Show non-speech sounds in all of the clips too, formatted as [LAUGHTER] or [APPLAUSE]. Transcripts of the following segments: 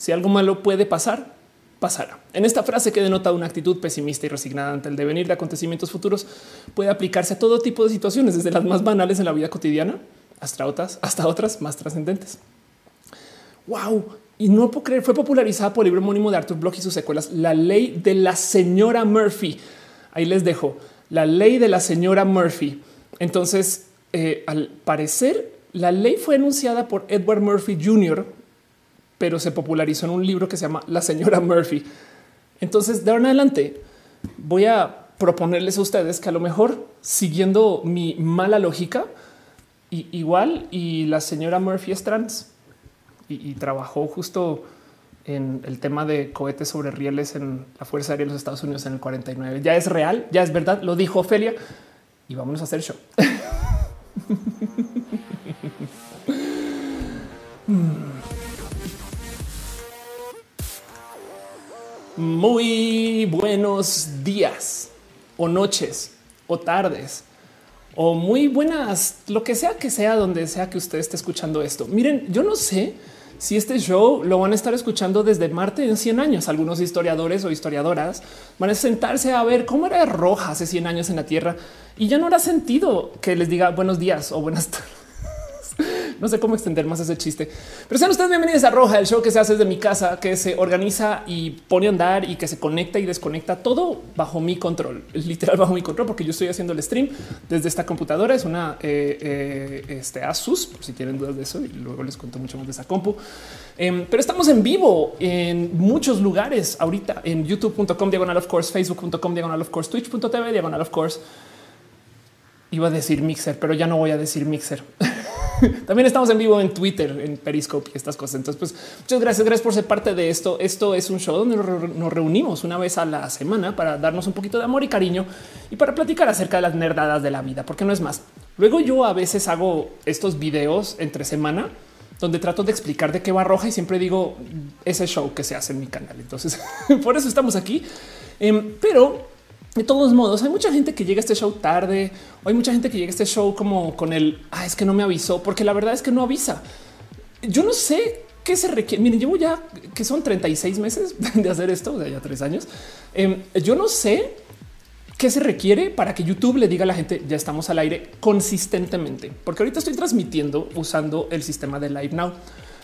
Si algo malo puede pasar, pasará. En esta frase que denota una actitud pesimista y resignada ante el devenir de acontecimientos futuros, puede aplicarse a todo tipo de situaciones, desde las más banales en la vida cotidiana hasta otras, hasta otras más trascendentes. Wow. Y no puedo creer, fue popularizada por el libro homónimo de Arthur Bloch y sus secuelas, La ley de la señora Murphy. Ahí les dejo la ley de la señora Murphy. Entonces, eh, al parecer, la ley fue enunciada por Edward Murphy Jr., pero se popularizó en un libro que se llama La señora Murphy. Entonces, de ahora en adelante, voy a proponerles a ustedes que a lo mejor, siguiendo mi mala lógica, igual y la señora Murphy es trans y, trabajó justo en el tema de cohetes sobre rieles en la Fuerza Aérea de los Estados Unidos en el 49. Ya es real, ya es verdad, lo dijo Ofelia y vámonos a hacer show. [LAUGHS] Muy buenos días o noches o tardes o muy buenas, lo que sea que sea donde sea que usted esté escuchando esto. Miren, yo no sé si este show lo van a estar escuchando desde Marte en 100 años. Algunos historiadores o historiadoras van a sentarse a ver cómo era roja hace 100 años en la Tierra y ya no hará sentido que les diga buenos días o buenas tardes no sé cómo extender más ese chiste, pero sean ustedes bienvenidos a Roja, el show que se hace desde mi casa, que se organiza y pone a andar y que se conecta y desconecta todo bajo mi control, literal bajo mi control, porque yo estoy haciendo el stream desde esta computadora. Es una eh, eh, este Asus, si tienen dudas de eso, y luego les cuento mucho más de esa compu. Em, pero estamos en vivo en muchos lugares ahorita en youtube.com diagonal of course, facebook.com diagonal of course, twitch.tv diagonal of course. Iba a decir mixer, pero ya no voy a decir mixer. [LAUGHS] También estamos en vivo en Twitter, en Periscope y estas cosas. Entonces, pues muchas gracias. Gracias por ser parte de esto. Esto es un show donde nos reunimos una vez a la semana para darnos un poquito de amor y cariño y para platicar acerca de las nerdadas de la vida, porque no es más. Luego yo a veces hago estos videos entre semana donde trato de explicar de qué va roja y siempre digo ese show que se hace en mi canal. Entonces, [LAUGHS] por eso estamos aquí. Em, pero de todos modos, hay mucha gente que llega a este show tarde, o hay mucha gente que llega a este show como con el ah, es que no me avisó, porque la verdad es que no avisa. Yo no sé qué se requiere. Miren, llevo ya que son 36 meses [LAUGHS] de hacer esto, o sea, ya tres años. Em, yo no sé qué se requiere para que YouTube le diga a la gente ya estamos al aire consistentemente, porque ahorita estoy transmitiendo usando el sistema de Live Now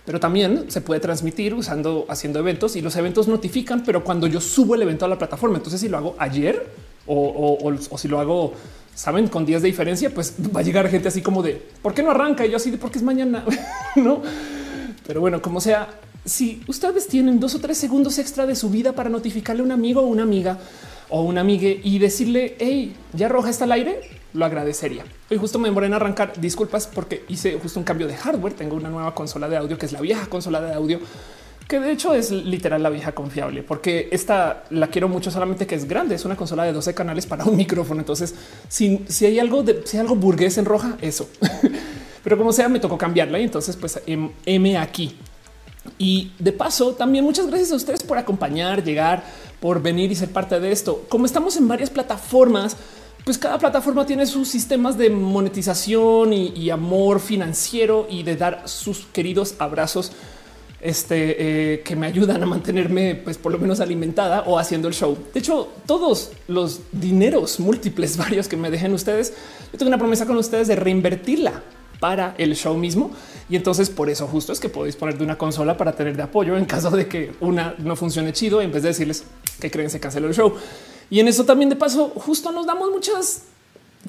pero también se puede transmitir usando haciendo eventos y los eventos notifican, pero cuando yo subo el evento a la plataforma, entonces si lo hago ayer o, si lo hago, saben, con días de diferencia, pues [LAUGHS] va a llegar gente así como de por qué no arranca y yo así de porque es mañana, [LAUGHS] no? Pero bueno, como sea, si ustedes tienen dos o tres segundos extra de su vida para notificarle a un amigo o una amiga o un amigue y decirle hey, ya roja está al aire, lo agradecería. Hoy justo me demoré en arrancar. Disculpas porque hice justo un cambio de hardware. Tengo una nueva consola de audio que es la vieja consola de audio que de hecho es literal la vieja confiable, porque esta la quiero mucho solamente que es grande, es una consola de 12 canales para un [LAUGHS] micrófono. Entonces, si, si hay algo de si hay algo burgués en roja, eso. [LAUGHS] Pero como sea, me tocó cambiarla y entonces pues M aquí. Y de paso, también muchas gracias a ustedes por acompañar, llegar, por venir y ser parte de esto. Como estamos en varias plataformas, pues cada plataforma tiene sus sistemas de monetización y, amor financiero y de dar sus queridos abrazos este, eh, que me ayudan a mantenerme pues por lo menos alimentada o haciendo el show. De hecho, todos los dineros múltiples [LAUGHS] varios que me dejen ustedes, yo tengo una promesa con ustedes de reinvertirla para el show mismo. Y entonces por eso justo es que podéis poner de una consola para tener de apoyo en caso de que una no funcione chido, en vez de decirles que creen se canceló el show. Y en eso también de paso, justo nos damos muchas,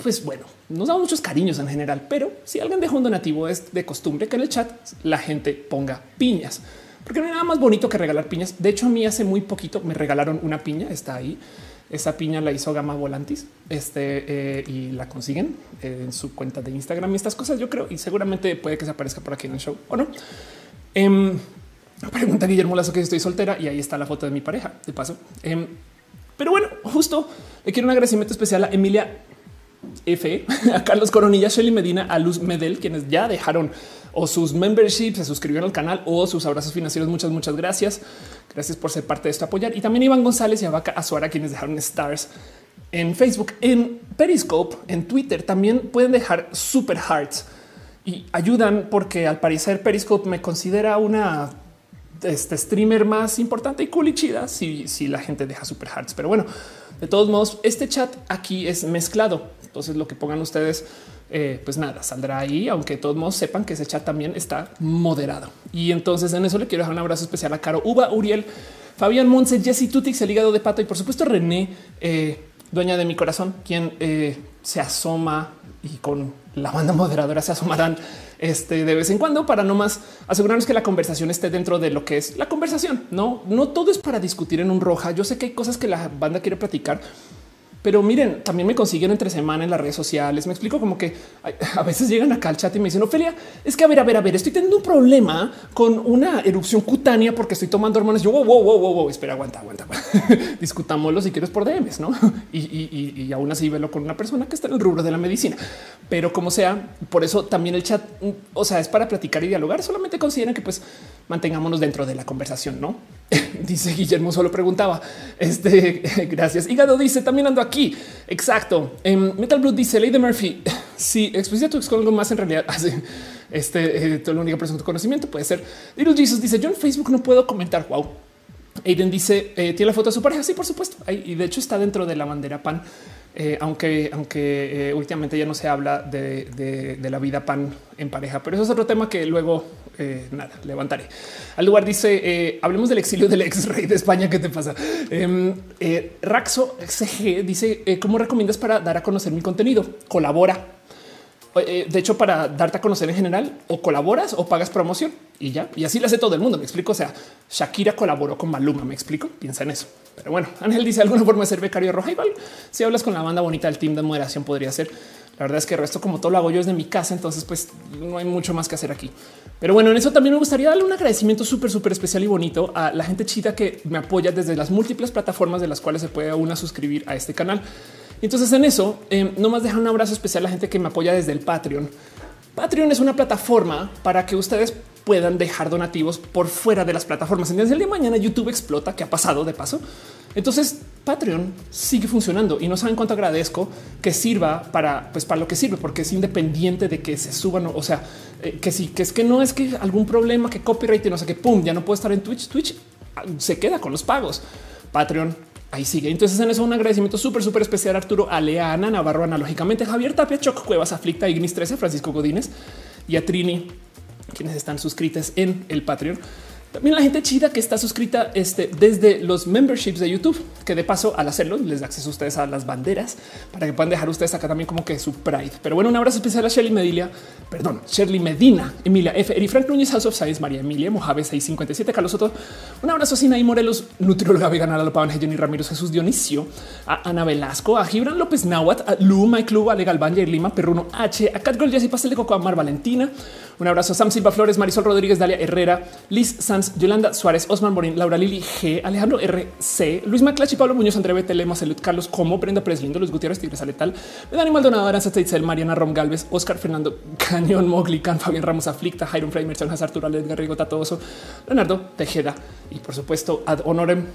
pues bueno, nos damos muchos cariños en general, pero si alguien deja un donativo es de costumbre que en el chat la gente ponga piñas, porque no hay nada más bonito que regalar piñas. De hecho, a mí hace muy poquito me regalaron una piña, está ahí. Esa piña la hizo Gama Volantis este, eh, y la consiguen en su cuenta de Instagram y estas cosas. Yo creo y seguramente puede que se aparezca por aquí en el show o no. Em, pregunta Guillermo Lazo que estoy soltera y ahí está la foto de mi pareja. De paso, em, pero bueno, justo le quiero un agradecimiento especial a Emilia F, [LAUGHS] a Carlos Coronilla, Shelly Medina, a Luz Medel, quienes ya dejaron o sus memberships, se suscribieron al canal o sus abrazos financieros. Muchas, muchas gracias. Gracias por ser parte de esto, apoyar. Y también Iván González y a Vaca Azuara, quienes dejaron stars en Facebook, en Periscope, en Twitter. También pueden dejar super hearts y ayudan porque al parecer Periscope me considera una este streamer más importante y cool y chida si, si la gente deja super hearts. Pero bueno, de todos modos, este chat aquí es mezclado. Entonces lo que pongan ustedes, eh, pues nada, saldrá ahí, aunque todos modos sepan que ese chat también está moderado. Y entonces en eso le quiero dejar un abrazo especial a Caro Uba, Uriel, Fabián Monse, Jesse Tutix, el hígado de pato y por supuesto René, eh, dueña de mi corazón, quien eh, se asoma y con la banda moderadora se asomarán este, de vez en cuando para no más asegurarnos que la conversación esté dentro de lo que es la conversación. No, no todo es para discutir en un roja. Yo sé que hay cosas que la banda quiere platicar, pero miren, también me consiguen entre semana en las redes sociales. Me explico como que [LAUGHS] a veces llegan acá al chat y me dicen, Ofelia, es que a ver, a ver, a ver, estoy teniendo un problema con una erupción cutánea porque estoy tomando hormonas. Yo, wow, wow, wow, wow, espera, aguanta, aguanta. [LAUGHS] Discutámoslo si quieres por DMs, ¿no? [LAUGHS] Y, y, y, aún así velo con una persona que está en el rubro de la medicina. Pero como sea, por eso también el chat, o sea, es para platicar y dialogar. Solamente consideran que pues mantengámonos dentro de la conversación, ¿no? [LAUGHS] dice Guillermo, solo preguntaba. Este, [LAUGHS] gracias. Hígado dice, también ando aquí. Exacto. Em, Metal Blood dice, Lady Murphy, [LAUGHS] si expusiste tu algo más en realidad, hace este, eh, la única persona de conocimiento puede ser. Little Jesus dice, yo en Facebook no puedo comentar. Wow. Aiden dice, eh, ¿tiene la foto de su pareja? Sí, por supuesto. y de hecho está dentro de la bandera pan. Eh, aunque, aunque eh, últimamente ya no se habla de, la vida pan en pareja, pero eso es otro tema que luego eh, nada levantaré. Al lugar dice hablemos del exilio del ex rey de España. ¿Qué te pasa? Em, Raxo CG dice cómo recomiendas para dar a conocer mi contenido. Colabora eh, de hecho, para darte a conocer en general, o colaboras o pagas promoción y ya. Y así lo hace todo el mundo. Me explico. O sea, Shakira colaboró con Maluma. Me explico. Piensa en eso. Pero bueno, [LAUGHS] Ángel dice alguna forma de ser becario roja. Igual si hablas con la banda bonita del team de moderación, podría ser. La verdad es que el resto, como todo lo hago yo desde mi casa, entonces pues no hay mucho más que hacer aquí. Pero bueno, en eso también me gustaría darle un agradecimiento súper, súper especial y bonito a la gente chida que me apoya desde las múltiples plataformas de las cuales se puede una suscribir a este canal. Entonces en eso eh, no más deja un abrazo especial a la gente que me apoya desde el Patreon. Patreon es una plataforma para que ustedes puedan dejar donativos por fuera de las plataformas. Entonces el día de mañana YouTube explota, que ha pasado de paso. Entonces Patreon sigue funcionando y no saben cuánto agradezco que sirva para, pues para lo que sirve, porque es independiente de que se suban. O sea, eh, que sí, que es que no es que algún problema que copyright y no sé qué, pum, ya no puedo estar en Twitch. Twitch ah, se queda con los pagos. Patreon ahí sigue. Entonces en eso un agradecimiento súper, súper especial a Arturo, Aleana, Navarro, analógicamente, Javier Tapia, Choc Cuevas, Aflicta, Ignis 13, Francisco Godínez y a Trini, quienes están suscritas en el Patreon. También la gente chida que está suscrita este, desde los memberships de YouTube, que de paso al hacerlo les da acceso a ustedes a las banderas para que puedan dejar ustedes acá también como que su pride. Pero bueno, un abrazo especial a Shirley Medilia, perdón, Shirley Medina, Emilia F. Eri Frank Núñez, House of Science, María Emilia, Mojave 657, Carlos Soto. Un abrazo a Sinaí Morelos, nutrióloga vegana, a Lopaban, Jenny Ramírez, Jesús Dionisio, a Ana Velasco, a Gibran López Nahuatl, a Lu, Mike Club, Ale Galván, Lima, Perruno H, a Cat Gold, Jessy Pastel de Coco, a Mar Valentina. Un abrazo Sam Silva Flores, Marisol Rodríguez, Dalia Herrera, Liz Sanz, Yolanda Suárez, Osman Morín, Laura Lili G, Alejandro RC, Luis Maclachi, Pablo Muñoz, André Betelema, Salud, Carlos Como, Brenda Preslindo, Luis Gutiérrez, Tigres Aletal, Dani Maldonado, Aranza Teitzel, Mariana Rom Galvez, Oscar Fernando Cañón, Mogli, Can, Fabián Ramos Aflicta, Jairo Frey, Merchan Arturo, Edgar Rigo, Tatoso, Leonardo Tejeda y por supuesto ad honorem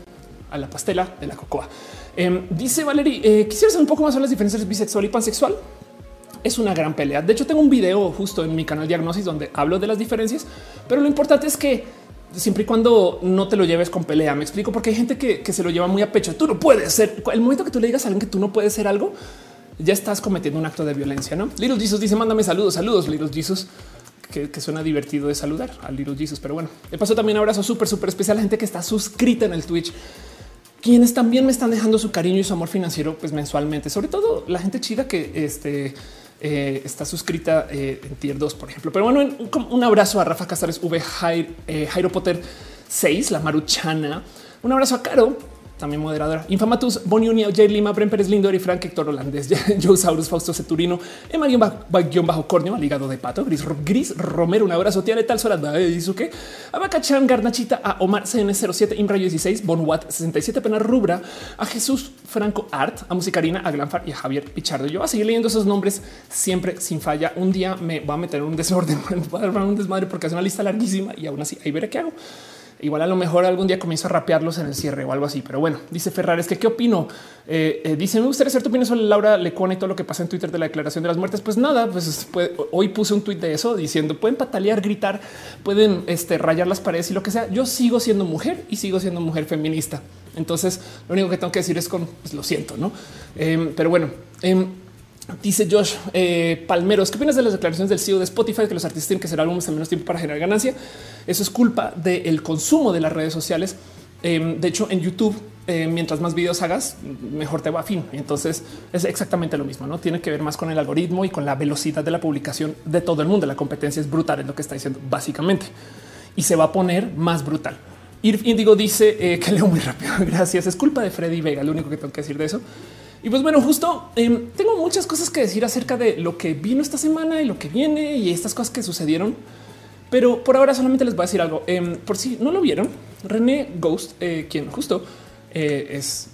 a la pastela de la cocoa. Em, dice Valerie, eh, quisiera saber un poco más sobre las diferencias bisexual y pansexual. Es una gran pelea. De hecho, tengo un video justo en mi canal Diagnosis donde hablo de las diferencias, pero lo importante es que siempre y cuando no te lo lleves con pelea. Me explico porque hay gente que, se lo lleva muy a pecho. Tú no puedes ser el momento que tú le digas a alguien que tú no puedes ser algo, ya estás cometiendo un acto de violencia. No Little Jesus dice: Mándame saludos, saludos, Little Jesus. Que, suena divertido de saludar a Little Jesus. Pero bueno, de paso también abrazo súper, súper especial a la gente que está suscrita en el Twitch, quienes también me están dejando su cariño y su amor financiero pues mensualmente, sobre todo la gente chida que este eh, está suscrita eh, en tier 2, por ejemplo. Pero bueno, un, abrazo a Rafa Casares, V. Eh, Jairo, Potter 6, la Maruchana. Un abrazo a Caro, también moderadora. Infamatus, Boni Uni, J. Lima, Bren Pérez Lindor y Frank Héctor Holandés, [LAUGHS] Joe Saurus, Fausto Ceturino, Emma guion bajo corneo, ligado de pato, Gris, Gris Romero, un abrazo, tía tal Sola, Izuke, Abacachan, Garnachita, a Omar CN07, Imrayo 16, Bonwat 67, Pena Rubra, a Jesús Franco Art, a Musicarina, a Glanfar y a Javier Pichardo. Yo voy a seguir leyendo esos nombres siempre sin falla. Un día me va a meter un desorden, [LAUGHS] va a dar un desmadre porque es una lista larguísima y aún así ahí veré qué hago. Igual a lo mejor algún día comienzo a rapearlos en el cierre o algo así. Pero bueno, dice Ferrares que qué opino. Eh, eh, dice me gustaría hacer tu opinión sobre Laura Lecona y todo lo que pasa en Twitter de la declaración de las muertes. Pues nada, pues hoy puse un tweet de eso diciendo pueden patalear, gritar, pueden este, rayar las paredes y lo que sea. Yo sigo siendo mujer y sigo siendo mujer feminista. Entonces lo único que tengo que decir es con pues, lo siento, no? Em, pero bueno, em, Dice Josh eh, Palmeros, ¿qué opinas de las declaraciones del CEO de Spotify que los artistas tienen que hacer álbumes en menos tiempo para generar ganancia? Eso es culpa del consumo de las redes sociales. Em, de hecho, en YouTube, eh, mientras más videos hagas, mejor te va a fin. Entonces es exactamente lo mismo. No tiene que ver más con el algoritmo y con la velocidad de la publicación de todo el mundo. La competencia es brutal, es lo que está diciendo básicamente y se va a poner más brutal. Indigo dice eh, [LAUGHS] que leo muy rápido. Gracias. Es culpa de Freddy Vega. Lo único que tengo que decir de eso. Y pues bueno, justo em, tengo muchas cosas que decir acerca de lo que vino esta semana y lo que viene y estas cosas que sucedieron. Pero por ahora solamente les voy a decir algo. Em, por si no lo vieron, René Ghost, eh, quien justo eh, es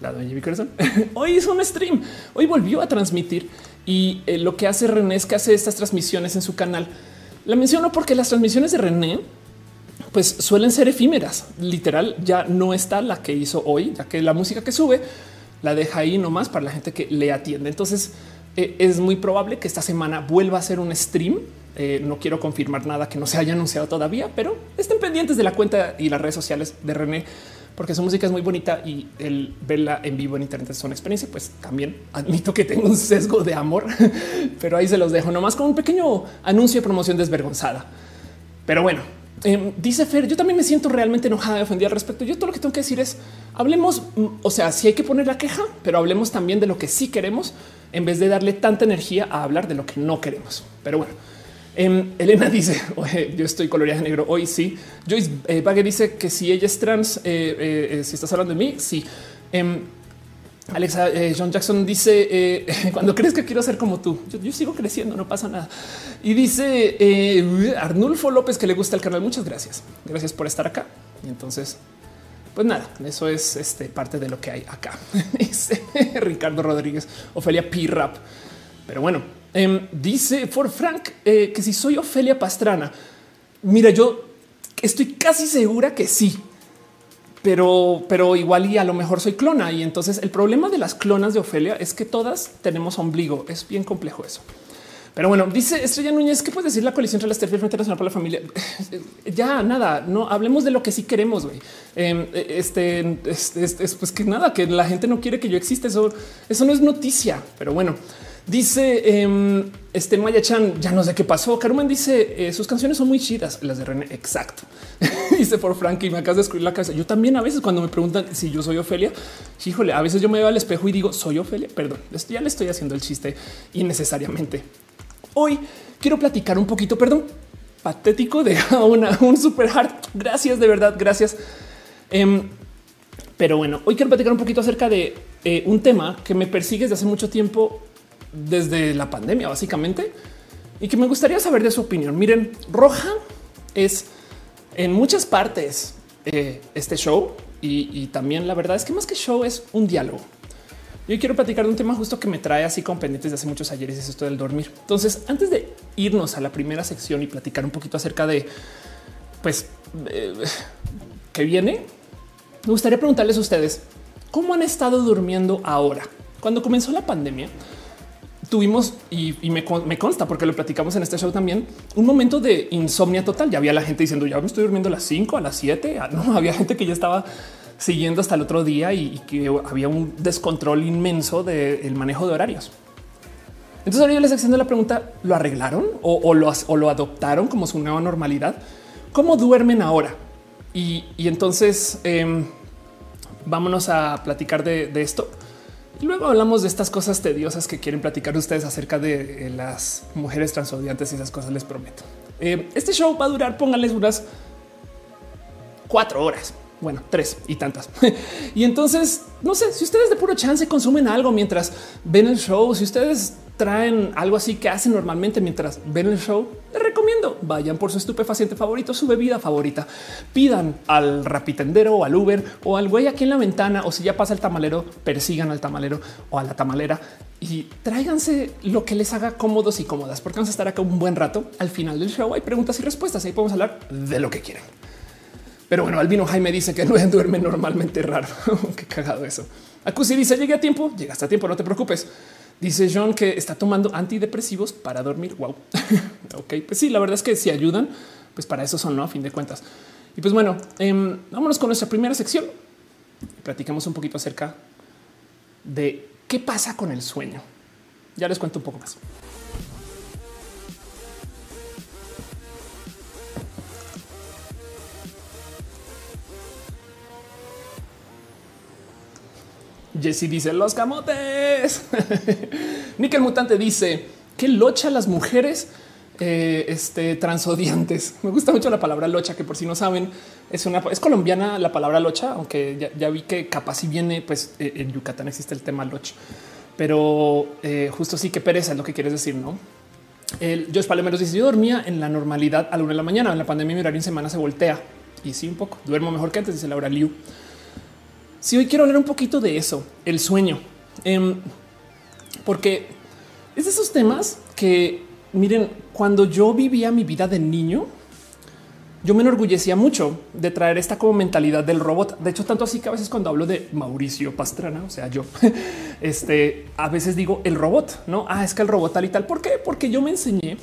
la dueña de mi corazón, [LAUGHS] hoy hizo un stream. Hoy volvió a transmitir y eh, lo que hace René es que hace estas transmisiones en su canal. La menciono porque las transmisiones de René pues suelen ser efímeras. Literal, ya no está la que hizo hoy, ya que la música que sube la deja ahí nomás para la gente que le atiende. Entonces eh, es muy probable que esta semana vuelva a ser un stream. Eh, no quiero confirmar nada que no se haya anunciado todavía, pero estén pendientes de la cuenta y las redes sociales de René, porque su música es muy bonita y el verla en vivo en Internet es una experiencia. Pues también admito que tengo un sesgo de amor, [LAUGHS] pero ahí se los dejo nomás con un pequeño anuncio de promoción desvergonzada. Pero bueno, Em, dice Fer, yo también me siento realmente enojada y ofendida al respecto. Yo todo lo que tengo que decir es hablemos, mm, o sea, si hay que poner la queja, pero hablemos también de lo que sí queremos en vez de darle tanta energía a hablar de lo que no queremos. Pero bueno, em, Elena [LAUGHS] dice yo estoy colorida de negro hoy. Sí, Joyce eh, dice que si ella es trans, eh, eh, eh, si estás hablando de mí, sí. Alexa eh, John Jackson dice eh, [LAUGHS] cuando crees que quiero ser como tú, yo, sigo creciendo, no pasa nada. Y dice eh, Arnulfo López que le gusta el canal. Muchas gracias. Gracias por estar acá. Y entonces, pues nada, eso es este, parte de lo que hay acá. [LAUGHS] dice [LAUGHS] Ricardo Rodríguez, Ofelia P. Rap. Pero bueno, em, dice For Frank que si soy Ofelia Pastrana, mira, yo estoy casi segura que sí pero, pero igual y a lo mejor soy clona. Y entonces el problema de las clonas de Ofelia es que todas tenemos ombligo. Es bien complejo eso. Pero bueno, dice Estrella Núñez, ¿qué puede decir la coalición entre las Frente Nacional para la Familia? [LAUGHS] ya nada, no hablemos de lo que sí queremos. güey. Em, este, es pues que nada, que la gente no quiere que yo exista. Eso, eso no es noticia, pero bueno. Dice em, este Maya Chan, ya no sé qué pasó. Carmen dice eh, sus canciones son muy chidas, las de René. Exacto. [LAUGHS] dice por Frankie, me acabas de escribir la casa. Yo también a veces cuando me preguntan si yo soy Ofelia, híjole, a veces yo me veo al espejo y digo soy Ofelia. Perdón, ya le estoy haciendo el chiste innecesariamente. Hoy quiero platicar un poquito, perdón, patético [LAUGHS] de una, un super hard. Gracias, de verdad, gracias. Em, pero bueno, hoy quiero platicar un poquito acerca de eh, un tema que me persigue desde hace mucho tiempo desde la pandemia, básicamente, y que me gustaría saber de su opinión. Miren, Roja es en muchas partes eh, este show y, también la verdad es que más que show es un diálogo. Yo quiero platicar de un tema justo que me trae así con pendientes de hace muchos ayeres, es esto del dormir. Entonces, antes de irnos a la primera sección y platicar un poquito acerca de, pues, eh, viene, me gustaría preguntarles a ustedes cómo han estado durmiendo ahora. Cuando comenzó la pandemia, tuvimos y, me, consta porque lo platicamos en este show también un momento de insomnia total. Ya había la gente diciendo ya me estoy durmiendo a las 5, a las 7. Ah, no [LAUGHS] había gente que ya estaba siguiendo hasta el otro día y, que había un descontrol inmenso del manejo de horarios. Entonces ahora yo les haciendo la pregunta, ¿lo arreglaron o, lo, o, lo, adoptaron como su nueva normalidad? ¿Cómo duermen ahora? Y, entonces em, vámonos a platicar de esto. Luego hablamos de estas cosas tediosas que quieren platicar ustedes acerca de eh, las mujeres transodiantes y esas cosas. Les prometo. Eh, este show va a durar, pónganles unas cuatro horas. Bueno, tres y tantas. [LAUGHS] y entonces, no sé si ustedes de puro chance consumen algo mientras ven el show, si ustedes traen algo así que hacen normalmente mientras ven el show, les recomiendo vayan por su estupefaciente favorito, su bebida favorita, pidan al rapitendero o al Uber o al güey aquí en la ventana o si ya pasa el tamalero, persigan al tamalero o a la tamalera y tráiganse lo que les haga cómodos y cómodas, porque vamos a estar acá un buen rato. Al final del show hay preguntas y respuestas. Ahí podemos hablar de lo que quieran. Pero bueno, Albino Jaime dice que no [LAUGHS] duerme normalmente raro. [LAUGHS] Qué cagado eso. Acusi dice llegué a tiempo, llegaste a tiempo, no te preocupes. Dice John que está tomando antidepresivos para dormir. Wow. [LAUGHS] ok, pues sí, la verdad es que si ayudan, pues para eso son, no a fin de cuentas. Y pues bueno, eh, vámonos con nuestra primera sección. Platicamos un poquito acerca de qué pasa con el sueño. Ya les cuento un poco más. Jesse dice los camotes. [LAUGHS] Nickel Mutante dice que locha las mujeres eh, este, transodiantes. [LAUGHS] Me gusta mucho la palabra locha, que por si no saben, es una es colombiana la palabra locha, aunque ya, vi que capaz si viene, pues eh, en Yucatán existe el tema locha, pero eh, justo sí que pereza es lo que quieres decir, no? El Josh Palomeros dice: Yo dormía en la normalidad a la una de la mañana. En la pandemia, mi horario en semana se voltea y sí, un poco duermo mejor que antes, dice Laura Liu. Si hoy quiero hablar un poquito de eso, el sueño, em, porque es de esos temas que miren, cuando yo vivía mi vida de niño, yo me enorgullecía mucho de traer esta como mentalidad del robot. De hecho, tanto así que a veces cuando hablo de Mauricio Pastrana, o sea, yo, [LAUGHS] este, a veces digo el robot, no? Ah, es que el robot tal y tal. ¿Por qué? Porque yo me enseñé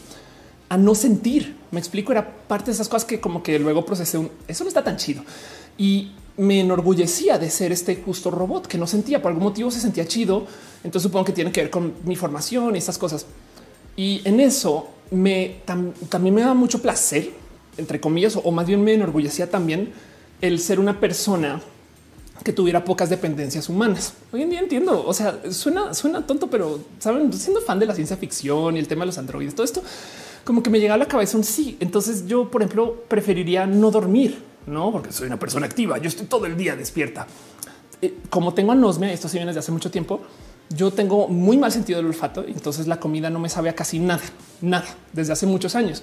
a no sentir. Me explico, era parte de esas cosas que como que luego procesé un, eso no está tan chido. Y me enorgullecía de ser este justo robot que no sentía por algún motivo se sentía chido. Entonces supongo que tiene que ver con mi formación y estas cosas. Y en eso me también me da mucho placer, entre comillas, o, más bien me enorgullecía también el ser una persona que tuviera pocas dependencias humanas. Hoy en día entiendo, o sea, suena, suena tonto, pero saben, siendo fan de la ciencia ficción y el tema de los androides, todo esto, como que me llega a la cabeza un sí. Entonces yo, por ejemplo, preferiría no dormir no porque soy una persona activa. Yo estoy todo el día despierta. Eh, como tengo anosmia, esto sí viene desde hace mucho tiempo. Yo tengo muy mal sentido del olfato, entonces la comida no me sabe a casi nada, nada desde hace muchos años.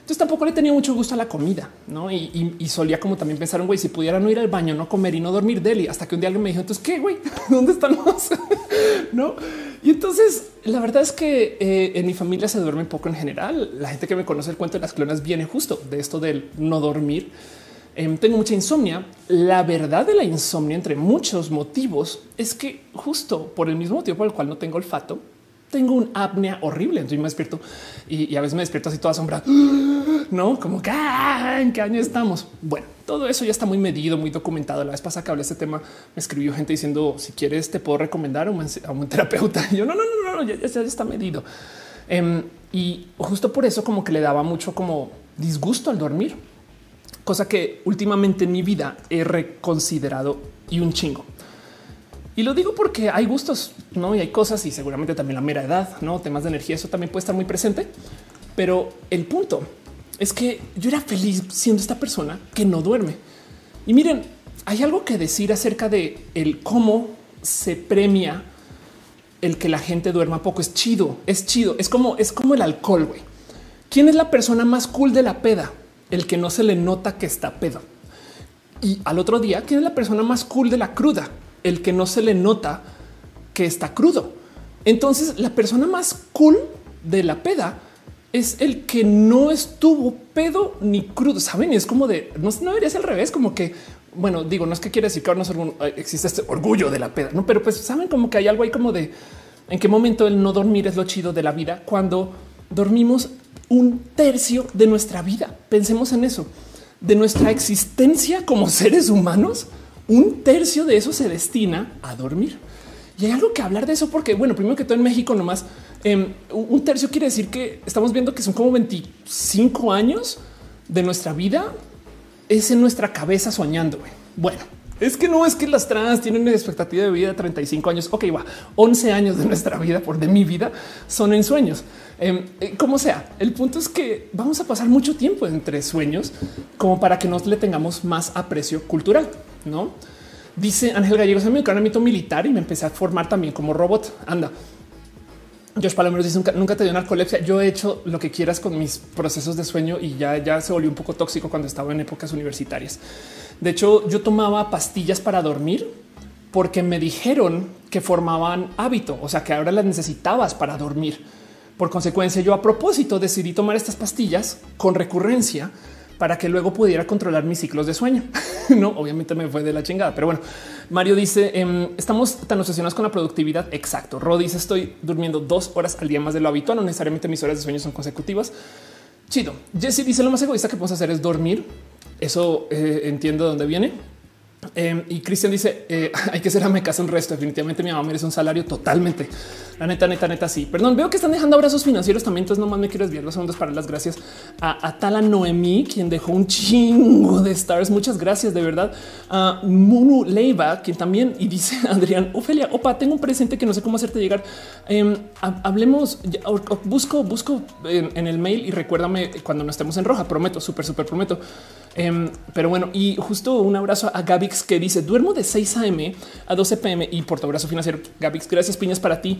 Entonces tampoco le tenía mucho gusto a la comida, no? Y, solía como también pensar, güey, si pudiera no ir al baño, no comer y no dormir deli, hasta que un día alguien me dijo, entonces qué, güey, [LAUGHS] dónde estamos? [LAUGHS] no? Y entonces la verdad es que eh, en mi familia se duerme poco en general. La gente que me conoce el cuento de las clonas viene justo de esto del no dormir Em, tengo mucha insomnia. La verdad de la insomnia, entre muchos motivos, es que justo por el mismo motivo por el cual no tengo olfato, tengo un apnea horrible. Entonces me despierto y, a veces me despierto así toda sombra, [GASPS] no como que ah, en qué año estamos. Bueno, todo eso ya está muy medido, muy documentado. La vez pasada que hablé de este tema, me escribió gente diciendo si quieres, te puedo recomendar a un, [LAUGHS] terapeuta. yo no, no, no, no, ya, ya está medido. Em, y justo por eso, como que le daba mucho como disgusto al dormir cosa que últimamente en mi vida he reconsiderado y un chingo. Y lo digo porque hay gustos, no? Y hay cosas y seguramente también la mera edad, no temas de energía. Eso también puede estar muy presente. Pero el punto es que yo era feliz siendo esta persona que no duerme. Y miren, hay algo que decir acerca de el cómo se premia el que la gente duerma poco. Es chido, es chido. Es como es como el alcohol. güey. ¿Quién es la persona más cool de la peda? El que no se le nota que está pedo. Y al otro día, ¿quién es la persona más cool de la cruda? El que no se le nota que está crudo. Entonces, la persona más cool de la peda es el que no estuvo pedo ni crudo. Saben, es como de no, no debería al revés, como que bueno, digo, no es que quiere decir que ahora no existe este orgullo de la peda, no, pero pues saben como que hay algo ahí como de en qué momento el no dormir es lo chido de la vida cuando dormimos un tercio de nuestra vida. Pensemos en eso, de nuestra existencia como [LAUGHS] seres humanos. Un tercio de eso se destina a dormir. Y hay algo que hablar de eso porque, bueno, primero que todo en México nomás, eh, un tercio quiere decir que estamos viendo que son como 25 años de nuestra vida es en nuestra cabeza soñando. Bueno, es que no es que las trans tienen una expectativa de vida de 35 años. Ok, va 11 años de nuestra vida por de mi vida son en sueños. Em, eh, como sea, el punto es que vamos a pasar mucho tiempo entre sueños como para que nos le tengamos más aprecio cultural, no? Dice Ángel Gallegos, me mito militar y me empecé a formar también como robot. Anda. Josh Palomeros dice nunca, nunca te dio narcolepsia. Yo he hecho lo que quieras con mis procesos de sueño y ya, ya se volvió un poco tóxico cuando estaba en épocas universitarias. De hecho, yo tomaba pastillas para dormir porque me dijeron que formaban hábito, o sea que ahora las necesitabas para dormir. Por consecuencia, yo a propósito decidí tomar estas pastillas con recurrencia para que luego pudiera controlar mis ciclos de sueño. [LAUGHS] no, obviamente me fue de la chingada, pero bueno, Mario dice em, estamos tan obsesionados con la productividad. Exacto. Ro dice estoy durmiendo dos horas al día más de lo habitual. No necesariamente mis horas de sueño son consecutivas. Chido. Jesse dice lo más egoísta que podemos hacer es dormir. Eso eh, entiendo de dónde viene. Em, y Cristian dice eh, [LAUGHS] hay que ser me casa un resto. Definitivamente mi mamá merece un salario totalmente. La neta, neta, neta. Sí, perdón. Veo que están dejando abrazos financieros también. Entonces, nomás me quiero desviar los segundos para las gracias a, a Tala Noemí, quien dejó un chingo de stars. Muchas gracias de verdad. A Munu Leiva, quien también y dice [LAUGHS] Adrián Ofelia, opa, tengo un presente que no sé cómo hacerte llegar. Em, hablemos, busco, busco en, en, el mail y recuérdame cuando no estemos en roja. Prometo, súper, súper prometo. Em, pero bueno, y justo un abrazo a Gavix que dice duermo de 6 a.m. a 12 p.m. y por tu abrazo financiero. Gavix, gracias piñas para ti.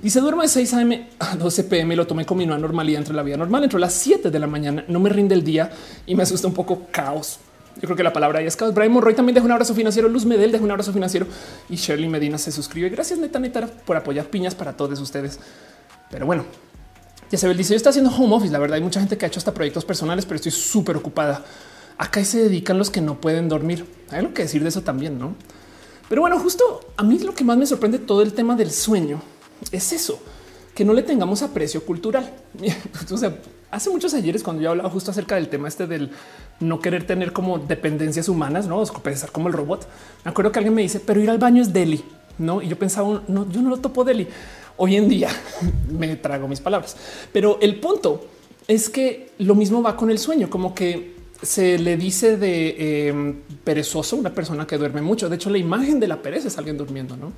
Dice duermo de 6 a.m. a 12 p.m. Lo tomé con mi nueva normalidad entre la vida normal, entre las 7 de la mañana. No me rinde el día y me asusta un poco caos. Yo creo que la palabra es caos. Brian Monroy también deja un abrazo financiero. Luz Medel deja un abrazo financiero y Shirley Medina se suscribe. Gracias, neta, neta, por apoyar piñas para todos ustedes. Pero bueno, ya se ve dice: Yo estoy haciendo home office. La verdad, hay mucha gente que ha hecho hasta proyectos personales, pero estoy súper ocupada. Acá se dedican los que no pueden dormir. Hay algo que decir de eso también, no? Pero bueno, justo a mí lo que más me sorprende todo el tema del sueño es eso, que no le tengamos aprecio cultural. [LAUGHS] o sea, hace muchos ayeres cuando yo hablaba justo acerca del tema este del no querer tener como dependencias humanas, no pensar como el robot. Me acuerdo que alguien me dice, pero ir al baño es deli, no? Y yo pensaba, no, yo no lo topo deli. Hoy en día [LAUGHS] me trago mis palabras, pero el punto es que lo mismo va con el sueño, como que se le dice de em, perezoso una persona que duerme mucho. De hecho, la imagen de la pereza es alguien durmiendo, no?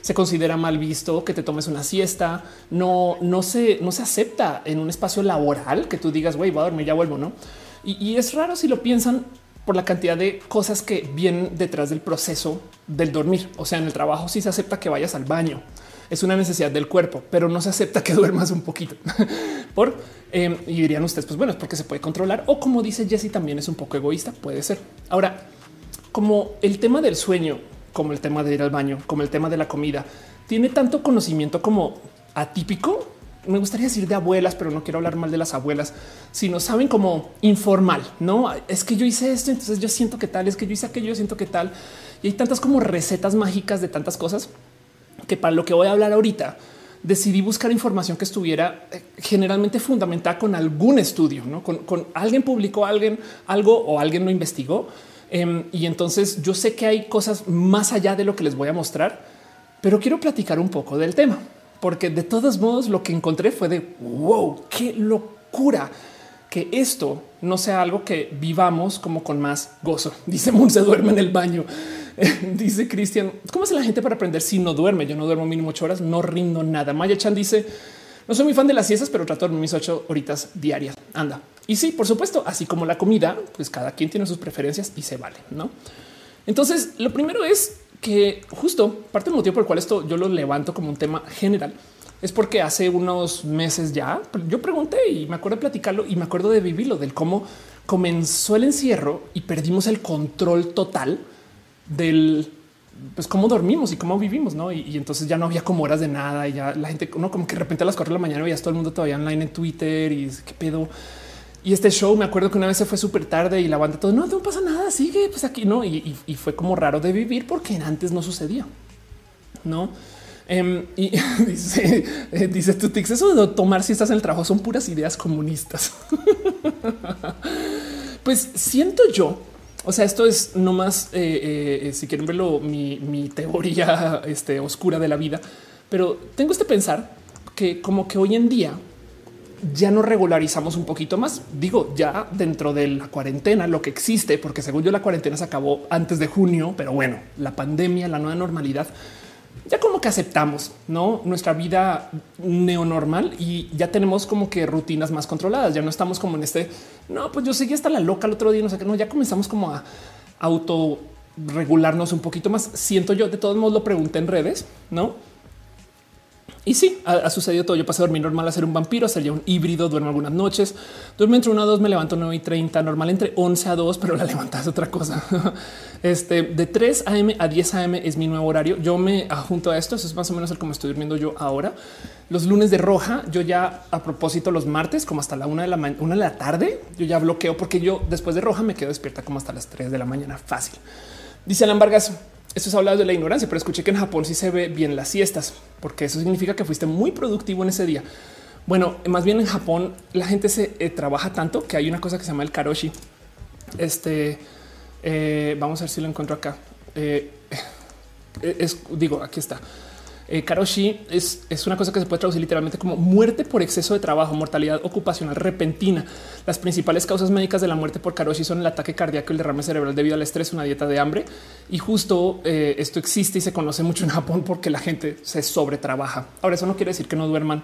Se considera mal visto que te tomes una siesta. No, no se, no se acepta en un espacio laboral que tú digas, güey, voy a dormir, ya vuelvo, no? Y, es raro si lo piensan por la cantidad de cosas que vienen detrás del proceso del dormir. O sea, en el trabajo sí se acepta que vayas al baño. Es una necesidad del cuerpo, pero no se acepta que [LAUGHS] duermas un poquito. por Em, y dirían ustedes, pues bueno, es porque se puede controlar o como dice Jesse, también es un poco egoísta. Puede ser. Ahora, como el tema del sueño, como el tema de ir al baño, como el tema de la comida, tiene tanto conocimiento como atípico. Me gustaría decir de abuelas, pero no quiero hablar mal de las abuelas, sino saben como informal. No es que yo hice esto, entonces yo siento que tal, es que yo hice aquello, yo siento que tal. Y hay tantas como recetas mágicas de tantas cosas que para lo que voy a hablar ahorita, decidí buscar información que estuviera eh, generalmente fundamentada con algún estudio, ¿no? con, alguien publicó alguien algo o alguien lo investigó. Em, y entonces yo sé que hay cosas más allá de lo que les voy a mostrar, pero quiero platicar un poco del tema, porque de todos modos lo que encontré fue de wow, qué locura que esto no sea algo que vivamos como con más gozo. [LAUGHS] Dice Moon se duerme en el baño. [LAUGHS] dice Cristian, ¿cómo hace la gente para aprender si no duerme? Yo no duermo mínimo ocho horas, no rindo nada. Maya Chan dice, no soy muy fan de las siestas, pero trato de mis ocho horitas diarias. Anda. Y sí, por supuesto, así como la comida, pues cada quien tiene sus preferencias y se vale, ¿no? Entonces, lo primero es que justo parte del motivo por el cual esto yo lo levanto como un tema general es porque hace unos meses ya yo pregunté y me acuerdo de platicarlo y me acuerdo de vivirlo, del cómo comenzó el encierro y perdimos el control total del pues cómo dormimos y cómo vivimos, ¿no? Y, entonces ya no había como horas de nada y ya la gente, no como que de repente a las cuatro de la mañana veías todo el mundo todavía online en Twitter y qué pedo. Y este show, me acuerdo que una vez se fue súper tarde y la banda todo, no, no pasa nada, sigue, pues aquí, ¿no? Y, fue como raro de vivir porque antes no sucedía, ¿no? Em, y [LAUGHS] dice, eh, dice tu tix, eso de tomar si estás en el trabajo son puras ideas comunistas. [LAUGHS] pues siento yo o sea, esto es nomás, eh, eh, si quieren verlo, mi, teoría [LAUGHS] este, oscura de la vida. Pero tengo este pensar que como que hoy en día ya nos regularizamos un poquito más. Digo, ya dentro de la cuarentena, lo que existe, porque según yo la cuarentena se acabó antes de junio, pero bueno, la pandemia, la nueva normalidad ya como que aceptamos ¿no? nuestra vida neonormal y ya tenemos como que rutinas más controladas. Ya no estamos como en este, no, pues yo seguí hasta la loca el otro día, no sé qué, no, ya comenzamos como a auto regularnos un poquito más. Siento yo, de todos modos lo pregunté en redes, ¿no? Y sí, ha, sucedido todo. Yo pasé a dormir normal a ser un vampiro, a ser ya un híbrido, duermo algunas noches, duermo entre 1 a 2, me levanto 9 y 30, normal entre 11 a 2, pero la [LAUGHS] levantada es otra cosa. [LAUGHS] Este de 3 a.m. a 10 a.m. es mi nuevo horario. Yo me junto a esto, eso es más o menos el como estoy durmiendo yo ahora. Los lunes de roja, yo ya a propósito los martes, como hasta la una de la una de la tarde, yo ya bloqueo porque yo después de roja me quedo despierta como hasta las 3 de la mañana. Fácil. Dice Alan Vargas, esto es hablado de la ignorancia, pero escuché que en Japón sí se ve bien las siestas, porque eso significa que fuiste muy productivo en ese día. Bueno, más bien en Japón la gente se eh, trabaja tanto que hay una cosa que se llama el karoshi. Este eh, vamos a ver si lo encuentro acá. Eh, es, digo, aquí está. Eh, karoshi es, es, una cosa que se puede traducir literalmente como muerte por exceso de trabajo, mortalidad ocupacional repentina. Las principales causas médicas de la muerte por karoshi son el ataque cardíaco, el derrame cerebral debido al estrés, una dieta de hambre. Y justo eh, esto existe y se conoce mucho en Japón porque la gente se sobretrabaja. Ahora, eso no quiere decir que no duerman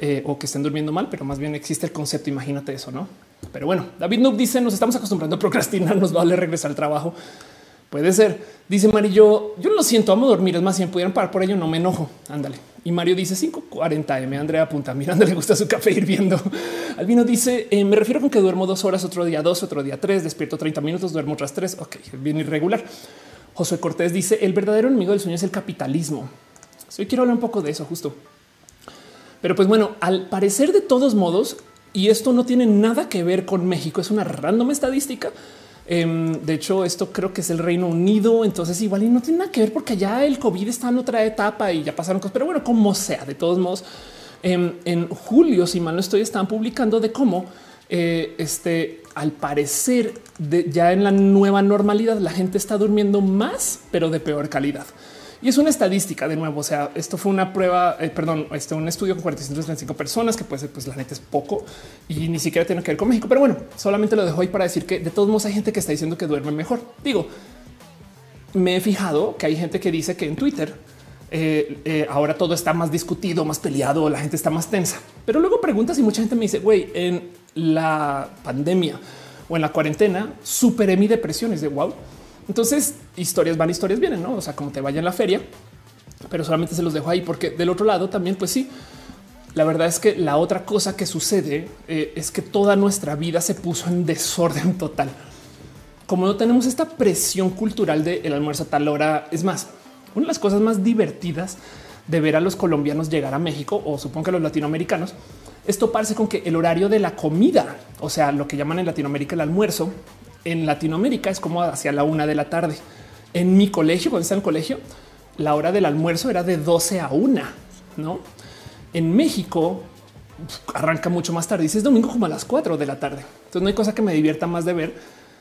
eh, o que estén durmiendo mal, pero más bien existe el concepto. Imagínate eso, no? Pero bueno, David Noob dice: Nos estamos acostumbrando a procrastinar, nos vale regresar al trabajo. Puede ser. Dice Mario, yo, lo siento, amo dormir. Es más, si me pudieran parar por ello, no me enojo. Ándale. Y Mario dice 540 M. Andrea apunta. [LAUGHS] Miranda le gusta su café hirviendo. [LAUGHS] Albino dice: eh, Me refiero con que duermo dos horas, otro día dos, otro día tres, despierto 30 minutos, duermo otras tres. Ok, bien irregular. José Cortés dice: El verdadero enemigo del sueño es el capitalismo. Hoy quiero hablar un poco de eso justo. Pero pues bueno, al parecer de todos modos, y esto no tiene nada que ver con México, es una random estadística Em, de hecho, esto creo que es el Reino Unido. Entonces, igual y no tiene nada que ver porque ya el COVID está en otra etapa y ya pasaron cosas. Pero bueno, como sea, de todos modos, em, en julio, si mal no estoy, están publicando de cómo eh, este al parecer de, ya en la nueva normalidad la gente está durmiendo más, pero de peor calidad. Y es una estadística de nuevo. O sea, esto fue una prueba, eh, perdón, este un estudio con 435 personas que puede ser, pues la neta es poco y ni siquiera tiene que ver con México. Pero bueno, solamente lo dejo ahí para decir que de todos modos hay gente que está diciendo que duerme mejor. Digo, me he fijado que hay gente que dice que en Twitter eh, eh, ahora todo está más discutido, más peleado, la gente está más tensa. Pero luego preguntas y mucha gente me dice, güey, en la pandemia o en la cuarentena superé mi depresión. Es de wow entonces, historias van, historias vienen, ¿no? O sea, como te vaya en la feria, pero solamente se los dejo ahí porque del otro lado también, pues sí, la verdad es que la otra cosa que sucede eh, es que toda nuestra vida se puso en desorden total. Como no tenemos esta presión cultural de el almuerzo a tal hora, es más, una de las cosas más divertidas de ver a los colombianos llegar a México o supongo que a los latinoamericanos es toparse con que el horario de la comida, o sea, lo que llaman en Latinoamérica el almuerzo, en Latinoamérica es como hacia la una de la tarde. En mi colegio, cuando está en el colegio, la hora del almuerzo era de 12 a una, no? En México arranca mucho más tarde. y es domingo como a las 4 de la tarde. Entonces no hay cosa que me divierta más de ver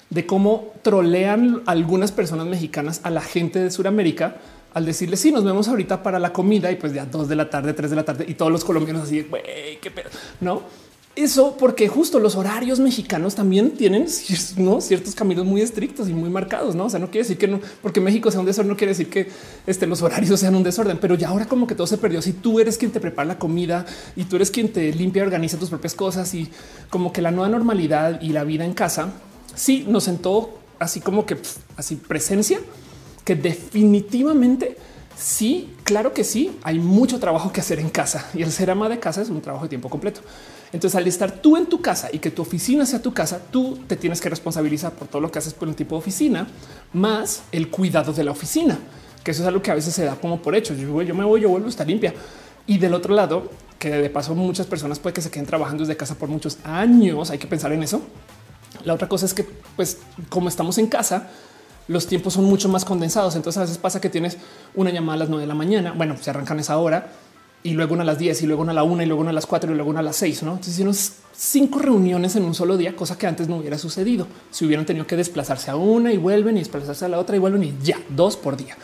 de cómo trolean algunas personas mexicanas a la gente de Sudamérica al decirle sí, nos vemos ahorita para la comida y pues ya dos de la tarde, tres de la tarde y todos los colombianos así, güey, qué pedo, no? Eso porque justo los horarios mexicanos también tienen ciertos caminos muy estrictos y muy marcados. No, o sea, no quiere decir que no, porque México sea un desorden, no quiere decir que este, los horarios sean un desorden, pero ya ahora como que todo se perdió. Si tú eres quien te prepara la comida y tú eres quien te limpia, organiza tus propias cosas y como que la nueva normalidad y la vida en casa, sí nos sentó así como que así presencia que definitivamente sí, claro que sí, hay mucho trabajo que hacer en casa y el ser ama de casa es un trabajo de tiempo completo. Entonces, al estar tú en tu casa y que tu oficina sea tu casa, tú te tienes que responsabilizar por todo lo que haces por un tipo de oficina, más el cuidado de la oficina, que eso es algo que a veces se da como por hecho. Yo, me voy, yo vuelvo a estar limpia. Y del otro lado, que de paso muchas personas puede que se queden trabajando desde casa por muchos años, hay que pensar en eso. La otra cosa es que, pues, como estamos en casa, los tiempos son mucho más condensados. Entonces a veces pasa que tienes una llamada a las 9 de la mañana. Bueno, se arrancan esa hora y luego una a las 10 y luego una a la 1 y luego una a las 4 y luego una a las 6. ¿no? Entonces hicieron cinco reuniones en un solo día, cosa que antes no hubiera sucedido. Si hubieran tenido que desplazarse a una y vuelven y desplazarse a la otra y vuelven y ya dos por día.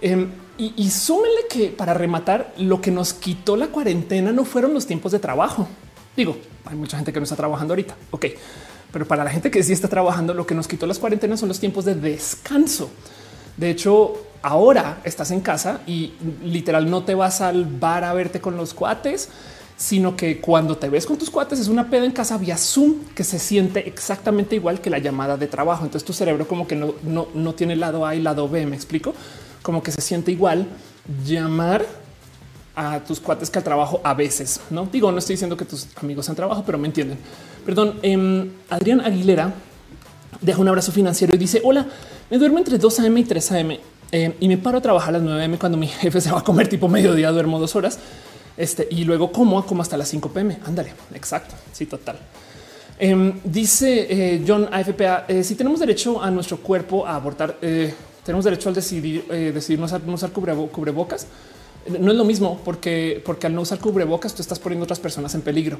Em, y, y súmenle que para rematar, lo que nos quitó la cuarentena no fueron los tiempos de trabajo. Digo, hay mucha gente que no está trabajando ahorita. Ok, pero para la gente que sí está trabajando, lo que nos quitó las cuarentenas son los tiempos de descanso. De hecho, ahora estás en casa y literal no te vas al bar a verte con los cuates, sino que cuando te ves con tus cuates es una peda en casa vía Zoom que se siente exactamente igual que la llamada de trabajo. Entonces tu cerebro como que no, no, no tiene lado A y lado B. Me explico como que se siente igual llamar a tus cuates que al trabajo a veces. No digo, no estoy diciendo que tus amigos sean trabajo, pero me entienden. Perdón. Em, Adrián Aguilera deja un abrazo financiero y dice: Hola, me duermo entre 2 a.m. y 3 a.m. Eh, y me paro a trabajar a las 9 a.m. cuando mi [LAUGHS] jefe se va a comer tipo mediodía, duermo dos horas este, y luego como, como hasta las 5 pm. Ándale, exacto. Sí, total. Em, dice eh, John AFPA, eh, si tenemos derecho a nuestro cuerpo a abortar, tenemos derecho al decidir, decidir no usar, cubrebocas no es lo mismo porque, porque al no usar cubrebocas, tú estás poniendo otras personas en peligro.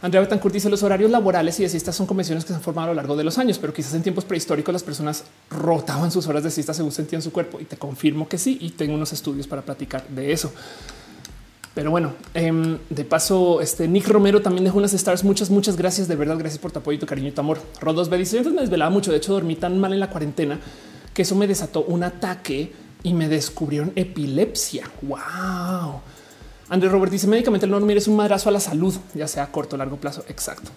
Andrea Betancourt dice los horarios laborales y de siestas son convenciones que se han formado a lo largo de los años, pero quizás en tiempos prehistóricos las personas rotaban sus horas de siesta según sentían su cuerpo y te confirmo que sí. Y tengo unos estudios para platicar de eso. Pero bueno, em, de paso, este Nick Romero también dejó unas stars. Muchas, muchas gracias. De verdad, gracias por tu apoyo tu cariño y tu amor. Rodos B dice: me desvelaba mucho. De hecho, dormí tan mal en la cuarentena que eso me desató un ataque y me descubrieron epilepsia. Wow. André Robert dice médicamente el no dormir es un madrazo a la salud, ya sea corto o largo plazo. Exacto.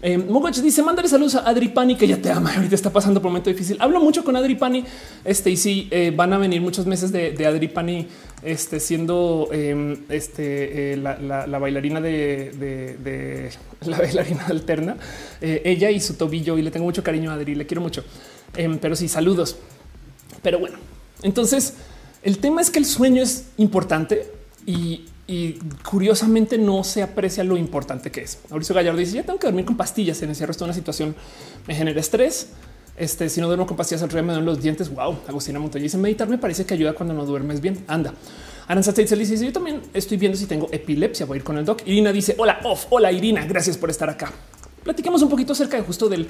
Eh, dice mándale saludos a Adri Pani que ya te ama. [LAUGHS] Ahorita está pasando por un momento difícil. Hablo mucho con Adri Pani. Este y sí eh, van a venir muchos meses de, de Adri Pani este, siendo em, este, eh, la, bailarina de, [LAUGHS] la bailarina alterna. Eh, ella y su tobillo y le tengo mucho cariño a Adri. Le quiero mucho, em, pero sí saludos. Pero bueno, entonces, el tema es que el sueño es importante y, curiosamente no se aprecia lo importante que es. Mauricio Gallardo dice: Ya tengo que dormir con pastillas. En resto de una situación me genera estrés. Este, si no duermo con pastillas, al me dan los dientes. Wow. Agustina Montoya dice: Meditar me parece que ayuda cuando no duermes bien. Anda. Aranza dice: Yo también estoy viendo si tengo epilepsia. Voy a ir con el doc. Irina dice: Hola, off. Hola, Irina. Gracias por estar acá. Platicamos un poquito acerca de justo del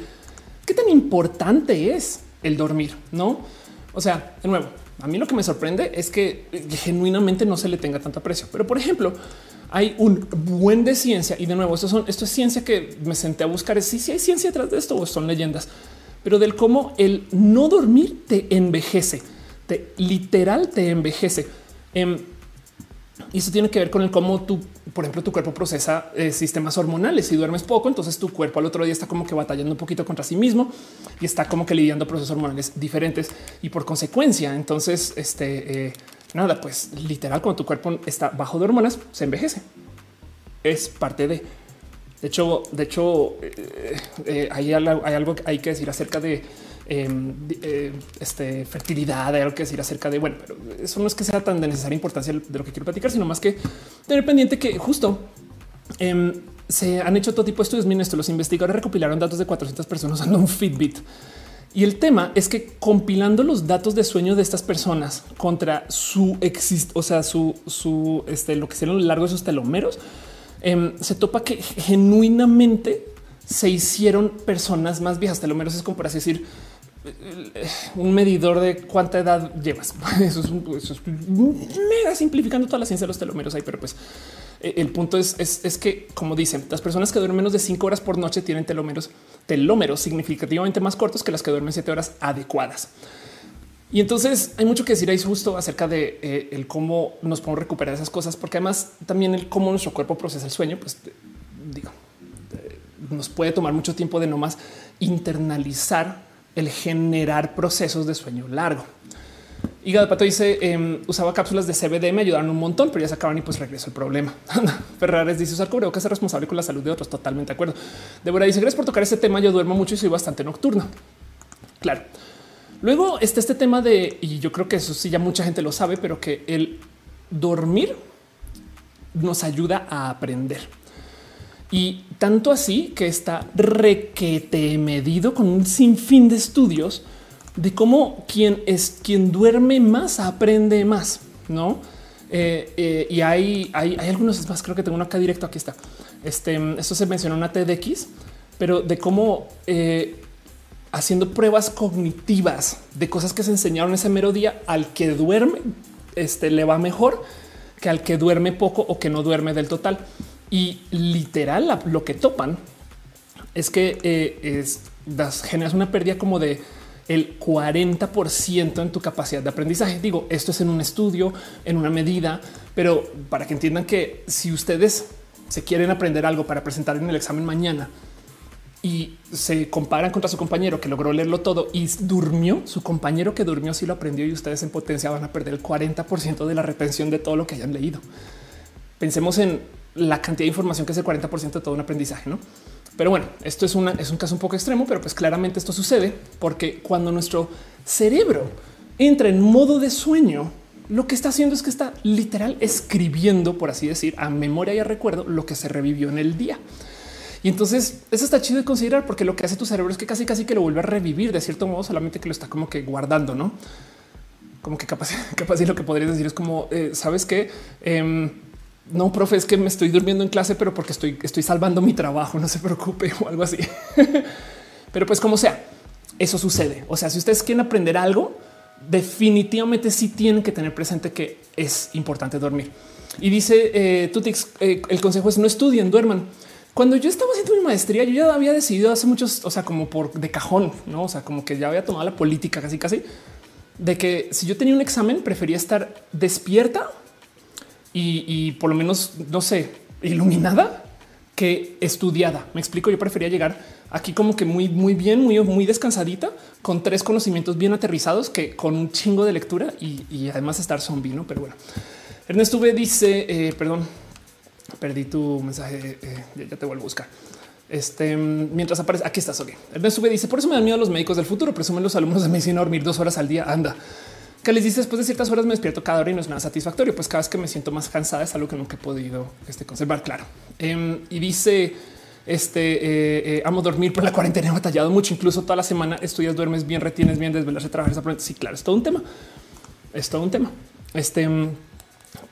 qué tan importante es el dormir, no? O sea, de nuevo, a mí lo que me sorprende es que genuinamente no se le tenga tanto aprecio. Pero, por ejemplo, hay un buen de ciencia y de nuevo, esto, son, esto es ciencia que me senté a buscar. Si sí, hay ciencia detrás de esto o son leyendas, pero del cómo el no dormir te envejece, te literal te envejece. Em, y eso tiene que ver con el cómo tú, por ejemplo, tu cuerpo procesa eh, sistemas hormonales. Si duermes poco, entonces tu cuerpo al otro día está como que batallando un poquito contra sí mismo y está como que lidiando procesos hormonales diferentes. Y por consecuencia, entonces, este eh, nada, pues literal, cuando tu cuerpo está bajo de hormonas, se envejece. Es parte de. De hecho, de hecho, eh, hay, hay algo que hay que decir acerca de Em, eh, este, fertilidad, hay algo que decir acerca de, bueno, pero eso no es que sea tan de necesaria importancia de lo que quiero platicar, sino más que tener pendiente que justo em, se han hecho todo tipo de estudios. Miren esto, los investigadores recopilaron datos de 400 personas usando un Fitbit. Y el tema es que compilando los datos de sueño de estas personas contra su exist, o sea, su, su este, lo que serían lo largo de sus telomeros, em, se topa que genuinamente se hicieron personas más viejas. Telómeros es como por así decir un medidor de cuánta edad llevas. [LAUGHS] Eso es, mega simplificando toda la ciencia de los telómeros ahí, pero pues eh, el punto es, es, que, como dicen, las personas que duermen menos de cinco horas por noche tienen telómeros, telómeros significativamente más cortos que las que duermen siete horas adecuadas. Y entonces hay mucho que decir ahí justo acerca de eh, el cómo nos podemos recuperar esas cosas, porque además también el cómo nuestro cuerpo procesa el sueño, pues digo, eh, nos puede tomar mucho tiempo de no más internalizar el generar procesos de sueño largo. Hígado de Pato dice em, usaba cápsulas de CBD, me ayudaron un montón, pero ya se acaban y pues regreso el problema. [LAUGHS] Ferrares dice usar cubrebocas es responsable con la salud de otros. Totalmente de acuerdo. Débora dice gracias por tocar este tema. Yo duermo mucho y soy bastante nocturno. Claro. Luego está este tema de, y yo creo que eso sí ya mucha gente lo sabe, pero que el dormir nos ayuda a aprender. Y tanto así que está requete medido con un sinfín de estudios de cómo quien es quien duerme más aprende más, no? Eh, eh, y hay, hay, algunos más. Creo que tengo uno acá directo. Aquí está. Este, esto se mencionó en una TEDx, pero de cómo eh, haciendo pruebas cognitivas de cosas que se enseñaron ese mero día al que duerme, este le va mejor que al que duerme poco o que no duerme del total. Y literal lo que topan es que eh, es, generas una pérdida como de el 40% en tu capacidad de aprendizaje. Digo, esto es en un estudio, en una medida, pero para que entiendan que si ustedes se quieren aprender algo para presentar en el examen mañana y se comparan contra su compañero que logró leerlo todo y durmió, su compañero que durmió sí lo aprendió y ustedes en potencia van a perder el 40% de la retención de todo lo que hayan leído. Pensemos en la cantidad de información que es el 40% de todo un aprendizaje, ¿no? Pero bueno, esto es, una, es un caso un poco extremo, pero pues claramente esto sucede porque cuando nuestro cerebro entra en modo de sueño, lo que está haciendo es que está literal escribiendo, por así decir, a memoria y a recuerdo lo que se revivió en el día. Y entonces eso está chido de considerar porque lo que hace tu cerebro es que casi casi que lo vuelve a revivir de cierto modo, solamente que lo está como que guardando, no? Como que capaz, [LAUGHS] capaz y lo que podrías decir es como, eh, sabes que em, no, profe, es que me estoy durmiendo en clase, pero porque estoy, estoy salvando mi trabajo, no se preocupe [LAUGHS] o algo así. [LAUGHS] pero pues como sea, eso sucede. O sea, si ustedes quieren aprender algo, definitivamente sí tienen que tener presente que es importante dormir. Y dice eh, Tutix, eh, el consejo es no estudien, duerman. Cuando yo estaba haciendo mi maestría, yo ya había decidido hace muchos, o sea, como por de cajón, no? O sea, como que ya había tomado la política casi, casi de que si yo tenía un examen, prefería estar despierta y, por lo menos, no sé, iluminada que estudiada. Me explico. Yo prefería llegar aquí como que muy, muy bien, muy, muy descansadita, con tres conocimientos bien aterrizados que con un chingo de lectura y, además estar zombie, no? Pero bueno, Ernesto V dice, eh, perdón, perdí tu mensaje. Eh, ya te vuelvo a buscar. Este mientras aparece aquí estás. Ok. Ernesto V dice por eso me dan miedo a los médicos del futuro. Presumen los alumnos de medicina dormir dos horas al día. Anda que les dice después de ciertas horas me despierto cada hora y no es nada satisfactorio. Pues cada vez que me siento más cansada es algo que nunca he podido este, conservar. Claro. Em, y dice este eh, eh, amo dormir por la cuarentena. He batallado mucho. Incluso toda la semana estudias, duermes bien, retienes bien, desvelarse, trabajar. Sí, claro, es todo un tema. Es todo un tema. Este, em,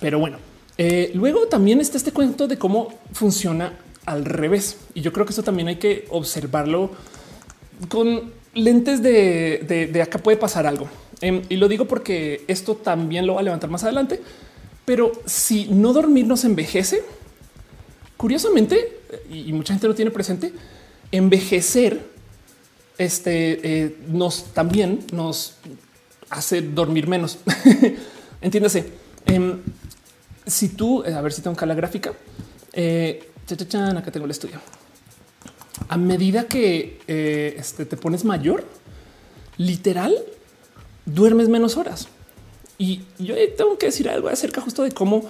pero bueno, eh, luego también está este cuento de cómo funciona al revés. Y yo creo que eso también hay que observarlo con lentes de, de acá puede pasar algo. Em, y lo digo porque esto también lo va a levantar más adelante. Pero si no dormir nos envejece, curiosamente, y mucha gente lo tiene presente, envejecer este, eh, nos también nos hace dormir menos. [LAUGHS] Entiéndase. Em, si tú, eh, a ver si tengo acá la gráfica, eh, acá tengo el estudio. A medida que este, te pones mayor, literal, duermes menos horas. Y yo tengo que decir algo acerca justo de cómo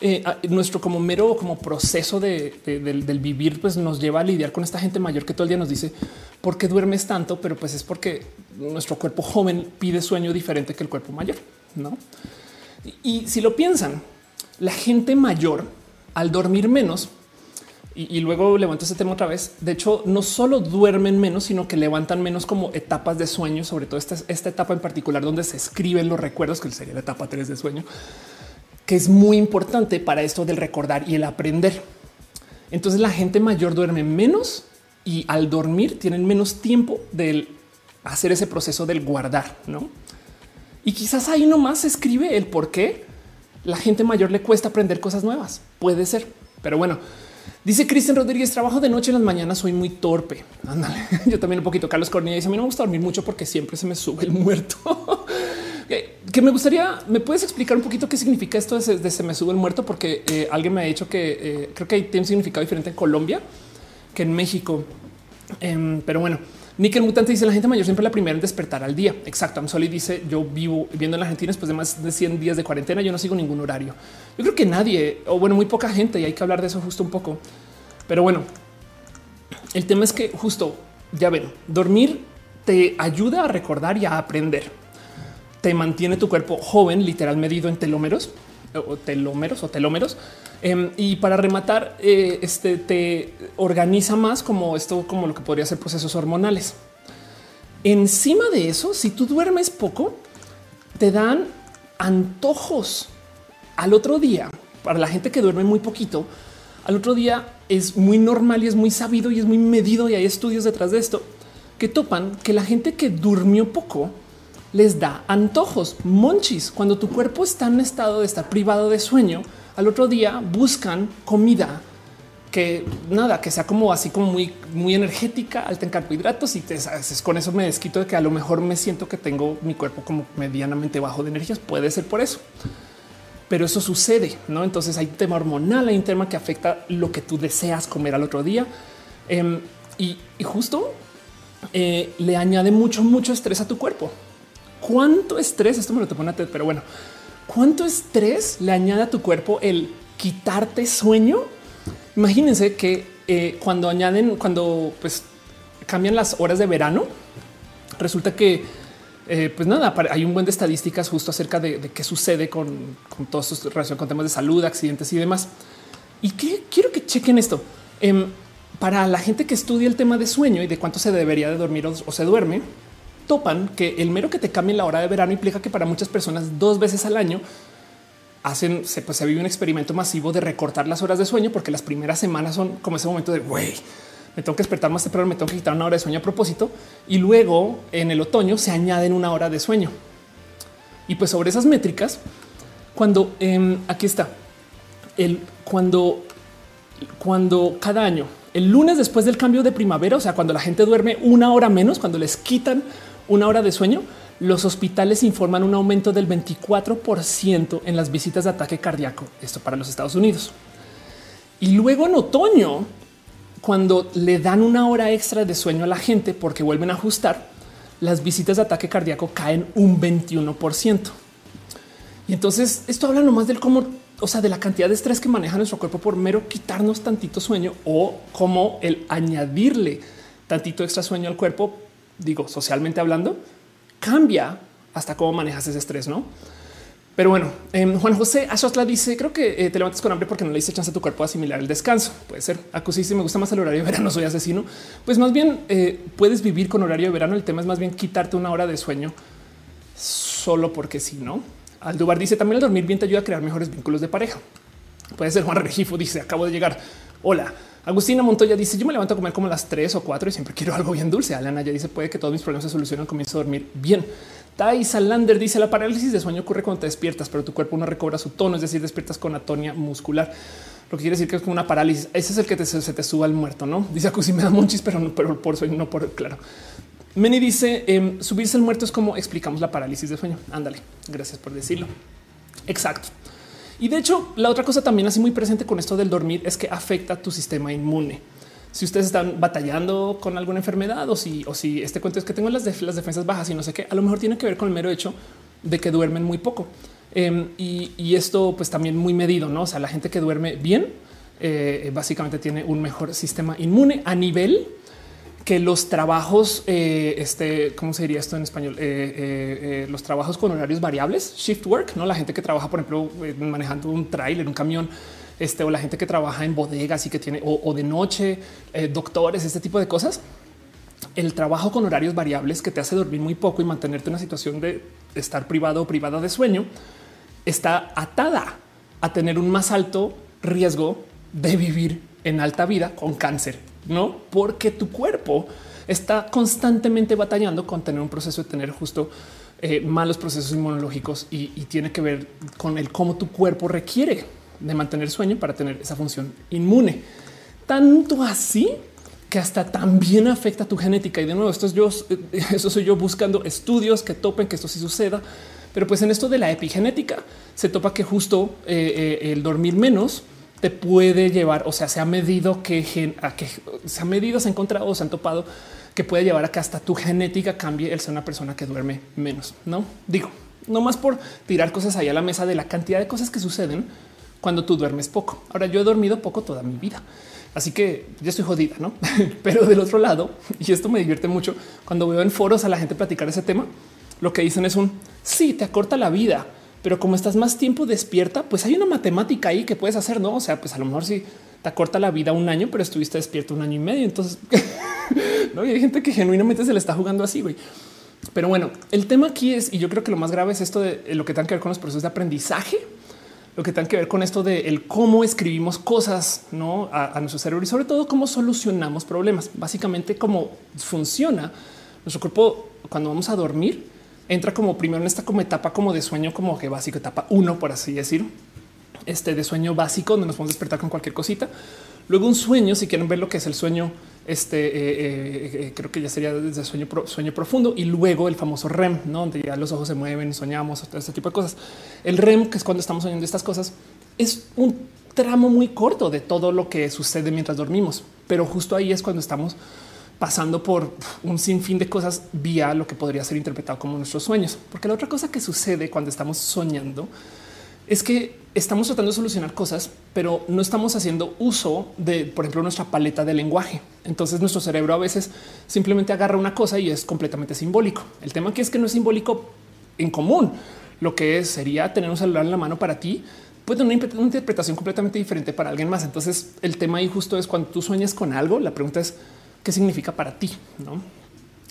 eh, nuestro como mero como proceso de, del, vivir pues nos lleva a lidiar con esta gente mayor que todo el día nos dice por qué duermes tanto, pero pues es porque nuestro cuerpo joven pide sueño diferente que el cuerpo mayor, ¿no? y si lo piensan, la gente mayor al dormir menos y, luego levanto ese tema otra vez. De hecho, no solo duermen menos, sino que levantan menos como etapas de sueño, sobre todo esta, esta etapa en particular donde se escriben los recuerdos, que sería la etapa 3 de sueño, que es muy importante para esto del recordar y el aprender. Entonces la gente mayor duerme menos y al dormir tienen menos tiempo del hacer ese proceso del guardar, ¿no? Y quizás ahí nomás se escribe el por qué la gente mayor le cuesta aprender cosas nuevas. Puede ser, pero bueno, Dice Cristian Rodríguez, trabajo de noche en las mañanas, soy muy torpe. Ándale, [LAUGHS] yo también un poquito. Carlos Cornilla dice, a mí no me gusta dormir mucho porque siempre se me sube el muerto. [LAUGHS] que me gustaría, ¿me puedes explicar un poquito qué significa esto de se, me sube el muerto? Porque eh, alguien me ha dicho que eh, creo que tiene un significado diferente en Colombia que en México. Em, pero bueno, Nickel Mutante dice la gente mayor siempre la primera en despertar al día. Exacto. Amsoli dice yo vivo viviendo en la Argentina después de más de 100 días de cuarentena. Yo no sigo ningún horario. Yo creo que nadie o bueno, muy poca gente y hay que hablar de eso justo un poco. Pero bueno, el tema es que justo ya ven, dormir te ayuda a recordar y a aprender. Te mantiene tu cuerpo joven, literal medido en telómeros o telómeros o telómeros Em, y para rematar, eh, este te organiza más como esto, como lo que podría ser procesos hormonales. Encima de eso, si tú duermes poco, te dan antojos al otro día. Para la gente que duerme muy poquito, al otro día es muy normal y es muy sabido y es muy medido. Y hay estudios detrás de esto que topan que la gente que durmió poco les da antojos, monchis. Cuando tu cuerpo está en estado de estar privado de sueño, al otro día buscan comida que nada, que sea como así como muy, muy energética, alta en carbohidratos y te haces con eso me desquito de que a lo mejor me siento que tengo mi cuerpo como medianamente bajo de energías. Puede ser por eso, pero eso sucede, no? Entonces hay un tema hormonal, hay un tema que afecta lo que tú deseas comer al otro día em, y, justo eh, le añade mucho, mucho estrés a tu cuerpo. ¿Cuánto estrés? Esto me lo te pone a pero bueno, ¿Cuánto estrés le añade a tu cuerpo el quitarte sueño. Imagínense que eh, cuando añaden, cuando pues cambian las horas de verano, resulta que eh, pues nada, hay un buen de estadísticas justo acerca de, qué sucede con, con todos estos relación con temas de salud, accidentes y demás. Y que quiero que chequen esto. Em, para la gente que estudia el tema de sueño y de cuánto se debería de dormir o, se duerme, topan que el mero que te cambie la hora de verano implica que para muchas personas dos veces al año hacen, se, pues, se vive un experimento masivo de recortar las horas de sueño porque las primeras semanas son como ese momento de güey, me tengo que despertar más temprano, me tengo que quitar una hora de sueño a propósito y luego en el otoño se añaden una hora de sueño. Y pues sobre esas métricas, cuando em, aquí está el cuando cuando cada año el lunes después del cambio de primavera, o sea, cuando la gente duerme una hora menos, cuando les quitan una hora de sueño, los hospitales informan un aumento del 24% en las visitas de ataque cardíaco. Esto para los Estados Unidos. Y luego en otoño, cuando le dan una hora extra de sueño a la gente porque vuelven a ajustar, las visitas de ataque cardíaco caen un 21%. Y entonces esto habla nomás del cómo, o sea, de la cantidad de estrés que maneja nuestro cuerpo por mero quitarnos tantito sueño o como el añadirle tantito extra sueño al cuerpo, digo, socialmente hablando, cambia hasta cómo manejas ese estrés, ¿no? Pero bueno, em, Juan José Ashotla dice: Creo que eh, te levantas con hambre porque no le dice chance a tu cuerpo a asimilar el descanso. Puede ser. Acusi si me gusta más el horario de verano, soy asesino. Pues más bien eh, puedes vivir con horario de verano. El tema es más bien quitarte una hora de sueño solo porque si no. Aldubar dice también el dormir bien te ayuda a crear mejores vínculos de pareja. Puede ser Juan Regifo dice acabo de llegar. Hola. Agustina Montoya dice yo me levanto a comer como las 3 o 4 y siempre quiero [LAUGHS] algo bien dulce. Alana ya dice puede que todos mis problemas se solucionen comienzo a dormir bien. Tai Salander dice la parálisis de sueño ocurre cuando te despiertas, pero tu cuerpo no recobra su tono, es decir, despiertas con atonia muscular. Lo que quiere decir que es como una parálisis. Ese es el que se te suba al muerto, no dice Acusi me da monchis, pero no, pero por sueño, no por claro. Meni dice em, subirse al muerto es como explicamos la parálisis de sueño. Ándale, gracias por decirlo. Exacto. Y de hecho, la otra cosa también así muy presente con esto del dormir es que afecta tu sistema inmune si ustedes están batallando con alguna enfermedad o si, o si este cuento es que tengo las, las defensas bajas y no sé qué, a lo mejor tiene que ver con el mero hecho de que duermen muy poco. Em, y, esto pues también muy medido, ¿no? O sea, la gente que duerme bien eh, básicamente tiene un mejor sistema inmune a nivel que los trabajos, eh, este, ¿cómo se diría esto en español? Eh, los trabajos con horarios variables, shift work, ¿no? La gente que trabaja, por ejemplo, manejando un trailer, un camión, este, o la gente que trabaja en bodegas y que tiene o, de noche, eh, doctores, este tipo de cosas. El trabajo con horarios variables que te hace dormir muy poco y mantenerte en una situación de estar privado o privada de sueño está atada a tener un más alto riesgo de vivir en alta vida con cáncer, no porque tu cuerpo está constantemente batallando con tener un proceso de tener justo eh, malos procesos inmunológicos y, tiene que ver con el cómo tu cuerpo requiere de mantener sueño para tener esa función inmune. Tanto así que hasta también afecta tu genética. Y de nuevo, esto es yo, [LAUGHS] eso soy yo buscando estudios que topen que esto sí suceda. Pero pues en esto de la epigenética se topa que justo eh, eh, el dormir menos te puede llevar, o sea, se ha medido que, que se ha medido, se ha encontrado, se han topado que puede llevar a que hasta tu genética cambie el ser una persona que duerme menos. No digo, no más por tirar cosas ahí a la mesa de la cantidad de cosas que suceden cuando tú duermes poco. Ahora yo he dormido poco toda mi vida, así que yo estoy jodida, no? [LAUGHS] Pero del otro lado, y esto me divierte mucho cuando veo en foros a la gente platicar ese tema, lo que dicen es un sí, te acorta la vida, pero como estás más tiempo despierta, pues hay una matemática ahí que puedes hacer, no? O sea, pues a lo mejor sí te acorta la vida un año, pero estuviste despierto un año y medio. Entonces, [LAUGHS] no hay gente que genuinamente se le está jugando así, güey. Pero bueno, el tema aquí es, y yo creo que lo más grave es esto de lo que tiene que ver con los procesos de aprendizaje lo que tiene que ver con esto de el cómo escribimos cosas ¿no? a, nuestro cerebro y sobre todo cómo solucionamos problemas. Básicamente cómo funciona nuestro cuerpo cuando vamos a dormir. Entra como primero en esta etapa como de sueño, como que básico, etapa uno, por así decir, este de sueño básico, donde nos podemos despertar con cualquier cosita. Luego un sueño, si quieren ver lo que es el sueño, este eh, eh, eh, creo que ya sería desde sueño, sueño profundo y luego el famoso REM, ¿no? donde ya los ojos se mueven soñamos, todo este tipo de cosas. El REM, que es cuando estamos soñando estas cosas, es un tramo muy corto de todo lo que sucede mientras dormimos, pero justo ahí es cuando estamos pasando por un sinfín de cosas vía lo que podría ser interpretado como nuestros sueños. Porque la otra cosa que sucede cuando estamos soñando es que estamos tratando de solucionar cosas, pero no estamos haciendo uso de, por ejemplo, nuestra paleta de lenguaje. Entonces nuestro cerebro a veces simplemente agarra una cosa y es completamente simbólico. El tema aquí es que no es simbólico en común. Lo que sería tener un celular en la mano para ti puede una, una interpretación completamente diferente para alguien más. Entonces el tema ahí justo es cuando tú sueñas con algo, la pregunta es qué significa para ti, ¿no?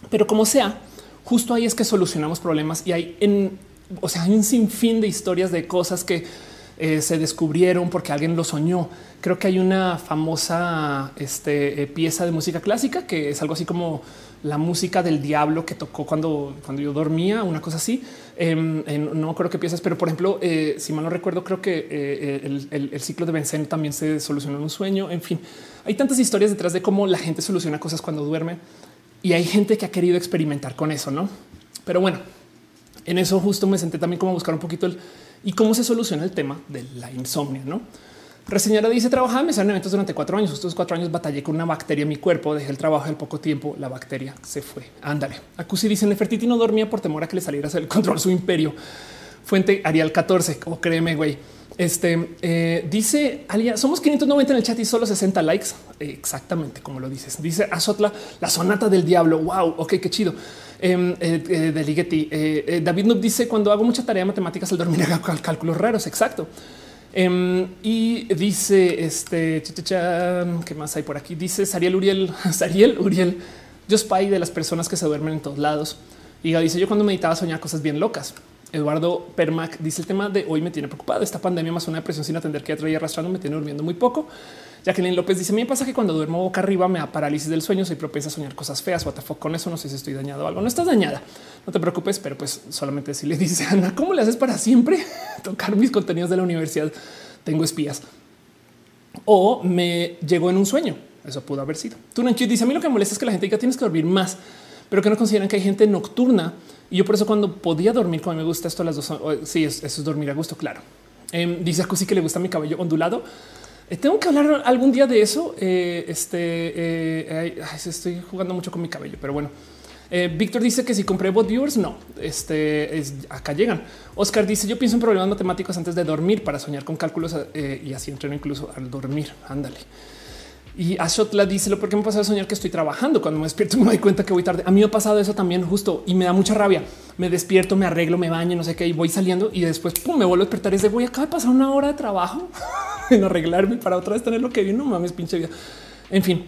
Pero como sea, justo ahí es que solucionamos problemas y hay en, o sea, hay un sinfín de historias de cosas que eh, se descubrieron porque alguien lo soñó. Creo que hay una famosa este, eh, pieza de música clásica que es algo así como la música del diablo que tocó cuando, cuando yo dormía, una cosa así. Em, no creo que piezas, pero por ejemplo, eh, si mal no recuerdo, creo que el, ciclo de Benzen también se solucionó en un sueño. En fin, hay tantas historias detrás de cómo la gente soluciona cosas cuando duerme y hay gente que ha querido experimentar con eso, no? Pero bueno, en eso justo me senté también como buscar un poquito el y cómo se soluciona el tema de la insomnia. No reseñara dice trabajaba en eventos durante cuatro años. Estos cuatro años batallé con una bacteria en mi cuerpo. Dejé el trabajo al poco tiempo. La bacteria se fue. Ándale. Acusi dice Nefertiti no dormía por temor a que le saliera el control su imperio. Fuente Arial 14. O créeme, güey. Este eh, dice Alia, somos 590 en el chat y solo 60 likes. exactamente como lo dices. Dice Azotla, la sonata del diablo. Wow, ok, qué chido. Em, eh, eh, Ligeti. Eh, David Noob dice cuando hago mucha tarea de matemáticas, al dormir [LAUGHS] hago cálculos raros. Exacto. Em, y dice este qué más hay por aquí. Dice Sariel Uriel, [LAUGHS] Sariel Uriel, yo spy de las personas que se duermen en todos lados. Y dice yo cuando meditaba soñaba cosas bien locas. Eduardo Permac dice el tema de hoy me tiene preocupado. Esta pandemia más una depresión sin atender que traía arrastrando me tiene durmiendo muy poco. Jacqueline López dice: me pasa que cuando duermo boca arriba me da parálisis del sueño, soy propensa a soñar cosas feas. What the fuck con eso? No sé si estoy dañado o algo. No estás dañada, no te preocupes, pero pues solamente si le dice Ana, ¿cómo le haces para siempre [LAUGHS] tocar mis contenidos de la universidad? Tengo espías o me llegó en un sueño. Eso pudo haber sido. Tú dice: A mí lo que molesta es que la gente diga tienes que dormir más, pero que no consideran que hay gente nocturna. Y yo por eso cuando podía dormir, como me gusta esto a las dos, sí, eso es dormir a gusto, claro. Eh, dice Acusi que le gusta mi cabello ondulado. Eh, tengo que hablar algún día de eso. Eh, este eh, estoy jugando mucho con mi cabello, pero bueno. Víctor dice que si compré bot viewers, no, este es acá llegan. Oscar dice: Yo pienso en problemas matemáticos antes de dormir para soñar con cálculos y así entreno incluso al dormir. Ándale. Y Ashotla dice lo porque me pasa a soñar que estoy trabajando. Cuando me despierto [LAUGHS] me doy cuenta que voy tarde. A mí me ha pasado eso también justo y me da mucha rabia. Me despierto, me arreglo, me baño, no sé qué y voy saliendo y después pum, me vuelvo a despertar. Es de voy acaba de pasar una hora de trabajo [LAUGHS] en arreglarme para otra vez tener lo que vi. No mames, pinche vida. En fin,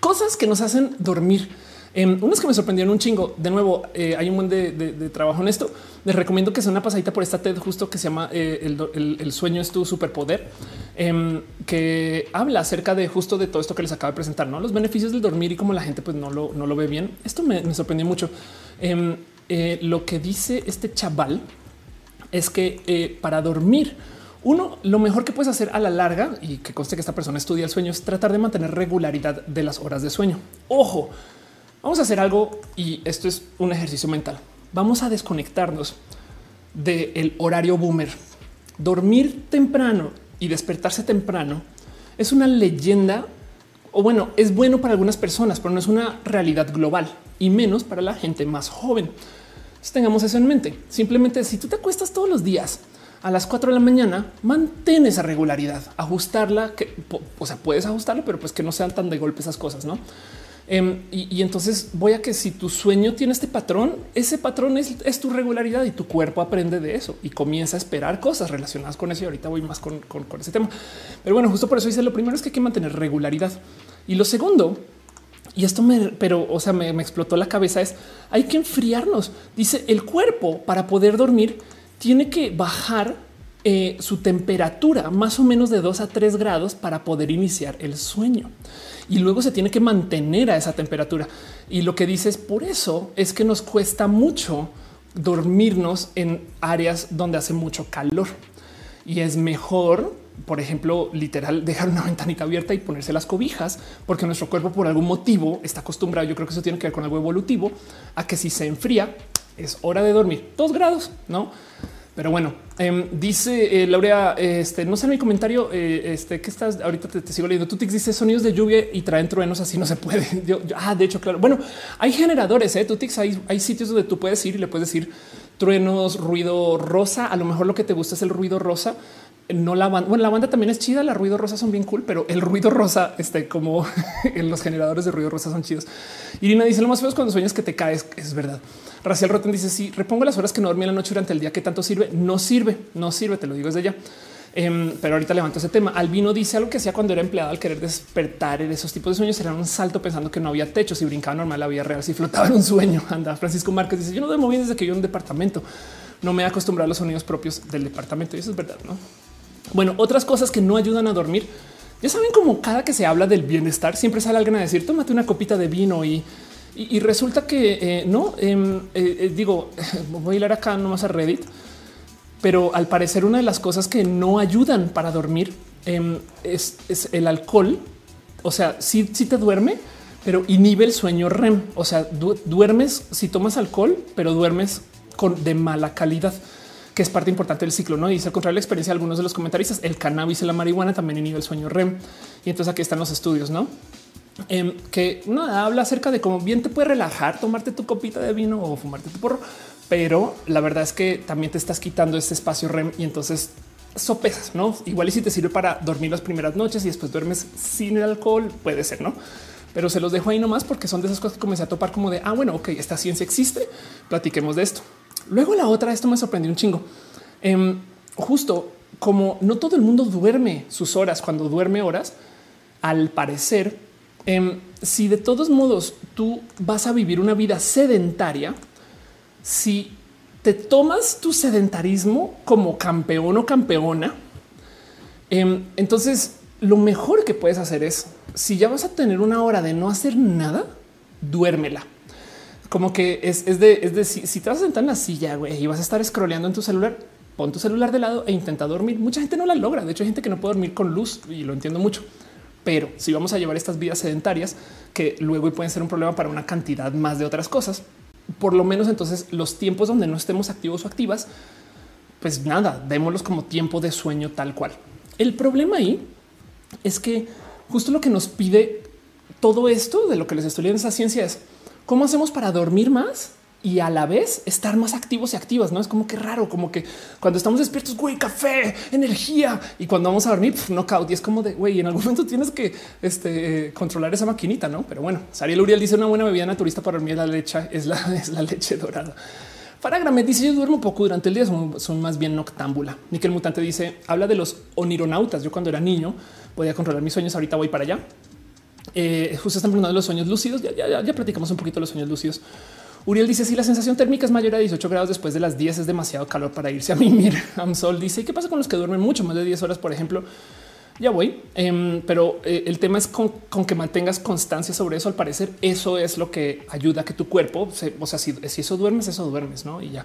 cosas que nos hacen dormir. Um, unos que me sorprendieron un chingo. De nuevo, eh, hay un buen de, trabajo en esto. Les recomiendo que sea una pasadita por esta TED justo que se llama eh, el, sueño es tu superpoder, em, que habla acerca de justo de todo esto que les acabo de presentar, no los beneficios del dormir y cómo la gente pues no lo, no lo ve bien. Esto me, sorprendió mucho. Em, eh, lo que dice este chaval es que para dormir, uno, lo mejor que puedes hacer a la larga y que conste que esta persona estudia el sueño es tratar de mantener regularidad de las horas de sueño. Ojo, Vamos a hacer algo y esto es un ejercicio mental. Vamos a desconectarnos del horario boomer. Dormir temprano y despertarse temprano es una leyenda o bueno, es bueno para algunas personas, pero no es una realidad global y menos para la gente más joven. tengamos eso en mente. Simplemente si tú te acuestas todos los días a las 4 de la mañana, mantén esa regularidad, ajustarla, que o sea, puedes ajustarlo, pero pues que no sean tan de golpe esas cosas, no? Em, y, entonces voy a que si tu sueño tiene este patrón, ese patrón es, tu regularidad y tu cuerpo aprende de eso y comienza a esperar cosas relacionadas con eso. Y ahorita voy más con, ese tema. Pero bueno, justo por eso dice lo primero es que hay que mantener regularidad. Y lo segundo, y esto me, pero o sea, me, explotó la cabeza es hay que enfriarnos. Dice el cuerpo para poder dormir tiene que bajar eh, su temperatura más o menos de 2 a 3 grados para poder iniciar el sueño y luego se tiene que mantener a esa temperatura. Y lo que dices por eso es que nos cuesta mucho dormirnos en áreas donde hace mucho calor y es mejor, por ejemplo, literal dejar una [LAUGHS] ventanita abierta y ponerse las cobijas, porque nuestro cuerpo por algún motivo está acostumbrado. Yo creo que eso tiene que ver con algo evolutivo a que si se enfría es hora de dormir dos grados, no? Pero bueno, em, dice eh, Laura, este no sé en mi comentario, eh, este que estás ahorita te, sigo leyendo. Tú te dice sonidos de lluvia y traen truenos, así no se puede. [LAUGHS] ah, de hecho, claro. Bueno, hay generadores, eh, Tutix, hay, hay sitios donde tú puedes ir y le puedes decir truenos, ruido rosa. A lo mejor lo que te gusta es el ruido rosa. No la banda. Bueno, la banda también es chida. La ruido rosa son bien cool, pero el ruido rosa, este, como [LAUGHS] en los generadores de ruido rosa son chidos. Irina dice lo más feo es cuando sueñas que te caes. Es verdad. Racial Rotten dice si sí, repongo las horas que no dormí en la noche durante el día. ¿Qué tanto sirve? No sirve, no sirve. Te lo digo desde ya. Em, pero ahorita levanto ese tema. Albino dice algo que hacía cuando era empleado al querer despertar en esos tipos de sueños. Era un salto pensando que no había techo. Si brincaba normal la vida real, si flotaba en un sueño. [LAUGHS] Anda, Francisco Márquez dice: Yo no duermo bien desde que yo en un departamento. No me he acostumbrado a los sonidos propios del departamento. Y eso es verdad. No, bueno, otras cosas que no ayudan a dormir. Ya saben, como cada que se habla del bienestar, siempre sale alguien a decir: Tómate una copita de vino y y, resulta que eh, no em, eh, eh, digo, [LAUGHS] voy a ir acá nomás a Reddit pero al parecer una de las cosas que no ayudan para dormir em, es, el alcohol. O sea, sí, te duerme, pero inhibe el sueño REM. O sea, duermes si tomas alcohol, pero duermes con de mala calidad, que es parte importante del ciclo. No dice al contrario la experiencia de algunos de los comentaristas. El cannabis y la marihuana también inhibe el sueño REM. Y entonces aquí están los estudios, no? Em, que no habla acerca de cómo bien te puede relajar, tomarte tu copita de vino o fumarte tu porro, pero la verdad es que también te estás quitando este espacio REM y entonces sopesas, no? Igual y si te sirve para dormir las primeras noches y después duermes sin el alcohol, puede ser, no? Pero se los dejo ahí nomás porque son de esas cosas que comencé a topar como de ah, bueno, ok, esta ciencia existe. Platiquemos de esto. Luego la otra, esto me sorprendió un chingo. Em, justo como no todo el mundo duerme sus horas cuando duerme horas, al parecer, em, si de todos modos tú vas a vivir una vida sedentaria, si te tomas tu sedentarismo como campeón o campeona, em, entonces lo mejor que puedes hacer es, si ya vas a tener una hora de no hacer nada, duérmela. Como que es, de, es de si, te vas a sentar en la silla y vas a estar scrolleando en tu celular, pon tu celular de lado e intenta dormir. Mucha gente no la logra. De hecho, hay gente que no puede dormir con luz y lo entiendo mucho. Pero si vamos a llevar estas vidas sedentarias que luego pueden ser un problema para una cantidad más de otras cosas, por lo menos entonces los tiempos donde no estemos activos o activas, pues nada, démoslos como tiempo de sueño tal cual. El problema ahí es que justo lo que nos pide todo esto de lo que les estoy leyendo esa ciencia es cómo hacemos para dormir más y a la vez estar más activos y activas. No es como que raro, como que cuando estamos despiertos, güey, café, energía y cuando vamos a dormir, no knockout. Y es como de güey, en algún [LAUGHS] momento tienes que este, controlar esa maquinita, no? Pero bueno, Sariel Uriel dice una buena bebida naturista para dormir la leche es la, [LAUGHS] es la leche dorada. Faragramet dice yo duermo poco durante el día, son, más bien noctámbula. Nickel Mutante dice habla de los onironautas. Yo cuando era niño podía controlar mis sueños. Ahorita voy para allá. Eh, justo están preguntando los sueños lúcidos. Ya, ya, ya platicamos un poquito los sueños lúcidos. Uriel dice si la sensación térmica es mayor a 18 grados después de las 10 es demasiado calor para irse a mimir. [LAUGHS] Amsol dice qué pasa con los que duermen mucho más de 10 horas, por ejemplo. Ya voy, em, pero eh, el tema es con, que mantengas constancia sobre eso. Al parecer, eso es lo que ayuda a que tu cuerpo, se, o sea, si, eso duermes, eso duermes, no? Y ya.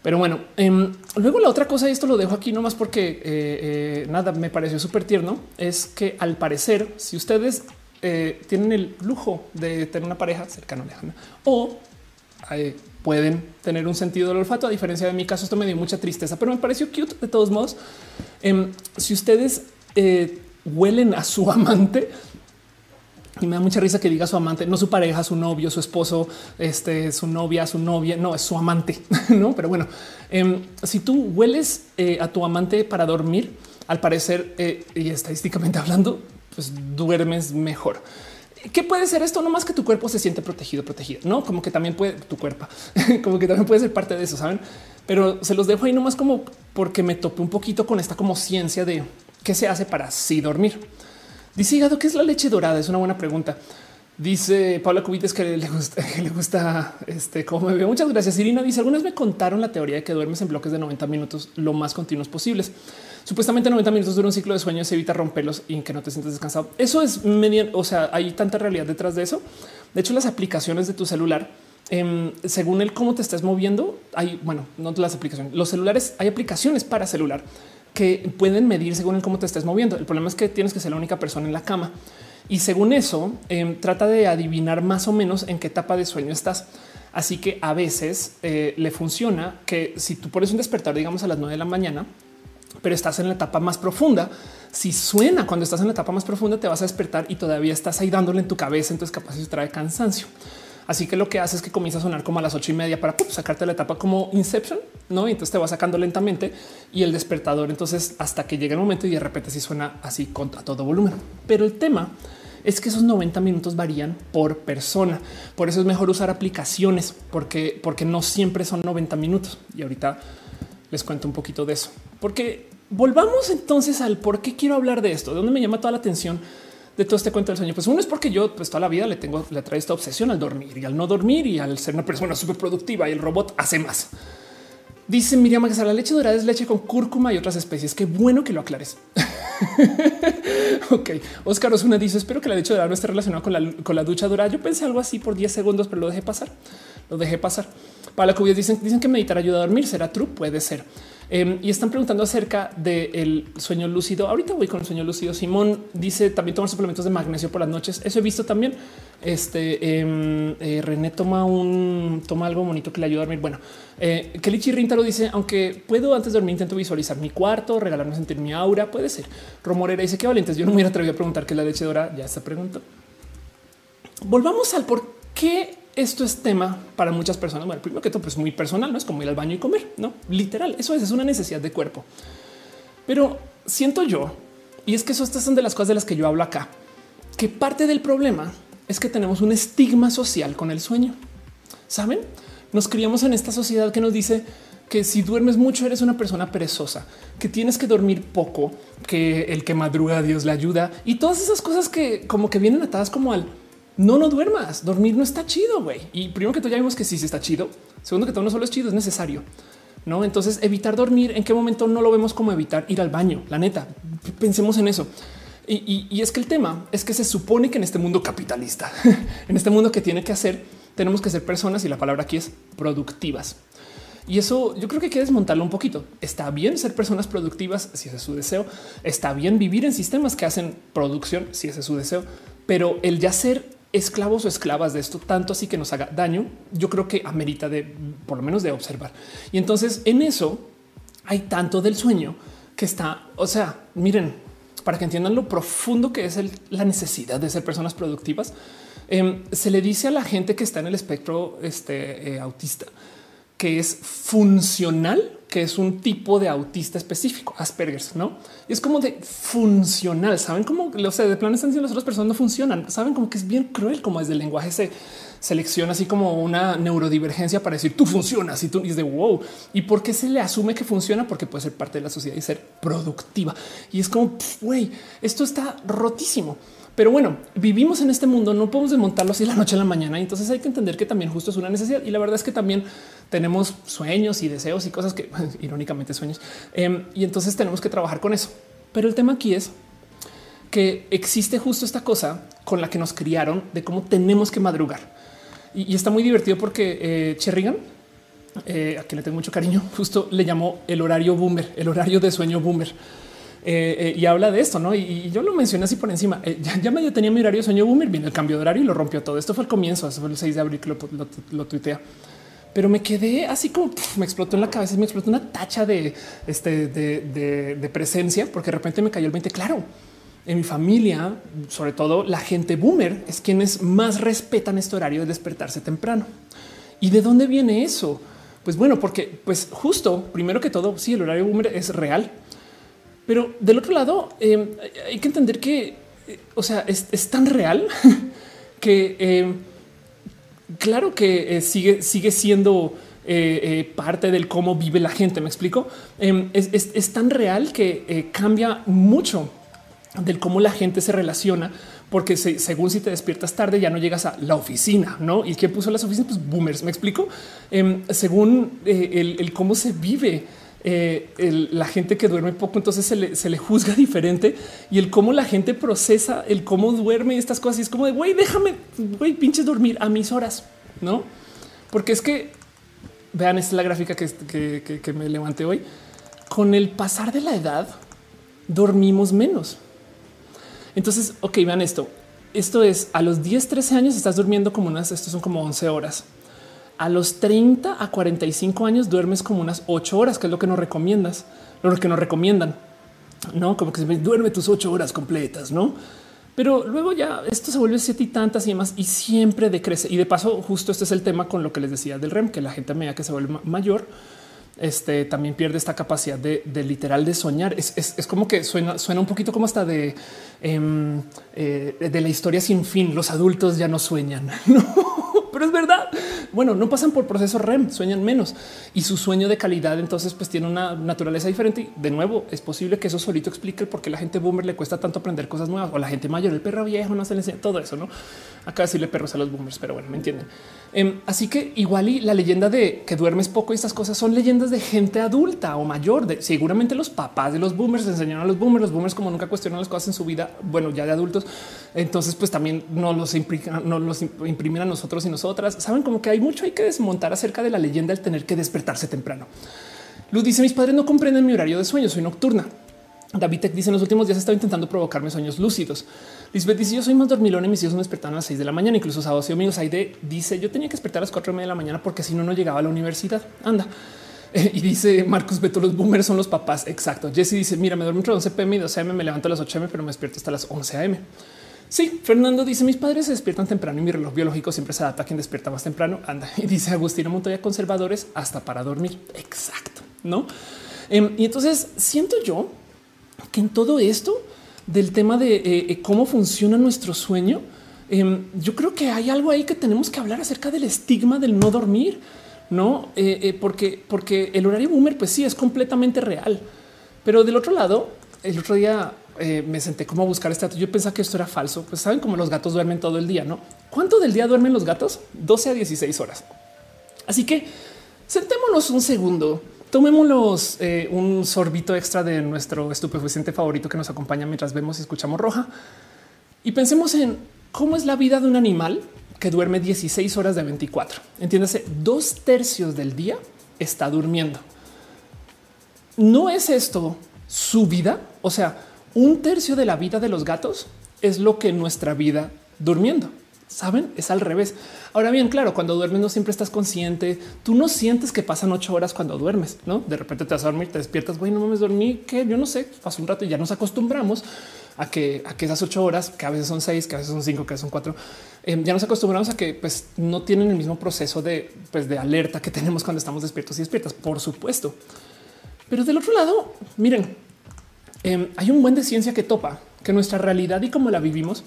Pero bueno, em, luego la otra cosa, y esto lo dejo aquí nomás porque eh, nada me pareció súper tierno, es que al parecer, si ustedes tienen el lujo de tener una pareja cercana, lejana o eh, pueden tener un sentido del olfato. A diferencia de mi caso, esto me dio mucha tristeza, pero me pareció cute de todos modos. Em, si ustedes eh, huelen a su [LAUGHS] amante, y me da mucha risa que diga su amante, no su pareja, su novio, su esposo, este, su novia, su novia, no es su amante, [LAUGHS] no? Pero bueno, em, si tú hueles eh, a tu amante para dormir, al parecer y estadísticamente hablando, pues duermes mejor. ¿Qué puede ser esto? No más que tu cuerpo se siente protegido, protegido, no como que también puede tu cuerpo, [LAUGHS] como que también puede ser parte de eso, saben? Pero se los dejo ahí nomás como porque me topé un poquito con esta como ciencia de qué se hace para así dormir. Dice Gado, ¿qué es la leche dorada? Es una buena pregunta. Dice Paula Cubites que le gusta, [LAUGHS] que le gusta este cómo me veo. Muchas gracias. Irina dice algunas me contaron la teoría de que duermes en bloques de 90 minutos lo más continuos posibles. Supuestamente 90 minutos dura un ciclo de sueño, se evita romperlos y que no te sientes descansado. Eso es media, o sea, hay tanta realidad detrás de eso. De hecho, las aplicaciones de tu celular, em, según el cómo te estás moviendo, hay, bueno, no las aplicaciones, los celulares, hay aplicaciones para celular que pueden medir según el cómo te estés moviendo. El problema es que tienes que ser la única persona en la cama. Y según eso, em, trata de adivinar más o menos en qué etapa de sueño estás. Así que a veces eh, le funciona que si tú pones un despertar, digamos a las 9 de la mañana, pero estás en la etapa más profunda, si suena cuando estás en la etapa más profunda, te vas a despertar y todavía estás ahí dándole en tu cabeza, entonces capaz eso trae cansancio. Así que lo que hace es que comienza a sonar como a las ocho y media para sacarte la etapa como Inception, no? Y entonces te va sacando lentamente y el despertador. Entonces, hasta que llega el momento y de repente sí suena así con todo volumen. Pero el tema es que esos 90 minutos varían por persona. Por eso es mejor usar aplicaciones, porque, porque no siempre son 90 minutos. Y ahorita les cuento un poquito de eso. Porque volvamos entonces al por qué quiero hablar de esto, de dónde me llama toda la atención de todo este cuento del sueño. Pues uno es porque yo pues toda la vida le tengo, le traigo esta obsesión al dormir y al no dormir y al ser una persona súper productiva y el robot hace más. Dice Miriam que la leche dorada es leche con cúrcuma y otras especies. Qué bueno que lo aclares. [LAUGHS] ok. Oscar Osuna dice: Espero que la leche dorada no esté relacionada con la, con la ducha dorada. Yo pensé algo así por 10 segundos, pero lo dejé pasar. Lo dejé pasar. Para la que dicen, dicen que meditar ayuda a dormir. ¿Será true? Puede ser. Em, y están preguntando acerca del sueño lúcido. Ahorita voy con el sueño lúcido. Simón dice también tomar suplementos de magnesio por las noches. Eso he visto también. Este em, eh, René toma un toma algo bonito que le ayuda a dormir. Bueno, eh, Kelly Chirrintaro dice: Aunque puedo antes de dormir, intento visualizar mi cuarto, regalarme sentir mi aura. Puede ser. Romorera dice que valientes. Yo no me hubiera atrevido a preguntar qué es la leche dora. Ya se preguntó. Volvamos al por qué esto es tema para muchas personas. Bueno, primero que todo, pues muy personal, no es como ir al baño y comer, no literal. Eso es, es una necesidad de cuerpo. Pero siento yo, y es que eso estas son de las cosas de las que yo hablo acá, que parte del problema es que tenemos un estigma social con el sueño. Saben, nos criamos en esta sociedad que nos dice que si duermes mucho eres una persona perezosa, que tienes que dormir poco, que el que madruga Dios le ayuda y todas esas cosas que como que vienen atadas como al no, no duermas. Dormir no está chido, güey. Y primero que todo ya vimos que sí, sí está chido. Segundo que todo no solo es chido, es necesario. No, entonces evitar dormir. ¿En qué momento no lo vemos como evitar ir al baño? La neta, pensemos en eso. Y, es que el tema es que se supone que en este mundo capitalista, [LAUGHS] en este mundo que tiene que hacer, tenemos que ser personas y la palabra aquí es productivas. Y eso yo creo que hay que desmontarlo un poquito. Está bien ser personas productivas si ese es su deseo. Está bien vivir en sistemas que hacen producción si ese es su deseo. Pero el ya ser esclavos o esclavas de esto, tanto así que nos haga daño, yo creo que amerita de por lo menos de observar. Y entonces en eso hay tanto del sueño que está, o sea, miren, para que entiendan lo profundo que es la necesidad de ser personas productivas, em, se le dice a la gente que está en el espectro este, eh, autista que es funcional, que es un tipo de autista específico, Asperger, no? Y es como de funcional. Saben cómo o sea, de plan están diciendo las otras personas no funcionan. Saben como que es bien cruel, como desde el lenguaje se selecciona así como una neurodivergencia para decir tú funcionas y tú dices de wow. Y por qué se le asume que funciona? Porque puede ser parte de la sociedad y ser productiva. Y es como güey, esto está rotísimo. Pero bueno, vivimos en este mundo, no podemos desmontarlo así la noche a la mañana. Entonces hay que entender que también justo es una necesidad. Y la verdad es que también tenemos sueños y deseos y cosas que [LAUGHS] irónicamente sueños. Em, y entonces tenemos que trabajar con eso. Pero el tema aquí es que existe justo esta cosa con la que nos criaron de cómo tenemos que madrugar. Y, está muy divertido porque eh, Cherrigan, eh, a quien le tengo mucho cariño, justo le llamó el horario boomer, el horario de sueño boomer. Eh, eh, y habla de esto, ¿no? Y, yo lo mencioné así por encima. Eh, ya, medio tenía mi horario sueño boomer, viene el cambio de horario y lo rompió todo. Esto fue el comienzo, eso fue el 6 de abril que lo, tuitea. Pero me quedé así como me explotó en la cabeza, me explotó una tacha de, este, de, presencia, porque de repente me cayó el 20. Claro, en mi familia, sobre todo la gente boomer, es quienes más respetan este horario de despertarse temprano. ¿Y de dónde viene eso? Pues bueno, porque pues justo, primero que todo, sí, el horario boomer es real pero del otro lado, em, hay que entender que, eh, o sea, es, tan real [LAUGHS] que em, claro que eh, sigue, sigue siendo eh, parte del cómo vive la gente. Me explico. Em, es, tan real que cambia mucho del cómo la gente se relaciona, porque según si te despiertas tarde ya no llegas a la oficina, no? Y quién puso las oficinas, pues boomers. Me explico. según el, cómo se vive eh, la gente que duerme poco, entonces se le, juzga [LAUGHS] diferente y el cómo la gente procesa el cómo duerme y estas cosas. Es como de güey, déjame, güey, pinches dormir a mis horas, no? Porque es que vean, esta es la gráfica que, que me levanté hoy. Con el pasar de la edad, dormimos menos. Entonces, ok, vean esto. Esto es a los 10, 13 años estás durmiendo como unas, estos son como 11 horas a los 30 a 45 años duermes como unas 8 horas, que es lo que nos recomiendas, lo que nos recomiendan, no como que duerme tus 8 horas completas, no? Pero luego ya esto se vuelve siete y tantas y demás y siempre decrece. Y de paso, justo este es el tema con lo que les decía del REM, que la gente a medida que se vuelve mayor, este también pierde esta capacidad de, literal de soñar. Es, como que suena, suena un poquito como hasta de, em, eh, de la historia sin fin. Los adultos ya no sueñan, [LAUGHS] pero es verdad. Bueno, no pasan por procesos REM, sueñan menos y su sueño de calidad entonces pues tiene una naturaleza diferente. Y de nuevo, es posible que eso solito explique por qué la gente boomer le cuesta tanto aprender cosas nuevas o la gente mayor, el perro viejo no se le enseña todo eso, no? Acá decirle perros a los boomers, pero bueno, me entienden. Em, así que igual y la leyenda de que duermes poco y estas cosas son leyendas de gente adulta o mayor. De, seguramente los papás de los boomers enseñaron a los boomers. Los boomers, como nunca cuestionan las cosas en su vida, bueno, ya de adultos, entonces pues también no los no los imprimen a nosotros y nosotras. Saben como que hay mucho hay que desmontar acerca de la leyenda del tener que despertarse temprano. Luz dice: Mis padres no comprenden mi horario de sueño, soy nocturna. David Tech dice en los últimos días estado intentando provocarme sueños lúcidos. Lisbeth dice yo soy más dormilón y mis hijos me despertaron a las 6 de la mañana, incluso sábados y domingos. Aide dice yo tenía que despertar a las 4 de la mañana porque si no, no llegaba a la universidad. Anda. [LAUGHS] y dice Marcos Beto, los boomers son los papás. Exacto. Jesse dice mira, me duermo entre 11 pm y 12 am, me levanto a las 8 am, pero me despierto hasta las 11 am. Sí, Fernando dice mis padres se despiertan temprano y mi reloj biológico siempre se adapta a quien despierta más temprano. Anda [LAUGHS] y dice Agustina Montoya conservadores hasta para dormir. Exacto. No? Em, y entonces siento yo que en todo esto del tema de eh, eh, cómo funciona nuestro sueño, em, yo creo que hay algo ahí que tenemos que hablar acerca del estigma del no dormir, no? Eh, porque, porque el horario boomer, pues sí, es completamente real. Pero del otro lado, el otro día me senté como a buscar este dato. Yo pensaba que esto era falso. Pues saben cómo los gatos duermen todo el día, no? ¿Cuánto del día duermen los gatos? 12 a 16 horas. Así que sentémonos un segundo Tomémoslos eh, un sorbito extra de nuestro estupefaciente favorito que nos acompaña mientras vemos y escuchamos roja y pensemos en cómo es la vida de un animal que duerme 16 horas de 24. Entiéndase, dos tercios del día está durmiendo. ¿No es esto su vida? O sea, un tercio de la vida de los gatos es lo que nuestra vida durmiendo. Saben, es al revés. Ahora bien, claro, cuando duermes no siempre estás consciente. Tú no sientes que pasan ocho horas cuando duermes, no? De repente te vas a dormir, te despiertas. Bueno, no me dormí que yo no sé, pasó un rato y ya nos acostumbramos a que, a que esas ocho horas, que a veces son seis, que a veces son cinco, que a veces son cuatro, em, ya nos acostumbramos a que pues, no tienen el mismo proceso de, pues, de alerta que tenemos cuando estamos despiertos y despiertas, por supuesto. Pero del otro lado, miren, em, hay un buen de ciencia que topa que nuestra realidad y cómo la vivimos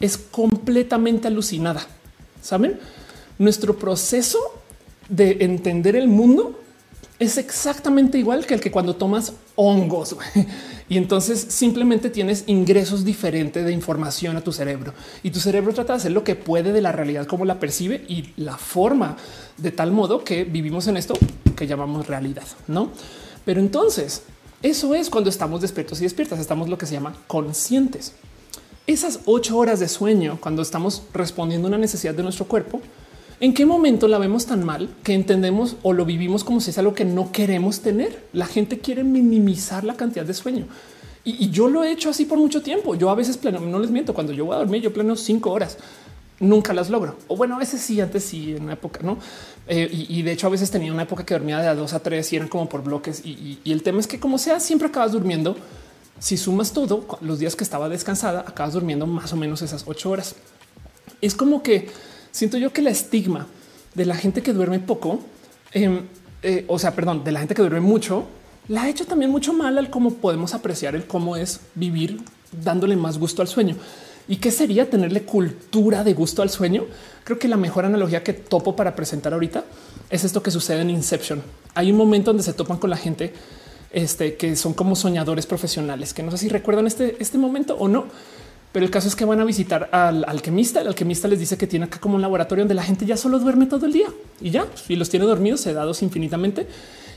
es completamente alucinada. Saben, nuestro proceso de entender el mundo es exactamente igual que el que cuando tomas hongos y entonces simplemente tienes ingresos diferentes de información a tu cerebro y tu cerebro trata de hacer lo que puede de la realidad como la percibe y la forma de tal modo que vivimos en esto que llamamos realidad, no? Pero entonces eso es cuando estamos despiertos y despiertas, estamos lo que se llama conscientes esas ocho horas de sueño, cuando estamos respondiendo a una necesidad de nuestro cuerpo, ¿en qué momento la vemos tan mal que entendemos o lo vivimos como si es algo que no queremos tener? La gente quiere minimizar la cantidad de sueño. Y, yo lo he hecho así por mucho tiempo. Yo a veces plano, no les miento, cuando yo voy a dormir, yo planeo cinco horas. Nunca las logro. O bueno, a veces sí, antes sí, en una época, ¿no? Eh, y, de hecho a veces tenía una época que dormía de a dos a tres y eran como por bloques. y el tema es que como sea, siempre acabas durmiendo si sumas todo, los días que estaba descansada, acabas durmiendo más o menos esas ocho horas. Es como que siento yo que la estigma de la gente que duerme poco, em, eh, o sea, perdón, de la gente que duerme mucho, la ha hecho también mucho mal al cómo podemos apreciar el cómo es vivir dándole más gusto al sueño. ¿Y qué sería tenerle cultura de gusto al sueño? Creo que la mejor analogía que topo para presentar ahorita es esto que sucede en Inception. Hay un momento donde se topan con la gente este, que son como soñadores profesionales, que no sé si recuerdan este, este momento o no, pero el caso es que van a visitar al alquimista. El alquimista les dice que tiene acá como un laboratorio donde la gente ya solo duerme todo el día y ya y los tiene dormidos, sedados infinitamente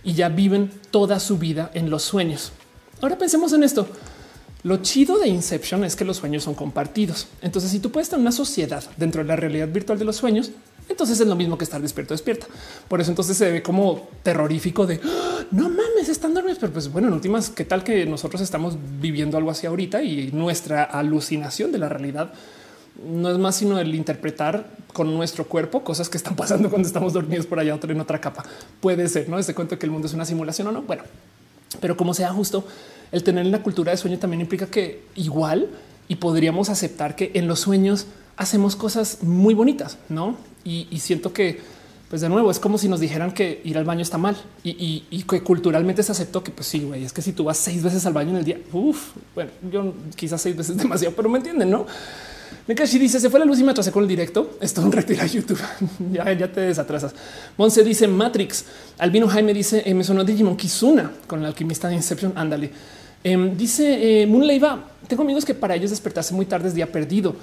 y ya viven toda su vida en los sueños. Ahora pensemos en esto. Lo chido de Inception es que los sueños son compartidos. Entonces, si tú puedes tener una sociedad dentro de la realidad virtual de los sueños, entonces es lo mismo que estar despierto, despierta. Por eso entonces se ve como terrorífico de ¡Ah! no mames, están dormidos. Pero pues bueno, en últimas, qué tal que nosotros estamos viviendo algo así ahorita y nuestra alucinación de la realidad no es más sino el interpretar con nuestro cuerpo cosas que están pasando cuando estamos dormidos por allá otra en otra capa. Puede ser, no? Este cuento que el mundo es una simulación o no. Bueno, pero como sea justo, el tener una cultura de sueño también implica que igual y podríamos aceptar que en los sueños hacemos cosas muy bonitas, ¿no? Y, siento que, pues de nuevo, es como si nos dijeran que ir al baño está mal y, que culturalmente se aceptó que, pues sí, güey, es que si tú vas seis veces al baño en el día, uff, bueno, yo quizás seis veces [LAUGHS] demasiado, pero me entienden, ¿no? Nekashi dice se fue la luz y me atrasé con el directo. Esto un retiro a YouTube. [LAUGHS] ya, ya te desatrasas. Monse dice Matrix. Albino Jaime dice eh, me sonó Digimon Kizuna con el alquimista de Inception. Ándale. Em, dice eh, Moon Leiva. Tengo amigos que para ellos despertarse muy tarde es día perdido.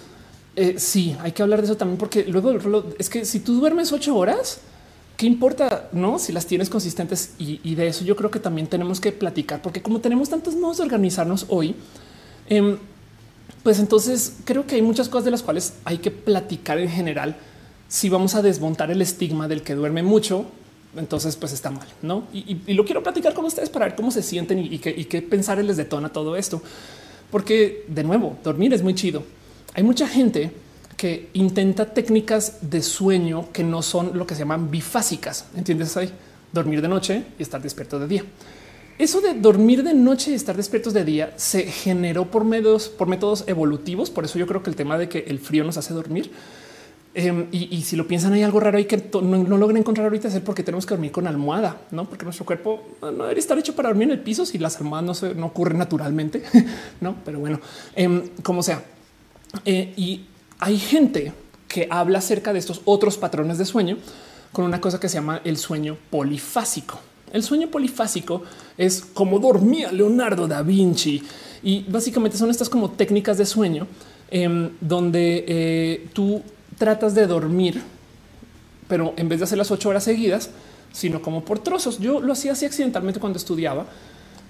Eh, sí, hay que hablar de eso también, porque luego es que si tú duermes ocho horas, qué importa, no? Si las tienes consistentes y, de eso yo creo que también tenemos que platicar, porque como tenemos tantos modos de organizarnos hoy, em, pues entonces creo que hay muchas cosas de las cuales hay que platicar en general. Si vamos a desmontar el estigma del que duerme mucho, entonces pues está mal, ¿no? Y, lo quiero platicar con ustedes para ver cómo se sienten y, qué, qué pensar les detona todo esto. Porque de nuevo, dormir es muy chido hay mucha gente que intenta técnicas de sueño que no son lo que se llaman bifásicas. Entiendes ahí dormir de noche y estar despierto de día. Eso de dormir de noche y estar despiertos de día se generó por medios, por métodos evolutivos. Por eso yo creo que el tema de que el frío nos hace dormir. Em, y, si lo piensan, hay algo raro ahí que no, no logran encontrar ahorita es porque tenemos que dormir con almohada, no? Porque nuestro cuerpo no debería estar hecho para dormir en el piso si las almohadas no, se, no ocurren naturalmente, [LAUGHS] no? Pero bueno, em, como sea, eh, y hay gente que habla acerca de estos otros patrones de sueño con una cosa que se llama el sueño polifásico. El sueño polifásico es como dormía Leonardo da Vinci y básicamente son estas como técnicas de sueño em, donde eh, tú tratas de dormir, pero en vez de hacer las ocho horas seguidas, sino como por trozos. Yo lo hacía así accidentalmente cuando estudiaba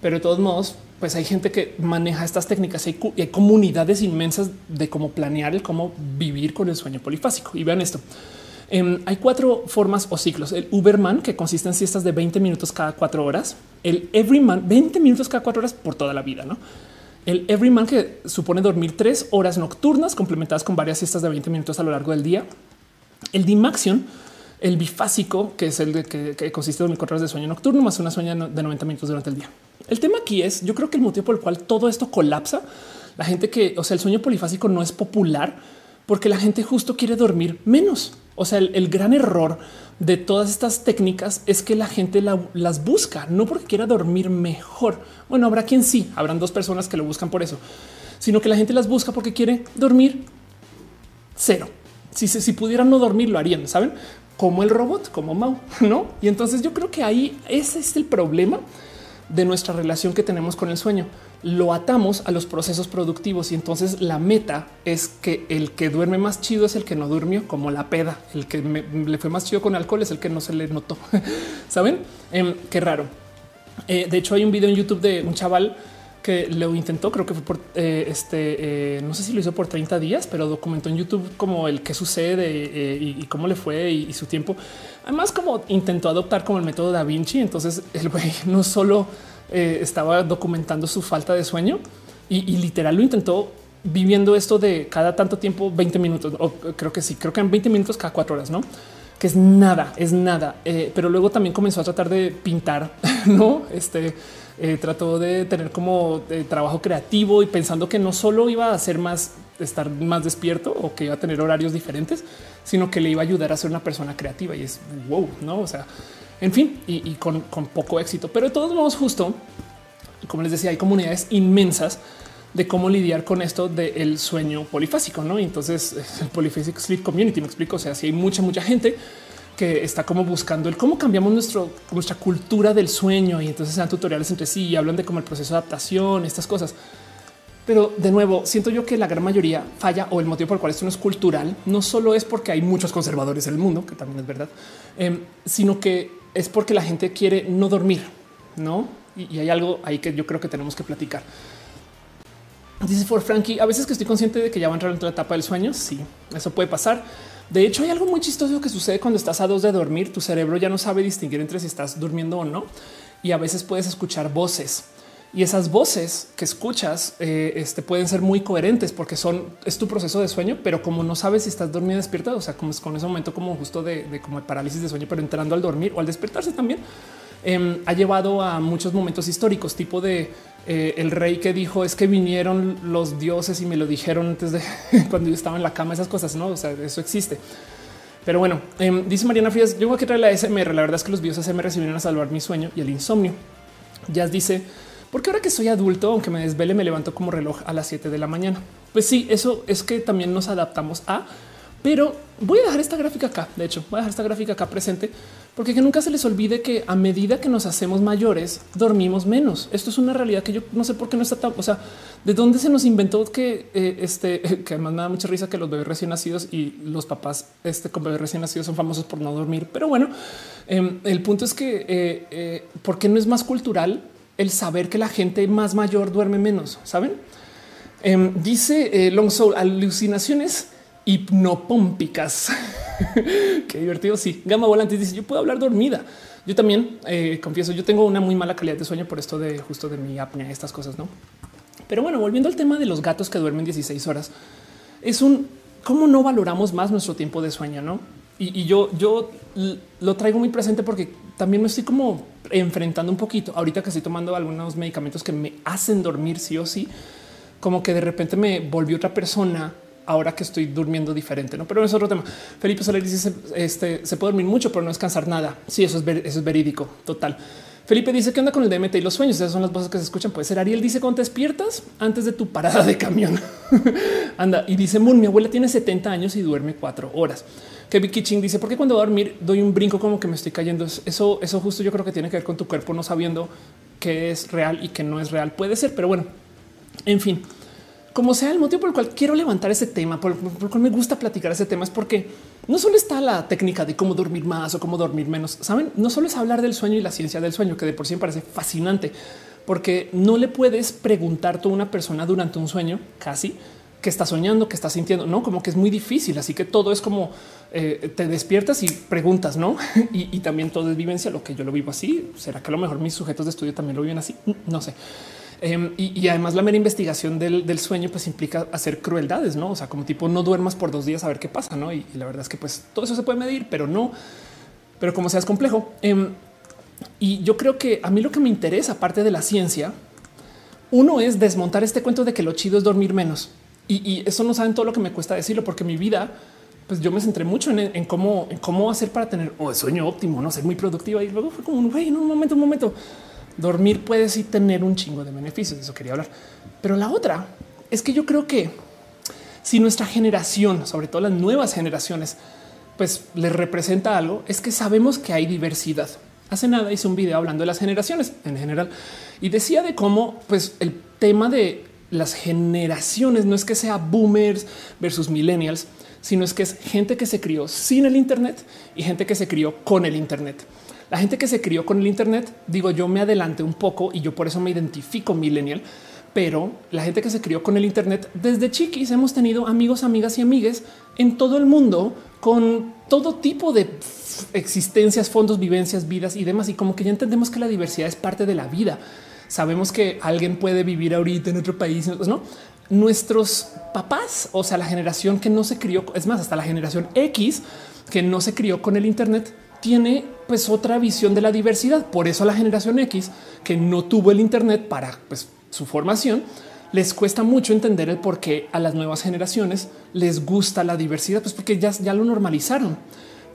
pero de todos modos, pues hay gente que maneja estas técnicas y hay, comunidades inmensas de cómo planear el cómo vivir con el sueño polifásico. Y vean esto. Em, hay cuatro formas o ciclos. El Uberman, que consiste en siestas de 20 minutos cada cuatro horas. El Everyman, 20 minutos cada cuatro horas por toda la vida. ¿no? El Everyman, que supone dormir tres horas nocturnas complementadas con varias siestas de 20 minutos a lo largo del día. El Dimaxion, el bifásico, que es el de que, consiste en cuatro horas de sueño nocturno más una sueña de 90 minutos durante el día. El tema aquí es, yo creo que el motivo por el cual todo esto colapsa, la gente que, o sea, el sueño polifásico no es popular porque la gente justo quiere dormir menos. O sea, el, gran error de todas estas técnicas es que la gente las busca, no porque quiera dormir mejor. Bueno, habrá quien sí, habrán dos personas que lo buscan por eso, sino que la gente las busca porque quiere dormir cero. Si, si pudieran no dormir, lo harían, saben? Como el robot, como Mau, [LAUGHS] no? Y entonces yo creo que ahí ese es el problema de nuestra relación que tenemos con el sueño. Lo atamos a los procesos productivos y entonces la meta es que el que duerme más chido es el que no durmió, como la peda. El que le fue más chido con alcohol es el que no se le notó. [LAUGHS] Saben em, qué raro. Eh, de hecho, hay un video en YouTube de un chaval que lo intentó, creo que fue por eh, este, eh, no sé si lo hizo por 30 días, pero documentó en YouTube como el que sucede y, cómo le fue y, su tiempo. Además, como intentó adoptar como el método Da Vinci, entonces el güey [LAUGHS] no solo eh, estaba documentando su falta de sueño y, literal lo intentó viviendo esto de cada tanto tiempo, 20 minutos, o creo que sí, creo que en 20 minutos cada cuatro horas, no? Que es nada, es nada. Eh, pero luego también comenzó a tratar de pintar, [LAUGHS] no? Este eh, trató de tener como trabajo creativo y pensando que no solo iba a ser más estar más despierto o que iba a tener horarios diferentes, sino que le iba a ayudar a ser una persona creativa y es wow, no? O sea, en fin, y, con, poco éxito, pero de todos modos, justo como les decía, hay comunidades inmensas de cómo lidiar con esto del sueño polifásico, no? Y entonces [LAUGHS] el Polyphasic Sleep Community me explico. O sea, si hay mucha, mucha gente que está como buscando el cómo cambiamos nuestra cultura del sueño y entonces sean tutoriales entre sí y hablan de cómo el proceso de adaptación, estas cosas. Pero de nuevo, siento yo que la gran mayoría falla o el motivo por el cual esto no es cultural no solo es porque hay muchos conservadores en el mundo, que también es verdad, em, sino que es porque la gente quiere no dormir, no? Y, hay algo ahí que yo creo que tenemos que platicar. Dice for Frankie, a veces que estoy consciente de que ya va a entrar en la etapa del sueño. Sí, eso puede pasar. De hecho, hay algo muy chistoso que sucede cuando estás a dos de dormir. Tu cerebro ya no sabe distinguir entre si estás durmiendo o no. Y a veces puedes escuchar voces y esas voces que escuchas eh, este, pueden ser muy coherentes porque son es tu proceso de sueño, pero como no sabes si estás dormido o despierta, o sea, como es con ese momento como justo de, como parálisis de sueño, pero entrando al dormir o al despertarse también, em, ha llevado a muchos momentos históricos, tipo de eh, el rey que dijo es que vinieron los dioses y me lo dijeron antes de [LAUGHS] cuando yo estaba en la cama, esas cosas, no? O sea, eso existe. Pero bueno, em, dice Mariana Frías, yo voy a quitar la SMR. La verdad es que los bios SMR recibieron a salvar mi sueño y el insomnio. Jazz dice, porque ahora que soy adulto, aunque me desvele, me levanto como reloj a las 7 de la mañana. Pues sí, eso es que también nos adaptamos a, pero voy a dejar esta gráfica acá. De hecho, voy a dejar esta gráfica acá presente porque que nunca se les olvide que a medida que nos hacemos mayores, dormimos menos. Esto es una realidad que yo no sé por qué no está tan, o sea, de dónde se nos inventó que eh, este, [LAUGHS] que además me da mucha risa que los bebés recién nacidos y los papás este, con bebés recién nacidos son famosos por no dormir. Pero bueno, em, el punto es que eh, eh, por qué no es más cultural el saber que la gente más mayor duerme menos, saben? Em, dice Long Soul alucinaciones hipnopómpicas. [LAUGHS] Qué divertido. Sí, Gama Volante dice: Yo puedo hablar dormida. Yo también eh, confieso, yo tengo una muy mala calidad de sueño por esto de justo de mi apnea, estas cosas, no? Pero bueno, volviendo al tema de los gatos que duermen 16 horas, es un cómo no valoramos más nuestro tiempo de sueño, no? Y, yo, yo lo traigo muy presente porque también me estoy como enfrentando un poquito ahorita que estoy tomando algunos medicamentos que me hacen dormir sí o sí, como que de repente me volví otra persona ahora que estoy durmiendo diferente, no? Pero es otro tema. Felipe Soler dice este se puede dormir mucho, pero no descansar nada. Sí, eso es, eso es verídico. Total. Felipe dice que anda con el DMT y los sueños. Esas son las voces que se escuchan. Puede ser Ariel dice cuando despiertas antes de tu parada de camión. [LAUGHS] anda y dice Moon, mi abuela tiene 70 años y duerme cuatro horas. Kevin Kitching dice porque cuando voy a dormir doy un brinco como que me estoy cayendo. Eso, eso justo yo creo que tiene que ver con tu cuerpo no sabiendo qué es real y qué no es real. Puede ser, pero bueno, en fin como sea el motivo por el cual quiero levantar ese tema, por, el cual me gusta platicar ese tema, es porque no solo está la técnica de cómo dormir más o cómo dormir menos. Saben, no solo es hablar del sueño y la ciencia del sueño, que de por sí me parece fascinante, porque no le puedes preguntar a una persona durante un sueño casi que está soñando, que está sintiendo, no como que es muy difícil. Así que todo es como eh, te despiertas y preguntas, no? [LAUGHS] y, también todo es vivencia. Lo que yo lo vivo así. Será que a lo mejor mis sujetos de estudio también lo viven así? No sé. Em, y, además la mera investigación del, sueño pues implica hacer crueldades, no? O sea, como tipo no duermas por dos días a ver qué pasa, no? Y, la verdad es que pues todo eso se puede medir, pero no, pero como sea es complejo. Em, y yo creo que a mí lo que me interesa, aparte de la ciencia, uno es desmontar este cuento de que lo chido es dormir menos. Y, eso no saben todo lo que me cuesta decirlo, porque mi vida, pues yo me centré mucho en, cómo, en cómo hacer para tener un sueño óptimo, no ser muy productiva. Y luego fue como un güey, en un momento, un momento dormir puede sí tener un chingo de beneficios. Eso quería hablar. Pero la otra es que yo creo que si nuestra generación, sobre todo las nuevas generaciones, pues les representa algo, es que sabemos que hay diversidad. Hace nada hice un video hablando de las generaciones en general y decía de cómo pues el tema de las generaciones no es que sea boomers versus millennials, sino es que es gente que se crió sin el Internet y gente que se crió con el Internet. La gente que se crió con el Internet, digo, yo me adelanté un poco y yo por eso me identifico millennial, pero la gente que se crió con el Internet desde chiquis hemos tenido amigos, amigas y amigues en todo el mundo con todo tipo de existencias, fondos, vivencias, vidas y demás. Y como que ya entendemos que la diversidad es parte de la vida. Sabemos que alguien puede vivir ahorita en otro país, no? Nuestros papás, o sea, la generación que no se crió, es más, hasta la generación X que no se crió con el Internet, tiene pues otra visión de la diversidad. Por eso a la generación X que no tuvo el Internet para pues, su formación, les cuesta mucho entender el por qué a las nuevas generaciones les gusta la diversidad, pues porque ya, ya lo normalizaron.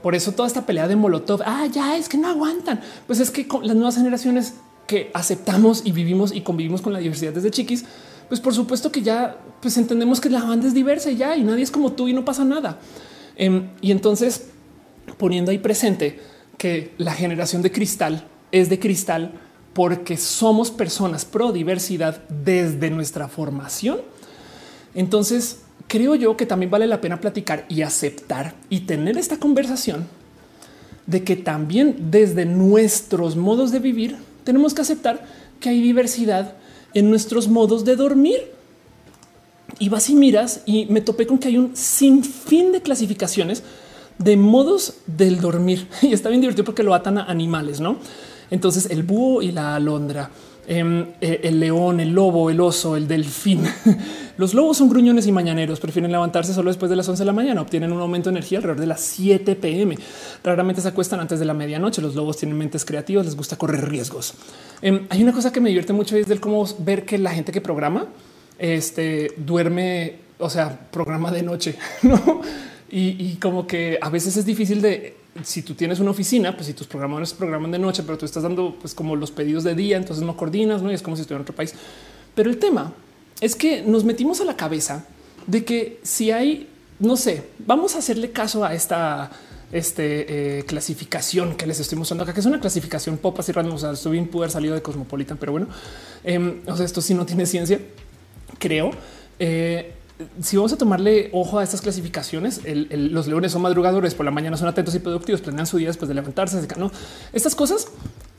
Por eso toda esta pelea de Molotov, ah, ya es que no aguantan. Pues es que las nuevas generaciones que aceptamos y vivimos y convivimos con la diversidad desde chiquis, pues por supuesto que ya pues entendemos que la banda es diversa y ya y nadie es como tú y no pasa nada. Em, y entonces poniendo ahí presente que la generación de cristal es de cristal porque somos personas pro diversidad desde nuestra formación. Entonces, creo yo que también vale la pena platicar y aceptar y tener esta conversación de que también desde nuestros modos de vivir tenemos que aceptar que hay diversidad en nuestros modos de dormir. Y vas y miras y me topé con que hay un sinfín de clasificaciones de modos del dormir [LAUGHS] y está bien divertido porque lo atan a animales, no? Entonces el búho y la alondra, em, eh, el león, el lobo, el oso, el delfín, [LAUGHS] Los lobos son gruñones y mañaneros, prefieren levantarse solo después de las 11 de la mañana, obtienen un aumento de energía alrededor de las 7 pm. Raramente se acuestan antes de la medianoche. Los lobos tienen mentes creativas, les gusta correr riesgos. Em, hay una cosa que me divierte mucho es del cómo ver que la gente que programa este duerme, o sea, programa de noche, [LAUGHS] no? Y, como que a veces es difícil de si tú tienes una oficina, pues si tus programadores programan de noche, pero tú estás dando pues como los pedidos de día, entonces no coordinas, no y es como si estuviera en otro país. Pero el tema es que nos metimos a la cabeza de que si hay, no sé, vamos a hacerle caso a esta este, eh, clasificación que les estoy mostrando acá, que es una clasificación pop así random. O sea, estoy bien pudo salido de Cosmopolitan, pero bueno, eh, o sea, esto sí no tiene ciencia, creo. Eh, si vamos a tomarle ojo a estas clasificaciones, los leones son madrugadores, por la mañana son atentos y productivos, planean su día después de levantarse, ¿no? Estas cosas.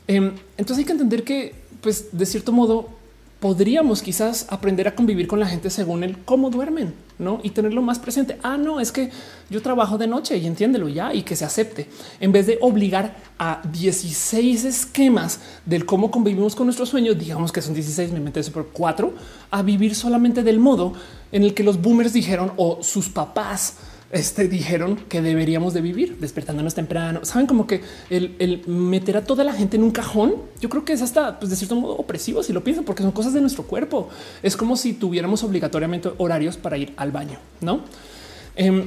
Em, entonces hay que entender que, pues, de cierto modo, podríamos quizás aprender a convivir con la gente según el cómo duermen, ¿no? Y tenerlo más presente. Ah, no, es que yo trabajo de noche y entiéndelo ya y que se acepte, en vez de obligar a 16 esquemas del cómo convivimos con nuestros sueños, digamos que son 16, me meto por cuatro, a vivir solamente del modo en el que los boomers dijeron o sus papás este, dijeron que deberíamos de vivir despertándonos temprano. Saben como que el, meter a toda la gente en un cajón, yo creo que es hasta pues, de cierto modo opresivo si lo piensan, porque son cosas de nuestro cuerpo. Es como si tuviéramos obligatoriamente horarios para ir al baño, no? Em,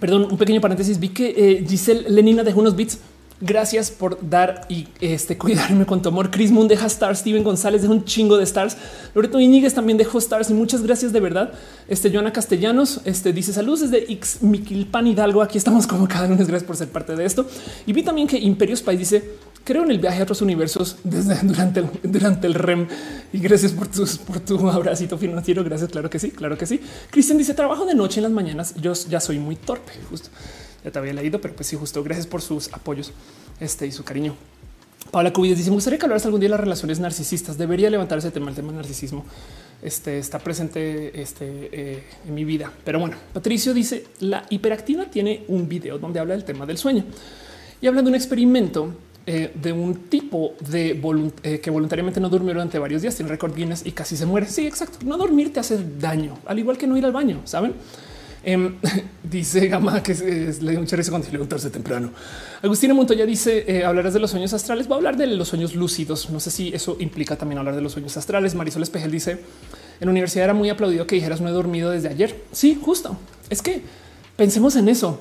perdón, un pequeño paréntesis. Vi que eh, Giselle Lenina dejó unos bits Gracias por dar y este, cuidarme con tu amor. Chris Moon deja stars, Steven González deja un chingo de stars. Loreto Iñiguez también dejó stars y muchas gracias de verdad. Este Joana Castellanos este, dice saludos desde X Miquilpan Hidalgo. Aquí estamos como cada lunes. Gracias por ser parte de esto. Y vi también que Imperios País dice creo en el viaje a otros universos desde [LAUGHS] durante el, durante el REM y gracias por tus por tu abracito financiero. Gracias. Claro que sí, claro que sí. Cristian dice trabajo de noche en las mañanas. Yo ya soy muy torpe, justo ya te había leído, pero pues sí, justo gracias por sus apoyos este, y su cariño. Paula Cubillas dice: Me gustaría que hablaras algún día de las relaciones narcisistas. Debería levantar ese tema. El tema del narcisismo este, está presente este, eh, en mi vida. Pero bueno, Patricio dice: La hiperactiva tiene un video donde habla del tema del sueño y habla de un experimento eh, de un tipo de eh, que voluntariamente no durmió durante varios días. Tiene récord Guinness y casi se muere. Sí, exacto. No dormir te hace daño, al igual que no ir al baño. Saben? Em, [LAUGHS] dice Gama que le dio chorizo cuando levantarse temprano. Agustina Montoya dice eh, hablarás de los sueños astrales. Va a hablar de los sueños lúcidos. No sé si eso implica también hablar de los sueños astrales. Marisol Espejel dice en la universidad era muy aplaudido que dijeras no he dormido desde ayer. Sí, justo. Es que pensemos en eso.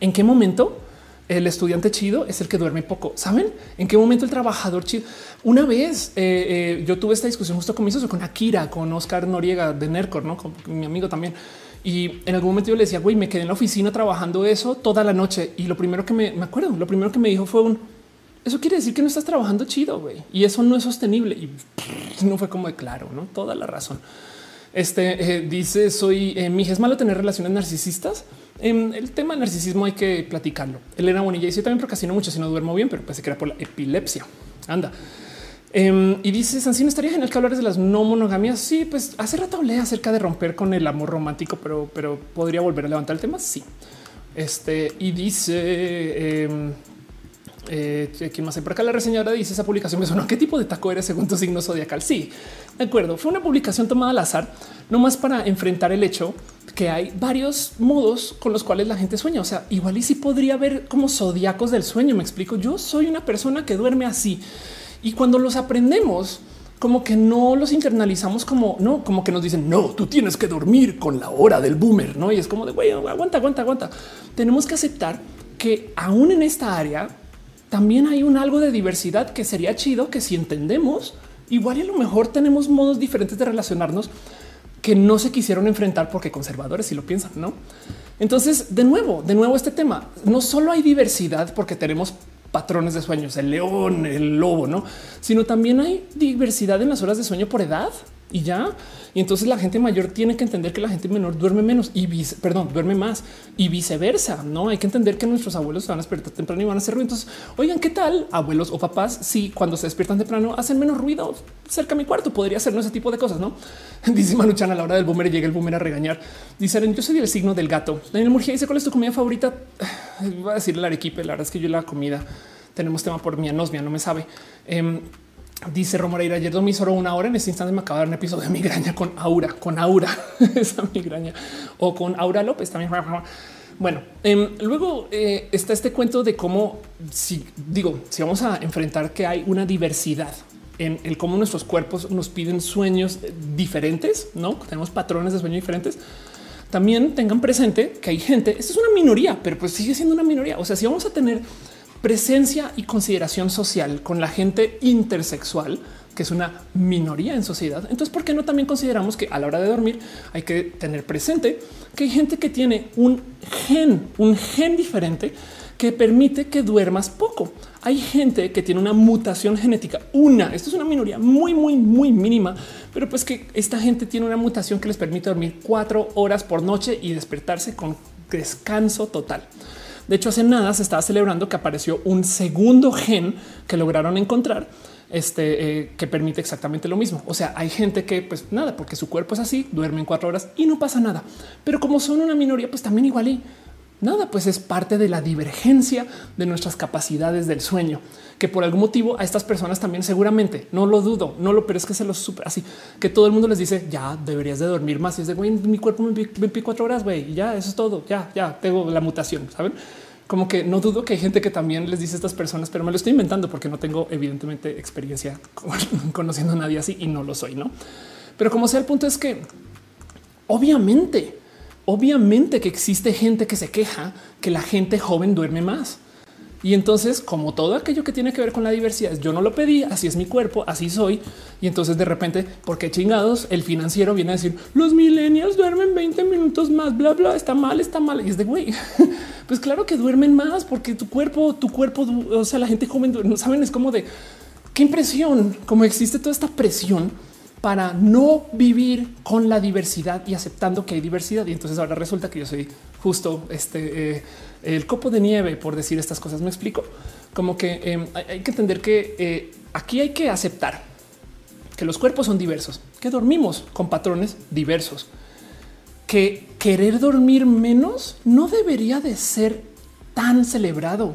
¿En qué momento el estudiante chido es el que duerme poco? ¿Saben? ¿En qué momento el trabajador chido? Una vez eh, eh, yo tuve esta discusión justo con mi socio, con Akira, con Oscar Noriega de Nercor, ¿no? con mi amigo también y en algún momento yo le decía, güey, me quedé en la oficina trabajando eso toda la noche. Y lo primero que me, acuerdo, lo primero que me dijo fue un, eso quiere decir que no estás trabajando chido, güey. Y eso no es sostenible. Y no fue como de claro, no toda la razón. Este eh, dice: Soy eh, mi hija, es malo tener relaciones narcisistas. En el tema del narcisismo hay que platicarlo. Elena Bonilla dice también procrastino mucho si no duermo bien, pero pensé que era por la epilepsia. Anda. Em, y dice Sancino, estaría genial que hablares de las no monogamias. Sí, pues hace rato hablé acerca de romper con el amor romántico, pero, pero podría volver a levantar el tema. Sí. Este y dice eh, eh, quién más hay por acá. La reseñadora dice esa publicación me sonó. ¿Qué tipo de taco eres según tu signo zodiacal? Sí, de acuerdo. Fue una publicación tomada al azar, no más para enfrentar el hecho que hay varios modos con los cuales la gente sueña. O sea, igual y si podría haber como zodiacos del sueño. Me explico. Yo soy una persona que duerme así. Y cuando los aprendemos, como que no los internalizamos como no, como que nos dicen no, tú tienes que dormir con la hora del boomer, no? Y es como de güey, aguanta, aguanta, aguanta. Tenemos que aceptar que aún en esta área también hay un algo de diversidad que sería chido que si entendemos, igual y a lo mejor tenemos modos diferentes de relacionarnos que no se quisieron enfrentar porque conservadores si lo piensan, no? Entonces, de nuevo, de nuevo, este tema no solo hay diversidad porque tenemos patrones de sueños, el león, el lobo, no, sino también hay diversidad en las horas de sueño por edad y ya. Y entonces la gente mayor tiene que entender que la gente menor duerme menos y perdón, duerme más y viceversa. No hay que entender que nuestros abuelos se van a despertar temprano y van a hacer ruido. Entonces, oigan, ¿qué tal abuelos o papás? Si cuando se despiertan temprano hacen menos ruido cerca de mi cuarto, podría hacer ese tipo de cosas. No [LAUGHS] dice Manuchan a la hora del boomer llega el boomer a regañar. Dicen yo soy el signo del gato. Daniel Murgia dice cuál es tu comida favorita. [SIGHS] Va a decir el arequipe. La verdad es que yo la comida tenemos tema por mi anosmia, no me sabe. Em, Dice Romoreira, ayer dormí solo una hora. En este instante me acaba de dar un episodio de migraña con Aura, con Aura, [LAUGHS] esa migraña o con Aura López también. Bueno, em, luego eh, está este cuento de cómo, si digo, si vamos a enfrentar que hay una diversidad en el cómo nuestros cuerpos nos piden sueños diferentes, no tenemos patrones de sueño diferentes. También tengan presente que hay gente, esto es una minoría, pero pues sigue siendo una minoría. O sea, si vamos a tener presencia y consideración social con la gente intersexual, que es una minoría en sociedad. Entonces, ¿por qué no también consideramos que a la hora de dormir hay que tener presente que hay gente que tiene un gen, un gen diferente que permite que duermas poco? Hay gente que tiene una mutación genética, una, esto es una minoría muy, muy, muy mínima, pero pues que esta gente tiene una mutación que les permite dormir cuatro horas por noche y despertarse con descanso total. De hecho, hace nada se estaba celebrando que apareció un segundo gen que lograron encontrar este, eh, que permite exactamente lo mismo. O sea, hay gente que pues nada, porque su cuerpo es así, duermen cuatro horas y no pasa nada. Pero como son una minoría, pues también igual y nada, pues es parte de la divergencia de nuestras capacidades del sueño, que por algún motivo a estas personas también seguramente, no lo dudo, no lo, pero es que se los super así, que todo el mundo les dice, ya deberías de dormir más. Y es de, güey, mi cuerpo me, me, cuatro horas, güey, y ya, eso es todo, ya, ya, tengo la mutación, ¿saben? como que no dudo que hay gente que también les dice a estas personas, pero me lo estoy inventando porque no tengo evidentemente experiencia [LAUGHS] conociendo a nadie así y no lo soy, no? Pero como sea, el punto es que obviamente, obviamente que existe gente que se queja que la gente joven duerme más. Y entonces, como todo aquello que tiene que ver con la diversidad, yo no lo pedí, así es mi cuerpo, así soy. Y entonces de repente, porque chingados, el financiero viene a decir, los millennials duermen 20 minutos más, bla, bla, está mal, está mal. Y es de güey, [LAUGHS] pues claro que duermen más porque tu cuerpo, tu cuerpo, o sea, la gente joven, no saben, es como de qué impresión, como existe toda esta presión para no vivir con la diversidad y aceptando que hay diversidad. Y entonces ahora resulta que yo soy justo este eh, el copo de nieve por decir estas cosas. Me explico como que em, hay, que entender que eh, aquí hay que aceptar que los cuerpos son diversos, que dormimos con patrones diversos, que querer dormir menos no debería de ser tan celebrado.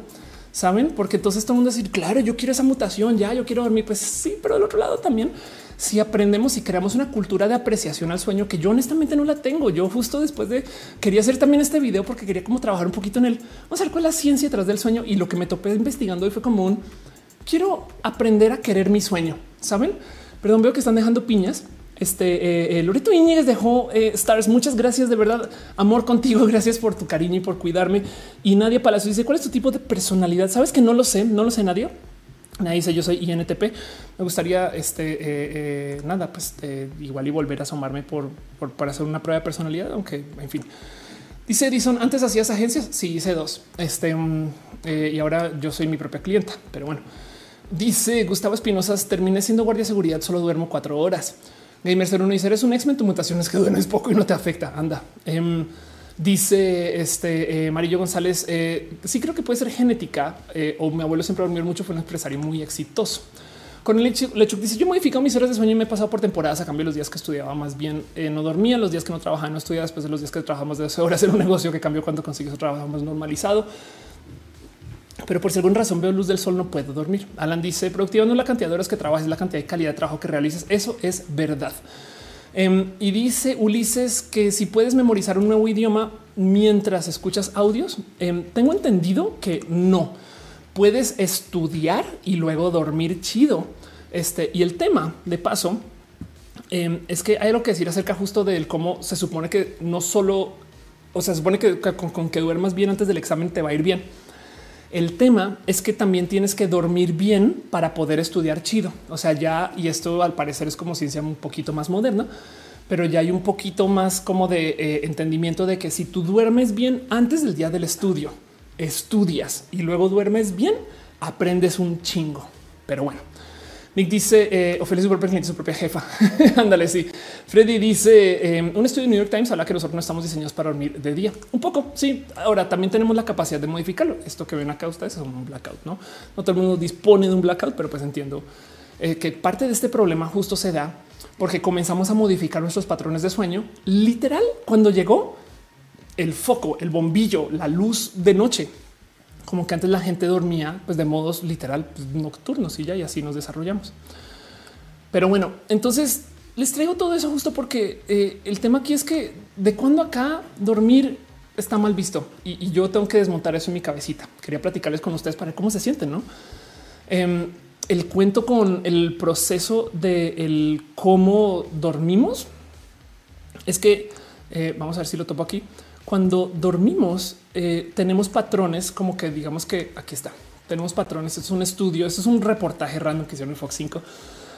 Saben, porque entonces todo el mundo decir, claro, yo quiero esa mutación, ya yo quiero dormir. Pues sí, pero del otro lado también si aprendemos y creamos una cultura de apreciación al sueño que yo honestamente no la tengo. Yo justo después de quería hacer también este video porque quería como trabajar un poquito en el vamos a la ciencia detrás del sueño y lo que me topé investigando y fue como un quiero aprender a querer mi sueño. Saben? Perdón, veo que están dejando piñas. Este eh, eh Loreto Íñiguez dejó eh, stars. Muchas gracias de verdad. Amor contigo. [LAUGHS] Gracias por tu cariño y por cuidarme. Y Nadia Palacio dice cuál es tu tipo de personalidad. Sabes que no lo sé, no lo sé, Nadia. Nadie dice yo soy INTP. Me gustaría este eh, eh, nada, pues eh, igual y volver a asomarme por, para hacer una prueba de personalidad, aunque en fin. Dice Edison, antes hacías agencias. Sí, hice dos. Este um, y ahora yo soy mi propia clienta, pero bueno. Dice Gustavo Espinosa, terminé siendo guardia de seguridad, solo duermo cuatro horas. Gamer 01 dice, eres un ex-men, tu mutación es que duermes poco y no te afecta. Anda. Em, Dice este eh, Marillo González. Eh, sí, creo que puede ser genética eh, o mi abuelo siempre dormir mucho. Fue un empresario muy exitoso. Con el hecho dice yo modificado mis horas de sueño y me he pasado por temporadas a cambio los días que estudiaba más bien no dormía, los días que no trabajaba, no estudiaba después de los días que trabajaba más de 12 horas en un negocio que cambió cuando consigues un trabajo más normalizado. Pero por si alguna razón veo luz del sol, no puedo dormir. Alan dice productiva no es la cantidad de horas que trabajas, es la cantidad de calidad de trabajo que realices. Eso es verdad. Em, y dice Ulises que si puedes memorizar un nuevo idioma mientras escuchas audios, em, tengo entendido que no puedes estudiar y luego dormir chido. Este y el tema de paso em, es que hay algo que decir acerca justo del cómo se supone que no solo, o sea, se supone que con que duermas bien antes del examen te va a ir bien el tema es que también tienes que dormir bien para poder estudiar chido. O sea, ya, y esto al parecer es como ciencia un poquito más moderna, pero ya hay un poquito más como de eh, entendimiento de que si tú duermes bien antes del día del estudio, estudias y luego duermes bien, aprendes un chingo. Pero bueno, Nick dice eh, Ofelia su su propia jefa. [LAUGHS] Ándale, sí. Freddy dice em, un estudio de New York Times habla que nosotros no estamos diseñados para dormir de día. Un poco, sí. Ahora también tenemos la capacidad de modificarlo. Esto que ven acá ustedes es un blackout, no? No todo el mundo dispone de un blackout, pero pues entiendo eh, que parte de este problema justo se da porque comenzamos a modificar nuestros patrones de sueño. Literal, cuando llegó el foco, el bombillo, la luz de noche como que antes la gente dormía pues de modos literal pues, nocturnos y ya y así nos desarrollamos. Pero bueno, entonces les traigo todo eso justo porque eh, el tema aquí es que de cuando acá dormir está mal visto y, yo tengo que desmontar eso en mi cabecita. Quería platicarles con ustedes para cómo se sienten, no? Em, el cuento con el proceso de el cómo dormimos es que eh, vamos a ver si lo topo aquí. Cuando dormimos, eh, tenemos patrones como que digamos que aquí está. Tenemos patrones. Es un estudio. Es un reportaje random que hicieron en Fox 5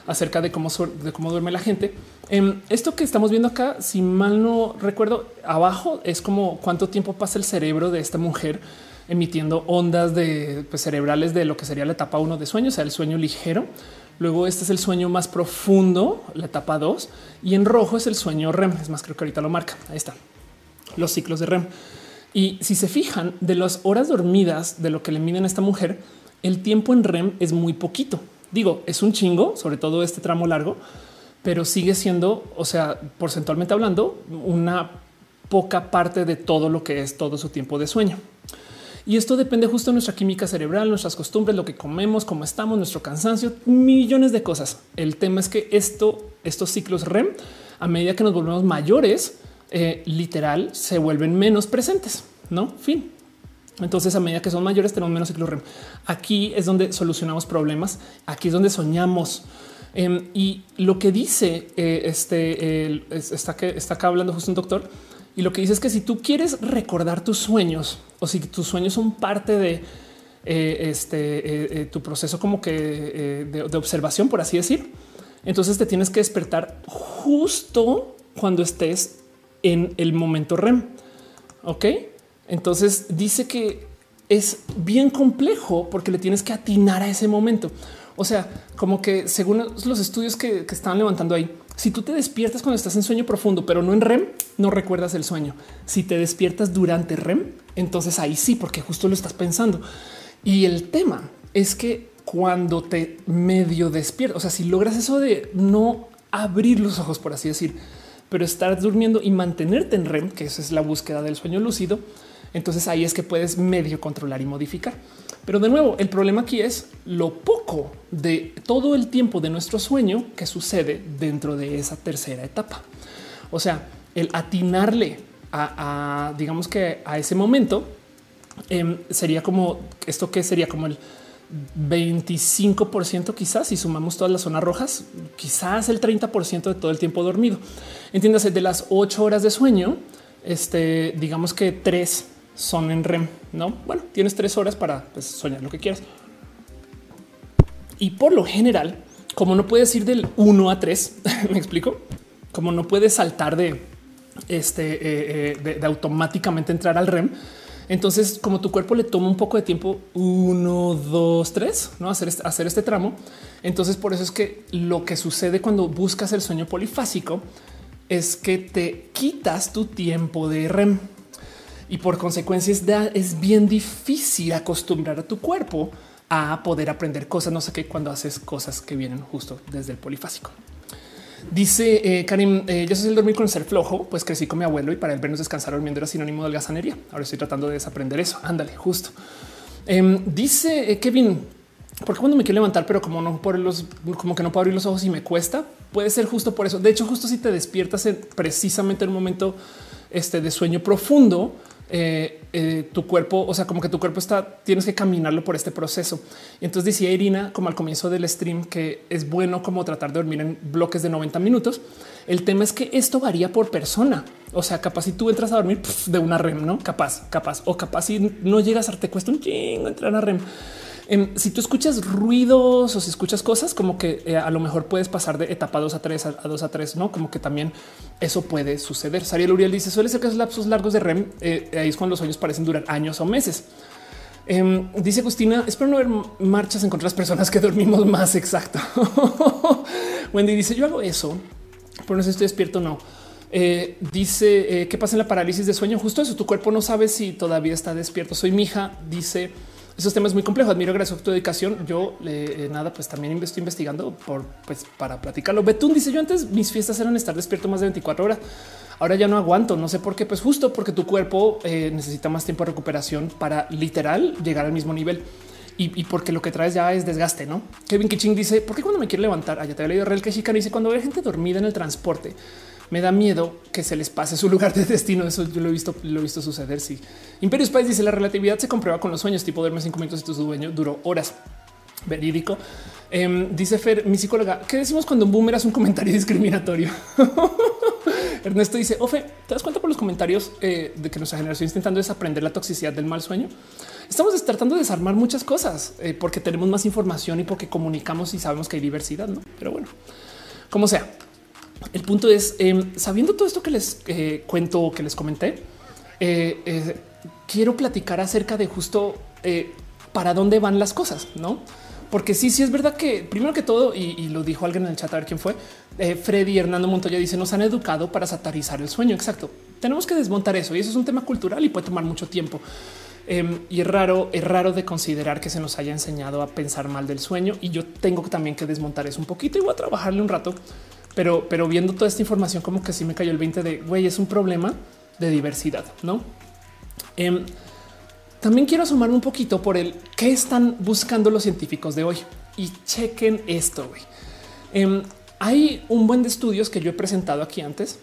acerca de cómo, de cómo duerme la gente. Em, esto que estamos viendo acá, si mal no recuerdo, abajo es como cuánto tiempo pasa el cerebro de esta mujer emitiendo ondas pues, cerebrales de lo que sería la etapa 1 de sueño, o sea, el sueño ligero. Luego este es el sueño más profundo, la etapa 2, y en rojo es el sueño REM. Es más, creo que ahorita lo marca. Ahí está. Los ciclos de REM. Y si se fijan de las horas dormidas de lo que le miden a esta mujer, el tiempo en REM es muy poquito. Digo, es un chingo, sobre todo este tramo largo, pero sigue siendo, o sea, porcentualmente hablando, una poca parte de todo lo que es todo su tiempo de sueño. Y esto depende justo de nuestra química cerebral, nuestras costumbres, lo que comemos, cómo estamos, nuestro cansancio, millones de cosas. El tema es que esto, estos ciclos REM, a medida que nos volvemos mayores, eh, literal se vuelven menos presentes. No fin. Entonces, a medida que son mayores, tenemos menos ciclos REM. Aquí es donde solucionamos problemas. Aquí es donde soñamos. Em, y lo que dice eh, este está, que está acá hablando justo un doctor y lo que dice es que si tú quieres recordar tus sueños o si tus sueños son parte de eh, este tu proceso como que de, observación, por así decir, entonces te tienes que despertar justo cuando estés en el momento REM. Ok, entonces dice que es bien complejo porque le tienes que atinar a ese momento. O sea, como que según los estudios que, que estaban levantando ahí, si tú te despiertas cuando estás en sueño profundo, pero no en REM, no recuerdas el sueño. Si te despiertas durante REM, entonces ahí sí, porque justo lo estás pensando. Y el tema es que cuando te medio despiertas, o sea, si logras eso de no abrir los ojos, por así decir, pero estar durmiendo y mantenerte en REM, que esa es la búsqueda del sueño lúcido, entonces ahí es que puedes medio controlar y modificar. Pero de nuevo, el problema aquí es lo poco de todo el tiempo de nuestro sueño que sucede dentro de esa tercera etapa. O sea, el atinarle a, digamos que a ese momento em, sería como esto que sería como el 25% quizás si sumamos todas las zonas rojas, quizás el 30% de todo el tiempo dormido. Entiéndase, de las ocho horas de sueño, este, digamos que tres son en REM, no? Bueno, tienes tres horas para pues, soñar lo que quieras. Y por lo general, como no puedes ir del 1 a 3, [LAUGHS] me explico, como no puedes saltar de este eh, eh, de, automáticamente entrar al REM. Entonces, como tu cuerpo le toma un poco de tiempo, uno, dos, tres, no hacer este, hacer este tramo. Entonces, por eso es que lo que sucede cuando buscas el sueño polifásico es que te quitas tu tiempo de REM y por consecuencia es, bien difícil acostumbrar a tu cuerpo a poder aprender cosas, no sé qué, cuando haces cosas que vienen justo desde el polifásico. Dice eh, Karim, eh, yo soy el dormir con ser flojo, pues crecí con mi abuelo y para el vernos descansar durmiendo era sinónimo de gasanería. Ahora estoy tratando de desaprender eso. Ándale, justo. Em, dice eh, Kevin, porque cuando me quiero levantar, pero como no por los, como que no puedo abrir los ojos y me cuesta, puede ser justo por eso. De hecho, justo si te despiertas en, precisamente en un momento este, de sueño profundo, eh, eh, tu cuerpo, o sea, como que tu cuerpo está, tienes que caminarlo por este proceso. Y entonces decía Irina, como al comienzo del stream, que es bueno como tratar de dormir en bloques de 90 minutos. El tema es que esto varía por persona. O sea, capaz si tú entras a dormir de una REM, no capaz, capaz, o capaz si no llegas a te cuesta un chingo entrar a REM. Em, si tú escuchas ruidos o si escuchas cosas, como que eh, a lo mejor puedes pasar de etapa 2 a 3 a, 2 a 3, no como que también eso puede suceder. Sariel Uriel dice suele ser que esos lapsos largos de REM eh, ahí es cuando los sueños parecen durar años o meses. Em, dice Agustina, espero no ver marchas en contra de las personas que dormimos más. Exacto. [LAUGHS] Wendy dice yo hago eso, pero no sé si estoy despierto o no. Eh, dice qué pasa en la parálisis de sueño. Justo eso. Tu cuerpo no sabe si todavía está despierto. Soy mi hija. Dice esos temas muy complejos. Admiro gracias a tu dedicación. Yo eh, nada, pues también estoy investigando por pues para platicarlo. Betún dice yo antes mis fiestas eran estar despierto más de 24 horas. Ahora ya no aguanto. No sé por qué. Pues justo porque tu cuerpo eh, necesita más tiempo de recuperación para literal llegar al mismo nivel. y, porque lo que traes ya es desgaste, ¿no? Kevin Kitching dice, ¿por qué cuando me quiero levantar? Ah, ya te había leído Real que dice, cuando ve gente dormida en el transporte, me da miedo que se les pase su lugar de destino. Eso yo lo he visto, lo he visto suceder. Sí. Imperio Spice dice la relatividad se comprueba con los sueños, tipo duerme cinco minutos y tu sueño duró horas. Verídico. Em, dice Fer, mi psicóloga, ¿qué decimos cuando un boomer hace un comentario [LAUGHS] discriminatorio? [LAUGHS] Ernesto dice, Ofe, ¿te das cuenta por los comentarios eh, de que nuestra generación intentando desaprender la toxicidad del mal sueño? Estamos tratando de desarmar muchas cosas eh, porque tenemos más información y porque comunicamos y sabemos que hay diversidad, ¿no? Pero bueno, como sea, el punto es, em, sabiendo todo esto que les eh, cuento, que les comenté, quiero platicar acerca de justo para dónde van las cosas, ¿no? Porque sí, sí es verdad que primero que todo, y, lo dijo alguien en el chat, a ver quién fue, eh, Freddy Hernando Montoya dice, nos han educado para satarizar el sueño. Exacto. Tenemos que desmontar eso y eso es un tema cultural y puede tomar mucho tiempo. Em, y es raro, es raro de considerar que se nos haya enseñado a pensar mal del sueño y yo tengo también que desmontar eso un poquito y voy a trabajarle un rato, pero, pero viendo toda esta información como que sí me cayó el 20 de güey, es un problema de diversidad, ¿no? Em, también quiero asomarme un poquito por el qué están buscando los científicos de hoy y chequen esto. Em, hay un buen de estudios que yo he presentado aquí antes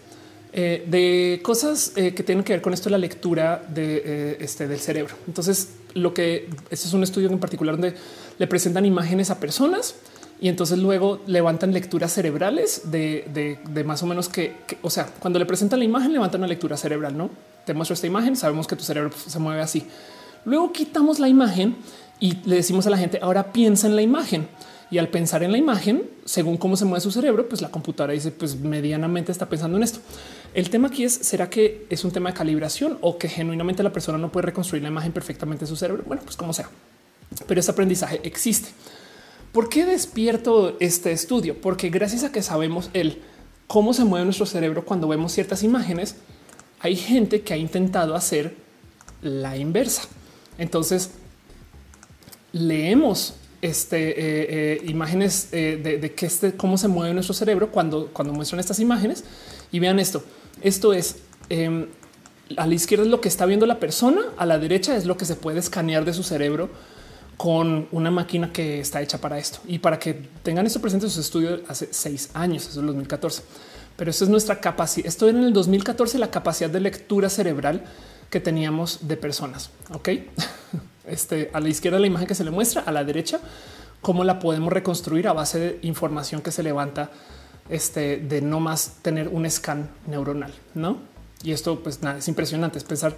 eh, de cosas eh, que tienen que ver con esto la lectura de eh, este del cerebro. Entonces, lo que este es un estudio en particular donde le presentan imágenes a personas y entonces luego levantan lecturas cerebrales de, más o menos que, o sea, cuando le presentan la imagen, levantan una lectura cerebral. No te muestro esta imagen. Sabemos que tu cerebro se mueve así. Luego quitamos la imagen y le decimos a la gente ahora piensa en la imagen. Y al pensar en la imagen, según cómo se mueve su cerebro, pues la computadora dice, pues medianamente está pensando en esto. El tema aquí es, ¿será que es un tema de calibración o que genuinamente la persona no puede reconstruir la imagen perfectamente en su cerebro? Bueno, pues como sea. Pero este aprendizaje existe. ¿Por qué despierto este estudio? Porque gracias a que sabemos el cómo se mueve nuestro cerebro cuando vemos ciertas imágenes, hay gente que ha intentado hacer la inversa. Entonces leemos este, eh, eh, imágenes eh, de, este, cómo se mueve nuestro cerebro cuando, cuando muestran estas imágenes y vean esto. Esto es em, a la izquierda es lo que está viendo la persona, a la derecha es lo que se puede escanear de su cerebro con una máquina que está hecha para esto. Y para que tengan esto presente, sus estudios hace seis años, eso es el 2014. Pero esto es nuestra capacidad. Esto era en el 2014, la capacidad de lectura cerebral que teníamos de personas. Ok, [LAUGHS] este a la izquierda la imagen que se le muestra, a la derecha, cómo la podemos reconstruir a base de información que se levanta este, de no más tener un scan neuronal, no? Y esto, pues nada, es impresionante. Es pensar,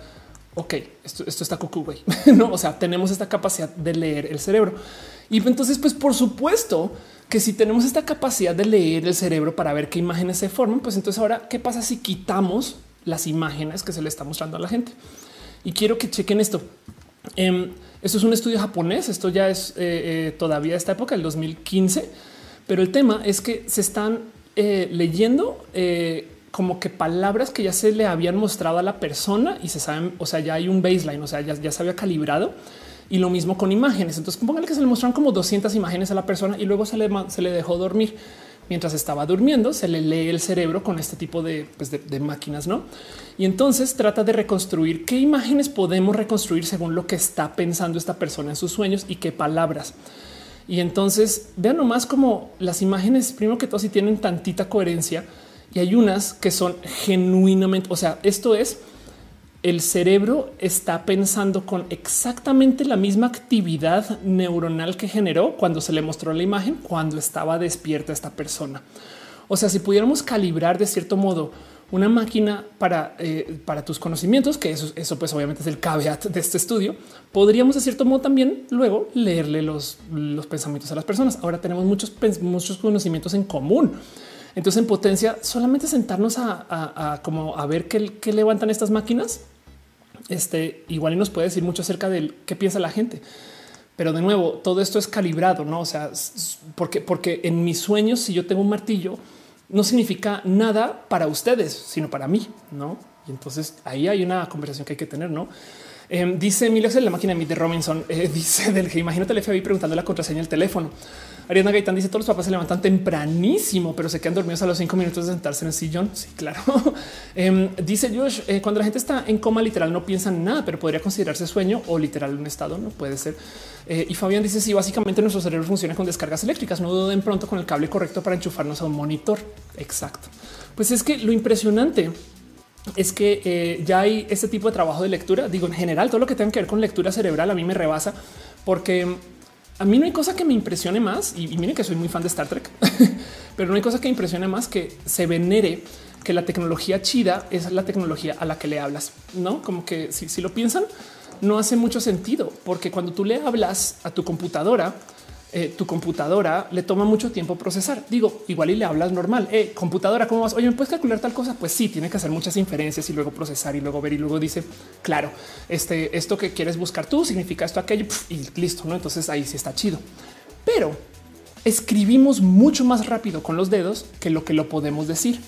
ok, esto, está cucú, güey. [LAUGHS] no, o sea, tenemos esta capacidad de leer el cerebro. Y entonces, pues por supuesto que si tenemos esta capacidad de leer el cerebro para ver qué imágenes se forman, pues entonces ahora, ¿qué pasa si quitamos las imágenes que se le está mostrando a la gente. Y quiero que chequen esto. Em, esto es un estudio japonés. Esto ya es eh, eh, todavía esta época, el 2015. Pero el tema es que se están eh, leyendo como que palabras que ya se le habían mostrado a la persona y se saben, o sea, ya hay un baseline, o sea, ya, ya se había calibrado. Y lo mismo con imágenes. Entonces, pónganle que se le mostraron como 200 imágenes a la persona y luego se le, se le dejó dormir mientras estaba durmiendo, se le lee el cerebro con este tipo pues, de, máquinas, ¿no? Y entonces trata de reconstruir qué imágenes podemos reconstruir según lo que está pensando esta persona en sus sueños y qué palabras. Y entonces vean nomás como las imágenes, primero que todo, si tienen tantita coherencia y hay unas que son genuinamente, o sea, esto es el cerebro está pensando con exactamente la misma actividad neuronal que generó cuando se le mostró la imagen, cuando estaba despierta esta persona. O sea, si pudiéramos calibrar de cierto modo una máquina para, eh, para tus conocimientos, que eso, eso pues obviamente es el caveat de este estudio, podríamos de cierto modo también luego leerle los, los pensamientos a las personas. Ahora tenemos muchos, muchos conocimientos en común. Entonces, en potencia, solamente sentarnos a, como a ver qué, levantan estas máquinas, este igual y nos puede decir mucho acerca de qué piensa la gente. Pero de nuevo, todo esto es calibrado, no? O sea, porque, porque en mis sueños, si yo tengo un martillo, no significa nada para ustedes, sino para mí, no? Y entonces ahí hay una conversación que hay que tener, no? Eh, dice Emilio, la máquina de Robinson, eh, [LAUGHS] dice del que imagínate el FBI preguntando la contraseña del teléfono. Ariana Gaitán dice todos los papás se levantan tempranísimo, pero se quedan dormidos a los cinco minutos de sentarse en el sillón. Sí, claro. [LAUGHS] Em, dice Josh, eh, cuando la gente está en coma literal no piensa en nada, pero podría considerarse sueño o literal un estado, no puede ser. Eh, y Fabián dice sí, básicamente nuestro cerebro funciona con descargas eléctricas. No duden pronto con el cable correcto para enchufarnos a un monitor. Exacto. Pues es que lo impresionante es que eh, ya hay este tipo de trabajo de lectura. Digo, en general, todo lo que tenga que ver con lectura cerebral a mí me rebasa porque a mí no hay cosa que me impresione más. Y, miren que soy muy fan de Star Trek, [LAUGHS] pero no hay cosa que impresione más que se venere que la tecnología chida es la tecnología a la que le hablas. No como que si, si lo piensan, no hace mucho sentido porque cuando tú le hablas a tu computadora, eh, tu computadora le toma mucho tiempo procesar. Digo, igual y le hablas normal. Eh, computadora, ¿cómo vas? Oye, ¿me puedes calcular tal cosa? Pues sí, tiene que hacer muchas inferencias y luego procesar y luego ver y luego dice, claro, este, esto que quieres buscar tú significa esto, aquello y listo. No, entonces ahí sí está chido. Pero escribimos mucho más rápido con los dedos que lo que lo podemos decir.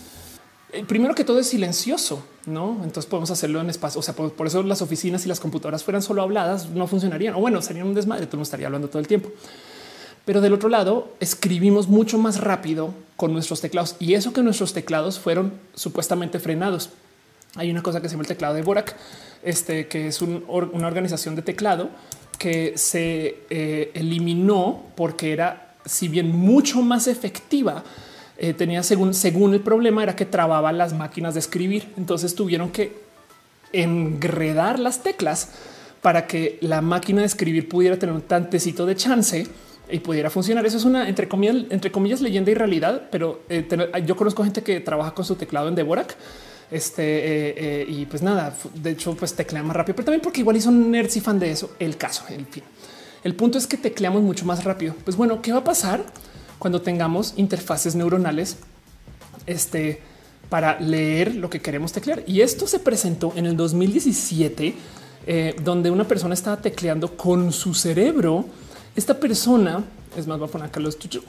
Eh, primero que todo es silencioso, no? Entonces podemos hacerlo en espacio. O sea, por, eso las oficinas y las computadoras fueran solo habladas, no funcionarían. O bueno, serían un desmadre. Tú no estaría hablando todo el tiempo. Pero del otro lado, escribimos mucho más rápido con nuestros teclados y eso que nuestros teclados fueron supuestamente frenados. Hay una cosa que se llama el teclado de Borac, este que es una organización de teclado que se eh, eliminó porque era, si bien mucho más efectiva, eh, tenía según, según el problema era que trababa las máquinas de escribir. Entonces tuvieron que enredar las teclas para que la máquina de escribir pudiera tener un tantecito de chance y pudiera funcionar. Eso es una entre comillas, entre comillas leyenda y realidad, pero eh, yo conozco gente que trabaja con su teclado en Dvorak. Este eh, eh, y pues nada, de hecho, pues teclea más rápido, pero también porque igual son nerds y fan de eso. El caso, el fin. El punto es que tecleamos mucho más rápido. Pues bueno, ¿qué va a pasar cuando tengamos interfaces neuronales este, para leer lo que queremos teclear? Y esto se presentó en el 2017, donde una persona estaba tecleando con su cerebro esta persona, es más, voy a poner acá los chuchu.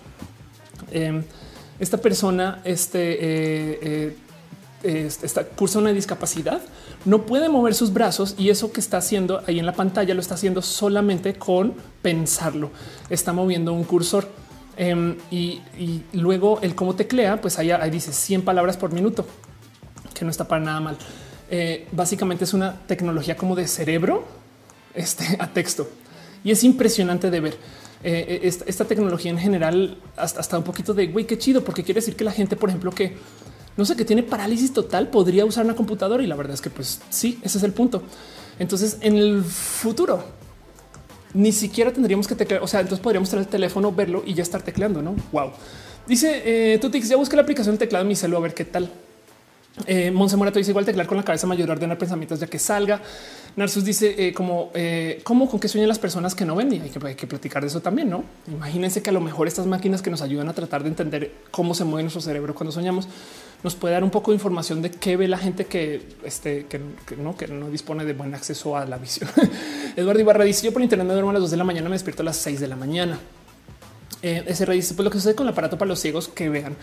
Em, esta persona este, eh, eh, está, cursa una discapacidad, no puede mover sus brazos y eso que está haciendo ahí en la pantalla lo está haciendo solamente con pensarlo. Está moviendo un cursor. Em, y, luego el cómo teclea, pues ahí, ahí, dice 100 palabras por minuto, que no está para nada mal. Eh, básicamente es una tecnología como de cerebro este, a texto y es impresionante de ver. Eh, eh, esta, tecnología en general hasta, un poquito de güey, qué chido, porque quiere decir que la gente, por ejemplo, que no sé, que tiene parálisis total, podría usar una computadora y la verdad es que pues sí, ese es el punto. Entonces en el futuro ni siquiera tendríamos que teclear, o sea, entonces podríamos tener el teléfono, verlo y ya estar tecleando, ¿no? Wow. Dice eh, Tutix, ya busqué la aplicación de teclado en mi celular a ver qué tal. Eh, Monse Morato dice igual teclar con la cabeza mayor ordenar pensamientos ya que salga. Narsus dice eh, como eh, cómo con qué sueñan las personas que no ven y hay que, platicar de eso también. No imagínense que a lo mejor estas máquinas que nos ayudan a tratar de entender cómo se mueve nuestro cerebro cuando soñamos nos puede dar un poco de información de qué ve la gente que, este, que, no, que no dispone de buen acceso a la [LAUGHS] visión. Eduardo Ibarra dice yo por internet me duermo a las dos de la mañana, me despierto a las seis de la mañana. Eh, ese dice pues lo que sucede con el aparato para los ciegos que vean.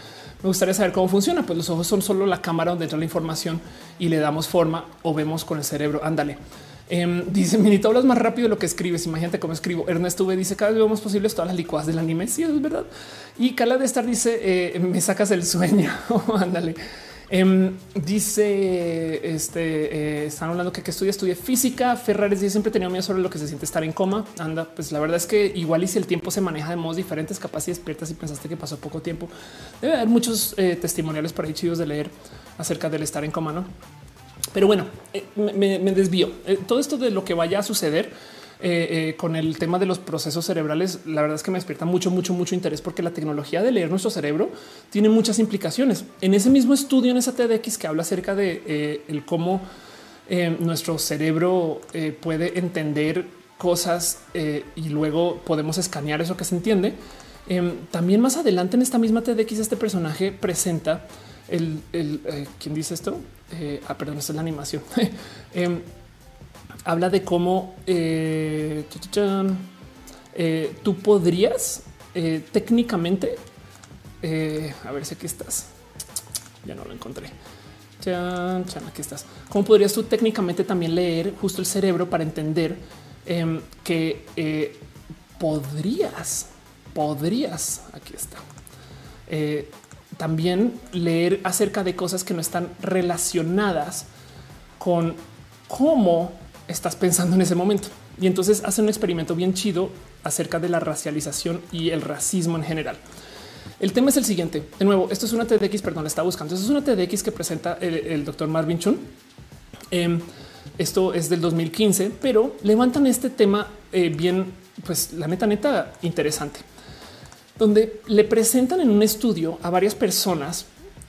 Me gustaría saber cómo funciona. Pues los ojos son solo la cámara donde entra la información y le damos forma o vemos con el cerebro. Ándale. Eh, dice Minito, hablas más rápido de lo que escribes. Imagínate cómo escribo. Ernesto V dice cada vez vemos posibles todas las licuadas del anime. Sí, es verdad. Y Cala de estar dice eh, me sacas el sueño. [LAUGHS] Ándale. Em, dice este eh, están hablando que, que estudia, estudia física. Ferrares dice siempre tenía miedo sobre lo que se siente estar en coma. Anda, pues la verdad es que igual y si el tiempo se maneja de modos diferentes, capaz y despiertas y pensaste que pasó poco tiempo. Debe haber muchos eh, testimoniales por ahí chidos de leer acerca del estar en coma, no? Pero bueno, eh, me, me, desvío. todo esto de lo que vaya a suceder eh, eh, con el tema de los procesos cerebrales, la verdad es que me despierta mucho, mucho, mucho interés porque la tecnología de leer nuestro cerebro tiene muchas implicaciones. En ese mismo estudio, en esa TEDx que habla acerca de eh, el cómo nuestro cerebro puede entender cosas y luego podemos escanear eso que se entiende. también más adelante en esta misma TEDx, este personaje presenta el, el quién dice esto? ah, perdón, esta es la animación. [LAUGHS] Em, habla de cómo eh, eh, tú podrías eh, técnicamente, a ver si aquí estás, ya no lo encontré. Aquí estás. ¿Cómo podrías tú técnicamente también leer justo el cerebro para entender em, que podrías podrías, aquí está, también leer acerca de cosas que no están relacionadas con cómo estás pensando en ese momento. Y entonces hace un experimento bien chido acerca de la racialización y el racismo en general. El tema es el siguiente. De nuevo, esto es una TDX, perdón, está buscando. Esto es una TDX que presenta el, doctor Marvin Chun. Em, esto es del 2015, pero levantan este tema eh, bien, pues la neta, neta interesante, donde le presentan en un estudio a varias personas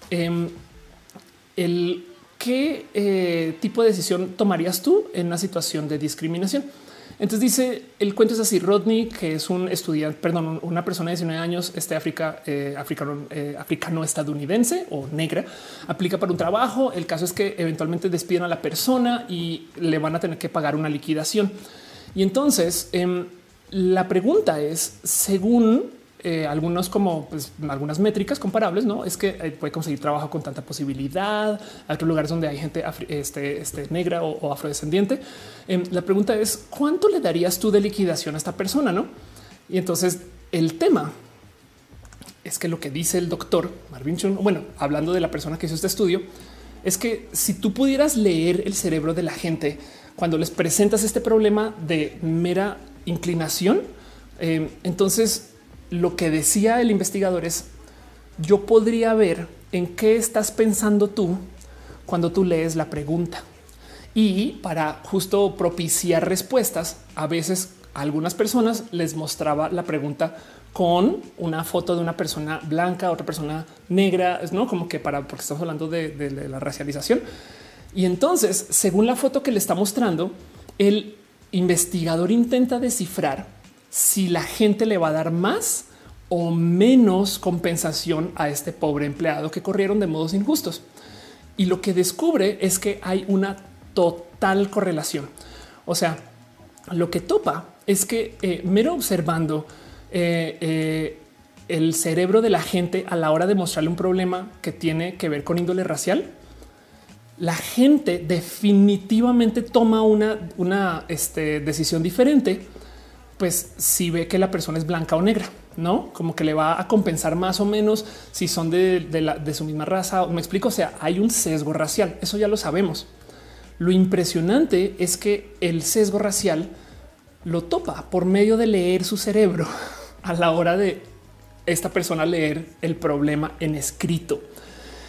em, el qué eh, tipo de decisión tomarías tú en una situación de discriminación. Entonces dice el cuento es así. Rodney, que es un estudiante, perdón, una persona de 19 años, este África, eh, africano, eh, africano estadounidense o negra, aplica para un trabajo. El caso es que eventualmente despiden a la persona y le van a tener que pagar una liquidación. Y entonces em, la pregunta es, según eh, algunos como pues, algunas métricas comparables, no es que eh, puede conseguir trabajo con tanta posibilidad. Hay otros lugares donde hay gente este, este, negra o, afrodescendiente. Em, la pregunta es cuánto le darías tú de liquidación a esta persona, no? Y entonces el tema es que lo que dice el doctor Marvin Chun, bueno, hablando de la persona que hizo este estudio, es que si tú pudieras leer el cerebro de la gente cuando les presentas este problema de mera inclinación, em, entonces lo que decía el investigador es yo podría ver en qué estás pensando tú cuando tú lees la pregunta. Y para justo propiciar respuestas, a veces a algunas personas les mostraba la pregunta con una foto de una persona blanca, otra persona negra, no como que para porque estamos hablando de, de la racialización. Y entonces, según la foto que le está mostrando, el investigador intenta descifrar si la gente le va a dar más o menos compensación a este pobre empleado que corrieron de modos injustos. Y lo que descubre es que hay una total correlación. O sea, lo que topa es que eh, mero observando eh, eh, el cerebro de la gente a la hora de mostrarle un problema que tiene que ver con índole racial, la gente definitivamente toma una, una este, decisión diferente pues si ve que la persona es blanca o negra, no como que le va a compensar más o menos si son de, su misma raza. Me explico. O sea, hay un sesgo racial. Eso ya lo sabemos. Lo impresionante es que el sesgo racial lo topa por medio de leer su cerebro [LAUGHS] a la hora de esta persona leer el problema en escrito.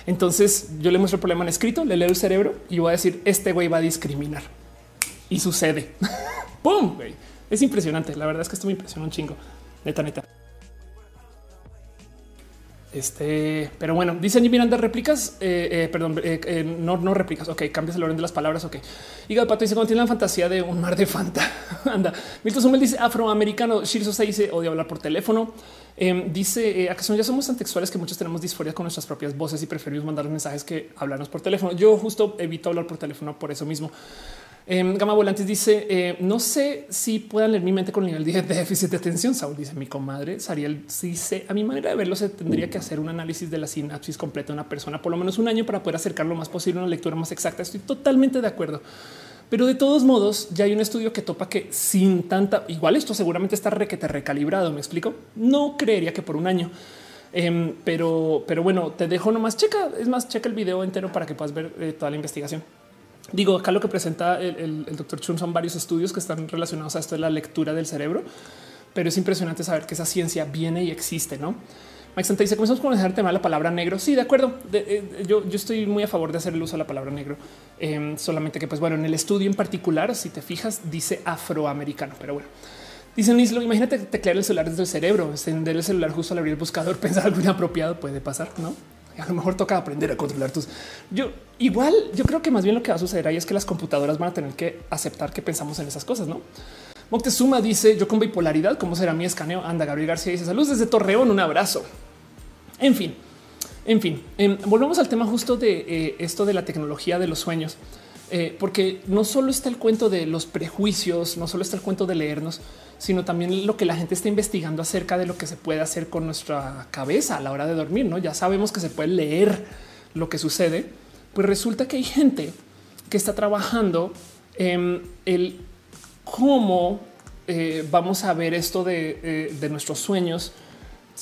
Entonces yo le muestro el problema en escrito, le leo el cerebro y voy a decir este güey va a discriminar y sucede. [LAUGHS] ¡Pum! Es impresionante. La verdad es que esto me impresiona un chingo. Neta, neta. Este, pero bueno, dicen Miranda réplicas, eh, eh, perdón, eh, no, no réplicas. Ok, cambias el orden de las palabras. Ok, y Pato dice cuando tiene la fantasía de un mar de Fanta. [LAUGHS] Anda, Milton Sumel dice afroamericano. Shirso se dice odio hablar por teléfono. Em, dice a que son ya somos tan textuales que muchos tenemos disforia con nuestras propias voces y preferimos mandar mensajes que hablarnos por teléfono. Yo justo evito hablar por teléfono por eso mismo. Eh, Gama Volantes dice: eh, No sé si puedan leer mi mente con nivel de déficit de atención. Saúl dice: Mi comadre Sariel dice: A mi manera de verlo, se tendría que hacer un análisis de la sinapsis completa de una persona, por lo menos un año, para poder acercar lo más posible a una lectura más exacta. Estoy totalmente de acuerdo. Pero de todos modos, ya hay un estudio que topa que sin tanta igual, esto seguramente está requete recalibrado. Me explico. No creería que por un año. Em, pero, pero bueno, te dejo nomás. Checa, es más, checa el video entero para que puedas ver eh, toda la investigación. Digo, acá lo que presenta el, doctor Chun son varios estudios que están relacionados a esto de la lectura del cerebro, pero es impresionante saber que esa ciencia viene y existe, ¿no? Mike Santa dice, comenzamos con el tema de la palabra negro. Sí, de acuerdo. Eh, yo, estoy muy a favor de hacer el uso de la palabra negro. Em, solamente que, pues bueno, en el estudio en particular, si te fijas, dice afroamericano, pero bueno. Dice Nislo, imagínate teclear el celular desde el cerebro, encender el celular justo al abrir el buscador, [LAUGHS] pensar algo inapropiado puede pasar, ¿no? A lo mejor toca aprender a controlar tus. Yo igual, yo creo que más bien lo que va a suceder ahí es que las computadoras van a tener que aceptar que pensamos en esas cosas, no? Moctezuma dice yo con bipolaridad, ¿cómo será mi escaneo? Anda, Gabriel García dice salud desde Torreón, un abrazo. En fin, en fin, em, volvemos al tema justo de eh, esto de la tecnología de los sueños, eh, porque no solo está el cuento de los prejuicios, no solo está el cuento de leernos, sino también lo que la gente está investigando acerca de lo que se puede hacer con nuestra cabeza a la hora de dormir. No, ya sabemos que se puede leer lo que sucede. Pues resulta que hay gente que está trabajando en el cómo eh, vamos a ver esto de, de nuestros sueños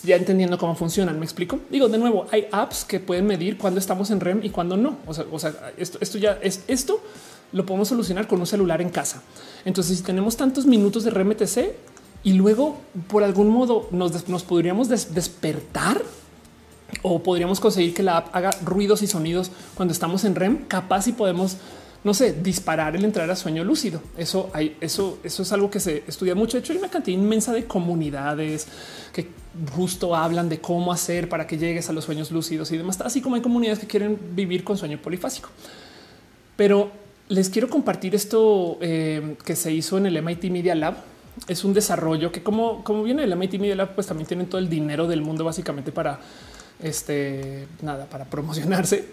ya entendiendo cómo funcionan. Me explico. Digo de nuevo, hay apps que pueden medir cuándo estamos en REM y cuándo no. O sea, o sea, esto, esto ya es esto lo podemos solucionar con un celular en casa. Entonces, si tenemos tantos minutos de RMTC y luego por algún modo nos, nos podríamos despertar o podríamos conseguir que la app haga ruidos y sonidos cuando estamos en REM, capaz y podemos no sé, disparar el entrar a sueño lúcido. Eso hay, eso, eso es algo que se estudia mucho. De hecho, hay una cantidad inmensa de comunidades que justo hablan de cómo hacer para que llegues a los sueños lúcidos y demás, así como hay comunidades que quieren vivir con sueño polifásico. Pero les quiero compartir esto eh, que se hizo en el MIT Media Lab. Es un desarrollo que como, viene el MIT Media Lab, pues también tienen todo el dinero del mundo básicamente para este nada, para promocionarse.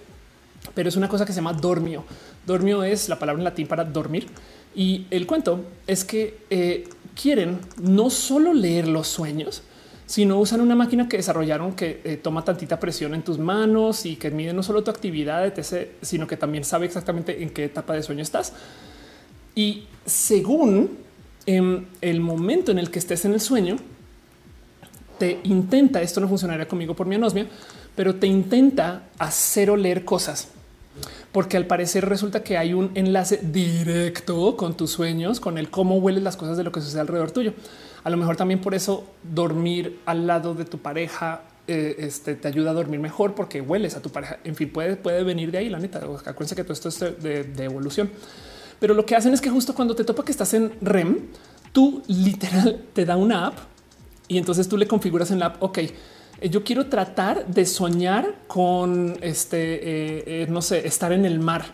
Pero es una cosa que se llama dormio. Dormio es la palabra en latín para dormir. Y el cuento es que eh, quieren no solo leer los sueños, sino usan una máquina que desarrollaron que eh, toma tantita presión en tus manos y que mide no solo tu actividad, sino que también sabe exactamente en qué etapa de sueño estás. Y según em, el momento en el que estés en el sueño, te intenta, esto no funcionaría conmigo por mi anosmia, pero te intenta hacer oler cosas. Porque al parecer resulta que hay un enlace directo con tus sueños, con el cómo hueles las cosas de lo que sucede alrededor tuyo. A lo mejor también por eso dormir al lado de tu pareja eh, este, te ayuda a dormir mejor porque hueles a tu pareja. En fin, puede, puede venir de ahí, la neta. Acuérdense que todo esto es de, evolución. Pero lo que hacen es que justo cuando te topa que estás en REM, tú literal te da una app y entonces tú le configuras en la app, ok, eh, yo quiero tratar de soñar con este, eh, no sé, estar en el mar.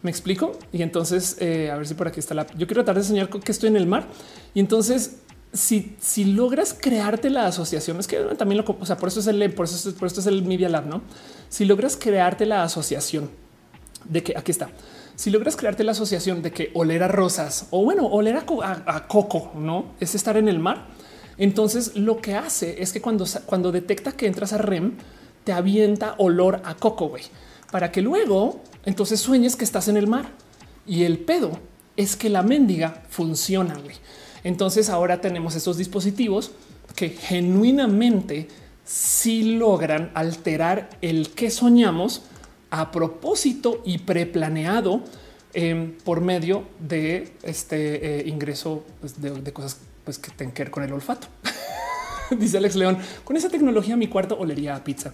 Me explico. Y entonces, a ver si por aquí está la. Yo quiero tratar de soñar con que estoy en el mar. Y entonces si, logras crearte la asociación, es que también lo, o sea, por eso es el, por eso, por esto es el Media Lab, no? Si logras crearte la asociación de que aquí está, si logras crearte la asociación de que oler a rosas o bueno, oler a, coco, no es estar en el mar. Entonces lo que hace es que cuando, cuando detecta que entras a REM, te avienta olor a coco, güey, para que luego entonces sueñes que estás en el mar. Y el pedo es que la mendiga funciona, güey. Entonces ahora tenemos estos dispositivos que genuinamente sí logran alterar el que soñamos a propósito y preplaneado eh, por medio de este eh, ingreso pues, de, cosas pues, que tienen que ver con el olfato. [LAUGHS] Dice Alex León, con esa tecnología mi cuarto olería a pizza.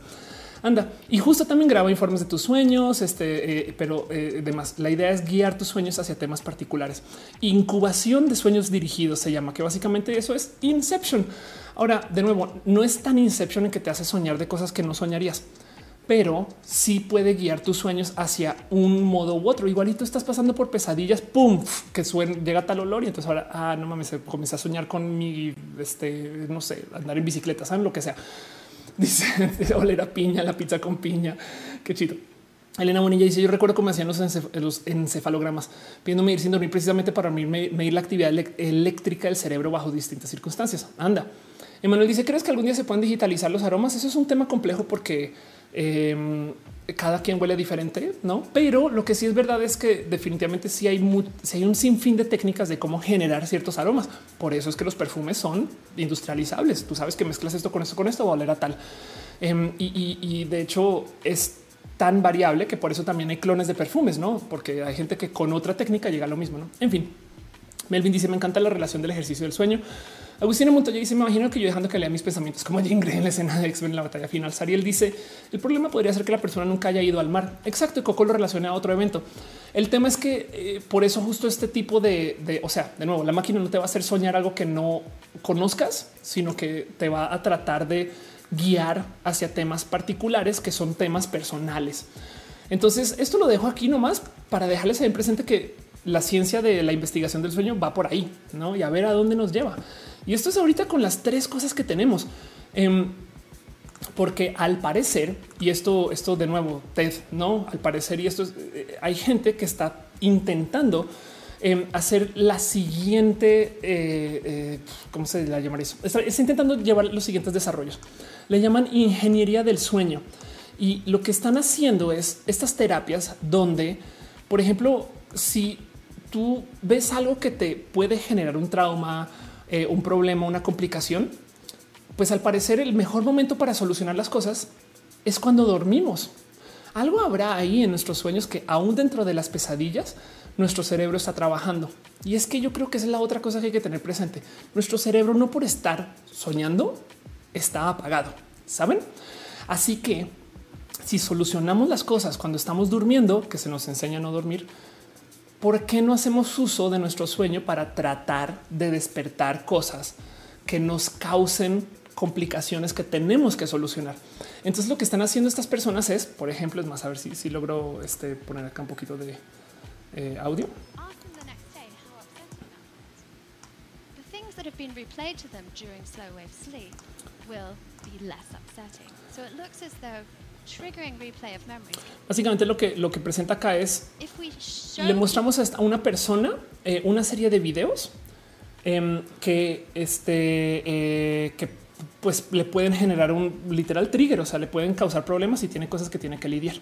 Anda, y justo también graba informes de tus sueños, este, eh, pero eh, demás. La idea es guiar tus sueños hacia temas particulares. Incubación de sueños dirigidos se llama, que básicamente eso es Inception. Ahora, de nuevo, no es tan Inception en que te hace soñar de cosas que no soñarías pero sí puede guiar tus sueños hacia un modo u otro. Igualito estás pasando por pesadillas, pum, que suena, llega tal olor y entonces ahora, ah, no mames, comienza a soñar con mi, este, no sé, andar en bicicleta, saben lo que sea. [LAUGHS] Dice oler a piña, la pizza con piña. Qué chido. Elena Bonilla dice: Yo recuerdo cómo hacían los, encefalogramas, pidiéndome ir sin dormir precisamente para medir la actividad eléctrica del cerebro bajo distintas circunstancias. Anda. Emanuel dice: ¿Crees que algún día se pueden digitalizar los aromas? Eso es un tema complejo porque em, cada quien huele diferente, no? Pero lo que sí es verdad es que definitivamente sí hay, hay un sinfín de técnicas de cómo generar ciertos aromas. Por eso es que los perfumes son industrializables. Tú sabes que mezclas esto con esto, con esto, va a oler a tal. Em, y, de hecho es tan variable que por eso también hay clones de perfumes, no? Porque hay gente que con otra técnica llega a lo mismo. No, en fin, Melvin dice: Me encanta la relación del ejercicio del sueño. Agustina Montoya dice: Me imagino que yo dejando que lea mis pensamientos como Jean Grey en la escena de X-Men en la batalla final. Sariel dice: El problema podría ser que la persona nunca haya ido al mar. Exacto. Y Coco lo relaciona a otro evento. El tema es que eh, por eso, justo este tipo de, o sea, de nuevo, la máquina no te va a hacer soñar algo que no conozcas, sino que te va a tratar de guiar hacia temas particulares que son temas personales. Entonces, esto lo dejo aquí nomás para dejarles en presente que la ciencia de la investigación del sueño va por ahí, ¿no? Y a ver a dónde nos lleva. Y esto es ahorita con las tres cosas que tenemos. Em, porque al parecer, y esto, esto de nuevo, Ted, no al parecer, y esto es, eh, hay gente que está intentando em, hacer la siguiente, eh, eh, ¿cómo se la llamaría eso? Está, intentando llevar los siguientes desarrollos. Le llaman ingeniería del sueño. Y lo que están haciendo es estas terapias donde, por ejemplo, si tú ves algo que te puede generar un trauma, eh, un problema, una complicación, pues al parecer el mejor momento para solucionar las cosas es cuando dormimos. Algo habrá ahí en nuestros sueños que aún dentro de las pesadillas nuestro cerebro está trabajando. Y es que yo creo que es la otra cosa que hay que tener presente. Nuestro cerebro no por estar soñando está apagado, ¿saben? Así que si solucionamos las cosas cuando estamos durmiendo, que se nos enseña a no dormir, ¿por qué no hacemos uso de nuestro sueño para tratar de despertar cosas que nos causen complicaciones que tenemos que solucionar? Entonces lo que están haciendo estas personas es, por ejemplo, es más, a ver si, si logro este, poner acá un poquito de eh, audio. Básicamente lo que lo que presenta acá es le mostramos a una persona eh, una serie de videos eh, que este eh, que pues le pueden generar un literal trigger, o sea, le pueden causar problemas y tiene cosas que tiene que lidiar.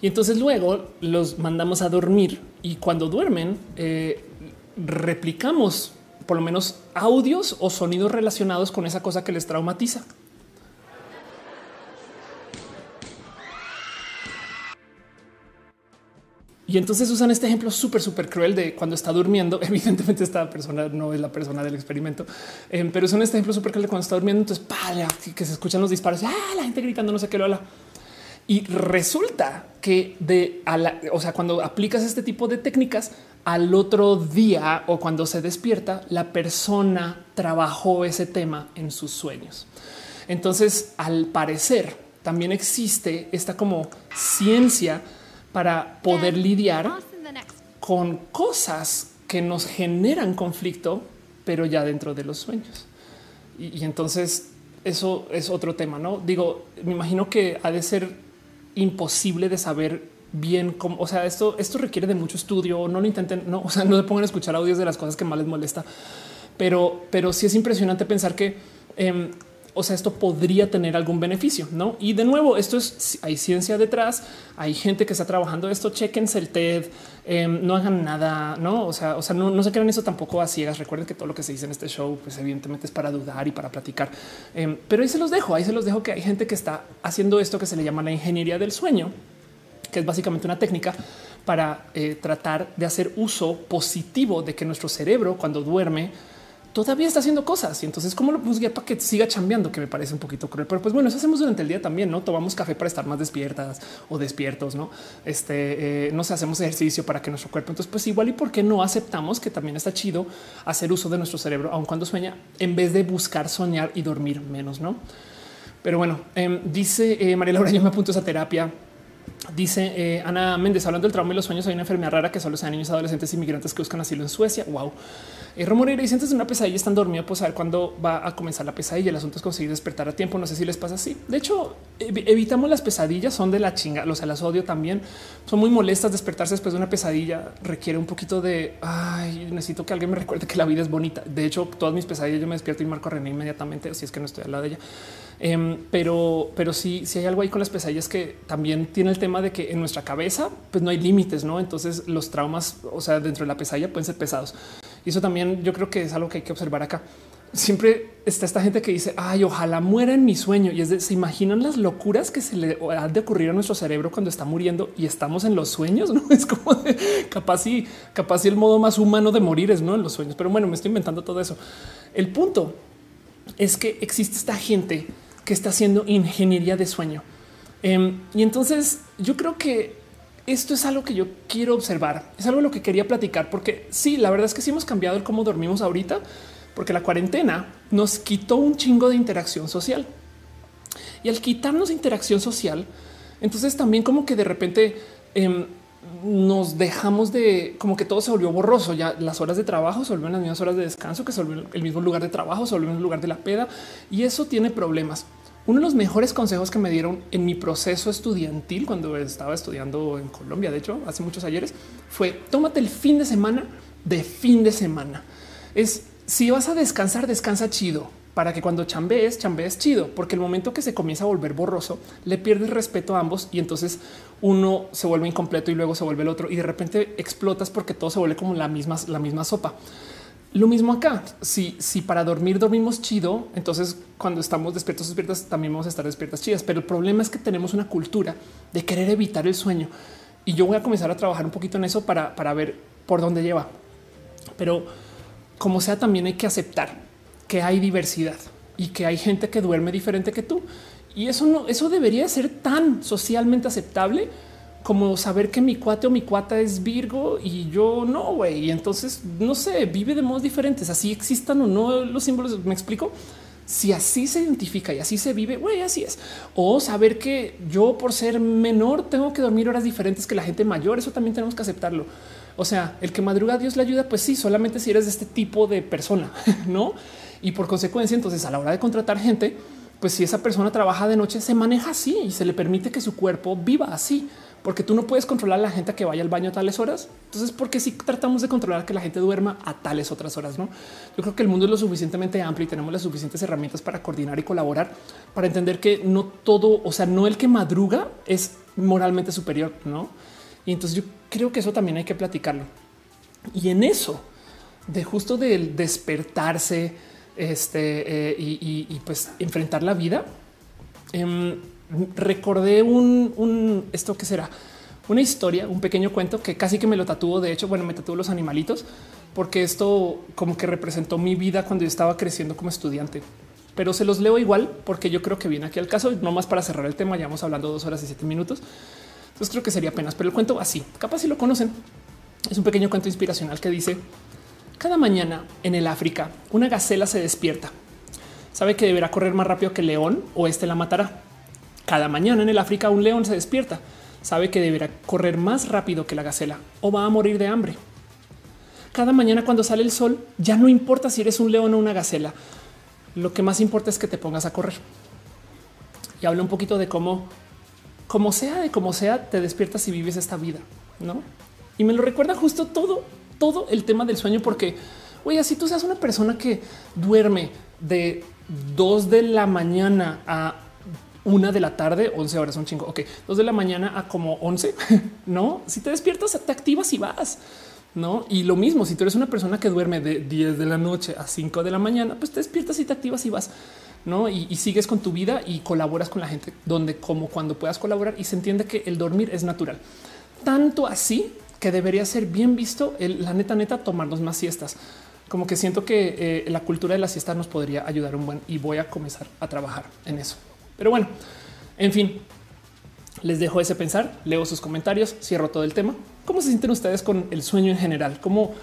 Y entonces luego los mandamos a dormir y cuando duermen eh, replicamos por lo menos audios o sonidos relacionados con esa cosa que les traumatiza. Y entonces usan este ejemplo súper, súper cruel de cuando está durmiendo. [LAUGHS] Evidentemente, esta persona no es la persona del experimento, eh, pero usan este ejemplo súper cruel de cuando está durmiendo. Entonces, ¡pala! que se escuchan los disparos, ¡ah! la gente gritando, no sé qué lo habla. Y resulta que de a la, o sea, cuando aplicas este tipo de técnicas al otro día o cuando se despierta, la persona trabajó ese tema en sus sueños. Entonces, al parecer, también existe esta como ciencia para poder lidiar con cosas que nos generan conflicto, pero ya dentro de los sueños. Y, entonces eso es otro tema, ¿no? Digo, me imagino que ha de ser imposible de saber bien cómo, o sea, esto, esto requiere de mucho estudio, no lo intenten, no, o sea, no se pongan a escuchar audios de las cosas que más les molesta, pero, pero sí es impresionante pensar que em, o sea, esto podría tener algún beneficio, no? Y de nuevo, esto es hay ciencia detrás, hay gente que está trabajando esto. Chequense el TED, em, no hagan nada, no? O sea, o sea, no, se crean eso tampoco a ciegas. Recuerden que todo lo que se dice en este show, pues evidentemente es para dudar y para platicar. Em, pero ahí se los dejo, ahí se los dejo que hay gente que está haciendo esto que se le llama la ingeniería del sueño, que es básicamente una técnica para eh, tratar de hacer uso positivo de que nuestro cerebro cuando duerme todavía está haciendo cosas. Y entonces, ¿cómo lo podemos para que siga chambeando? Que me parece un poquito cruel. Pero pues bueno, eso hacemos durante el día también, ¿no? Tomamos café para estar más despiertas o despiertos, ¿no? Este, eh, no sé, hacemos ejercicio para que nuestro cuerpo... Entonces, pues igual y por qué no aceptamos que también está chido hacer uso de nuestro cerebro, aun cuando sueña, en vez de buscar soñar y dormir menos, ¿no? Pero bueno, em, dice eh, María Laura, yo me apunto a esa terapia Dice eh, Ana Méndez, hablando del trauma y los sueños, hay una enfermedad rara que solo se niños, adolescentes, inmigrantes que buscan asilo en Suecia. Wow. Eh, Romoreira y sientes una pesadilla, están dormidos, pues a ver cuándo va a comenzar la pesadilla. El asunto es conseguir despertar a tiempo. No sé si les pasa así. De hecho, evitamos las pesadillas, son de la chinga. Los las odio también. Son muy molestas. Despertarse después de una pesadilla requiere un poquito de ay, necesito que alguien me recuerde que la vida es bonita. De hecho, todas mis pesadillas yo me despierto y marco a René inmediatamente, si es que no estoy al lado de ella. Em, pero, pero sí, sí hay algo ahí con las pesadillas que también tiene el tema de que en nuestra cabeza pues no hay límites, no? Entonces los traumas, o sea, dentro de la pesadilla pueden ser pesados. Y eso también yo creo que es algo que hay que observar acá. Siempre está esta gente que dice, ay, ojalá muera en mi sueño. Y es de, se imaginan las locuras que se le ha de ocurrir a nuestro cerebro cuando está muriendo y estamos en los sueños. [LAUGHS] No es como capaz y capaz y el modo más humano de morir es no en los sueños. Pero bueno, me estoy inventando todo eso. El punto es que existe esta gente que está haciendo ingeniería de sueño. Em, y entonces yo creo que esto es algo que yo quiero observar. Es algo lo que quería platicar, porque sí, la verdad es que sí hemos cambiado el cómo dormimos ahorita, porque la cuarentena nos quitó un chingo de interacción social. Y al quitarnos interacción social, entonces también como que de repente em, nos dejamos de como que todo se volvió borroso. Ya las horas de trabajo se vuelven las mismas horas de descanso, que se volvió el mismo lugar de trabajo, se volvió el lugar de la peda y eso tiene problemas. Uno de los mejores consejos que me dieron en mi proceso estudiantil cuando estaba estudiando en Colombia, de hecho, hace muchos ayeres, fue tómate el fin de semana de fin de semana. Es si vas a descansar, descansa chido. para que cuando chambees, chambees chido, porque el momento que se comienza a volver borroso, le pierdes respeto a ambos y entonces uno se vuelve incompleto y luego se vuelve el otro y de repente explotas porque todo se vuelve como la misma, la misma sopa. Lo mismo acá. Si, si para dormir dormimos chido, entonces cuando estamos despiertos, despiertas, también vamos a estar despiertas chidas. Pero el problema es que tenemos una cultura de querer evitar el sueño y yo voy a comenzar a trabajar un poquito en eso para, para ver por dónde lleva. Pero como sea, también hay que aceptar que hay diversidad y que hay gente que duerme diferente que tú. Y eso no, eso debería ser tan socialmente aceptable como saber que mi cuate o mi cuata es Virgo y yo no, güey. Y entonces no sé, vive de modos diferentes. Así existan o no los símbolos. Me explico. Si así se identifica y así se vive, güey, así es. O saber que yo por ser menor tengo que dormir horas diferentes que la gente mayor. Eso también tenemos que aceptarlo. O sea, el que madruga Dios le ayuda, pues sí, solamente si eres de este tipo de persona, [LAUGHS] no? Y por consecuencia, entonces a la hora de contratar gente, pues si esa persona trabaja de noche, se maneja así y se le permite que su cuerpo viva así, porque tú no puedes controlar a la gente que vaya al baño a tales horas. Entonces, porque si tratamos de controlar que la gente duerma a tales otras horas, no? Yo creo que el mundo es lo suficientemente amplio y tenemos las suficientes herramientas para coordinar y colaborar para entender que no todo, o sea, no el que madruga es moralmente superior, no? Y entonces yo creo que eso también hay que platicarlo. Y en eso, de justo del despertarse este, eh, y, pues enfrentar la vida, em, recordé un, esto que será una historia, un pequeño cuento que casi que me lo tatuó. De hecho, bueno, me tatuó los animalitos porque esto como que representó mi vida cuando yo estaba creciendo como estudiante. Pero se los leo igual porque yo creo que viene aquí al caso, no más para cerrar el tema. Ya vamos hablando dos horas y siete minutos. Entonces creo que sería apenas, pero el cuento así, capaz si lo conocen. Es un pequeño cuento inspiracional que dice cada mañana en el África una gacela se despierta. Sabe que deberá correr más rápido que el león o este la matará. Cada mañana en el África un león se despierta. Sabe que deberá correr más rápido que la gacela o va a morir de hambre. Cada mañana cuando sale el sol ya no importa si eres un león o una gacela. Lo que más importa es que te pongas a correr. Y habla un poquito de cómo como sea, de como sea, te despiertas y vives esta vida, ¿no? Y me lo recuerda justo todo, todo el tema del sueño, porque, oye, si tú seas una persona que duerme de dos de la mañana a una de la tarde, 11 horas, un chingo. Ok, dos de la mañana a como 11, [LAUGHS] no? Si te despiertas, te activas y vas. No, y lo mismo, si tú eres una persona que duerme de 10 de la noche a 5 de la mañana, pues te despiertas y te activas y vas. ¿no? Y, sigues con tu vida y colaboras con la gente donde como cuando puedas colaborar y se entiende que el dormir es natural. Tanto así que debería ser bien visto la neta neta tomarnos más siestas. Como que siento que eh, la cultura de la siesta nos podría ayudar un buen y voy a comenzar a trabajar en eso. Pero bueno, en fin, les dejo ese pensar, leo sus comentarios, cierro todo el tema. ¿Cómo se sienten ustedes con el sueño en general? ¿Cómo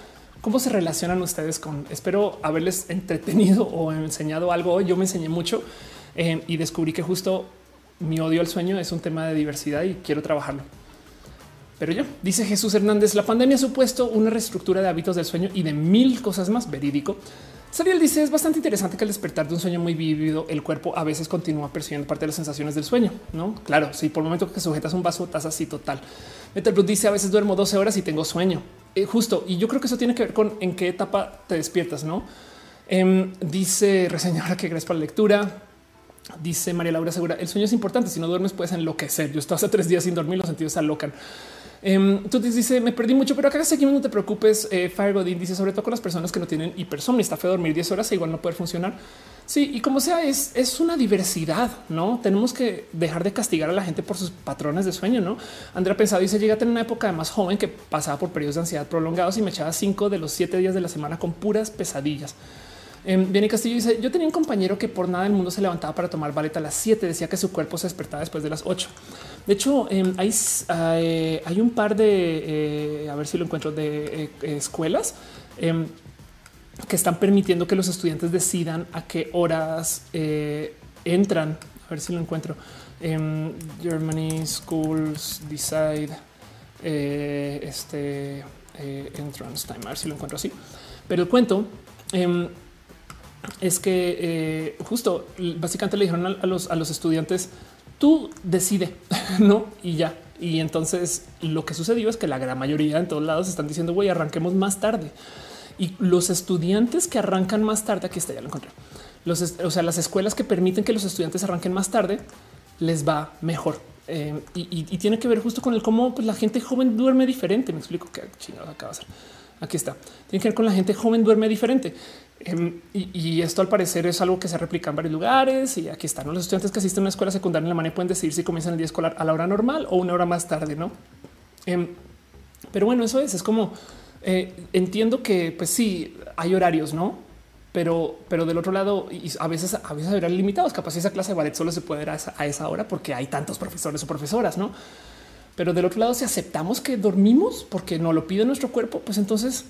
¿Cómo se relacionan ustedes con? Espero haberles [LAUGHS] entretenido o enseñado algo. Yo me enseñé mucho eh, y descubrí que justo mi odio al sueño es un tema de diversidad y quiero trabajarlo. Pero yo, dice Jesús Hernández, la pandemia ha supuesto una reestructura de hábitos del sueño y de mil cosas más. Verídico. Sariel dice es bastante interesante que al despertar de un sueño muy vivido, el cuerpo a veces continúa percibiendo parte de las sensaciones del sueño. No, claro, si por el momento que sujetas un vaso, estás así total. Metal dice a veces duermo 12 horas y tengo sueño. Eh, justo. Y yo creo que eso tiene que ver con en qué etapa te despiertas, no? Em, dice reseñora que gracias por la lectura. Dice María Laura Segura, el sueño es importante. Si no duermes, puedes enloquecer. Yo estoy hace tres días sin dormir, los sentidos se alocan. Um, tú dice me perdí mucho, pero acá seguimos. No te preocupes. Eh, Fire Godin dice sobre todo con las personas que no tienen hipersomnio. Está feo dormir 10 horas e igual no puede funcionar. Sí, y como sea, es, es una diversidad, no tenemos que dejar de castigar a la gente por sus patrones de sueño. No Andrea pensado dice llega a tener una época de más joven que pasaba por periodos de ansiedad prolongados y me echaba cinco de los siete días de la semana con puras pesadillas. Eh, Castillo dice: Yo tenía un compañero que por nada del mundo se levantaba para tomar baleta a las 7. Decía que su cuerpo se despertaba después de las 8. De hecho, em, hay, un par de, eh, a ver si lo encuentro, de eh, escuelas em, que están permitiendo que los estudiantes decidan a qué horas eh, entran. A ver si lo encuentro. Em, Germany Schools Decide este entrance time. A ver si lo encuentro así. Pero el cuento es que justo básicamente le dijeron a los, a los estudiantes tú decide, [LAUGHS] no? Y ya. Y entonces lo que sucedió es que la gran mayoría en todos lados están diciendo, güey, arranquemos más tarde. Y los estudiantes que arrancan más tarde, aquí está, ya lo encontré. los, o sea, las escuelas que permiten que los estudiantes arranquen más tarde les va mejor. Eh, y, tiene que ver justo con el cómo pues, la gente joven duerme diferente. Me explico qué chingados acaba de hacer. Aquí está. Tiene que ver con la gente joven duerme diferente. Em, y, esto al parecer es algo que se replica en varios lugares. Y aquí están los estudiantes que asisten a una escuela secundaria en Alemania pueden decidir si comienzan el día escolar a la hora normal o una hora más tarde, no? Em, pero bueno, eso es, es como eh, entiendo que pues sí hay horarios, no? Pero, pero del otro lado, y a veces, a veces habrá limitados. Capaz esa clase de ballet solo se puede dar a esa, hora porque hay tantos profesores o profesoras, no? Pero del otro lado, si aceptamos que dormimos porque no lo pide nuestro cuerpo, pues entonces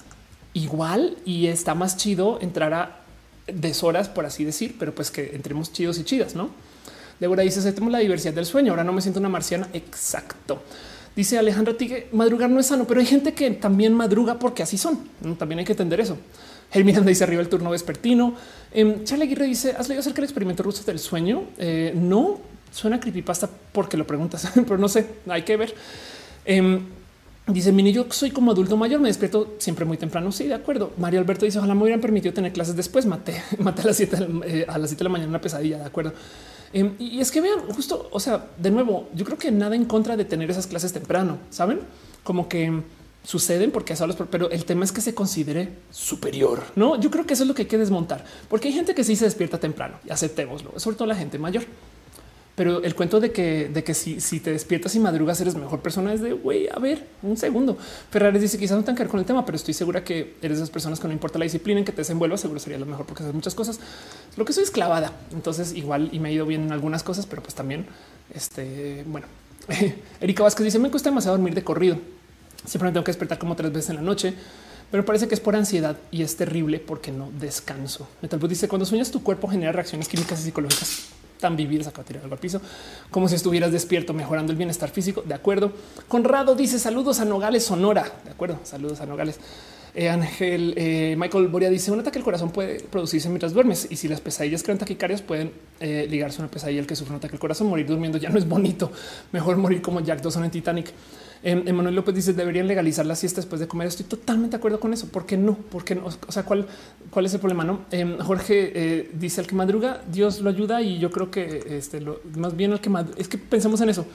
igual y está más chido entrar a deshoras, por así decir, pero pues que entremos chidos y chidas, no? Débora dice: aceptemos la diversidad del sueño. Ahora no me siento una marciana. Exacto. Dice Alejandra Tigue, madrugar no es sano, pero hay gente que también madruga porque así son. También hay que entender eso. Miranda [LAUGHS] dice arriba el turno vespertino. Eh, Charlie Aguirre dice, ¿has leído acerca del experimento ruso del sueño? Eh, no, suena creepypasta porque lo preguntas, [LAUGHS] pero no sé, hay que ver. Em, dice Mini, yo soy como adulto mayor, me despierto siempre muy temprano. Sí, de acuerdo. Mario Alberto dice, ojalá me hubieran permitido tener clases después. Maté, [LAUGHS] maté a las 7 eh, a las 7 de la mañana una pesadilla, de acuerdo. Em, y es que vean, justo, o sea, de nuevo, yo creo que nada en contra de tener esas clases temprano, ¿saben? Como que suceden porque eso pero el tema es que se considere superior. No, yo creo que eso es lo que hay que desmontar, porque hay gente que sí se despierta temprano y aceptémoslo, sobre todo la gente mayor. Pero el cuento de que, de que si, si te despiertas y madrugas eres mejor persona es de güey, a ver, un segundo. Ferrari dice quizás no tenga que ver con el tema, pero estoy segura que eres de esas personas que no importa la disciplina en que te desenvuelvas, seguro sería lo mejor porque haces muchas cosas. Lo que soy esclavada. Entonces, igual y me ha ido bien en algunas cosas, pero pues también, este, bueno, [LAUGHS] Erika Vázquez dice: Me cuesta demasiado dormir de corrido. Siempre me tengo que despertar como tres veces en la noche pero parece que es por ansiedad y es terrible porque no descanso. Metalbus dice cuando sueñas tu cuerpo genera reacciones químicas y psicológicas tan vividas acá tirar algo al piso, como si estuvieras despierto, mejorando el bienestar físico. De acuerdo. Conrado dice saludos a Nogales, Sonora. De acuerdo. Saludos a Nogales. Eh, Ángel eh, Michael Boria dice un ataque al corazón puede producirse mientras duermes y si las pesadillas crean taquicarias pueden eh, ligarse a una pesadilla el que sufre un ataque al corazón. Morir durmiendo ya no es bonito. Mejor morir como Jack Dawson en Titanic. Em, Emanuel López dice deberían legalizar la siesta después de comer. Estoy totalmente de acuerdo con eso. ¿Por qué no? Porque no? O sea, ¿cuál, cuál es el problema? No em, Jorge eh, dice el que madruga, Dios lo ayuda y yo creo que este lo más bien el que es que pensemos en eso.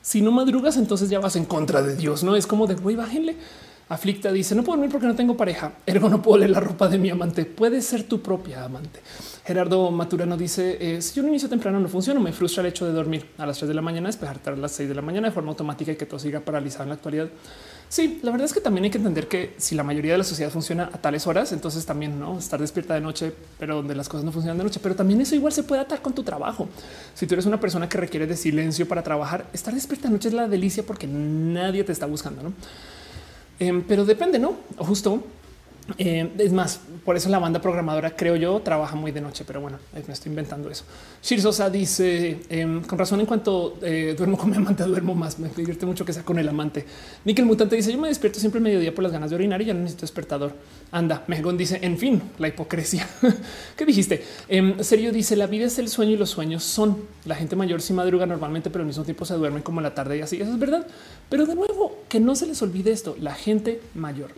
Si no madrugas, entonces ya vas en contra de Dios. No es como de güey, bájenle. Aflicta dice no puedo dormir porque no tengo pareja. Ergo no puedo leer la ropa de mi amante. Puede ser tu propia amante. Gerardo Maturano dice eh, si yo inicio temprano no funciona. Me frustra el hecho de dormir a las 3 de la mañana, despejarte a las 6 de la mañana de forma automática y que todo siga paralizado en la actualidad. Sí, la verdad es que también hay que entender que si la mayoría de la sociedad funciona a tales horas, entonces también no estar despierta de noche, pero donde las cosas no funcionan de noche, pero también eso igual se puede atar con tu trabajo. Si tú eres una persona que requiere de silencio para trabajar, estar despierta de noche es la delicia porque nadie te está buscando. ¿no? Em, pero depende, no? Justo em, es más, por eso la banda programadora, creo yo, trabaja muy de noche, pero bueno, me estoy inventando eso. Shir Sosa dice em, con razón, en cuanto eh, duermo con mi amante, [LAUGHS] duermo más. Me divierte mucho que sea con el amante. Nickel Mutante dice: Yo me despierto siempre mediodía por las ganas de orinar y ya no necesito despertador. Anda, Megon dice: En fin, la hipocresía. [LAUGHS] ¿Qué dijiste? En serio, dice: La vida es el sueño y los sueños son. La gente mayor sí madruga normalmente, pero al mismo tiempo se duerme como la tarde y así. Eso es verdad. Pero de nuevo, que no se les olvide esto: la gente mayor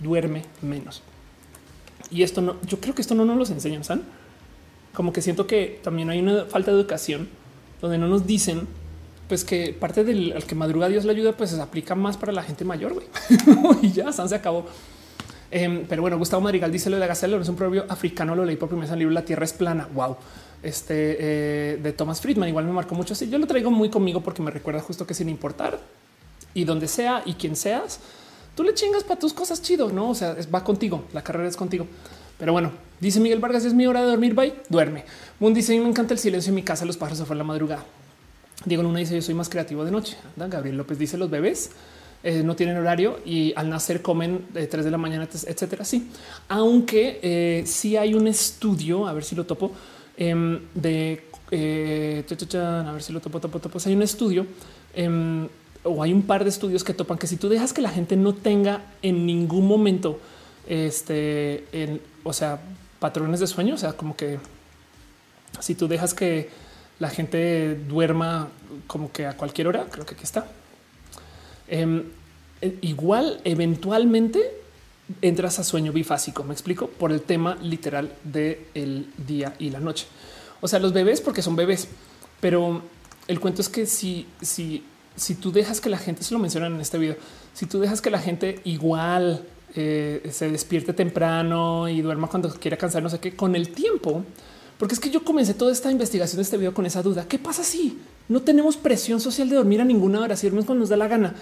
duerme menos. Y esto no, yo creo que esto no nos los enseñan, ¿saben? Como que siento que también hay una falta de educación donde no nos dicen pues que parte del al que madruga Dios le ayuda, pues se aplica más para la gente mayor. güey. [LAUGHS] y ya se acabó. Em, pero bueno, Gustavo Madrigal dice lo de la es un proverbio africano, lo leí por primera vez en el libro La Tierra es plana. Wow. Este eh, de Thomas Friedman igual me marcó mucho así. Yo lo traigo muy conmigo porque me recuerda justo que sin importar y donde sea y quien seas, tú le chingas para tus cosas chido, no? O sea, va contigo, la carrera es contigo. Pero bueno, dice Miguel Vargas, es mi hora de dormir. Bye, duerme. Moon dice: Me encanta el silencio en mi casa. Los pájaros se fueron la madrugada. Diego Luna dice: Yo soy más creativo de noche. Gabriel López dice: Los bebés eh, no tienen horario y al nacer comen de 3 de la mañana, etcétera. Sí, aunque eh, sí hay un estudio, a ver si lo topo, em, de eh, a ver si lo topo, topo, topo. Hay un estudio em, o hay un par de estudios que topan que si tú dejas que la gente no tenga en ningún momento este, en, o sea, patrones de sueño, o sea, como que si tú dejas que la gente duerma como que a cualquier hora, creo que aquí está. Em, e, igual, eventualmente entras a sueño bifásico. Me explico por el tema literal del el día y la noche. O sea, los bebés porque son bebés, pero el cuento es que si, si, si tú dejas que la gente, se lo mencionan en este video, si tú dejas que la gente igual eh, se despierte temprano y duerma cuando quiera cansar, no sé qué, con el tiempo, porque es que yo comencé toda esta investigación de este video con esa duda. ¿Qué pasa si no tenemos presión social de dormir a ninguna hora? Si dormimos cuando nos da la gana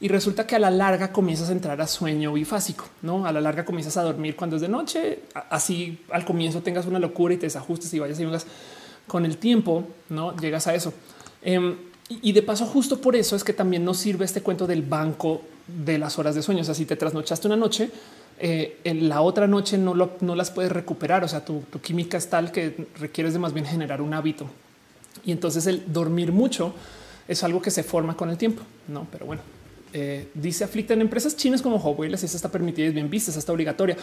y resulta que a la larga comienzas a entrar a sueño bifásico, no a la larga comienzas a dormir cuando es de noche. Así al comienzo tengas una locura y te desajustes y vayas y vengas con el tiempo, no llegas a eso. Em, y de paso, justo por eso es que también nos sirve este cuento del banco de las horas de sueño. O sea, si te trasnochaste una noche, eh, en la otra noche no, lo, no las puedes recuperar. O sea, tu, tu, química es tal que requieres de más bien generar un hábito. Y entonces el dormir mucho es algo que se forma con el tiempo. No, pero bueno, eh, dice aflicta en empresas chinas como Huawei, la siesta está permitida y es bien vista, está obligatoria.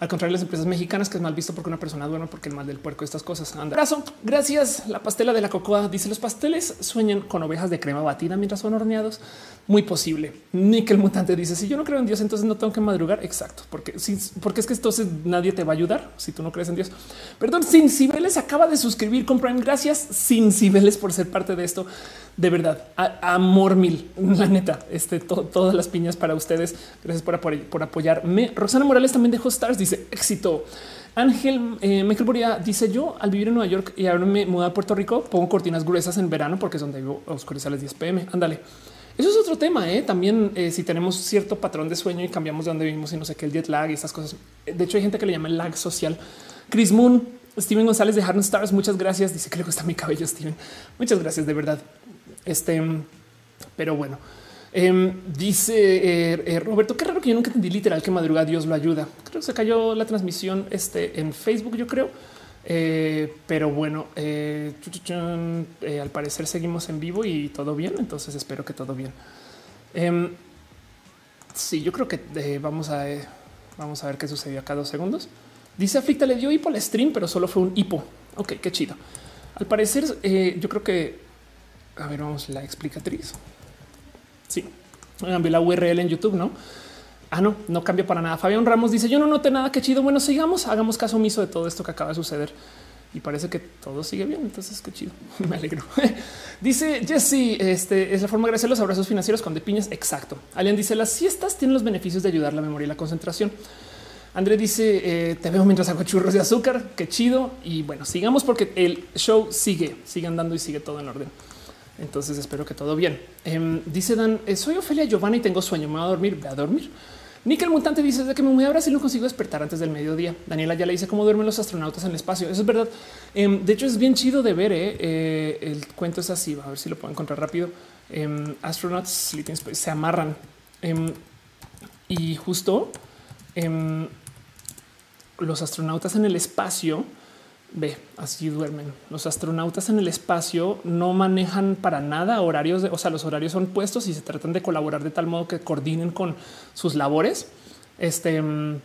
Al contrario, las empresas mexicanas que es mal visto porque una persona duerme porque el mal del puerco, estas cosas. Anda. Abrazo. Gracias. La pastela de la cocoa dice los pasteles sueñan con ovejas de crema batida mientras son horneados. Muy posible. Nickel mutante dice si yo no creo en Dios, entonces no tengo que madrugar. Exacto, porque sí, porque es que entonces nadie te va a ayudar si tú no crees en Dios. Perdón, Sin Cibeles acaba de suscribir con Prime. Gracias, Sin Cibeles, por ser parte de esto de verdad, amor mil, la neta, este, todas las piñas para ustedes. Gracias por, por, apoyarme. Roxana Morales también dejó stars, dice éxito. Ángel eh, Michael Boria dice yo al vivir en Nueva York y ahora me mudé a Puerto Rico, pongo cortinas gruesas en verano porque es donde vivo oscurece a las 10 pm. Ándale. Eso es otro tema. ¿eh? También eh, si tenemos cierto patrón de sueño y cambiamos de donde vivimos y no sé qué, el jet lag y estas cosas. De hecho, hay gente que le llama el lag social. Chris Moon, Steven González de Harden Stars. Muchas gracias. Dice que le gusta mi cabello, Steven. Muchas gracias de verdad. Este, pero bueno, em, dice eh, eh, Roberto, qué raro que yo nunca entendí literal que madruga Dios lo ayuda. Creo que se cayó la transmisión este, en Facebook, yo creo. Eh, pero bueno, al parecer seguimos en vivo y todo bien. Entonces espero que todo bien. Em, sí, yo creo que vamos a vamos a ver qué sucedió acá dos segundos. Dice Aflicta le dio hipo al stream, pero solo fue un hipo. Ok, qué chido. Al parecer, yo creo que a ver, vamos la explicatriz. Sí, cambié la URL en YouTube, no? Ah, no, no cambia para nada. Fabián Ramos dice: Yo no noté nada. Qué chido. Bueno, sigamos, hagamos caso omiso de todo esto que acaba de suceder y parece que todo sigue bien. Entonces, qué chido. [LAUGHS] Me alegro. [LAUGHS] dice Jesse: Este es la forma de agradecer los abrazos financieros con de piñas. Exacto. Alien dice: Las siestas tienen los beneficios de ayudar la memoria y la concentración. André dice: eh, Te veo mientras hago churros de azúcar. Qué chido. Y bueno, sigamos porque el show sigue, sigue andando y sigue todo en orden. Entonces espero que todo bien. Em, dice Dan, eh, soy Ofelia Giovanna y tengo sueño. Me voy a dormir, voy a dormir. Nickel Mutante dice de que me voy a Brasil no consigo despertar antes del mediodía. Daniela ya le dice cómo duermen los astronautas en el espacio. Eso es verdad. Em, de hecho, es bien chido de ver. Eh, eh, el cuento es así. A ver si lo puedo encontrar rápido. Em, astronauts se amarran y justo los astronautas en el espacio Ve, así duermen. Los astronautas en el espacio no manejan para nada horarios, de, o sea, los horarios son puestos y se tratan de colaborar de tal modo que coordinen con sus labores. Este, mm,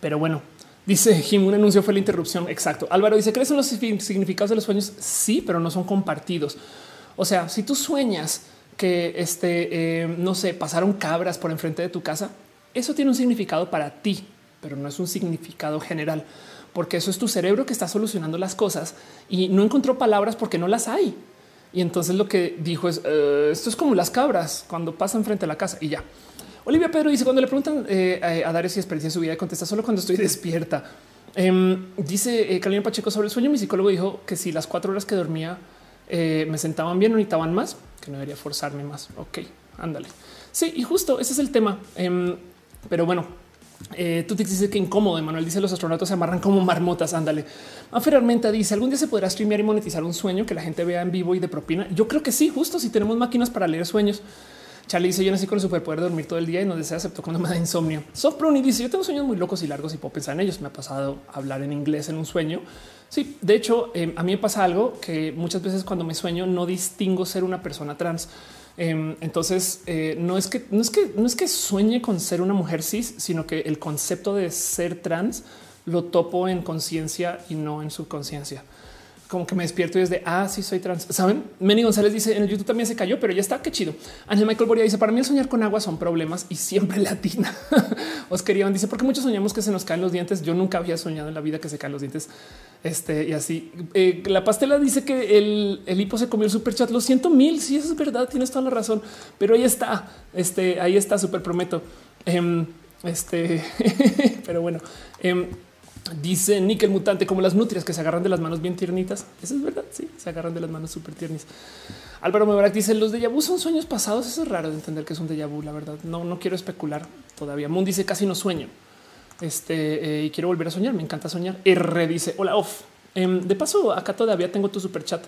pero bueno, dice Jim, un anuncio fue la interrupción. Exacto. Álvaro dice, ¿crees en los significados de los sueños? Sí, pero no son compartidos. O sea, si tú sueñas que este, eh, no sé, pasaron cabras por enfrente de tu casa, eso tiene un significado para ti, pero no es un significado general porque eso es tu cerebro que está solucionando las cosas y no encontró palabras porque no las hay. Y entonces lo que dijo es eh, esto es como las cabras cuando pasan frente a la casa y ya. Olivia Pedro dice cuando le preguntan eh, a Dario si experiencia en su vida, contesta solo cuando estoy despierta. Em, dice eh, Carolina Pacheco sobre el sueño. Mi psicólogo dijo que si las cuatro horas que dormía me sentaban bien, no necesitaban más, que no debería forzarme más. Ok, ándale. Sí, y justo ese es el tema. Em, pero bueno, eh, tú te dices que incómodo. Manuel dice los astronautas se amarran como marmotas. Ándale. Aferrarmenta dice algún día se podrá streamear y monetizar un sueño que la gente vea en vivo y de propina. Yo creo que sí, justo si tenemos máquinas para leer sueños. Charlie dice yo nací con el superpoder de dormir todo el día y no desea acepto cuando me da insomnio. Soft Bruni dice yo tengo sueños muy locos y largos y puedo pensar en ellos. Me ha pasado hablar en inglés en un sueño. Sí, de hecho, em, a mí me pasa algo que muchas veces cuando me sueño no distingo ser una persona trans. Em, entonces, eh, no es que no es que no es que sueñe con ser una mujer cis, sino que el concepto de ser trans lo topo en conciencia y no en subconsciencia. Como que me despierto y es de ah, sí, soy trans. Saben, Meni González dice en el YouTube también se cayó, pero ya está. Qué chido. Ángel Michael Boria dice para mí el soñar con agua son problemas y siempre [LAUGHS] latina. Oscar Iván dice porque muchos soñamos que se nos caen los dientes. Yo nunca había soñado en la vida que se caen los dientes. Este y así. Eh, la pastela dice que el, el hipo se comió el super chat. Lo siento mil. Si sí, eso es verdad, tienes toda la razón, pero ahí está. Este ahí está. Súper prometo. Um, este, [LAUGHS] pero bueno. Um, Dice Nickel Mutante, como las nutrias que se agarran de las manos bien tiernitas. Eso es verdad. Sí, se agarran de las manos súper tiernis. Álvaro Mebarak dice: Los de vu son sueños pasados. Eso es raro de entender que es un déjà. La verdad, no, no quiero especular todavía. Moon dice: Casi no sueño. Este eh, y quiero volver a soñar. Me encanta soñar. R dice: Hola, off. Em, de paso, acá todavía tengo tu super chat.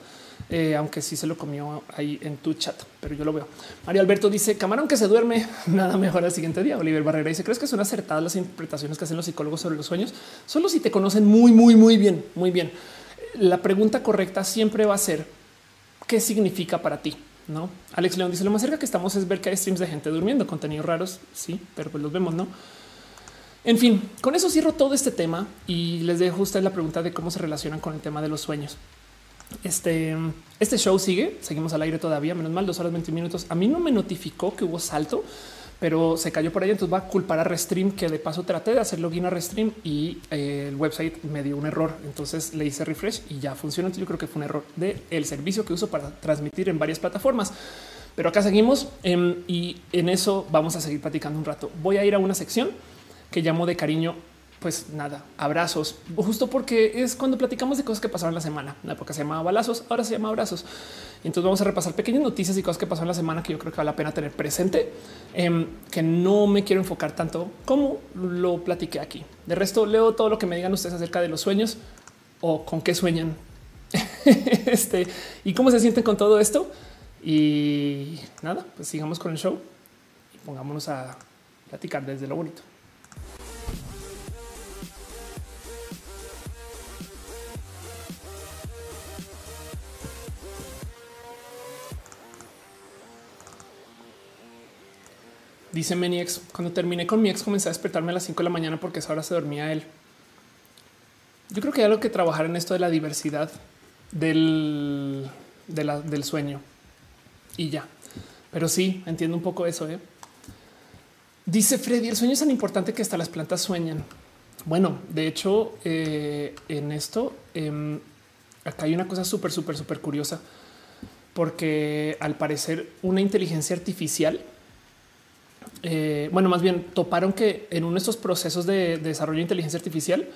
Eh, aunque sí se lo comió ahí en tu chat, pero yo lo veo. Mario Alberto dice camarón que se duerme, [LAUGHS] nada mejor al siguiente día. Oliver Barrera dice crees que son acertadas las interpretaciones que hacen los psicólogos sobre los sueños, solo si te conocen muy, muy, muy bien, muy bien. La pregunta correcta siempre va a ser qué significa para ti. No, Alex León dice lo más cerca que estamos es ver que hay streams de gente durmiendo, contenidos raros. Sí, pero pues los vemos, no? En fin, con eso cierro todo este tema y les dejo ustedes la pregunta de cómo se relacionan con el tema de los sueños. Este, este show sigue, seguimos al aire todavía, menos mal, dos horas 20 minutos. A mí no me notificó que hubo salto, pero se cayó por ahí. Entonces va a culpar a Restream, que de paso traté de hacer login a Restream y eh, el website me dio un error. Entonces le hice refresh y ya funciona. Entonces yo creo que fue un error del el servicio que uso para transmitir en varias plataformas. Pero acá seguimos em, y en eso vamos a seguir platicando un rato. Voy a ir a una sección que llamo de cariño pues nada, abrazos, justo porque es cuando platicamos de cosas que pasaron la semana. En la época se llamaba balazos, ahora se llama abrazos. Entonces vamos a repasar pequeñas noticias y cosas que pasaron la semana que yo creo que vale la pena tener presente, em, que no me quiero enfocar tanto como lo platiqué aquí. De resto, leo todo lo que me digan ustedes acerca de los sueños o con qué sueñan [LAUGHS] este y cómo se sienten con todo esto. Y nada, pues sigamos con el show y pongámonos a platicar desde lo bonito. Dice mi ex, cuando terminé con mi ex comencé a despertarme a las 5 de la mañana porque esa hora se dormía él. Yo creo que hay algo que trabajar en esto de la diversidad del, del sueño y ya. Pero sí, entiendo un poco eso. ¿eh? Dice Freddy, el sueño es tan importante que hasta las plantas sueñan. Bueno, de hecho, eh, en esto, em, acá hay una cosa súper, súper, súper curiosa, porque al parecer una inteligencia artificial eh, bueno, más bien toparon que en uno de estos procesos de, desarrollo de inteligencia artificial,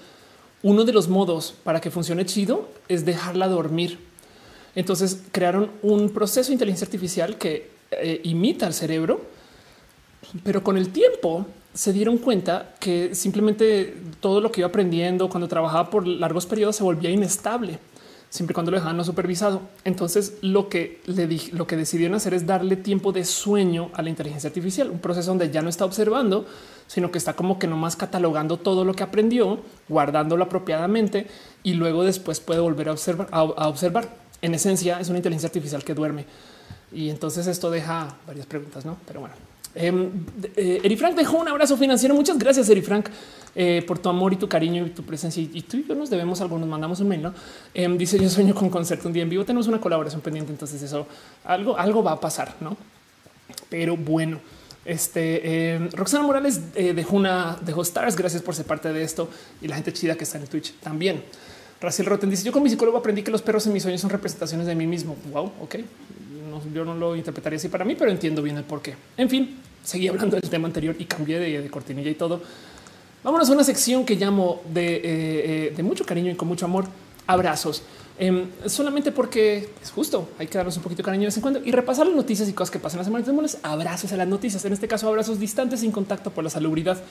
uno de los modos para que funcione chido es dejarla dormir. Entonces crearon un proceso de inteligencia artificial que eh, imita al cerebro, pero con el tiempo se dieron cuenta que simplemente todo lo que iba aprendiendo cuando trabajaba por largos periodos se volvía inestable siempre cuando lo dejaban no supervisado. Entonces lo que lo que decidieron hacer es darle tiempo de sueño a la inteligencia artificial, un proceso donde ya no está observando, sino que está como que nomás catalogando todo lo que aprendió, guardándolo apropiadamente y luego después puede volver a observar. A, observar. En esencia es una inteligencia artificial que duerme y entonces esto deja varias preguntas, no? Pero bueno, eh, Eri Frank dejó un abrazo financiero. Muchas gracias, Eri Frank, eh, por tu amor y tu cariño y tu presencia. Y tú y yo nos debemos algo, nos mandamos un mail. ¿no? Em, dice yo sueño con concierto un día en vivo. Tenemos una colaboración pendiente. Entonces, eso algo, algo va a pasar, no? Pero bueno, este em, Roxana Morales eh, dejó una dejó stars. Gracias por ser parte de esto y la gente chida que está en Twitch también. Raciel Roten dice: Yo con mi psicólogo aprendí que los perros en mis sueños son representaciones de mí mismo. Wow, ok yo no lo interpretaría así para mí, pero entiendo bien el por qué. En fin, seguí hablando del tema anterior y cambié de, cortinilla y todo. Vámonos a una sección que llamo de, eh, eh, mucho cariño y con mucho amor. Abrazos. Em, solamente porque es justo, hay que darnos un poquito de cariño de vez en cuando y repasar las noticias y cosas que pasan la semana. Tenemos abrazos a las noticias, en este caso abrazos distantes sin contacto por la salubridad.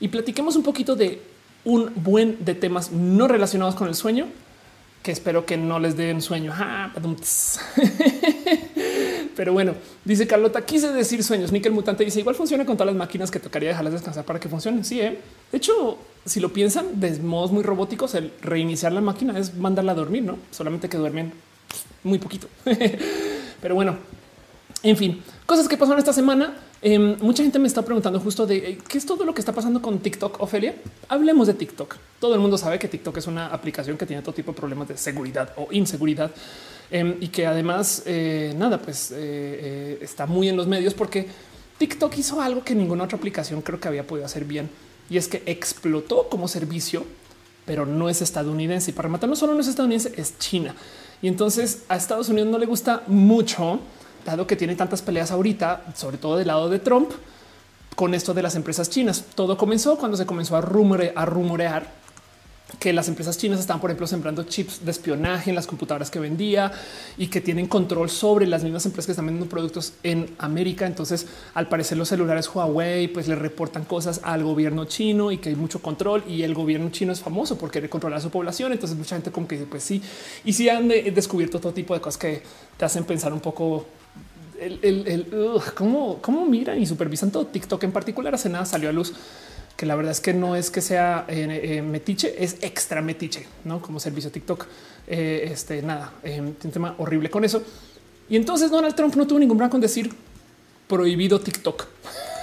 Y platiquemos un poquito de un buen de temas no relacionados con el sueño, que espero que no les den sueño. [LAUGHS] Pero bueno, dice Carlota, quise decir sueños. Nickel Mutante dice igual funciona con todas las máquinas que tocaría dejarlas descansar para que funcionen. Sí, ¿eh? de hecho, si lo piensan de modos muy robóticos, el reiniciar la máquina es mandarla a dormir, no solamente que duermen muy poquito. [LAUGHS] Pero bueno, en fin, cosas que pasaron esta semana. Em, mucha gente me está preguntando justo de eh, qué es todo lo que está pasando con TikTok, Ofelia. Hablemos de TikTok. Todo el mundo sabe que TikTok es una aplicación que tiene todo tipo de problemas de seguridad o inseguridad em, y que además, eh, nada, pues eh, está muy en los medios porque TikTok hizo algo que ninguna otra aplicación creo que había podido hacer bien y es que explotó como servicio, pero no es estadounidense. Y para matar no solo no es estadounidense, es China. Y entonces a Estados Unidos no le gusta mucho dado que tiene tantas peleas ahorita, sobre todo del lado de Trump, con esto de las empresas chinas. Todo comenzó cuando se comenzó a, a rumorear que las empresas chinas están, por ejemplo, sembrando chips de espionaje en las computadoras que vendía y que tienen control sobre las mismas empresas que están vendiendo productos en América. Entonces, al parecer, los celulares Huawei pues le reportan cosas al gobierno chino y que hay mucho control y el gobierno chino es famoso por querer controlar a su población. Entonces, mucha gente como que pues sí, y si han descubierto todo tipo de cosas que te hacen pensar un poco el, cómo, cómo miran y supervisan todo TikTok en particular. Hace nada salió a luz que la verdad es que no es que sea eh, eh, metiche, es extra metiche, no como servicio TikTok. Eh, este nada, un tema horrible con eso. Y entonces Donald Trump no tuvo ningún problema con decir prohibido TikTok.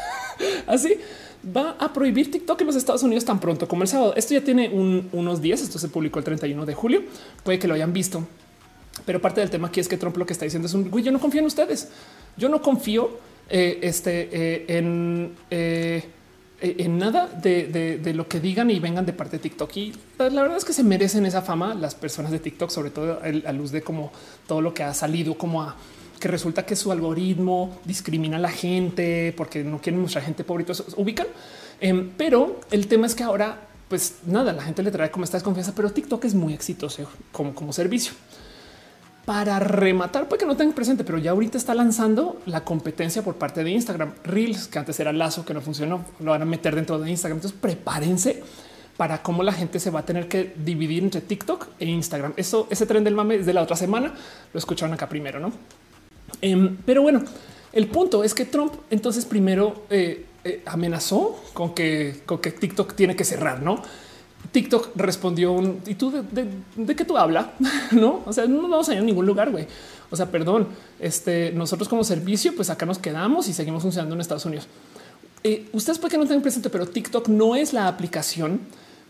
[LAUGHS] Así va a prohibir TikTok en los Estados Unidos tan pronto como el sábado. Esto ya tiene unos días. Esto se publicó el 31 de julio. Puede que lo hayan visto. Pero parte del tema aquí es que Trump lo que está diciendo es un güey, yo no confío en ustedes. Yo no confío eh, este, eh, en, eh, en nada de, lo que digan y vengan de parte de TikTok. Y la verdad es que se merecen esa fama las personas de TikTok, sobre todo a luz de como todo lo que ha salido, como a que resulta que su algoritmo discrimina a la gente porque no quieren mucha gente pobre. ubican. Em, pero el tema es que ahora, pues nada, la gente le trae como esta desconfianza, pero TikTok es muy exitoso como, como servicio para rematar, puede que no tengan presente, pero ya ahorita está lanzando la competencia por parte de Instagram. Reels, que antes era Lazo, que no funcionó, lo van a meter dentro de Instagram. Entonces prepárense para cómo la gente se va a tener que dividir entre TikTok e Instagram. Eso, ese tren del mame es de la otra semana. Lo escucharon acá primero, no? Em, pero bueno, el punto es que Trump entonces primero eh, eh, amenazó con que, con que TikTok tiene que cerrar, no? TikTok respondió un y tú de, qué tú hablas, [LAUGHS] no? O sea, no vamos a ir a ningún lugar, güey. O sea, perdón, este nosotros como servicio, pues acá nos quedamos y seguimos funcionando en Estados Unidos. Eh, ustedes puede que no tengan presente, pero TikTok no es la aplicación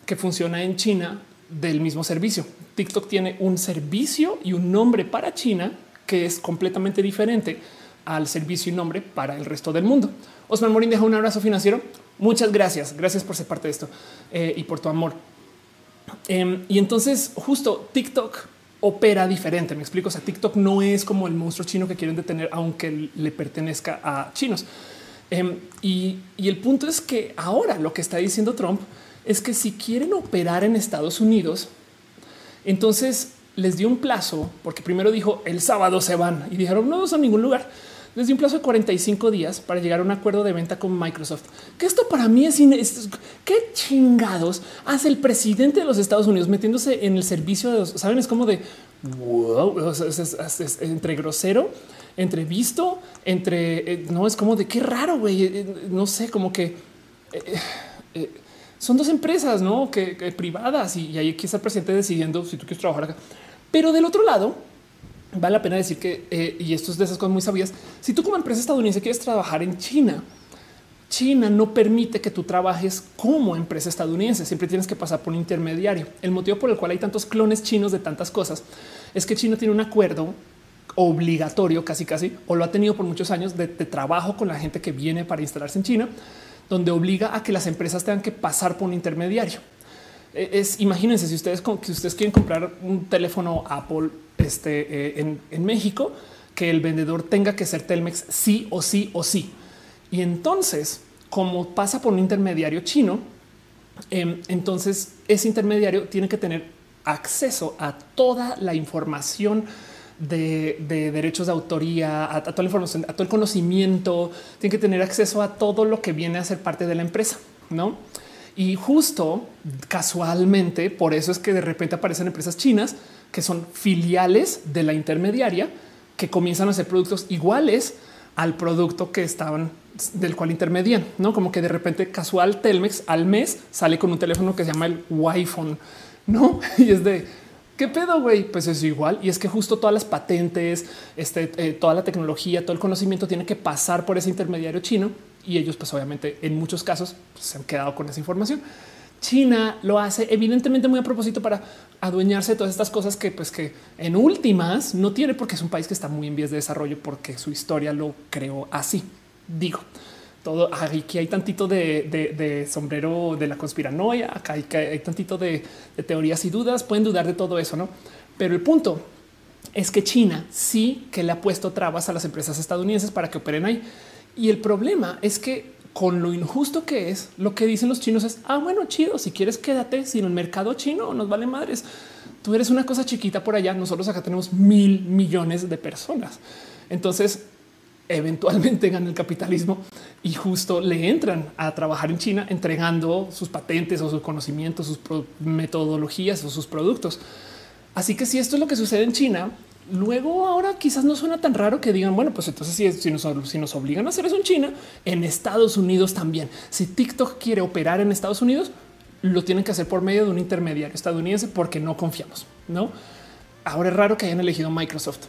que funciona en China del mismo servicio. TikTok tiene un servicio y un nombre para China que es completamente diferente al servicio y nombre para el resto del mundo. Osman Morín deja un abrazo financiero. Muchas gracias. Gracias por ser parte de esto eh, y por tu amor. Em, y entonces justo TikTok opera diferente. Me explico. O sea, TikTok no es como el monstruo chino que quieren detener, aunque le pertenezca a chinos. Em, y, el punto es que ahora lo que está diciendo Trump es que si quieren operar en Estados Unidos, entonces les dio un plazo, porque primero dijo el sábado se van y dijeron no vamos a ningún lugar les dio un plazo de 45 días para llegar a un acuerdo de venta con Microsoft. Que esto para mí es, qué chingados hace el presidente de los Estados Unidos metiéndose en el servicio de los, saben, es como de wow, es, entre grosero, entre visto, entre eh, no es como de qué raro, güey. Eh, eh, no sé, como que son dos empresas, no que, privadas y, y ahí aquí está el presidente decidiendo si tú quieres trabajar acá. Pero del otro lado, vale la pena decir que, eh, y esto es de esas cosas muy sabias, si tú como empresa estadounidense quieres trabajar en China, China no permite que tú trabajes como empresa estadounidense. Siempre tienes que pasar por un intermediario. El motivo por el cual hay tantos clones chinos de tantas cosas es que China tiene un acuerdo obligatorio, casi casi, o lo ha tenido por muchos años de, trabajo con la gente que viene para instalarse en China, donde obliga a que las empresas tengan que pasar por un intermediario. E, es imagínense si ustedes, si ustedes quieren comprar un teléfono Apple este, eh, en, México que el vendedor tenga que ser Telmex sí o sí o sí. Y entonces, como pasa por un intermediario chino, em, entonces ese intermediario tiene que tener acceso a toda la información de, derechos de autoría, a, toda la información, a todo el conocimiento, tiene que tener acceso a todo lo que viene a ser parte de la empresa, ¿no? Y justo casualmente, por eso es que de repente aparecen empresas chinas que son filiales de la intermediaria que comienzan a hacer productos iguales al producto que estaban del cual intermedian, no como que de repente casual Telmex al mes sale con un teléfono que se llama el Wi-Fi, no? [LAUGHS] Y es de qué pedo, güey. Pues es igual. Y es que justo todas las patentes, este, eh, toda la tecnología, todo el conocimiento tiene que pasar por ese intermediario chino y ellos pues obviamente en muchos casos pues, se han quedado con esa información. China lo hace evidentemente muy a propósito para adueñarse de todas estas cosas que pues que en últimas no tiene porque es un país que está muy en vías de desarrollo porque su historia lo creó así. Digo, todo aquí hay tantito de, sombrero de la conspiranoia, acá hay, hay tantito de, de teorías y dudas, pueden dudar de todo eso, ¿no? Pero el punto es que China sí que le ha puesto trabas a las empresas estadounidenses para que operen ahí. Y el problema es que con lo injusto que es, lo que dicen los chinos es, ah, bueno, chido, si quieres quédate, si en el mercado chino nos vale madres. Tú eres una cosa chiquita por allá, nosotros acá tenemos mil millones de personas. Entonces, eventualmente gana el capitalismo y justo le entran a trabajar en China entregando sus patentes o sus conocimientos, sus metodologías o sus productos. Así que si esto es lo que sucede en China, luego ahora quizás no suena tan raro que digan, bueno, pues entonces si, si, nos, si nos obligan a hacer eso en China, en Estados Unidos también. Si TikTok quiere operar en Estados Unidos, lo tienen que hacer por medio de un intermediario estadounidense porque no confiamos, ¿no? Ahora es raro que hayan elegido Microsoft,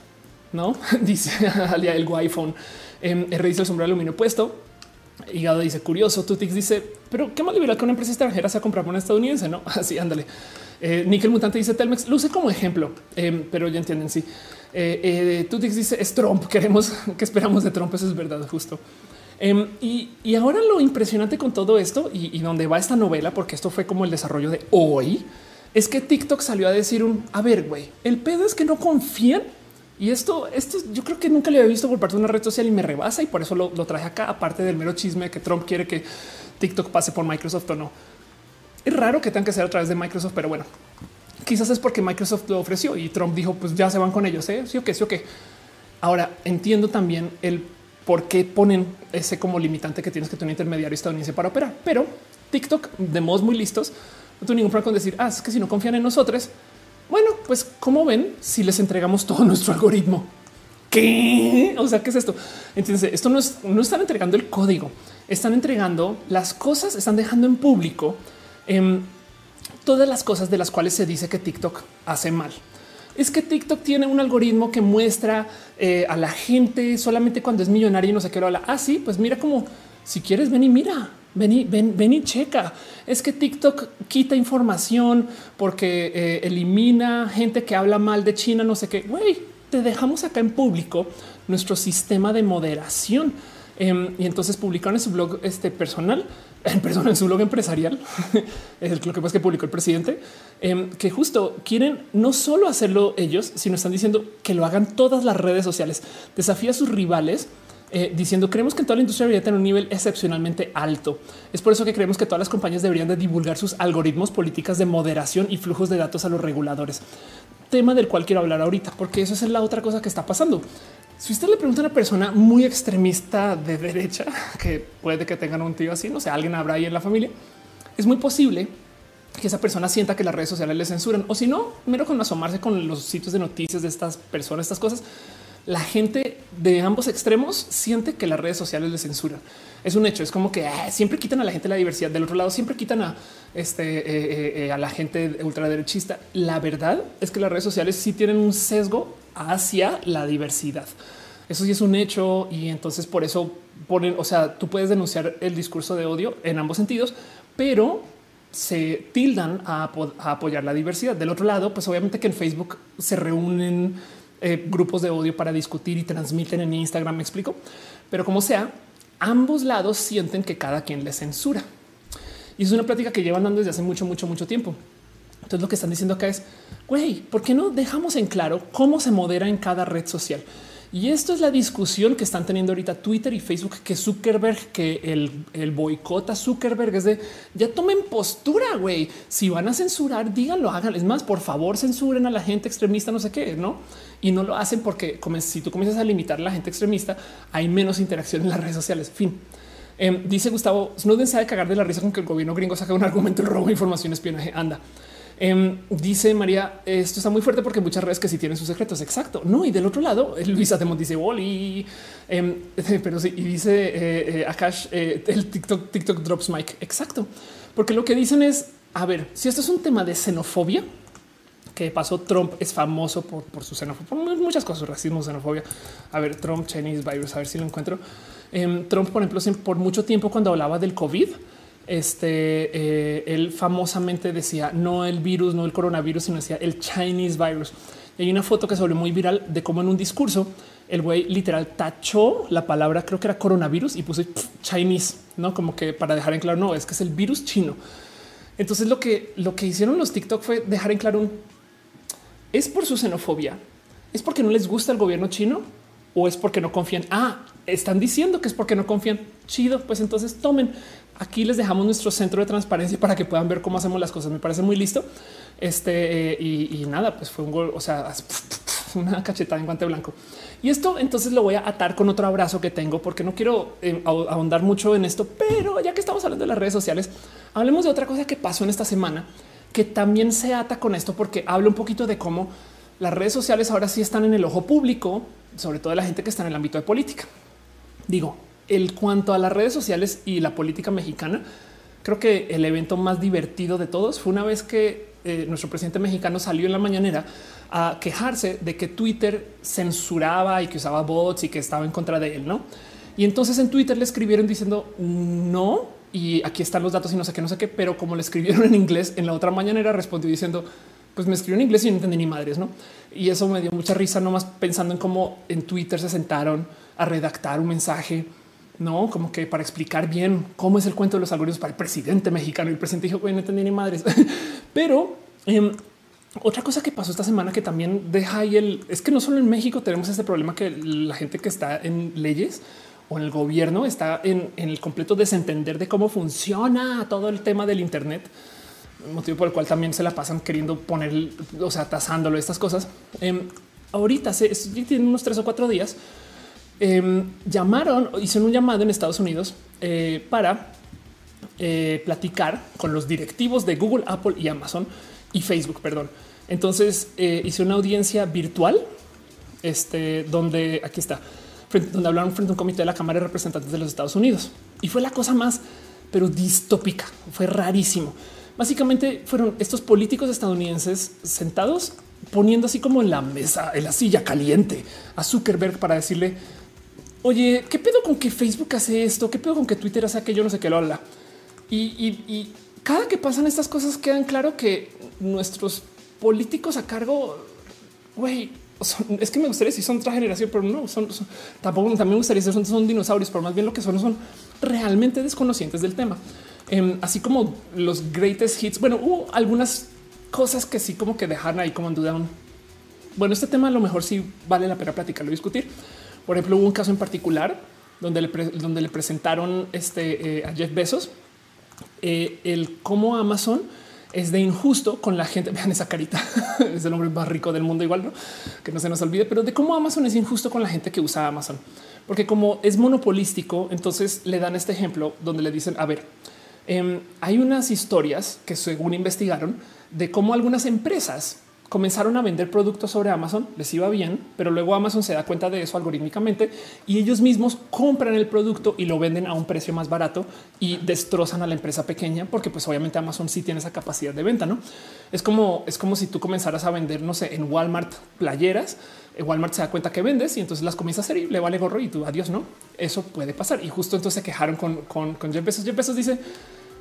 ¿no? [LAUGHS] dice [LAUGHS] el iPhone. Eh, R dice el sombrero aluminio puesto. Hígado dice curioso. Tutix dice, pero qué liberal que una empresa extranjera sea comprar una estadounidense, no? [LAUGHS] Así ándale. Eh, Nickel Mutante dice Telmex luce como ejemplo, eh, pero ya entienden. Sí, eh, eh Tutix dice es Trump. Queremos [LAUGHS] que esperamos de Trump. Eso es verdad, justo. Em, y, ahora lo impresionante con todo esto y, y donde va esta novela, porque esto fue como el desarrollo de hoy, es que TikTok salió a decir un a ver, güey, el pedo es que no confían y esto, esto yo creo que nunca le había visto por parte de una red social y me rebasa y por eso lo, lo traje acá, aparte del mero chisme que Trump quiere que TikTok pase por Microsoft o no. Es raro que tenga que ser a través de Microsoft, pero bueno, quizás es porque Microsoft lo ofreció y Trump dijo, pues ya se van con ellos. ¿eh? Sí o qué, sí o qué. Ahora entiendo también el por qué ponen ese como limitante que tienes que tener un intermediario estadounidense para operar, pero TikTok de modos muy listos no tengo ningún problema con decir ah, es que si no confían en nosotros, bueno, pues como ven, si les entregamos todo [LAUGHS] nuestro algoritmo, ¿qué? O sea, ¿qué es esto? Entonces, esto no es, no están entregando el código, están entregando las cosas, están dejando en público Em, todas las cosas de las cuales se dice que TikTok hace mal. Es que TikTok tiene un algoritmo que muestra eh, a la gente solamente cuando es millonario y no sé qué lo habla. Ah, sí, pues mira como si quieres ven y mira, ven y ven, ven y checa. Es que TikTok quita información porque eh, elimina gente que habla mal de China, no sé qué. Güey, te dejamos acá en público nuestro sistema de moderación. Em, y entonces publicaron en su blog este personal [LAUGHS] en su blog empresarial, [LAUGHS] es lo que pasa que publicó el presidente, em, que justo quieren no solo hacerlo ellos, sino están diciendo que lo hagan todas las redes sociales. Desafía a sus rivales eh, diciendo creemos que toda la industria debería tener un nivel excepcionalmente alto. Es por eso que creemos que todas las compañías deberían de divulgar sus algoritmos, políticas de moderación y flujos de datos a los reguladores. Tema del cual quiero hablar ahorita, porque eso es la otra cosa que está pasando. Si usted le pregunta a una persona muy extremista de derecha, [LAUGHS] que puede que tengan un tío así, no sé, alguien habrá ahí en la familia, es muy posible que esa persona sienta que las redes sociales le censuran o si no, mero con asomarse con los sitios de noticias de estas personas, estas cosas. La gente de ambos extremos siente que las redes sociales le censuran. Es un hecho. Es como que ah, siempre quitan a la gente la diversidad. Del otro lado, siempre quitan a este eh, eh, eh, a la gente ultraderechista. La verdad es que las redes sociales sí tienen un sesgo hacia la diversidad. Eso sí es un hecho y entonces por eso ponen, o sea, tú puedes denunciar el discurso de odio en ambos sentidos, pero se tildan a, apoyar la diversidad. Del otro lado, pues obviamente que en Facebook se reúnen eh, grupos de odio para discutir y transmiten en Instagram, me explico. Pero como sea, ambos lados sienten que cada quien les censura. Y es una plática que llevan dando desde hace mucho, mucho, mucho tiempo. Entonces lo que están diciendo acá es, güey, ¿por qué no dejamos en claro cómo se modera en cada red social? Y esto es la discusión que están teniendo ahorita Twitter y Facebook, que Zuckerberg, que el, el boicota Zuckerberg es de ya tomen postura, güey. Si van a censurar, díganlo, hagan. Es más, por favor, censuren a la gente extremista, no sé qué, no? Y no lo hacen porque si tú comienzas a limitar a la gente extremista, hay menos interacción en las redes sociales. Fin. Em, dice Gustavo Snowden sabe cagar de la risa con que el gobierno gringo saca un argumento robo de información espionaje. Anda. Em, dice María, esto está muy fuerte porque muchas redes que sí tienen sus secretos. Exacto. No, y del otro lado, Luisa Temont dice Wally, em, [LAUGHS] pero sí, y dice eh, eh, Akash, eh, el TikTok, TikTok drops mic. Exacto. Porque lo que dicen es, a ver, si esto es un tema de xenofobia, que pasó Trump es famoso por, su xenofobia, por muchas cosas, racismo, xenofobia. A ver, Trump, Chinese virus, a ver si lo encuentro. Em, Trump, por ejemplo, por mucho tiempo cuando hablaba del COVID, este, eh, él famosamente decía no el virus, no el coronavirus, sino decía el Chinese virus. Y hay una foto que se volvió muy viral de cómo en un discurso el güey literal tachó la palabra, creo que era coronavirus y puso Chinese, no como que para dejar en claro, no es que es el virus chino. Entonces lo que lo que hicieron los TikTok fue dejar en claro un es por su xenofobia, es porque no les gusta el gobierno chino o es porque no confían. Ah, están diciendo que es porque no confían. Chido, pues entonces tomen. Aquí les dejamos nuestro centro de transparencia para que puedan ver cómo hacemos las cosas. Me parece muy listo. Este y, nada, pues fue un gol, o sea, una cachetada en guante blanco. Y esto entonces lo voy a atar con otro abrazo que tengo porque no quiero eh, ahondar mucho en esto, pero ya que estamos hablando de las redes sociales, hablemos de otra cosa que pasó en esta semana que también se ata con esto porque habla un poquito de cómo las redes sociales ahora sí están en el ojo público, sobre todo de la gente que está en el ámbito de política. Digo, el cuanto a las redes sociales y la política mexicana, creo que el evento más divertido de todos fue una vez que eh, nuestro presidente mexicano salió en la mañanera a quejarse de que Twitter censuraba y que usaba bots y que estaba en contra de él, ¿no? Y entonces en Twitter le escribieron diciendo no, y aquí están los datos y no sé qué, no sé qué, pero como le escribieron en inglés en la otra mañanera respondió diciendo pues me escribió en inglés y no entendí ni madres, ¿no? Y eso me dio mucha risa nomás pensando en cómo en Twitter se sentaron a redactar un mensaje, no como que para explicar bien cómo es el cuento de los algoritmos para el presidente mexicano. Y el presidente dijo, güey, no entendí ni madres. [LAUGHS] Pero em, otra cosa que pasó esta semana que también deja ahí el es que no solo en México tenemos este problema que la gente que está en leyes o en el gobierno está en, el completo desentender de cómo funciona todo el tema del Internet, motivo por el cual también se la pasan queriendo poner, o sea, tasándolo estas cosas. Em, ahorita se tienen unos tres o cuatro días. Em, llamaron, hicieron un llamado en Estados Unidos eh, para eh, platicar con los directivos de Google, Apple y Amazon y Facebook, perdón. Entonces eh, hice una audiencia virtual, este, donde aquí está donde hablaron frente a un comité de la Cámara de Representantes de los Estados Unidos. Y fue la cosa más, pero distópica. Fue rarísimo. Básicamente fueron estos políticos estadounidenses sentados poniendo así como en la mesa, en la silla caliente a Zuckerberg para decirle, oye, ¿qué pedo con que Facebook hace esto? ¿Qué pedo con que Twitter hace aquello? No sé qué lo habla. Y, cada que pasan estas cosas quedan claro que nuestros políticos a cargo, güey, es que me gustaría decir son otra generación, pero no son, tampoco también me gustaría son, son dinosaurios, pero más bien lo que son son realmente desconocientes del tema. Em, así como los greatest hits. Bueno, hubo algunas cosas que sí como que dejaron ahí como en duda. bueno, este tema a lo mejor sí vale la pena platicarlo y discutir. Por ejemplo, hubo un caso en particular donde le, donde le presentaron este, eh, a Jeff Bezos. Eh, el cómo Amazon es de injusto con la gente. [LAUGHS] Vean esa carita, [LAUGHS] es el hombre más rico del mundo, igual no que no se nos olvide, pero de cómo Amazon es injusto con la gente que usa Amazon, porque como es monopolístico, entonces le dan este ejemplo donde le dicen: A ver, em, hay unas historias que, según investigaron, de cómo algunas empresas comenzaron a vender productos sobre Amazon, les iba bien, pero luego Amazon se da cuenta de eso algorítmicamente y ellos mismos compran el producto y lo venden a un precio más barato y destrozan a la empresa pequeña porque pues obviamente Amazon sí tiene esa capacidad de venta, ¿no? Es como es como si tú comenzaras a vender, no sé, en Walmart playeras, eh, Walmart se da cuenta que vendes y entonces las comienza a hacer y le vale gorro y tú adiós, ¿no? Eso puede pasar y justo entonces se quejaron con, con, con Jeff Bezos. Dice,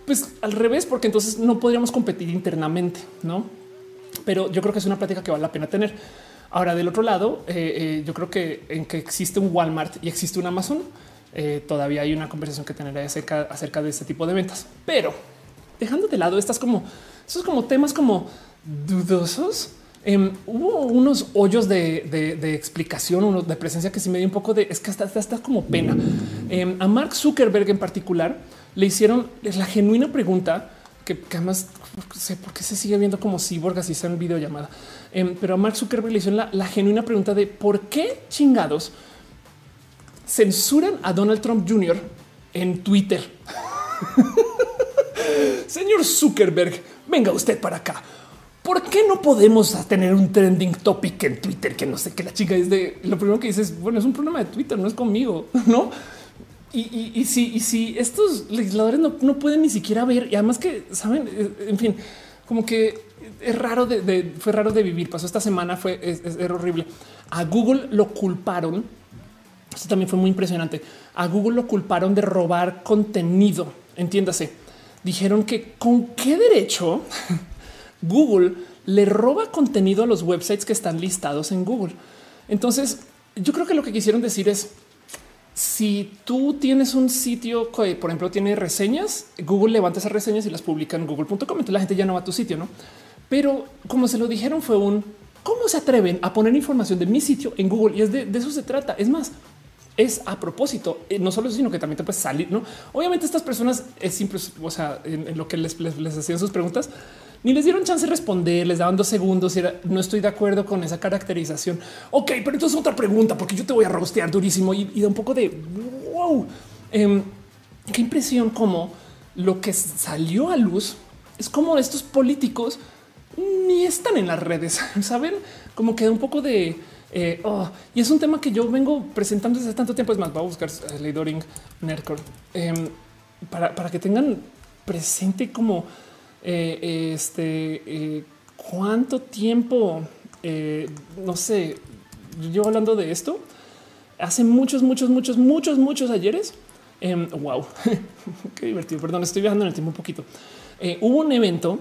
pues al revés, porque entonces no podríamos competir internamente, ¿no? Pero yo creo que es una práctica que vale la pena tener. Ahora, del otro lado, eh, eh, yo creo que en que existe un Walmart y existe un Amazon, eh, todavía hay una conversación que tener acerca, de este tipo de ventas. Pero dejando de lado estas como esos como temas como dudosos, em, hubo unos hoyos de, explicación, uno de presencia que sí me dio un poco de es que hasta está como pena. Em, a Mark Zuckerberg en particular le hicieron la genuina pregunta que, además sé por qué se sigue viendo como cyborg así sea en videollamada. Em, pero a Mark Zuckerberg le hizo la, la, genuina pregunta de por qué chingados censuran a Donald Trump Jr. en Twitter. [LAUGHS] Señor Zuckerberg, venga usted para acá. ¿Por qué no podemos tener un trending topic en Twitter que no sé qué la chica es de lo primero que dices? Bueno, es un problema de Twitter, no es conmigo, [LAUGHS] no? Y, si, estos legisladores no, pueden ni siquiera ver, y además que saben, eh, en fin, como que es raro de, fue raro de vivir. Pasó esta semana, fue horrible. A Google lo culparon. Esto también fue muy impresionante. A Google lo culparon de robar contenido. Entiéndase. Dijeron que con qué derecho [LAUGHS] Google le roba contenido a los websites que están listados en Google. Entonces, yo creo que lo que quisieron decir es si tú tienes un sitio que, por ejemplo, tiene reseñas, Google levanta esas reseñas y las publica en google.com. Entonces la gente ya no va a tu sitio, no? Pero como se lo dijeron, fue un cómo se atreven a poner información de mi sitio en Google y es de, eso se trata. Es más, es a propósito, eh, no solo eso, sino que también te puedes salir. No, obviamente, estas personas es simple, o sea, en, lo que les, les hacían sus preguntas, ni les dieron chance de responder, les daban dos segundos y era, no estoy de acuerdo con esa caracterización. Ok, pero entonces otra pregunta, porque yo te voy a rostear durísimo y, da un poco de wow. Em, qué impresión como lo que salió a luz es como estos políticos ni están en las redes, [LAUGHS] saben? Como queda un poco de eh, oh, y es un tema que yo vengo presentando desde tanto tiempo. Es más, voy a buscar Ley Doring em, para, para que tengan presente como eh, este, eh, cuánto tiempo, eh, no sé, yo hablando de esto, hace muchos, muchos, muchos, muchos, muchos ayeres. Em, wow, [LAUGHS] qué divertido. Perdón, estoy viajando en el tiempo un poquito. hubo un evento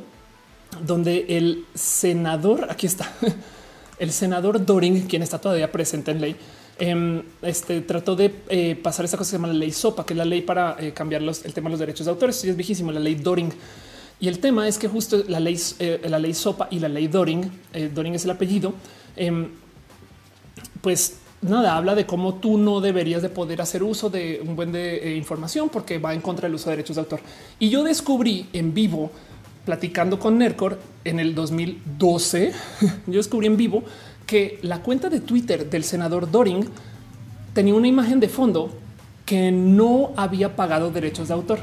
donde el senador, aquí está, [LAUGHS] el senador Doring, quien está todavía presente en ley, em, este trató de pasar esa cosa que se llama la ley SOPA, que es la ley para cambiar los, el tema de los derechos de autores. es viejísimo, la ley Doring. Y el tema es que justo la ley, eh, la ley SOPA y la ley Doring, eh, Doring es el apellido, em, pues nada, habla de cómo tú no deberías de poder hacer uso de un buen de eh, información porque va en contra del uso de derechos de autor. Y yo descubrí en vivo, platicando con Nercor en el 2012, [LAUGHS] yo descubrí en vivo que la cuenta de Twitter del senador Doring tenía una imagen de fondo que no había pagado derechos de autor.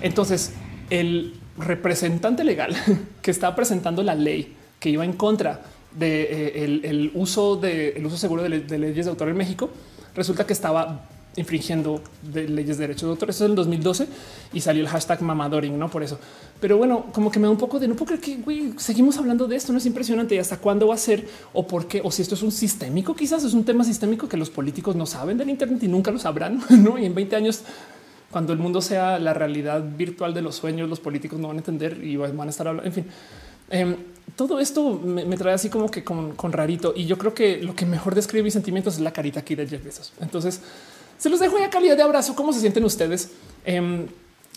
Entonces, el representante legal [LAUGHS] que estaba presentando la ley que iba en contra de eh, uso de uso seguro de, leyes de autor en México, resulta que estaba infringiendo leyes de derechos de autor. Eso es el 2012 y salió el hashtag mamadoring, no por eso. Pero bueno, como que me da un poco de no puedo creer que seguimos hablando de esto. No es impresionante y hasta cuándo va a ser o por qué o si esto es un sistémico. Quizás es un tema sistémico que los políticos no saben del Internet y nunca lo sabrán. [LAUGHS] No, y en 20 años cuando el mundo sea la realidad virtual de los sueños, los políticos no van a entender y van a estar hablando. En fin, em, todo esto me, trae así como que con, rarito. Y yo creo que lo que mejor describe mis sentimientos es la carita aquí de Jeff Bezos. Entonces se los dejo ya calidad de abrazo. ¿Cómo se sienten ustedes? Em,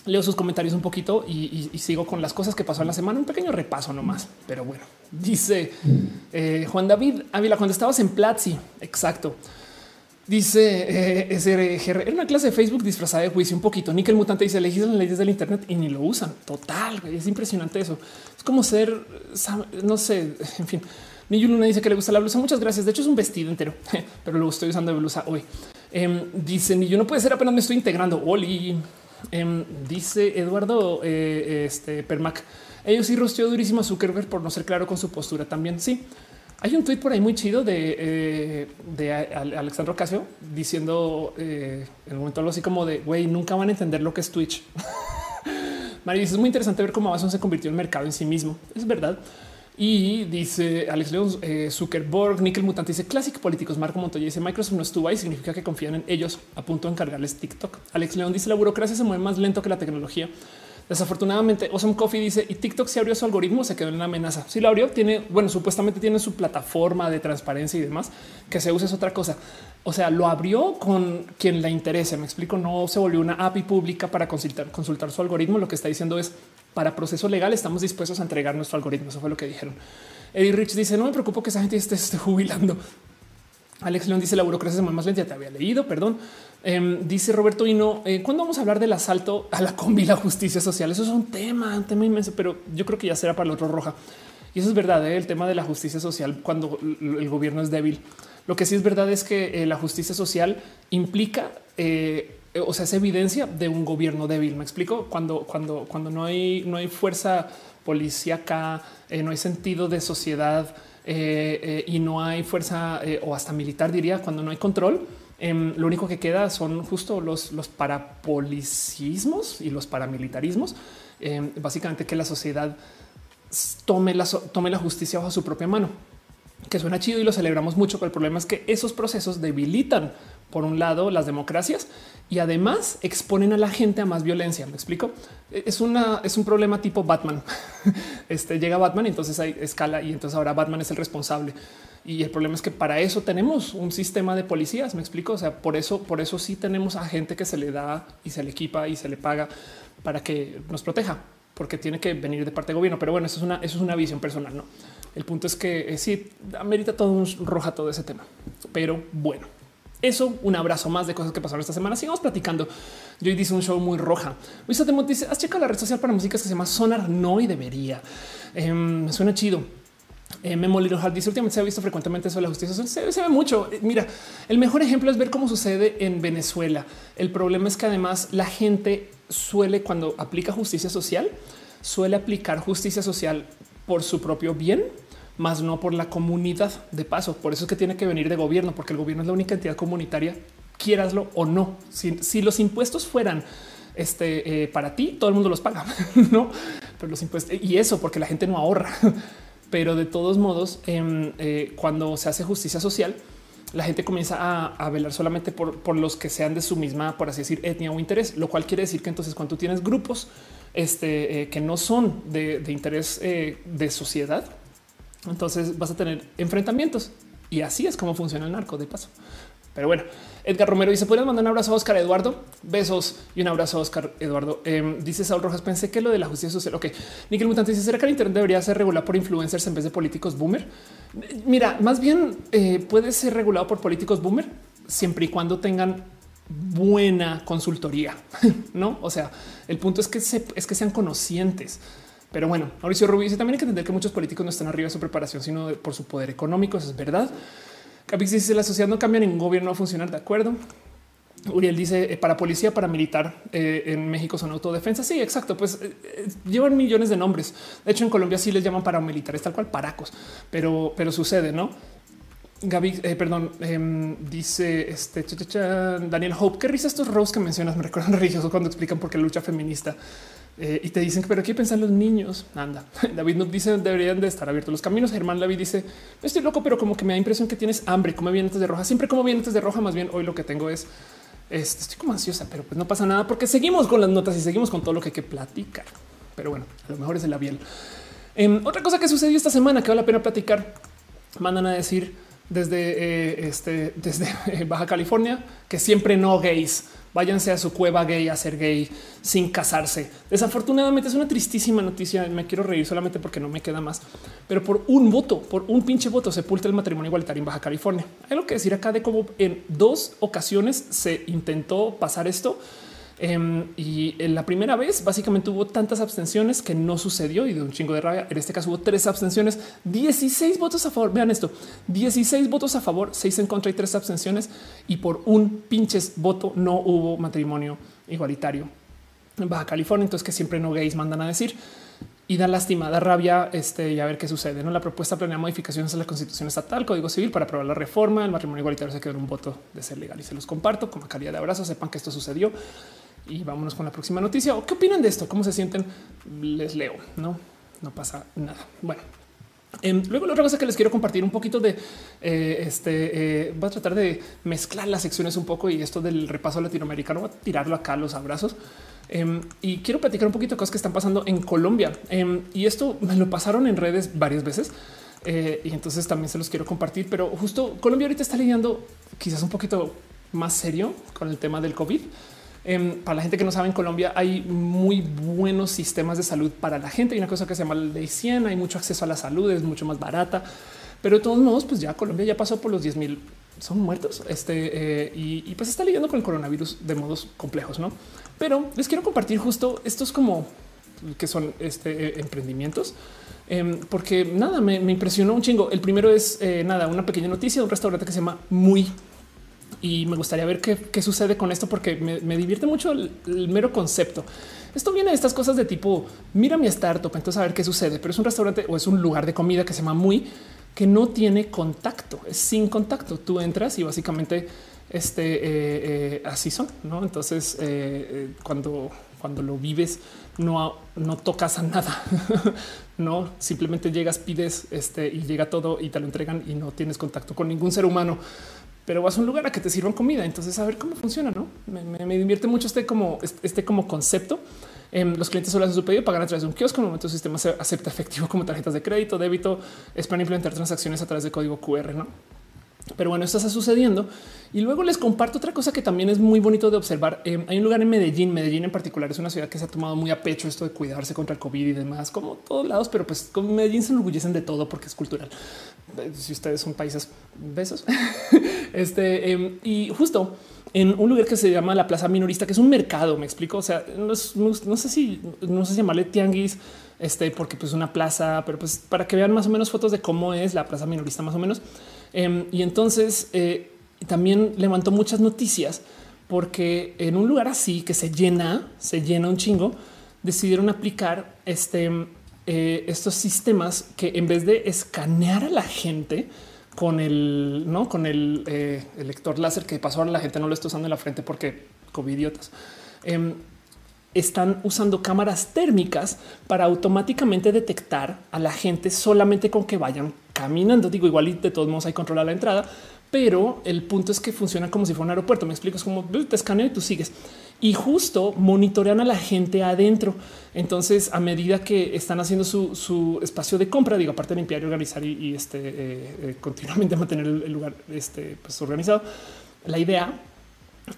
leo sus comentarios un poquito y, sigo con las cosas que pasó en la semana. Un pequeño repaso nomás. Pero bueno, dice eh, Juan David Ávila, cuando estabas en Platzi. Exacto. Dice eh, SRGR, era una clase de Facebook disfrazada de juicio un poquito. Nickel Mutante dice legislan las leyes del Internet y ni lo usan. Total, es impresionante eso. Es como ser, no sé, [LAUGHS] en fin. Ni Luna dice que le gusta la blusa. Muchas gracias. De hecho, es un vestido entero, [LAUGHS] pero lo estoy usando de blusa hoy. Eh, dice ni yo no puede ser, apenas me estoy integrando. Oli em, dice Eduardo eh, este, Permac. Ellos sí rosteó durísimo a Zuckerberg por no ser claro con su postura también. Sí, hay un tweet por ahí muy chido de, eh, Alexandro Ocasio diciendo eh, en el momento algo así como de güey, nunca van a entender lo que es Twitch. [LAUGHS] Mari dice es muy interesante ver cómo Amazon se convirtió en mercado en sí mismo. Es verdad. Y dice Alex León, eh, Zuckerberg, Nickel Mutante dice clásicos políticos. Marco Montoya dice Microsoft no estuvo ahí, significa que confían en ellos a punto de encargarles TikTok. Alex León dice la burocracia se mueve más lento que la tecnología. Desafortunadamente, Awesome Coffee dice y TikTok se abrió su algoritmo, se quedó en una amenaza. Si lo abrió, tiene, bueno, supuestamente tiene su plataforma de transparencia y demás que se usa es otra cosa. O sea, lo abrió con quien le interese. Me explico, no se volvió una API pública para consultar, consultar su algoritmo. Lo que está diciendo es para proceso legal estamos dispuestos a entregar nuestro algoritmo. Eso fue lo que dijeron. Eddie Rich dice no me preocupo que esa gente esté, esté [LAUGHS] jubilando. Alex León dice la burocracia es más lenta. Te había leído, perdón. Em, dice Roberto y no eh, cuándo vamos a hablar del asalto a la combi, la justicia social. Eso es un tema, un tema inmenso, pero yo creo que ya será para el otro roja. Y eso es verdad. ¿eh? El tema de la justicia social cuando el gobierno es débil. Lo que sí es verdad es que eh, la justicia social implica, o sea, es evidencia de un gobierno débil. Me explico cuando, cuando, cuando no hay, no hay fuerza policíaca, no hay sentido de sociedad y no hay fuerza o hasta militar, diría, cuando no hay control Em, lo único que queda son justo los, los parapolicismos y los paramilitarismos. Em, básicamente que la sociedad tome la, justicia bajo su propia mano, que suena chido y lo celebramos mucho, pero el problema es que esos procesos debilitan, por un lado, las democracias y además exponen a la gente a más violencia. Me explico. Es una, es un problema tipo Batman. [LAUGHS] Este llega Batman entonces hay escala y entonces ahora Batman es el responsable. Y el problema es que para eso tenemos un sistema de policías. Me explico. O sea, por eso, por eso sí tenemos a gente que se le da y se le equipa y se le paga para que nos proteja, porque tiene que venir de parte del gobierno. Pero bueno, eso es una, eso es una visión personal. No, el punto es que eh, sí amerita todo un roja todo ese tema. Pero bueno, eso, un abrazo más de cosas que pasaron esta semana. Sigamos platicando. Yo hoy dice un show muy roja. Luisa Temont dice: Has checado la red social para música que se llama Sonar No y debería. Eh, suena chido. Eh, Memo Little Heart dice últimamente se ha visto frecuentemente de la justicia. Se, se, ve mucho. Eh, mira, el mejor ejemplo es ver cómo sucede en Venezuela. El problema es que además la gente suele cuando aplica justicia social, suele aplicar justicia social por su propio bien más no por la comunidad de paso. Por eso es que tiene que venir de gobierno, porque el gobierno es la única entidad comunitaria, quieraslo o no. Si, los impuestos fueran este, eh, para ti, todo el mundo los paga, [LAUGHS] no? Pero los impuestos y eso porque la gente no ahorra. Pero de todos modos, em, eh, cuando se hace justicia social, la gente comienza a, velar solamente por, los que sean de su misma, por así decir, etnia o interés, lo cual quiere decir que entonces cuando tienes grupos este, eh, que no son de, interés de sociedad, entonces vas a tener enfrentamientos y así es como funciona el narco de paso. Pero bueno, Edgar Romero dice: ¿Puedes mandar un abrazo a Oscar Eduardo? Besos y un abrazo a Oscar Eduardo. Eh, dice Saúl Rojas: Pensé que lo de la justicia social. Ok, Nickel Mutante dice: ¿Será que el Internet debería ser regulado por influencers en vez de políticos boomer? Mira, más bien eh, puede ser regulado por políticos boomer siempre y cuando tengan buena consultoría, [LAUGHS] no? O sea, el punto es que es que sean conscientes pero bueno, Mauricio Rubio dice también hay que entender que muchos políticos no están arriba de su preparación, sino por su poder económico. Eso es verdad. Capix dice la sociedad no cambia, ningún gobierno a funcionar. De acuerdo. Uriel dice eh, para policía, para militar eh, en México son autodefensa. Sí, exacto. Pues eh, llevan millones de nombres. De hecho, en Colombia sí les llaman paramilitares, tal cual paracos, pero, pero sucede, no? Gaby, perdón, em, dice este Daniel Hope. Qué risa estos rows que mencionas. Me recuerdan religiosos cuando explican por qué lucha feminista eh, y te dicen pero qué piensan los niños. Anda, [LAUGHS] David nos dice deberían de estar abiertos los caminos. Germán David dice estoy loco, pero como que me da impresión que tienes hambre. Come bien antes de roja. Siempre como bien antes de roja. Más bien hoy lo que tengo es este, estoy como ansiosa, pero pues no pasa nada porque seguimos con las notas y seguimos con todo lo que hay que platicar. Pero bueno, a lo mejor es el labial. Em, otra cosa que sucedió esta semana que vale la pena platicar. Mandan a decir desde eh, este, desde [LAUGHS] Baja California que siempre no gays váyanse a su cueva gay a ser gay sin casarse. Desafortunadamente es una tristísima noticia. Me quiero reír solamente porque no me queda más, pero por un voto, por un pinche voto, sepulta el matrimonio igualitario en Baja California. Hay lo que decir acá de cómo en dos ocasiones se intentó pasar esto Em, y en la primera vez básicamente hubo tantas abstenciones que no sucedió y de un chingo de rabia. En este caso hubo tres abstenciones, 16 votos a favor. Vean esto, 16 votos a favor, seis en contra y tres abstenciones. Y por un pinches voto no hubo matrimonio igualitario en Baja California. Entonces que siempre no gays mandan a decir y da lástima, da rabia este, y a ver qué sucede. ¿no? La propuesta planea modificaciones a la constitución estatal, código civil para aprobar la reforma. El matrimonio igualitario se quedó en un voto de ser legal y se los comparto como calidad de abrazo. Sepan que esto sucedió y vámonos con la próxima noticia. ¿O qué opinan de esto? ¿Cómo se sienten? Les leo. No, no pasa nada. Bueno, em, luego la otra cosa que les quiero compartir un poquito de eh, este eh, voy a tratar de mezclar las secciones un poco y esto del repaso latinoamericano, voy a tirarlo acá los abrazos em, y quiero platicar un poquito de cosas que están pasando en Colombia. Em, y esto me lo pasaron en redes varias veces. Eh, y entonces también se los quiero compartir, pero justo Colombia ahorita está lidiando quizás un poquito más serio con el tema del COVID. Em, para la gente que no sabe, en Colombia hay muy buenos sistemas de salud para la gente. Hay una cosa que se llama la ley 100, hay mucho acceso a la salud, es mucho más barata. Pero de todos modos, pues ya Colombia ya pasó por los 10 mil son muertos este, eh, y, pues está lidiando con el coronavirus de modos complejos, ¿no? Pero les quiero compartir justo estos como que son este, eh, emprendimientos, em, porque nada, me, impresionó un chingo. El primero es eh, nada, una pequeña noticia de un restaurante que se llama Muy y me gustaría ver qué, sucede con esto porque me, divierte mucho el, mero concepto. Esto viene de estas cosas de tipo mira mi startup, entonces a ver qué sucede, pero es un restaurante o es un lugar de comida que se llama muy que no tiene contacto, es sin contacto. Tú entras y básicamente este eh, eh, así son, no? Entonces, eh, cuando cuando lo vives, no, no tocas a nada. [LAUGHS] no simplemente llegas, pides este y llega todo y te lo entregan y no tienes contacto con ningún ser humano, pero vas a un lugar a que te sirvan comida. Entonces, a ver cómo funciona. No me, divierte mucho este como este como concepto. Em, los clientes solo hacen su pedido pagan a través de un kiosco. En el momento el sistema se acepta efectivo como tarjetas de crédito, débito. Es para implementar transacciones a través de código QR. No, pero bueno, esto está sucediendo. Y luego les comparto otra cosa que también es muy bonito de observar. Em, hay un lugar en Medellín, Medellín en particular es una ciudad que se ha tomado muy a pecho esto de cuidarse contra el COVID y demás, como todos lados, pero pues con Medellín se enorgullecen de todo porque es cultural. Eh, si ustedes son países, besos. [LAUGHS] este em, y justo en un lugar que se llama la Plaza Minorista, que es un mercado, me explico. O sea, no, sé si no sé si llamarle tianguis, este, porque pues una plaza, pero pues para que vean más o menos fotos de cómo es la Plaza Minorista, más o menos. Em, y entonces eh, también levantó muchas noticias porque en un lugar así que se llena, se llena un chingo, decidieron aplicar este, eh, estos sistemas que en vez de escanear a la gente con el, no con el, eh, lector láser que pasó ahora la gente no lo está usando en la frente porque covidiotas. Em, están usando cámaras térmicas para automáticamente detectar a la gente solamente con que vayan caminando. Digo, igual y de todos modos hay controlar la entrada, pero el punto es que funciona como si fuera un aeropuerto. Me explico, es como te escaneo y tú sigues. Y justo monitorean a la gente adentro. Entonces, a medida que están haciendo su, espacio de compra, digo, aparte de limpiar y organizar y, este, eh, eh, continuamente [LAUGHS] mantener el, lugar este, pues, organizado, la idea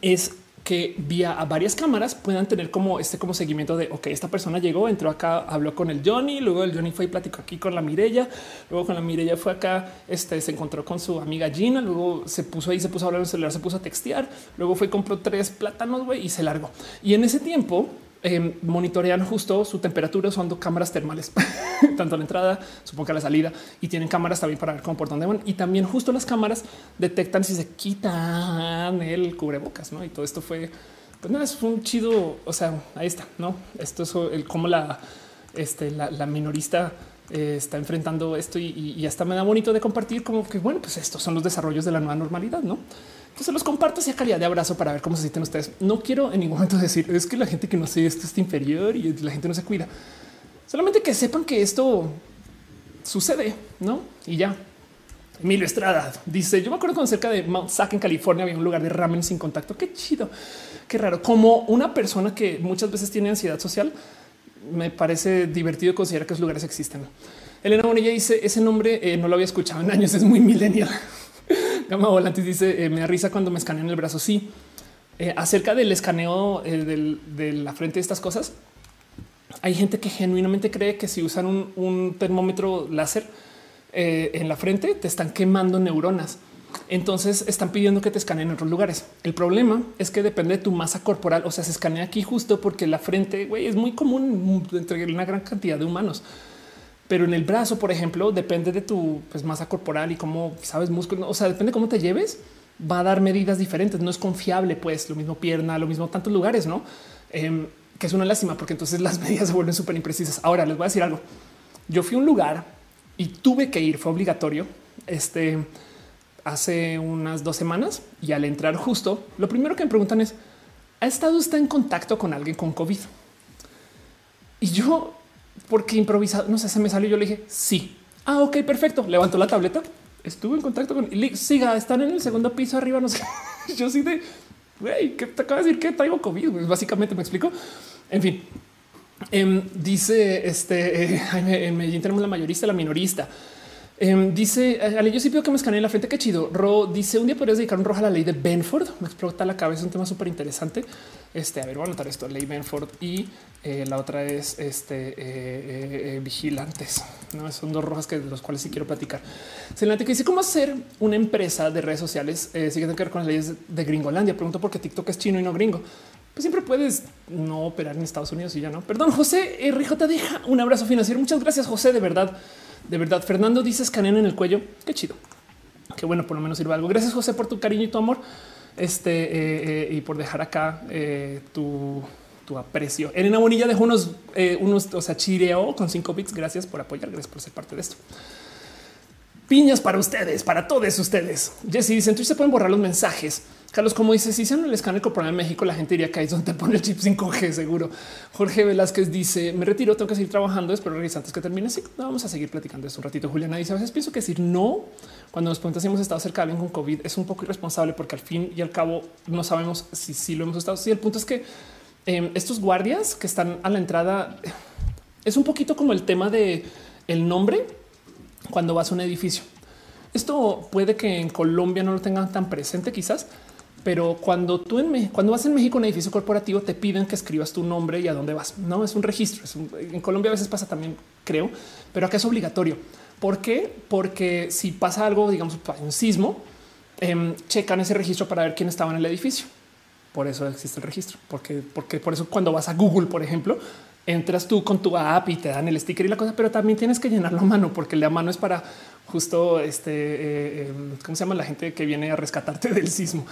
es que vía a varias cámaras puedan tener como este como seguimiento de ok, esta persona llegó, entró acá, habló con el Johnny, luego el Johnny fue y platicó aquí con la Mirella, luego con la Mirella fue acá, este se encontró con su amiga Gina, luego se puso ahí, se puso a hablar en el celular, se puso a textear, luego fue y compró tres plátanos y se largó. Y en ese tiempo eh, monitorean justo su temperatura usando cámaras termales, [LAUGHS] tanto a la entrada, supongo que a la salida, y tienen cámaras también para ver cómo por dónde van. Y también justo las cámaras detectan si se quitan el cubrebocas, ¿no? Y todo esto fue, pues nada, es un chido, o sea, ahí está, ¿no? Esto es el cómo la, este, la, minorista eh, está enfrentando esto y, y, hasta me da bonito de compartir como que, bueno, pues estos son los desarrollos de la nueva normalidad, ¿no? Entonces los comparto hacia calidad de abrazo para ver cómo se sienten ustedes. No quiero en ningún momento decir es que la gente que no sé esto está inferior y la gente no se cuida. Solamente que sepan que esto sucede, ¿no? Y ya. Emilio Estrada dice, yo me acuerdo cuando cerca de Mount Sac en California había un lugar de ramen sin contacto. Qué chido, qué raro. Como una persona que muchas veces tiene ansiedad social, me parece divertido considerar que esos lugares existen. Elena Bonilla dice, ese nombre eh, no lo había escuchado en años, es muy millennial. [LAUGHS] Gama Volantis dice eh, me da risa cuando me escanean el brazo. Sí, eh, acerca del escaneo eh, de la frente de estas cosas. Hay gente que genuinamente cree que si usan un, termómetro láser en la frente te están quemando neuronas. Entonces están pidiendo que te escaneen en otros lugares. El problema es que depende de tu masa corporal. O sea, se escanea aquí justo porque la frente es muy común entre una gran cantidad de humanos. Pero en el brazo, por ejemplo, depende de tu pues, masa corporal y cómo sabes músculo. O sea, depende de cómo te lleves, va a dar medidas diferentes. No es confiable, pues lo mismo pierna, lo mismo tantos lugares, no? Em, que es una lástima porque entonces [LAUGHS] las medidas se vuelven súper imprecisas. Ahora les voy a decir algo. Yo fui a un lugar y tuve que ir, fue obligatorio. Este hace unas dos semanas y al entrar justo, lo primero que me preguntan es: ¿ha estado usted en contacto con alguien con COVID? Y yo porque improvisado, no sé, se me salió. Yo le dije sí. Ah, ok, perfecto. Levantó la tableta. Estuve en contacto con siga, están en el segundo piso arriba. No sé. [LAUGHS] Yo sí de güey, ¿qué te acaba de decir que traigo COVID? Básicamente me explico. En fin, em, dice este eh, en Medellín tenemos la mayorista, la minorista. Em, dice Ale, yo sí pido que me escaneen la frente. Qué chido. Ro dice un día podrías dedicar un rojo a la ley de Benford. Me explota la cabeza. Un tema súper interesante. Este, a ver, voy a anotar esto: ley Benford y eh, la otra es este eh, vigilantes. No son dos rojas que de los cuales sí quiero platicar. Celante que dice cómo hacer una empresa de redes sociales. Eh, si que ver con las leyes de Gringolandia. Pregunto por qué TikTok es chino y no gringo. Pues siempre puedes no operar en Estados Unidos y ya no. Perdón, José RJ deja un abrazo financiero. Muchas gracias, José. De verdad de verdad, Fernando dice escanean en el cuello. Qué chido. Qué bueno, por lo menos sirve algo. Gracias, José, por tu cariño y tu amor. Este eh, eh, y por dejar acá eh, tu, tu, aprecio. Elena Bonilla dejó unos, unos, o sea, chireó con cinco bits. Gracias por apoyar. Gracias por ser parte de esto. Piñas para ustedes, para todos ustedes. Jesse dice: entonces se pueden borrar los mensajes. Carlos, como dice, si hicieron el escáner corporal en México, la gente diría que ahí es donde [LAUGHS] pone el chip 5G seguro. Jorge Velázquez dice, me retiro, tengo que seguir trabajando, espero revisar antes que termine. Sí, vamos a seguir platicando eso un ratito. Juliana dice, a veces pienso que decir no cuando nos preguntas si hemos estado cerca de alguien con COVID es un poco irresponsable porque al fin y al cabo no sabemos si, si lo hemos estado. Sí, el punto es que em, estos guardias que están a la entrada es un poquito como el tema de el nombre cuando vas a un edificio. Esto puede que en Colombia no lo tengan tan presente quizás, pero cuando tú en cuando vas en México a un edificio corporativo te piden que escribas tu nombre y a dónde vas. No es un registro. en Colombia a veces pasa también, creo, pero acá es obligatorio. ¿Por qué? Porque si pasa algo, digamos, un sismo, em, checan ese registro para ver quién estaba en el edificio. Por eso existe el registro, porque, porque por eso cuando vas a Google, por ejemplo, entras tú con tu app y te dan el sticker y la cosa, pero también tienes que llenarlo a mano porque la mano es para justo este, eh, em, ¿cómo se llama la gente que viene a rescatarte [LAUGHS] del sismo?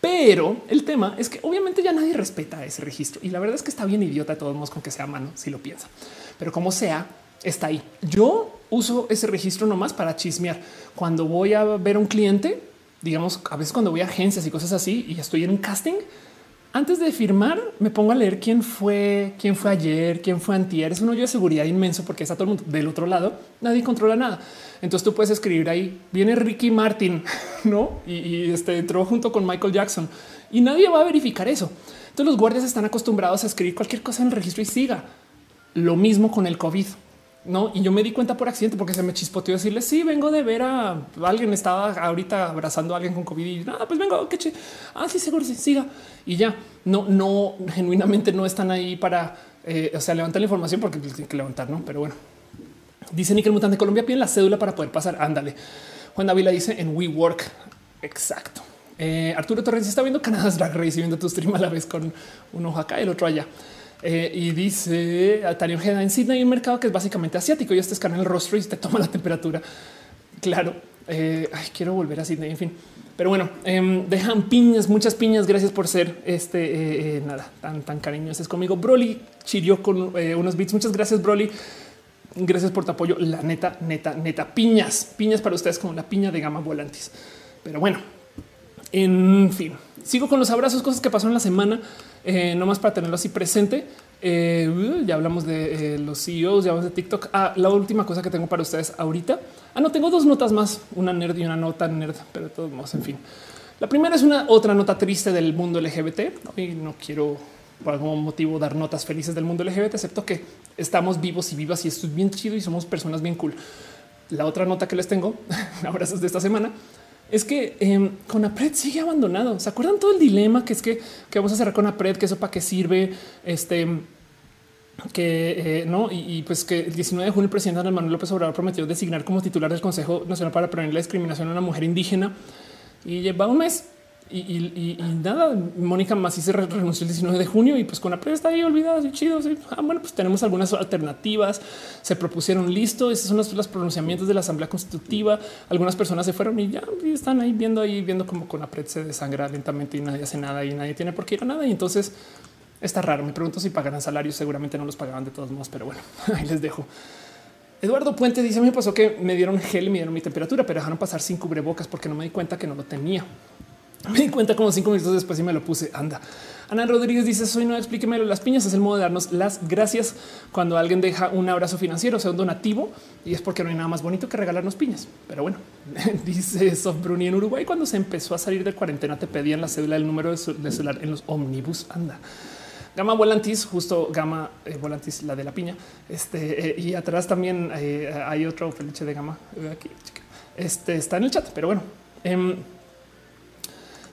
Pero el tema es que obviamente ya nadie respeta ese registro y la verdad es que está bien idiota todos modos con que sea mano si lo piensa, pero como sea, está ahí. Yo uso ese registro nomás para chismear. Cuando voy a ver a un cliente, digamos, a veces cuando voy a agencias y cosas así y estoy en un casting, antes de firmar, me pongo a leer quién fue, quién fue ayer, quién fue antier. Es un hoyo de seguridad inmenso porque está todo el mundo del otro lado. Nadie controla nada. Entonces tú puedes escribir ahí. Viene Ricky Martin, [LAUGHS] no? Y, este entró junto con Michael Jackson y nadie va a verificar eso. Entonces los guardias están acostumbrados a escribir cualquier cosa en el registro y siga. Lo mismo con el COVID. No, y yo me di cuenta por accidente porque se me chispoteó decirle sí, vengo de ver a alguien estaba ahorita abrazando a alguien con COVID y nada, pues vengo, que ah, sí, seguro, sí, siga y ya no, no, genuinamente no están ahí para, eh, o sea, levantar la información porque tienen que levantar, no? Pero bueno, dice Nickel Mutante Colombia pide la cédula para poder pasar. Ándale. Juan Dávila dice en WeWork. Exacto. Eh, Arturo Torres está viendo Canadá Drag Race y viendo tu stream a la vez con un ojo acá y el otro allá. Eh, y dice Tario Ojeda en Sydney hay un mercado que es básicamente asiático y este escanea el rostro y te toma la temperatura. Claro, eh, quiero volver a Sydney. En fin, pero bueno, em, dejan piñas, muchas piñas. Gracias por ser este eh, nada tan, tan cariñosos conmigo. Broly chirió con unos bits. Muchas gracias, Broly. Gracias por tu apoyo. La neta, neta, neta, piñas, piñas para ustedes como la piña de gama volantes. Pero bueno, en fin, sigo con los abrazos, cosas que pasaron la semana. Eh, no más para tenerlo así presente. Eh, ya hablamos de eh, los CEOs, ya hablamos de TikTok. Ah, la última cosa que tengo para ustedes ahorita. Ah, no tengo dos notas más, una nerd y una nota nerd, pero de todos modos, en fin. La primera es una otra nota triste del mundo LGBT y no quiero por algún motivo dar notas felices del mundo LGBT, excepto que estamos vivos y vivas y esto es bien chido y somos personas bien cool. La otra nota que les tengo, [LAUGHS] abrazos de esta semana, es que eh, Conapred sigue abandonado. ¿Se acuerdan todo el dilema que es que, vamos a cerrar Conapred? Que eso para qué sirve? Este que eh, no, y, pues que el 19 de junio el presidente Andrés Manuel López Obrador prometió designar como titular del Consejo Nacional para prevenir la discriminación a una mujer indígena y lleva un mes y, nada, Mónica Masí se renunció el 19 de junio y pues con la prensa está ahí olvidada y chido. Ah, bueno, pues tenemos algunas alternativas. Se propusieron listo. Esos son los, pronunciamientos de la Asamblea Constitutiva. Algunas personas se fueron y ya están ahí viendo ahí, viendo como con la prensa se desangra lentamente y nadie hace nada y nadie tiene por qué ir a nada. Y entonces está raro. Me pregunto si pagarán salarios. Seguramente no los pagaban de todos modos, pero bueno, [LAUGHS] ahí les dejo. Eduardo Puente dice: Me pasó que me dieron gel y me dieron mi temperatura, pero dejaron pasar sin cubrebocas porque no me di cuenta que no lo tenía. Me di cuenta como cinco minutos después y me lo puse. Anda. Ana Rodríguez dice: Soy no explíqueme las piñas. Es el modo de darnos las gracias cuando alguien deja un abrazo financiero, o sea, un donativo, y es porque no hay nada más bonito que regalarnos piñas. Pero bueno, [LAUGHS] dice Soft Bruni en Uruguay. Cuando se empezó a salir de cuarentena, te pedían la cédula del número de, celular en los omnibus. Anda. Gama Volantis, justo Gama eh, Volantis, la de la piña. Este eh, y atrás también eh, hay otro felice de Gama aquí. Este está en el chat, pero bueno.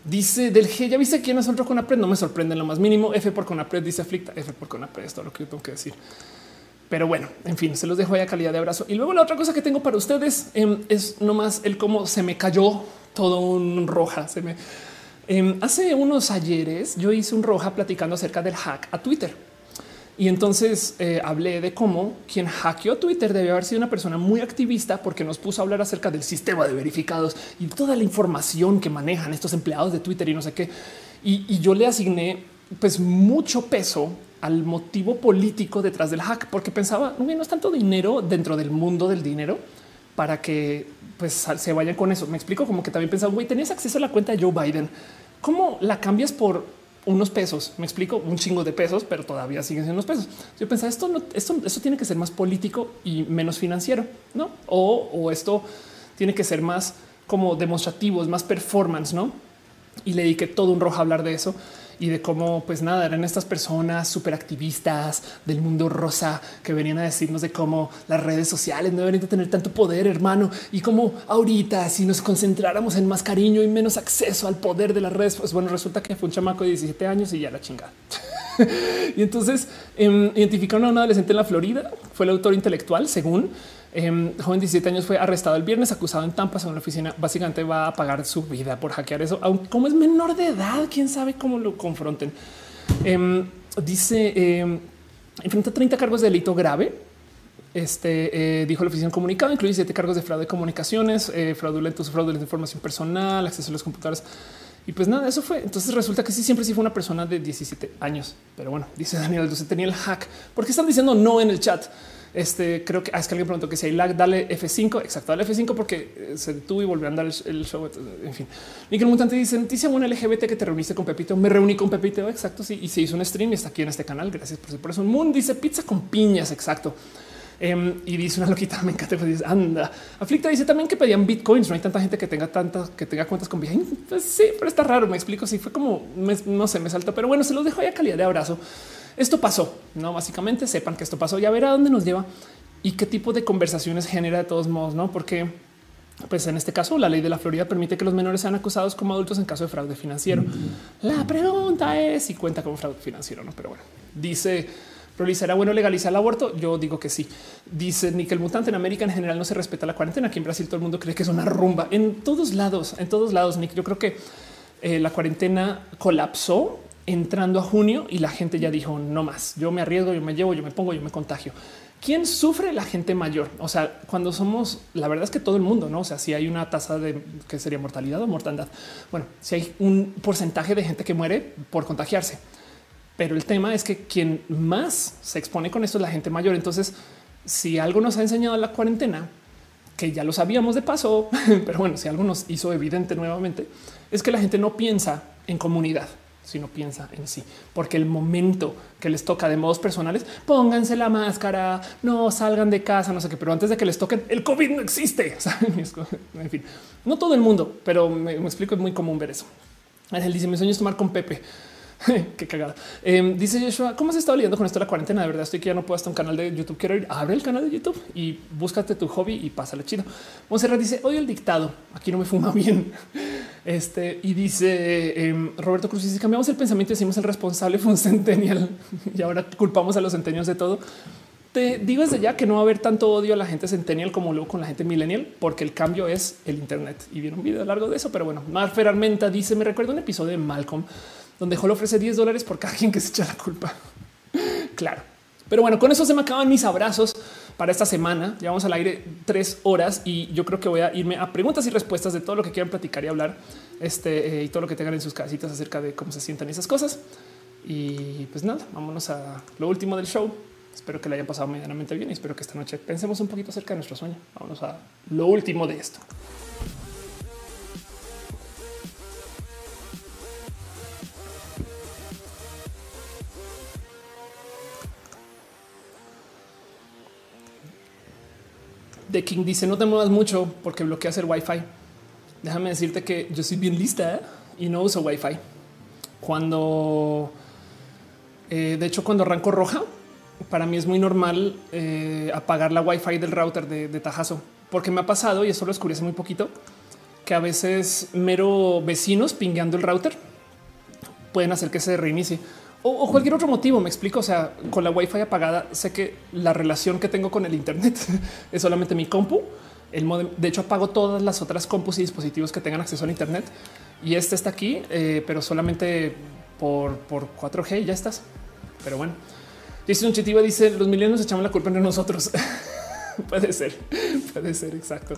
Dice del G, ya viste quién es otro con Conapred. No me sorprende en lo más mínimo. F por Conapred dice aflicta. F por Conapred es todo lo que yo tengo que decir. Pero bueno, en fin, se los dejo ahí a calidad de abrazo. Y luego la otra cosa que tengo para ustedes em, es nomás el cómo se me cayó todo un roja. Se me em, hace unos ayeres yo hice un roja platicando acerca del hack a Twitter. Y entonces eh, hablé de cómo quien hackeó Twitter debe haber sido una persona muy activista porque nos puso a hablar acerca del sistema de verificados y toda la información que manejan estos empleados de Twitter y no sé qué. Y, yo le asigné pues mucho peso al motivo político detrás del hack, porque pensaba no es tanto dinero dentro del mundo del dinero para que pues se vayan con eso. Me explico como que también pensaba, güey, tenías acceso a la cuenta de Joe Biden ¿cómo la cambias por unos pesos? Me explico, un chingo de pesos, pero todavía siguen siendo unos pesos. Yo pensaba esto, no, esto, esto tiene que ser más político y menos financiero, no? O, o esto tiene que ser más como demostrativos, más performance, no? Y le dediqué todo un rojo a hablar de eso y de cómo, pues nada, eran estas personas súper activistas del mundo rosa que venían a decirnos de cómo las redes sociales no deberían tener tanto poder, hermano, y cómo ahorita si nos concentráramos en más cariño y menos acceso al poder de las redes, pues bueno, resulta que fue un chamaco de 17 años y ya la chingada. [LAUGHS] y entonces eh, identificaron a un adolescente en la Florida, fue el autor intelectual, según eh, joven 17 años fue arrestado el viernes, acusado en Tampa en la oficina. Básicamente va a pagar su vida por hackear eso, aunque como es menor de edad, quién sabe cómo lo confronten. Eh, dice eh, enfrenta 30 cargos de delito grave. Este eh, dijo la oficina comunicado, incluye siete cargos de fraude de comunicaciones, eh, fraudulentos, de información personal, acceso a los computadores. Y pues nada, eso fue. Entonces resulta que sí, siempre sí fue una persona de 17 años. Pero bueno, dice Daniel, entonces tenía el hack. ¿Por qué están diciendo no en el chat? Este creo que ah, es que alguien preguntó que si hay lag, dale F5. Exacto, dale F5 porque eh, se detuvo y volvió a andar el, show. En fin, Nickel Mutante dice noticia buena LGBT que te reuniste con Pepito. Me reuní con Pepito. Exacto. Sí, y se hizo un stream y está aquí en este canal. Gracias por, por eso. Moon dice pizza con piñas. Exacto. Um, y dice una loquita, [LAUGHS] me encanta, pues dice, anda. Aflicta dice también que pedían bitcoins, no hay tanta gente que tenga tantas, que tenga cuentas con Bitcoin. Pues sí, pero está raro, me explico, si fue como, no sé, me saltó, pero bueno, se los dejo ya calidad de abrazo. Esto pasó, no básicamente sepan que esto pasó, ya verá dónde nos lleva y qué tipo de conversaciones genera de todos modos, no? Porque pues en este caso la ley de la Florida permite que los menores sean acusados como adultos en caso de fraude financiero. La pregunta es si cuenta como fraude financiero, no? Pero bueno, dice será bueno legalizar el aborto. Yo digo que sí. Dice Nickel Mutante en América en general no se respeta la cuarentena. Aquí en Brasil todo el mundo cree que es una rumba en todos lados, en todos lados. Nick, yo creo que eh, la cuarentena colapsó entrando a junio y la gente ya dijo no más. Yo me arriesgo, yo me llevo, yo me pongo, yo me contagio. ¿Quién sufre? La gente mayor. O sea, cuando somos, la verdad es que todo el mundo, no? O sea, si hay una tasa de que sería mortalidad o mortandad. Bueno, si hay un porcentaje de gente que muere por contagiarse pero el tema es que quien más se expone con esto es la gente mayor. Entonces, si algo nos ha enseñado la cuarentena, que ya lo sabíamos de paso, [LAUGHS] pero bueno, si algo nos hizo evidente nuevamente, es que la gente no piensa en comunidad, sino piensa en sí, porque el momento que les toca de modos personales, pónganse la máscara, no salgan de casa, no sé qué, pero antes de que les toquen, el COVID no existe. [LAUGHS] En fin, no todo el mundo, pero me, explico, es muy común ver eso. Ángel dice: Mi sueño es tomar con Pepe. [LAUGHS] Qué cagada. Em, dice Joshua, ¿cómo has estado lidiando con esto de la cuarentena? De verdad estoy que ya no puedo hasta un canal de YouTube. Quiero ir, abre el canal de YouTube y búscate tu hobby y pásale chido. Monserrat dice, odio el dictado. Aquí no me fuma [LAUGHS] bien. Este y dice em, Roberto Cruz, si cambiamos el pensamiento decimos el responsable fue un centennial [LAUGHS] y ahora culpamos a los centenios de todo. Te digo desde ya que no va a haber tanto odio a la gente centennial como luego con la gente millennial, porque el cambio es el Internet y viene un video largo de eso. Pero bueno, Marfer Armenta dice: Me recuerdo un episodio de Malcolm donde Hall ofrece 10 dólares por cada quien que se echa la culpa. claro. Pero bueno, con eso se me acaban mis abrazos para esta semana. Llevamos al aire tres horas y yo creo que voy a irme a preguntas y respuestas de todo lo que quieran platicar y hablar este, eh, y todo lo que tengan en sus casitas acerca de cómo se sientan esas cosas. Y pues nada, vámonos a lo último del show. Espero que le hayan pasado medianamente bien y espero que esta noche pensemos un poquito acerca de nuestro sueño. Vámonos a lo último de esto. De King dice no te muevas mucho porque bloqueas el wifi. Déjame decirte que yo soy bien lista y no uso wifi. Cuando, eh, de hecho, cuando arranco roja, para mí es muy normal eh, apagar la wifi del router de, de, tajazo, porque me ha pasado y eso lo descubrí hace muy poquito que a veces mero vecinos pingueando el router pueden hacer que se reinicie o, cualquier otro motivo. Me explico. O sea, con la wifi apagada, sé que la relación que tengo con el Internet [LAUGHS] es solamente mi compu. El modem, de hecho, apago todas las otras compus y dispositivos que tengan acceso al Internet y este está aquí, eh, pero solamente por, por 4G y ya estás. Pero bueno, dice un chitivo, dice los milenios echamos la culpa en nosotros. [LAUGHS] puede ser, [LAUGHS] puede ser exacto.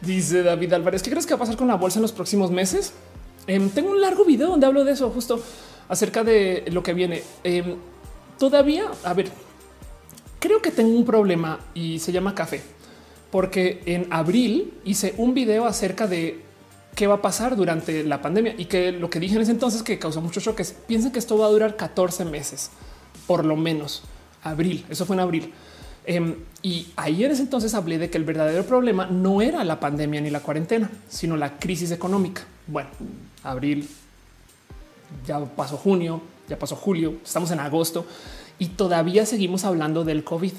Dice David Álvarez, ¿qué crees que va a pasar con la bolsa en los próximos meses? Em, tengo un largo video donde hablo de eso justo acerca de lo que viene. Em, todavía, a ver, creo que tengo un problema y se llama café, porque en abril hice un video acerca de qué va a pasar durante la pandemia y que lo que dije en ese entonces que causó muchos choques. Piensen que esto va a durar 14 meses, por lo menos abril. Eso fue en abril. Em, y ahí en ese entonces hablé de que el verdadero problema no era la pandemia ni la cuarentena, sino la crisis económica. Bueno, abril, ya pasó junio, ya pasó julio, estamos en agosto y todavía seguimos hablando del COVID.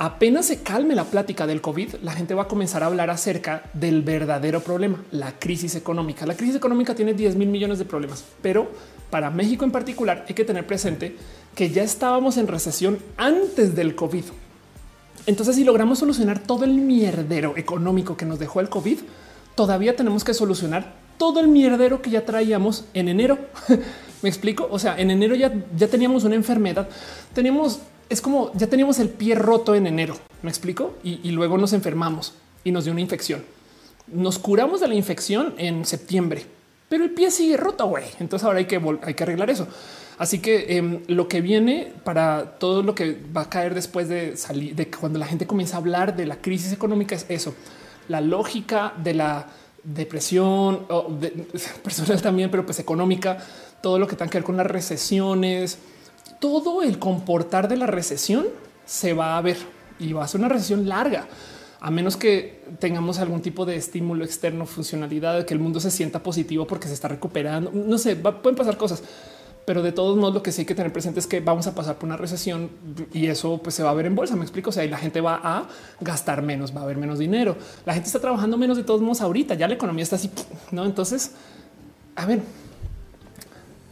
Apenas se calme la plática del COVID, la gente va a comenzar a hablar acerca del verdadero problema, la crisis económica. La crisis económica tiene 10 mil millones de problemas, pero para México en particular hay que tener presente que ya estábamos en recesión antes del COVID. Entonces, si logramos solucionar todo el mierdero económico que nos dejó el COVID, todavía tenemos que solucionar todo el mierdero que ya traíamos en enero. [LAUGHS] Me explico. O sea, en enero ya, ya teníamos una enfermedad, teníamos, es como ya teníamos el pie roto en enero. Me explico. Y, luego nos enfermamos y nos dio una infección. Nos curamos de la infección en septiembre, pero el pie sigue roto. güey. Entonces ahora hay que, hay que arreglar eso. Así que em, lo que viene para todo lo que va a caer después de salir, de cuando la gente comienza a hablar de la crisis económica es eso, la lógica de la depresión [LAUGHS] personal también, pero pues económica, todo lo que tenga que ver con las recesiones, todo el comportar de la recesión se va a ver y va a ser una recesión larga, a menos que tengamos algún tipo de estímulo externo, funcionalidad, de que el mundo se sienta positivo porque se está recuperando. No sé, pueden pasar cosas, pero de todos modos lo que sí hay que tener presente es que vamos a pasar por una recesión y eso pues se va a ver en bolsa. Me explico. O sea, y la gente va a gastar menos, va a haber menos dinero. La gente está trabajando menos de todos modos ahorita. Ya la economía está así, no? Entonces, a ver,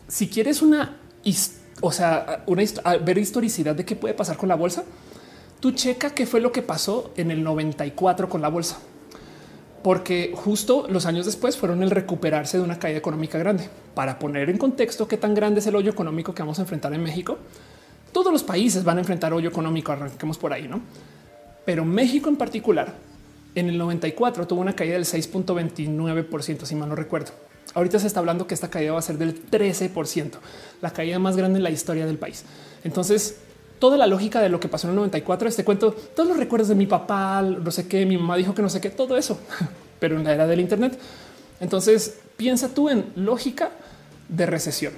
si quieres una, o sea, una ver historicidad de qué puede pasar con la bolsa, tú checa qué fue lo que pasó en el 94 con la bolsa porque justo los años después fueron el recuperarse de una caída económica grande. Para poner en contexto qué tan grande es el hoyo económico que vamos a enfrentar en México, todos los países van a enfrentar hoyo económico, arranquemos por ahí, ¿no? Pero México en particular, en el 94 tuvo una caída del 6.29%, si mal no recuerdo. Ahorita se está hablando que esta caída va a ser del 13%, la caída más grande en la historia del país. Entonces, toda la lógica de lo que pasó en el 94. Este cuento, todos los recuerdos de mi papá, no sé qué, mi mamá dijo que no sé qué, todo eso, [LAUGHS] pero en la era del Internet. Entonces piensa tú en lógica de recesión.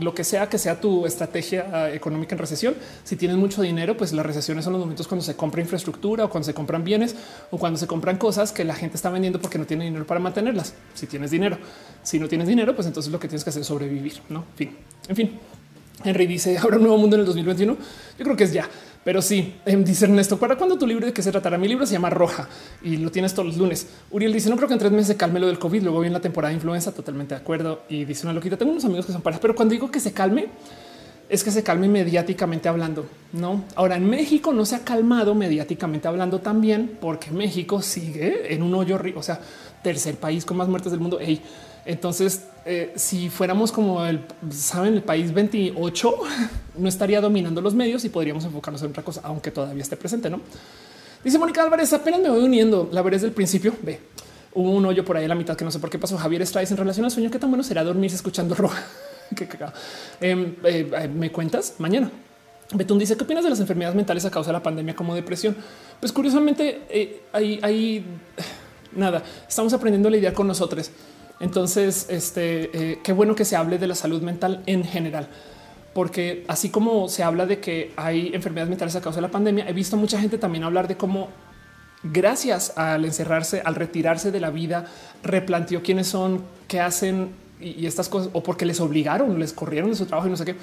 Lo que sea que sea tu estrategia ah, económica en recesión, si tienes mucho dinero, pues las recesiones son los momentos cuando se compra infraestructura o cuando se compran bienes o cuando se compran cosas que la gente está vendiendo porque no tiene dinero para mantenerlas. Si tienes dinero, si no tienes dinero, pues entonces lo que tienes que hacer es sobrevivir. No, fin, en fin. Henry dice habrá un nuevo mundo en el 2021. Yo creo que es ya, pero sí em, dice Ernesto. ¿Para cuándo tu libro de qué se tratará? Mi libro se llama Roja y lo tienes todos los lunes. Uriel dice no creo que en tres meses se calme lo del COVID. Luego viene la temporada de influenza. Totalmente de acuerdo. Y dice una loquita. Tengo unos amigos que son parejas, pero cuando digo que se calme, es que se calme mediáticamente hablando. No, ahora en México no se ha calmado mediáticamente hablando también porque México sigue en un hoyo, o sea, tercer país con más muertes del mundo. Hey, entonces, eh, si fuéramos como el, saben, el país 28, [LAUGHS] no estaría dominando los medios y podríamos enfocarnos en otra cosa, aunque todavía esté presente, ¿no? Dice Mónica Álvarez, apenas me voy uniendo. La veré desde el principio. Ve, hubo un hoyo por ahí a la mitad que no sé por qué pasó. Javier Strays en relación al sueño. Qué tan bueno será dormirse escuchando roja. [LAUGHS] qué em, eh, eh, me cuentas mañana. Betún dice qué opinas de las enfermedades mentales a causa de la pandemia como depresión. Pues curiosamente, hay [SIGHS] nada. Estamos aprendiendo a lidiar con nosotros. Entonces, este, eh, qué bueno que se hable de la salud mental en general, porque así como se habla de que hay enfermedades mentales a causa de la pandemia, he visto mucha gente también hablar de cómo gracias al encerrarse, al retirarse de la vida, replanteó quiénes son, qué hacen y, estas cosas, o porque les obligaron, les corrieron de su trabajo y no sé qué.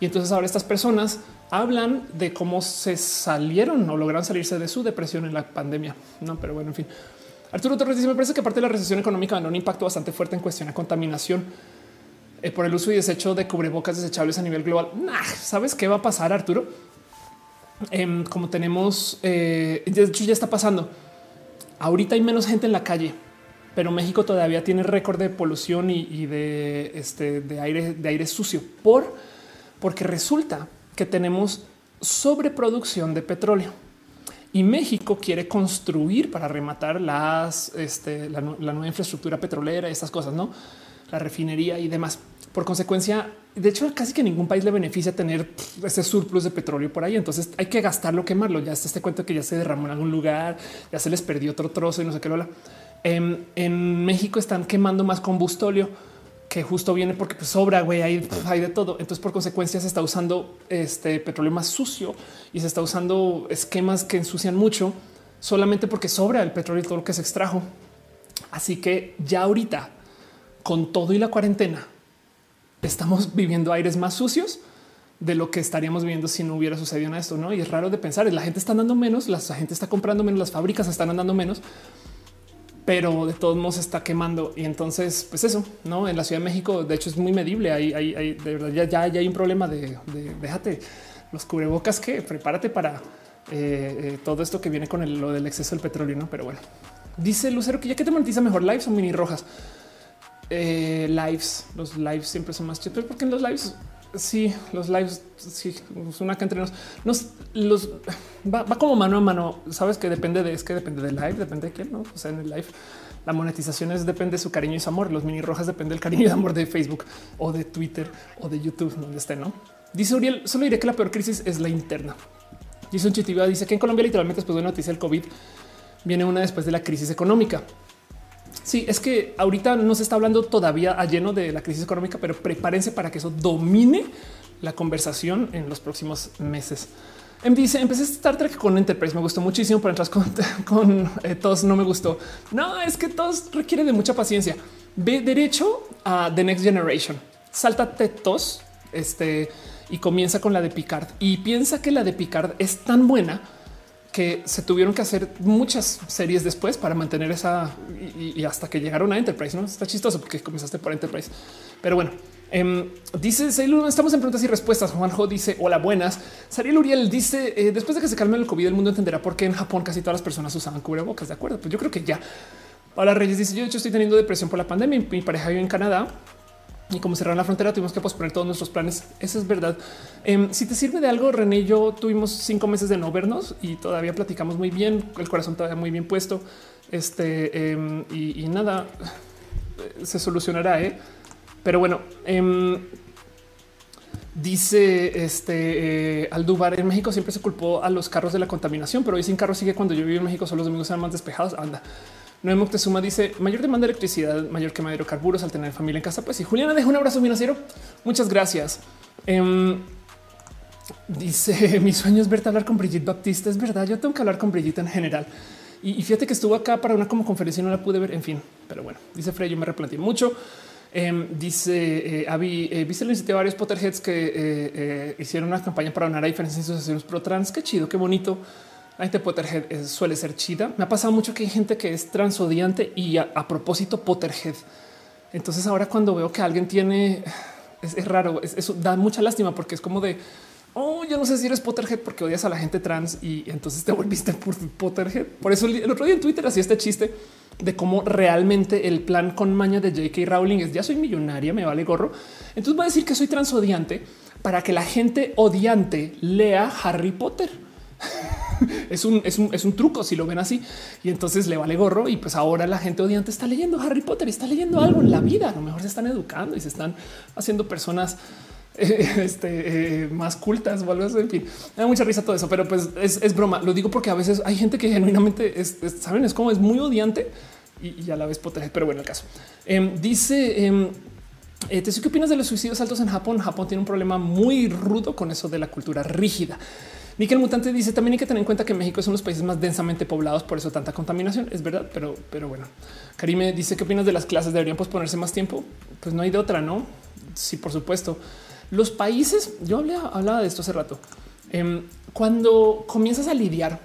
Y entonces ahora estas personas hablan de cómo se salieron o lograron salirse de su depresión en la pandemia. No, pero bueno, en fin. Arturo Torres dice: Me parece que parte de la recesión económica va un impacto bastante fuerte en cuestión de contaminación eh, por el uso y desecho de cubrebocas desechables a nivel global. ¿Sabes qué va a pasar, Arturo? Em, como tenemos, eh, de hecho, ya está pasando. Ahorita hay menos gente en la calle, pero México todavía tiene récord de polución y, de, este, de aire, de aire sucio por porque resulta que tenemos sobreproducción de petróleo y México quiere construir para rematar las, este, la, nueva infraestructura petrolera, estas cosas, no la refinería y demás. Por consecuencia, de hecho, casi que ningún país le beneficia tener ese surplus de petróleo por ahí. Entonces hay que gastarlo, quemarlo. Ya está este cuento que ya se derramó en algún lugar, ya se les perdió otro trozo y no sé qué. Lola. En, en México están quemando más combustóleo que justo viene porque pues, sobra, güey, hay, hay, de todo. Entonces, por consecuencia, se está usando este petróleo más sucio y se está usando esquemas que ensucian mucho solamente porque sobra el petróleo y todo lo que se extrajo. Así que ya ahorita, con todo y la cuarentena, estamos [LAUGHS] viviendo aires más sucios de lo que estaríamos viviendo si no hubiera sucedido esto, ¿no? Y es raro de pensar, la gente está andando menos, la gente está comprando menos, las fábricas están andando menos, pero de todos modos está quemando. Y entonces, pues eso, no en la Ciudad de México, de hecho, es muy medible. Hay, hay, de verdad, ya, ya, hay un problema de, déjate los cubrebocas que prepárate para eh, eh, todo esto que viene con lo del exceso del petróleo. No, pero bueno, dice Lucero que ya que te monetiza mejor lives o mini rojas. Eh, lives, los lives siempre son más chidos, porque en los lives Sí, los lives, sí, una que entre nos, los va, como mano a mano. Sabes que depende de es que depende del live, depende de quién, no? O sea, en el live la monetización es depende de su cariño y su amor. Los mini rojas depende del cariño y amor de Facebook o de Twitter o de YouTube, donde esté, no? Dice Uriel, solo diré que la peor crisis es la interna. Un chitiba, dice que en Colombia, literalmente después de una noticia del COVID, viene una después de la crisis económica. Sí, es que ahorita no se está hablando todavía a lleno de la crisis económica, pero prepárense para que eso domine la conversación en los próximos meses. Em dice empecé Star Trek con Enterprise, me gustó muchísimo, pero entras con, [LAUGHS] con eh, todos no me gustó. No, es que todos requiere de mucha paciencia. Ve derecho a The Next Generation, sáltate tos este, y comienza con la de Picard y piensa que la de Picard es tan buena que se tuvieron que hacer muchas series después para mantener esa y, hasta que llegaron a Enterprise. No está chistoso porque comenzaste por Enterprise, pero bueno. Eh, dice estamos en preguntas y respuestas. Juanjo dice hola, buenas. Sariel Uriel dice eh, después de que se calme el COVID, el mundo entenderá por qué en Japón casi todas las personas usaban cubrebocas. De acuerdo, pues yo creo que ya. Paula Reyes dice yo de hecho estoy teniendo depresión por la pandemia. Mi pareja vive en Canadá y como cerraron la frontera, tuvimos que posponer todos nuestros planes. Eso es verdad. Em, si te sirve de algo, René y yo tuvimos cinco meses de no vernos y todavía platicamos muy bien. El corazón todavía muy bien puesto. Este em, y, nada se solucionará. ¿eh? Pero bueno, em, dice este eh, Aldubar en México siempre se culpó a los carros de la contaminación, pero hoy sin carro sigue cuando yo vivo en México. Solo los domingos eran más despejados. Anda. Noé Moctezuma dice mayor demanda de electricidad, mayor quema de hidrocarburos al tener familia en casa. Pues y Juliana deja un abrazo financiero. Muchas gracias. Em, dice [LAUGHS] mi sueño es verte hablar con Brigitte Baptista. Es verdad. Yo tengo que hablar con Brigitte en general. Y, fíjate que estuvo acá para una como conferencia y no la pude ver. En fin, pero bueno, dice Frey, yo me replanteé mucho. Em, dice eh, Avi, eh, viste la iniciativa de varios Potterheads que eh, eh, hicieron una campaña para donar a diferentes asociaciones pro trans. Qué chido, qué bonito. Gente Potterhead suele ser chida. Me ha pasado mucho que hay gente que es transodiante y a, propósito Potterhead. Entonces ahora cuando veo que alguien tiene es, raro, eso da mucha lástima porque es como de oh, yo no sé si eres Potterhead porque odias a la gente trans y entonces te volviste por Potterhead. Por eso el, otro día en Twitter hacía este chiste de cómo realmente el plan con maña de J.K. Rowling es ya soy millonaria, me vale gorro. Entonces voy a decir que soy transodiante para que la gente odiante lea Harry Potter. [LAUGHS] [LAUGHS] es, un, es, un, es un truco si lo ven así y entonces le vale gorro y pues ahora la gente odiante está leyendo Harry Potter y está leyendo algo en la vida. A lo mejor se están educando y se están haciendo personas [LAUGHS] este, eh, más cultas o algo así. En fin, me da mucha risa todo eso, pero pues es, broma. Lo digo porque a veces hay gente que genuinamente es, saben, es como es muy odiante y, a la vez potente. Pero bueno, el caso em, dice. Eh, eh, ¿Qué opinas de los suicidios altos en Japón? Japón tiene un problema muy rudo con eso de la cultura rígida. Miquel Mutante dice también hay que tener en cuenta que México es uno de los países más densamente poblados, por eso tanta contaminación. Es verdad, pero, pero bueno. Karime dice qué opinas de las clases? Deberían posponerse más tiempo. Pues no hay de otra, no? Sí, por supuesto. Los países, yo hablaba de esto hace rato. Em, cuando comienzas a lidiar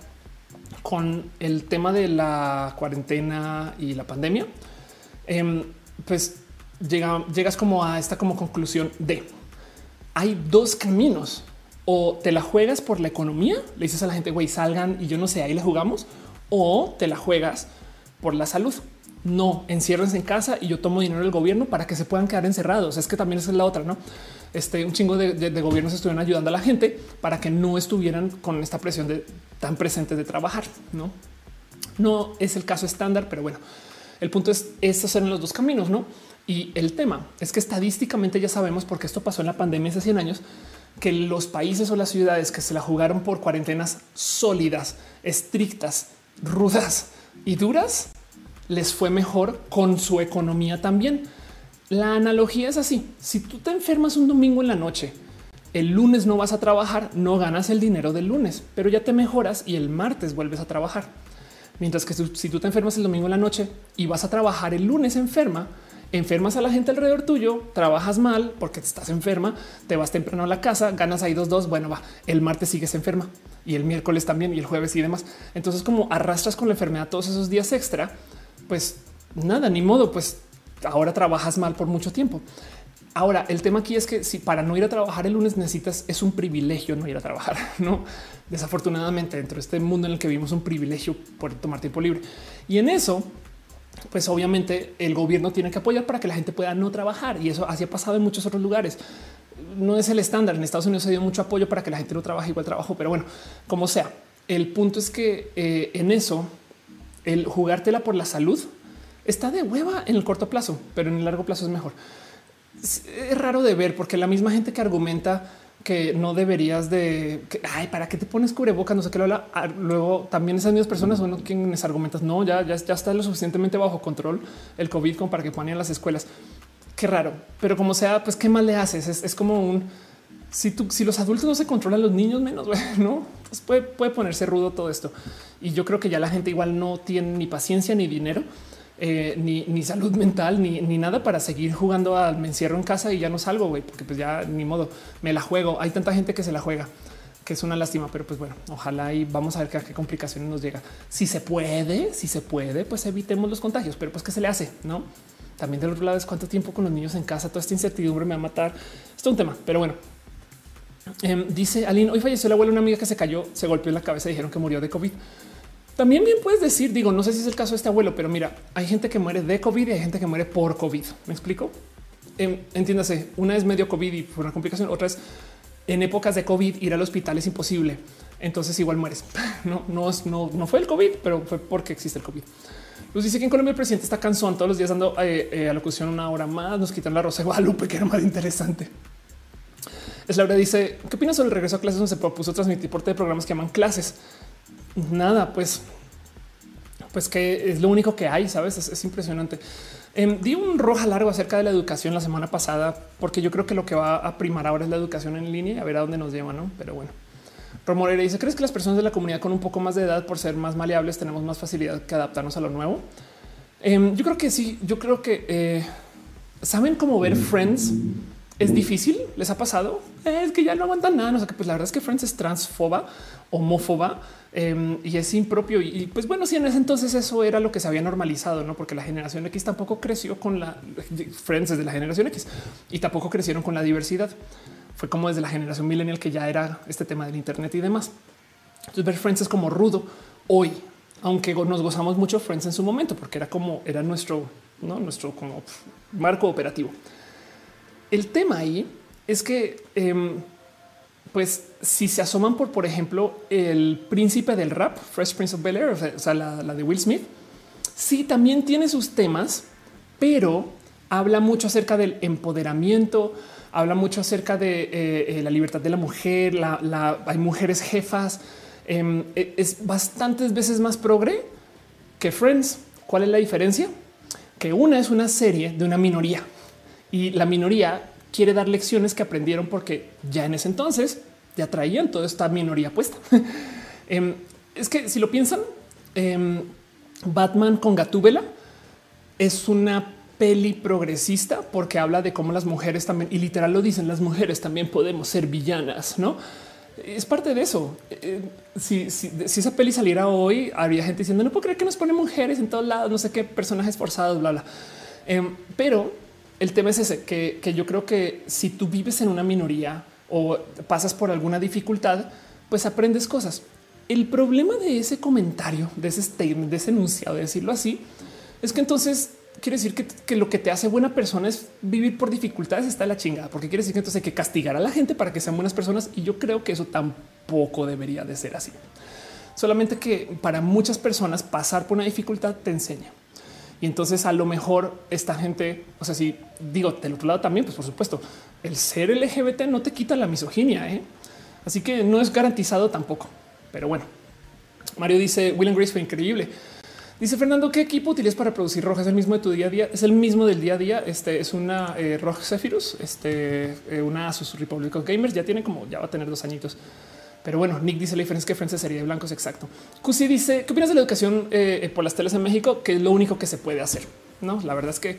con el tema de la cuarentena y la pandemia, em, pues llegas como a esta como conclusión de hay dos caminos o te la juegas por la economía, le dices a la gente, güey, salgan y yo no sé, ahí le jugamos, o te la juegas por la salud. No, enciérrense en casa y yo tomo dinero del gobierno para que se puedan quedar encerrados. Es que también esa es la otra, ¿no? Este, un chingo de, gobiernos estuvieron ayudando a la gente para que no estuvieran con esta presión de tan presente de trabajar, ¿no? No es el caso estándar, pero bueno, el punto es, estos eran los dos caminos, ¿no? Y el tema es que estadísticamente ya sabemos, porque esto pasó en la pandemia hace 100 años, que los países o las ciudades que se la jugaron por cuarentenas sólidas, estrictas, rudas y duras les fue mejor con su economía también. La analogía es así. Si tú te enfermas un domingo en la noche, el lunes no vas a trabajar, no ganas el dinero del lunes, pero ya te mejoras y el martes vuelves a trabajar. Mientras que si tú te enfermas el domingo en la noche y vas a trabajar el lunes enferma, enfermas a la gente alrededor tuyo, trabajas mal porque estás enferma, te vas temprano a la casa, ganas ahí dos, dos. Bueno, va el martes sigues enferma y el miércoles también y el jueves y demás. Entonces, como arrastras con la enfermedad todos esos días extra, pues nada, ni modo, pues ahora trabajas mal por mucho tiempo. Ahora, el tema aquí es que si para no ir a trabajar el lunes necesitas, es un privilegio no ir a trabajar, [LAUGHS] no? Desafortunadamente, dentro de este mundo en el que vivimos, un privilegio por tomar tiempo libre. Y en eso, pues obviamente el gobierno tiene que apoyar para que la gente pueda no trabajar. Y eso así ha pasado en muchos otros lugares. No es el estándar. En Estados Unidos se dio mucho apoyo para que la gente no trabaje igual trabajo, pero bueno, como sea, el punto es que eh, en eso, el jugártela por la salud está de hueva en el corto plazo, pero en el largo plazo es mejor es raro de ver porque la misma gente que argumenta que no deberías de que, ay, para qué te pones cubrebocas, no sé qué lo habla. Ah, luego también esas mismas personas son quienes argumentan no, ya, ya, ya está lo suficientemente bajo control el COVID como para que ponen las escuelas. Qué raro, pero como sea, pues qué mal le haces. Es, como un si tú, si los adultos no se controlan, los niños menos, [LAUGHS] no pues puede, puede ponerse rudo todo esto. Y yo creo que ya la gente igual no tiene ni paciencia ni dinero eh, ni, salud mental, ni, nada para seguir jugando al me encierro en casa y ya no salgo, güey, porque pues ya ni modo, me la juego. Hay tanta gente que se la juega, que es una lástima, pero pues bueno, ojalá y vamos a ver qué, qué complicaciones nos llega. Si se puede, si se puede, pues evitemos los contagios, pero pues qué se le hace, ¿no? También del otro lado es cuánto tiempo con los niños en casa, toda esta incertidumbre me va a matar. Esto es un tema, pero bueno. Em, dice Aline, hoy falleció la abuela, una amiga que se cayó, se golpeó en la cabeza y dijeron que murió de COVID. También bien puedes decir, digo, no sé si es el caso de este abuelo, pero mira, hay gente que muere de COVID y hay gente que muere por COVID. ¿Me explico? Em, entiéndase, una es medio COVID y por una complicación, otra es en épocas de COVID ir al hospital es imposible. Entonces igual mueres. [LAUGHS] No, no, no, no fue el COVID, pero fue porque existe el COVID. Nos dice que en Colombia el presidente está cansón todos los días dando eh, eh, alocución una hora más. Nos quitan la rosa de Guadalupe, que era más interesante. Es Laura dice: ¿Qué opinas sobre el regreso a clases donde se propuso transmitir por de programas que llaman clases? Nada, pues, pues que es lo único que hay, sabes? Es, impresionante. Eh, di un roja largo acerca de la educación la semana pasada, porque yo creo que lo que va a primar ahora es la educación en línea y a ver a dónde nos lleva, no? Pero bueno, Romorera dice: ¿Crees que las personas de la comunidad con un poco más de edad, por ser más maleables, tenemos más facilidad que adaptarnos a lo nuevo? Em, yo creo que sí. Yo creo que eh, saben cómo ver Friends es difícil. Les ha pasado es que ya no aguantan nada. No sé qué, pues la verdad es que Friends es transfoba, homófoba Em, y es impropio. Y, pues bueno, si en ese entonces eso era lo que se había normalizado, no porque la generación X tampoco creció con la Friends de la generación X y tampoco crecieron con la diversidad. Fue como desde la generación millennial que ya era este tema del Internet y demás. Entonces ver Friends es como rudo hoy, aunque nos gozamos mucho Friends en su momento, porque era como era nuestro, ¿no? nuestro como marco operativo. El tema ahí es que em, pues si se asoman por, por ejemplo, el príncipe del rap, Fresh Prince of Bel Air, o sea, la, de Will Smith, sí también tiene sus temas, pero habla mucho acerca del empoderamiento, habla mucho acerca de eh, eh, la libertad de la mujer, la, hay mujeres jefas, em, e, es bastantes veces más progre que Friends. ¿Cuál es la diferencia? Que una es una serie de una minoría y la minoría quiere dar lecciones que aprendieron porque ya en ese entonces ya traían toda esta minoría puesta. [LAUGHS] Em, es que si lo piensan, em, Batman con Gatúbela es una peli progresista porque habla de cómo las mujeres también, y literal lo dicen, las mujeres también podemos ser villanas, ¿no? Es parte de eso. Eh, si, esa peli saliera hoy, habría gente diciendo, no puedo creer que nos ponen mujeres en todos lados, no sé qué, personajes forzados, bla, bla. Em, pero el tema es ese, que, yo creo que si tú vives en una minoría o pasas por alguna dificultad, pues aprendes cosas. El problema de ese comentario, de ese statement, de ese enunciado, de decirlo así, es que entonces quiere decir que, lo que te hace buena persona es vivir por dificultades, está la chingada, porque quiere decir que entonces hay que castigar a la gente para que sean buenas personas. Y yo creo que eso tampoco debería de ser así. Solamente que para muchas personas pasar por una dificultad te enseña. Y entonces a lo mejor esta gente, o sea, si digo del otro lado también, pues por supuesto, el ser LGBT no te quita la misoginia, ¿eh? así que no es garantizado tampoco. Pero bueno, Mario dice Will and Grace fue increíble. Dice Fernando, ¿qué equipo utilizas para producir roja? ¿Es el mismo de tu día a día? Es el mismo del día a día. Este es una eh, ROG Zephyrus, este, eh, una Asus Republic of Gamers. Ya tiene como, ya va a tener dos añitos. Pero bueno, Nick dice la diferencia que Francia sería de blancos. Exacto. Cusi dice, ¿qué opinas de la educación eh, por las teles en México? Que es lo único que se puede hacer. No, la verdad es que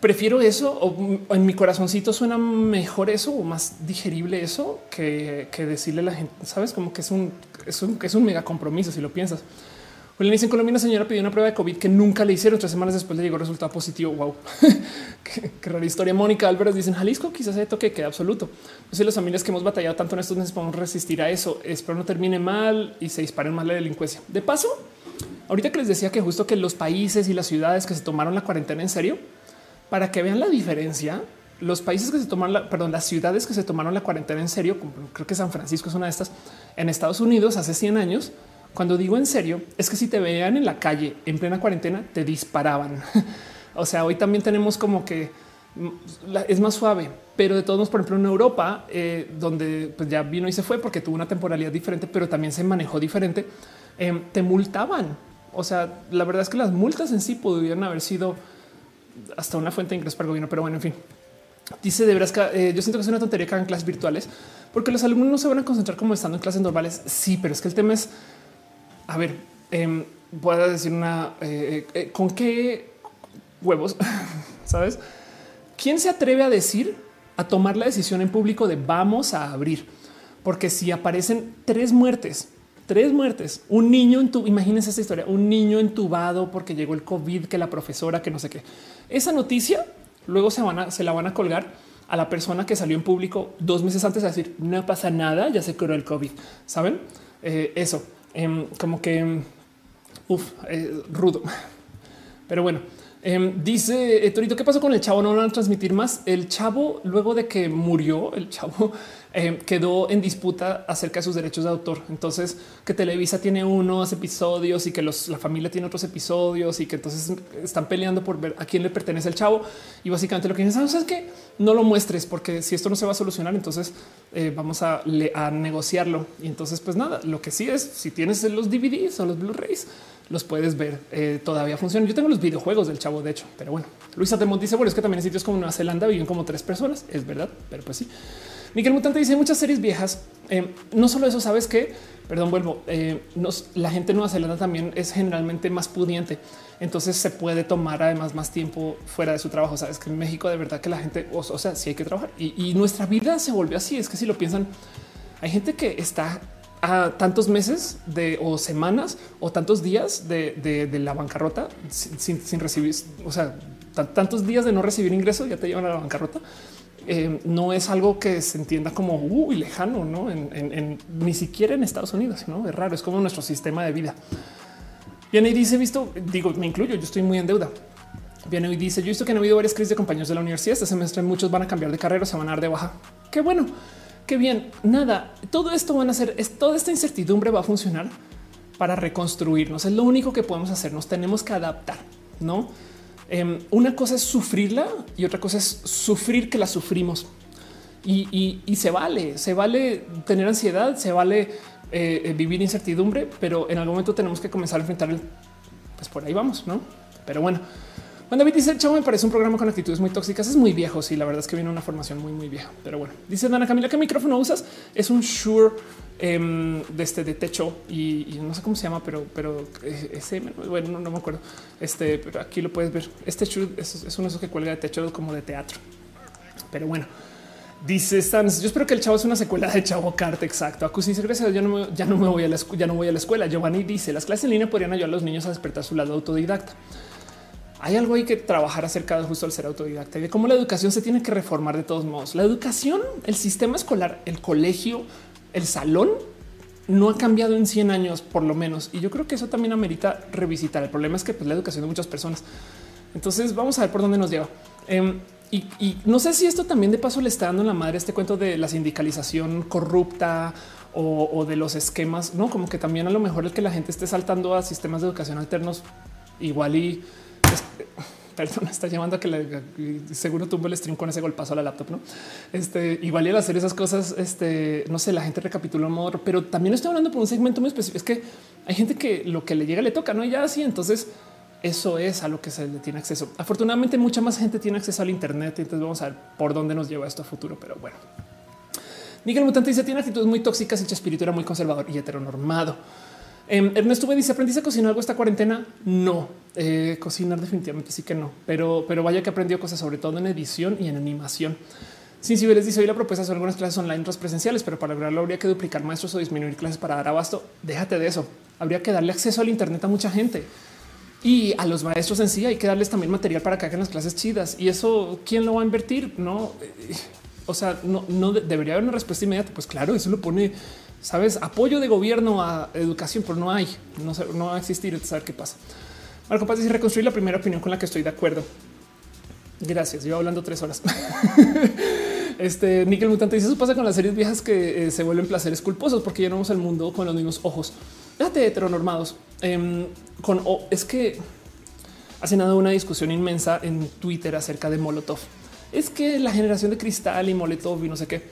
prefiero eso o en mi corazoncito suena mejor eso o más digerible eso que, que decirle a la gente, sabes, como que es un, es un, es un mega compromiso si lo piensas. Julián dice en Colombia una señora pidió una prueba de COVID que nunca le hicieron. Tres semanas después le llegó resultado positivo. Wow, [LAUGHS] qué, rara historia. Mónica Álvarez dice en Jalisco quizás hay toque queda absoluto. No sé las familias que hemos batallado tanto en estos meses podemos resistir a eso. Espero no termine mal y se disparen más la delincuencia. De paso, ahorita que les decía que justo que los países y las ciudades que se tomaron la cuarentena en serio, para que vean la diferencia, los países que se tomaron, la, perdón, las ciudades que se tomaron la cuarentena en serio, creo que San Francisco es una de estas en Estados Unidos hace 100 años cuando digo en serio, es que si te vean en la calle en plena cuarentena, te disparaban. [LAUGHS] o sea, hoy también tenemos como que mm, es más suave, pero de todos modos, por ejemplo, en Europa, eh, donde pues ya vino y se fue porque tuvo una temporalidad diferente, pero también se manejó diferente, em, te multaban. O sea, la verdad es que las multas en sí podrían haber sido hasta una fuente de ingresos para el gobierno, pero bueno, en fin. Dice de veras que eh, yo siento que es una tontería que hagan clases virtuales porque los alumnos no se van a concentrar como estando en clases normales. Sí, pero es que el tema es a ver, eh, puedo decir una eh, eh, con qué huevos, [LAUGHS] sabes? ¿Quién se atreve a decir a tomar la decisión en público de vamos a abrir? Porque si aparecen tres muertes, tres muertes, un niño en tu, imagínense esta historia, un niño entubado porque llegó el COVID, que la profesora, que no sé qué. Esa noticia luego se van a, se la van a colgar a la persona que salió en público dos meses antes a decir no pasa nada, ya se curó el COVID. Saben eso Em, como que em, uf, eh, rudo. Pero bueno, em, dice eh, Torito, ¿qué pasó con el chavo? No van a transmitir más. El chavo, luego de que murió, el chavo eh, quedó en disputa acerca de sus derechos de autor. Entonces, que Televisa tiene unos episodios y que la familia tiene otros episodios y que entonces están peleando por ver a quién le pertenece el chavo. Y básicamente lo que dicen es que no lo muestres porque si esto no se va a solucionar, entonces eh, vamos a, negociarlo. Y entonces, pues nada, lo que sí es si tienes los DVDs o los Blu-rays, los puedes ver. Eh, todavía funcionan. Yo tengo los videojuegos del chavo, de hecho, pero bueno, Luisa Temont dice: Bueno, es que también en sitios como Nueva Zelanda viven como tres personas. Es verdad, pero pues sí. Miguel Mutante dice muchas series viejas. Eh, no solo eso, sabes que, perdón, vuelvo. Eh, la gente de Nueva Zelanda también es generalmente más pudiente. Entonces se puede tomar además más tiempo fuera de su trabajo. Sabes que en México de verdad que la gente, o, sea, sí hay que trabajar y, nuestra vida se volvió así. Es que si lo piensan, hay gente que está a tantos meses de o semanas o tantos días de, la bancarrota sin, sin, recibir, o sea, tantos días de no recibir ingresos ya te llevan a la bancarrota. Eh, no es algo que se entienda como muy lejano, no en, ni siquiera en Estados Unidos. No es raro, es como nuestro sistema de vida. Viene y dice: Visto, digo, me incluyo, yo estoy muy en deuda. Viene y dice: Yo visto que han habido varias crisis de compañeros de la universidad este semestre. Muchos van a cambiar de carrera, se van a dar de baja. Qué bueno, qué bien. Nada, todo esto van a hacer, es, toda esta incertidumbre va a funcionar para reconstruirnos. Es lo único que podemos hacer. Nos tenemos que adaptar, no? Em, una cosa es sufrirla y otra cosa es sufrir que la sufrimos. Y, se vale, se vale tener ansiedad, se vale eh, eh, vivir incertidumbre, pero en algún momento tenemos que comenzar a enfrentar el, pues por ahí vamos, ¿no? Pero bueno, cuando David dice chavo me parece un programa con actitudes muy tóxicas, es muy viejo, sí, la verdad es que viene una formación muy, muy vieja, pero bueno, dice Dana Camila, ¿qué micrófono usas? Es un Shure Em, de este de techo y, no sé cómo se llama, pero, pero eh, ese bueno, no, me acuerdo. Este, pero aquí lo puedes ver. Este es, es uno de esos que cuelga de techo como de teatro. Pero bueno, Dice Stans, yo espero que el chavo es una secuela de Chavo Carte. Exacto. Acusi dice gracias. Yo no me, ya no me voy a la ya no voy a la escuela. Giovanni dice las clases en línea podrían ayudar a los niños a despertar su lado autodidacta. Hay algo ahí que trabajar acerca de justo al ser autodidacta y de cómo la educación se tiene que reformar de todos modos. La educación, el sistema escolar, el colegio, el salón no ha cambiado en 100 años por lo menos. Y yo creo que eso también amerita revisitar. El problema es que pues, la educación de muchas personas. Entonces vamos a ver por dónde nos lleva. Em, y, no sé si esto también de paso le está dando en la madre este cuento de la sindicalización corrupta o, de los esquemas, no como que también a lo mejor el que la gente esté saltando a sistemas de educación alternos igual y perdón, [LAUGHS] está llamando a que seguro tumbo el stream con ese golpazo a la laptop. No, este igual y al hacer esas cosas, este no sé, la gente recapitula amor, pero también estoy hablando por un segmento muy específico. Es que hay gente que lo que le llega le toca, no? Y ya así. Entonces, eso es a lo que se le tiene acceso. Afortunadamente, mucha más gente tiene acceso al Internet. Entonces, vamos a ver por dónde nos lleva esto a futuro. Pero bueno, Miguel Mutante dice: Tiene actitudes muy tóxicas y espíritu era muy conservador y heteronormado. Eh, Ernesto me dice: ¿Aprendiste a cocinar algo esta cuarentena? No, eh, cocinar definitivamente sí que no, pero, pero vaya que aprendió cosas, sobre todo en edición y en animación. Sin si les dice hoy la propuesta son algunas clases online, otras presenciales, pero para lograrlo habría que duplicar maestros o disminuir clases para dar abasto. Déjate de eso. Habría que darle acceso al Internet a mucha gente y a los maestros en sí hay que darles también material para que hagan las clases chidas. Y eso, ¿quién lo va a invertir? No, eh, o sea, no, no debería haber una respuesta inmediata. Pues claro, eso lo pone, sabes, apoyo de gobierno a educación, pero no hay, no, no va a existir. Saber qué pasa. Marco Paz dice reconstruir la primera opinión con la que estoy de acuerdo. Gracias. Yo hablando tres horas. [LAUGHS] Este Nickel Mutante dice eso pasa con las series viejas que eh, se vuelven placeres culposos porque ya no vemos el mundo con los mismos ojos. Déjate heteronormados. Eh, con es que hace nada una discusión inmensa en Twitter acerca de Molotov. Es que la generación de cristal y Molotov y no sé qué.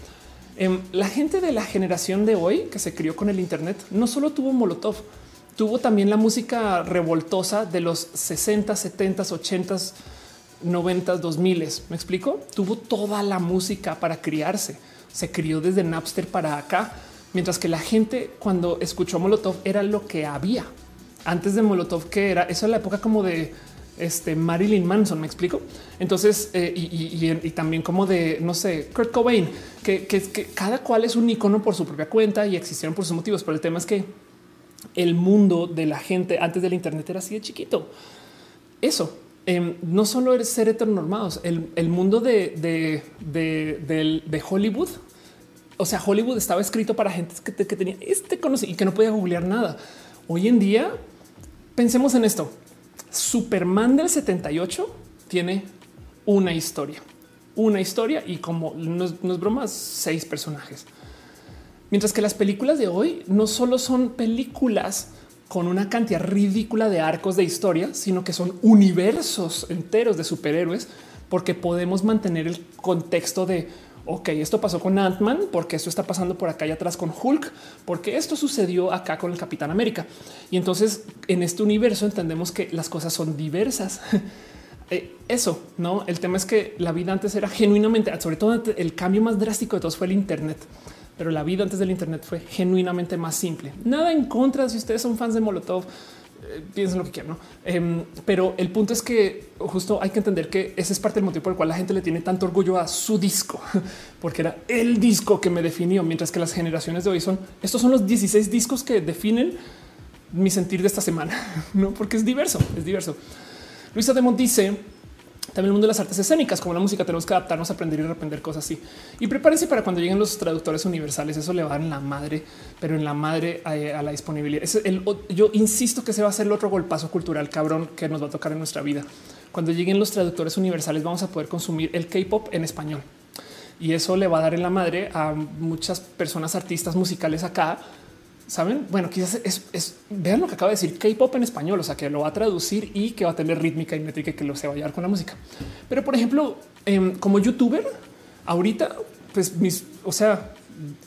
Em, la gente de la generación de hoy que se crió con el Internet no solo tuvo Molotov, tuvo también la música revoltosa de los 60, 70, 80 90, 2000. Me explico. Tuvo toda la música para criarse. Se crió desde Napster para acá, mientras que la gente cuando escuchó Molotov era lo que había antes de Molotov, que era eso es la época como de este Marilyn Manson. Me explico. Entonces, eh, y, también como de no sé, Kurt Cobain, que, que cada cual es un icono por su propia cuenta y existieron por sus motivos. Pero el tema es que el mundo de la gente antes del Internet era así de chiquito. Eso Em, no solo eres ser heteronormados, el, mundo de, de, Hollywood. O sea, Hollywood estaba escrito para gente que, que tenía este conocimiento y que no podía googlear nada. Hoy en día, pensemos en esto. Superman del 78 tiene una historia, una historia y como no es, no es bromas, seis personajes. Mientras que las películas de hoy no solo son películas, con una cantidad ridícula de arcos de historia, sino que son universos enteros de superhéroes, porque podemos mantener el contexto de, ok, esto pasó con Ant-Man, porque esto está pasando por acá y atrás con Hulk, porque esto sucedió acá con el Capitán América. Y entonces en este universo entendemos que las cosas son diversas. [LAUGHS] Eh, eso, no? El tema es que la vida antes era genuinamente, sobre todo el cambio más drástico de todos fue el Internet pero la vida antes del Internet fue genuinamente más simple. Nada en contra si ustedes son fans de Molotov. Eh, piensen lo que quieran, ¿no? Em, pero el punto es que justo hay que entender que ese es parte del motivo por el cual la gente le tiene tanto orgullo a su disco, [LAUGHS] porque era el disco que me definió, mientras que las generaciones de hoy son, estos son los 16 discos que definen mi sentir de esta semana, [LAUGHS] ¿no? Porque es diverso, es diverso. Luisa Demont dice, también el mundo de las artes escénicas, como la música, tenemos que adaptarnos, aprender y aprender cosas así. Y prepárense para cuando lleguen los traductores universales. Eso le va en la madre, pero en la madre a, la disponibilidad. Yo insisto que se va a hacer el otro golpazo cultural cabrón que nos va a tocar en nuestra vida. Cuando lleguen los traductores universales, vamos a poder consumir el K-pop en español. Y eso le va a dar en la madre a muchas personas, artistas musicales acá Saben? Bueno, quizás es, vean lo que acaba de decir K-pop en español, o sea que lo va a traducir y que va a tener rítmica y métrica que lo se va a llevar con la música. Pero por ejemplo, em, como youtuber, ahorita, pues mis, o sea,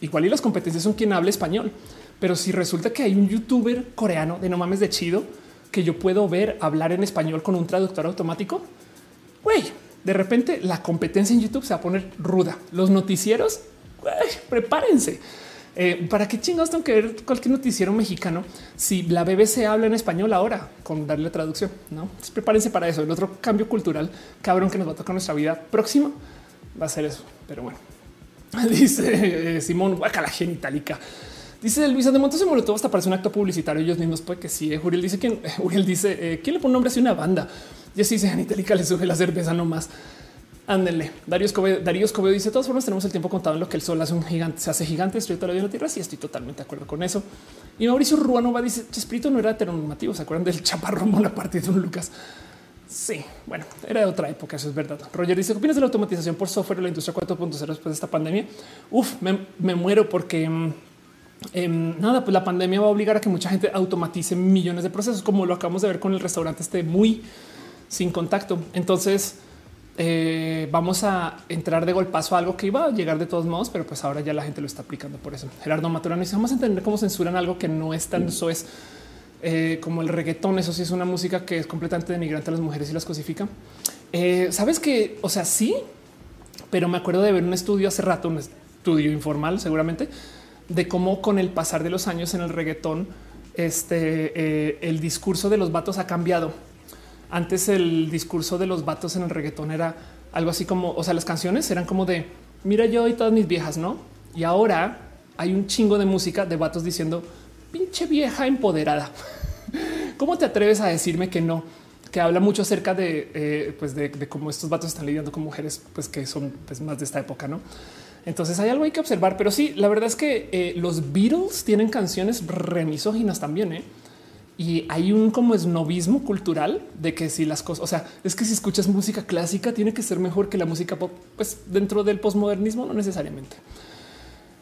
igual y las competencias son quien habla español, pero si resulta que hay un youtuber coreano de no mames de chido que yo puedo ver hablar en español con un traductor automático, güey, de repente la competencia en YouTube se va a poner ruda. Los noticieros, prepárense. Eh, ¿Para qué chingados tengo que ver cualquier noticiero mexicano si la BBC habla en español ahora con darle traducción? No prepárense para eso. El otro cambio cultural cabrón que nos va a tocar nuestra vida próxima va a ser eso. Pero bueno, [LAUGHS] dice eh, Simón la genitalica. Dice Luisa de Montes y Molotov hasta parece un acto publicitario. Ellos mismos puede que sí. Eh, Uriel dice que [LAUGHS] Uriel dice quién le pone nombre a una banda. Y así dice genitalica le sube la cerveza nomás. Ándenle. Darío Escobedo, Darío Escobedo dice: de todas formas, tenemos el tiempo contado en lo que el sol hace un gigante, se hace gigante, estoy todavía en la tierra. Sí, estoy totalmente de acuerdo con eso. Y Mauricio Ruanova dice: Espíritu no era heteronormativo. Se acuerdan del chaparrón a partir de un Lucas. Sí, bueno, era de otra época. Eso es verdad. Roger dice: ¿Qué opinas de la automatización por software de la industria 4.0 después de esta pandemia? Uf, me, muero porque mm, em, nada, pues la pandemia va a obligar a que mucha gente automatice millones de procesos, como lo acabamos de ver con el restaurante este muy sin contacto. Entonces eh, vamos a entrar de golpazo a algo que iba a llegar de todos modos, pero pues ahora ya la gente lo está aplicando por eso. Gerardo Maturano dice vamos a entender cómo censuran algo que no es tan soez eh, como el reggaetón. Eso sí es una música que es completamente denigrante a las mujeres y las cosifica. Eh, Sabes que, o sea, sí, pero me acuerdo de ver un estudio hace rato, un estudio informal seguramente, de cómo con el pasar de los años en el reggaetón, este, el discurso de los vatos ha cambiado. Antes el discurso de los vatos en el reggaetón era algo así como, o sea, las canciones eran como de, mira yo y todas mis viejas, ¿no? Y ahora hay un chingo de música de vatos diciendo, pinche vieja empoderada. [LAUGHS] ¿Cómo te atreves a decirme que no? Que habla mucho acerca de, eh, pues de, cómo estos vatos están lidiando con mujeres, pues que son pues, más de esta época, ¿no? Entonces hay algo hay que observar, pero sí, la verdad es que eh, los Beatles tienen canciones remisóginas también, ¿eh? Y hay un como esnovismo cultural de que si las cosas, o sea, es que si escuchas música clásica tiene que ser mejor que la música pop, pues dentro del posmodernismo no necesariamente.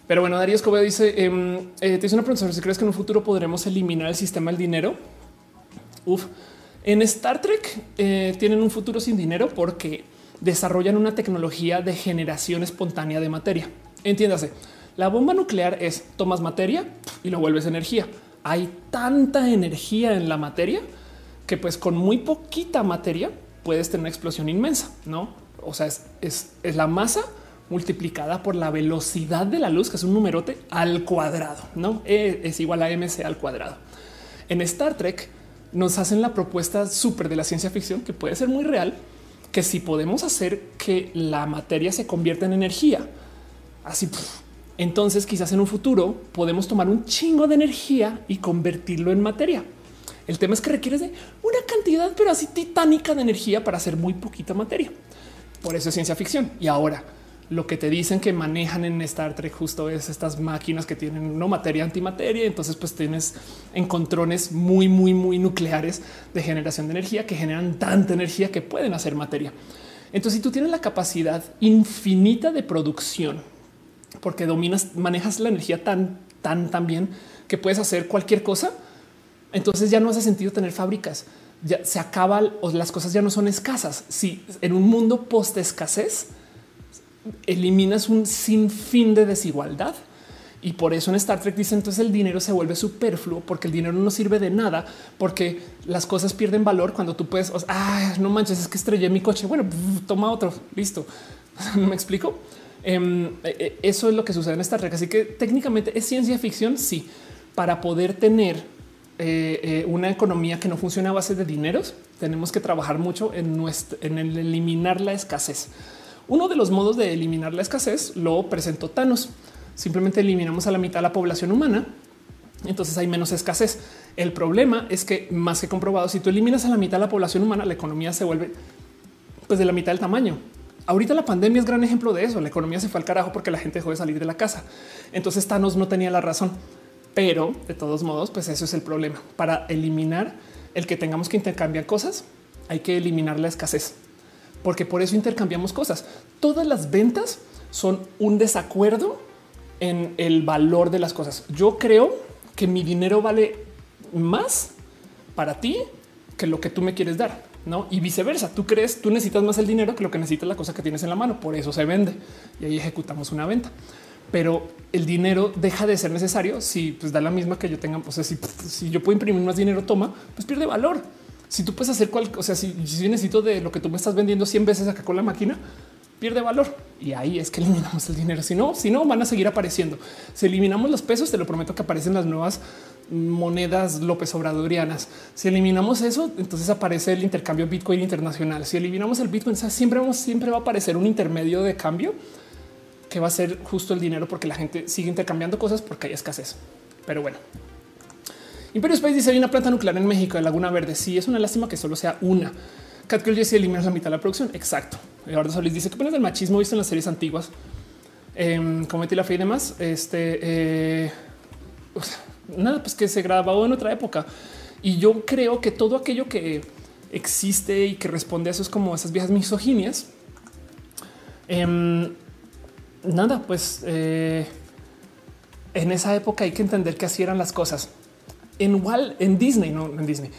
Pero bueno, Darío Escobedo dice, em, eh, te dice una pregunta, si crees que en un futuro podremos eliminar el sistema del dinero. Uf, en Star Trek eh, tienen un futuro sin dinero porque desarrollan una tecnología de generación espontánea de materia. Entiéndase, la bomba nuclear es tomas materia y lo vuelves energía. Hay tanta energía en la materia que pues con muy poquita materia puedes tener una explosión inmensa, ¿no? O sea, es, es, la masa multiplicada por la velocidad de la luz, que es un numerote al cuadrado, ¿no? E es igual a mc al cuadrado. En Star Trek nos hacen la propuesta súper de la ciencia ficción que puede ser muy real, que si podemos hacer que la materia se convierta en energía, así, entonces quizás en un futuro podemos tomar un chingo de energía y convertirlo en materia. El tema es que requieres de una cantidad, pero así titánica de energía para hacer muy poquita materia. Por eso es ciencia ficción. Y ahora lo que te dicen que manejan en Star Trek justo es estas máquinas que tienen no materia antimateria. Entonces, pues tienes encontrones muy, muy, muy nucleares de generación de energía que generan tanta energía que pueden hacer materia. Entonces, si tú tienes la capacidad infinita de producción, porque dominas, manejas la energía tan, tan, tan bien que puedes hacer cualquier cosa, entonces ya no hace sentido tener fábricas. Ya se acaba o las cosas ya no son escasas. Si en un mundo post escasez, eliminas un sinfín de desigualdad. Y por eso en Star Trek dice entonces el dinero se vuelve superfluo porque el dinero no sirve de nada porque las cosas pierden valor cuando tú puedes. no manches, es que estrellé mi coche. Bueno, toma otro. Listo. [LAUGHS] Me explico. Em, e, e, eso es lo que sucede en Star Trek. Así que técnicamente es ciencia ficción. Sí, para poder tener eh, eh, una economía que no funciona a base de dineros, tenemos que trabajar mucho en el eliminar la escasez. Uno de los modos de eliminar la escasez lo presentó Thanos. Simplemente eliminamos a la mitad de la población humana. Entonces hay menos escasez. El problema es que más que comprobado, si tú eliminas a la mitad de la población humana, la economía se vuelve pues de la mitad del tamaño. Ahorita la pandemia es gran ejemplo de eso. La economía se fue al carajo porque la gente dejó de salir de la casa. Entonces Thanos no tenía la razón, pero de todos modos, pues eso es el problema. Para eliminar el que tengamos que intercambiar cosas, hay que eliminar la escasez porque por eso intercambiamos cosas. Todas las ventas son un desacuerdo en el valor de las cosas. Yo creo que mi dinero vale más para ti que lo que tú me quieres dar, no? Y viceversa. Tú crees, tú necesitas más el dinero que lo que necesita la cosa que tienes en la mano. Por eso se vende y ahí ejecutamos una venta. Pero el dinero deja de ser necesario si pues, da la misma que yo tenga. O sea, si, si yo puedo imprimir más dinero, toma, pues pierde valor si tú puedes hacer cual, o sea, si, si necesito de lo que tú me estás vendiendo 100 veces acá con la máquina, pierde valor y ahí es que eliminamos el dinero. Si no, si no van a seguir apareciendo. Si eliminamos los pesos, te lo prometo que aparecen las nuevas monedas López Obradorianas. Si eliminamos eso, entonces aparece el intercambio Bitcoin internacional. Si eliminamos el Bitcoin, siempre, vamos, siempre va a aparecer un intermedio de cambio que va a ser justo el dinero porque la gente sigue intercambiando cosas porque hay escasez. Pero bueno, Imperio Space dice hay una planta nuclear en México de Laguna Verde. Sí, es una lástima que solo sea una. Catkill dice eliminas la mitad de la producción. Exacto. Eduardo Solís dice que pones del machismo visto en las series antiguas. Eh, cometí la fe y demás. Este eh, nada, pues que se grabó en otra época. Y yo creo que todo aquello que existe y que responde a eso es como esas viejas misoginias. Em, nada, pues eh, en esa época hay que entender que así eran las cosas en Walt, en Disney, no en Disney.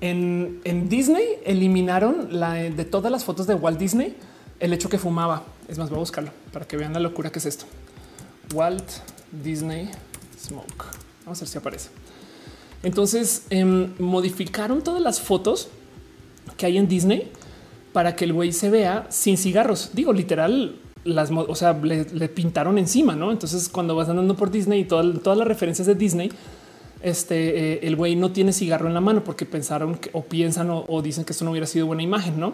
En, en Disney eliminaron la de todas las fotos de Walt Disney el hecho que fumaba. Es más, voy a buscarlo para que vean la locura que es esto. Walt Disney Smoke. Vamos a ver si aparece. Entonces em, modificaron todas las fotos que hay en Disney para que el güey se vea sin cigarros. Digo, literal, las, o sea, le, pintaron encima, ¿no? Entonces cuando vas andando por Disney y todas las referencias de Disney, este, eh, el güey no tiene cigarro en la mano porque pensaron o piensan o, dicen que esto no hubiera sido buena imagen, ¿no?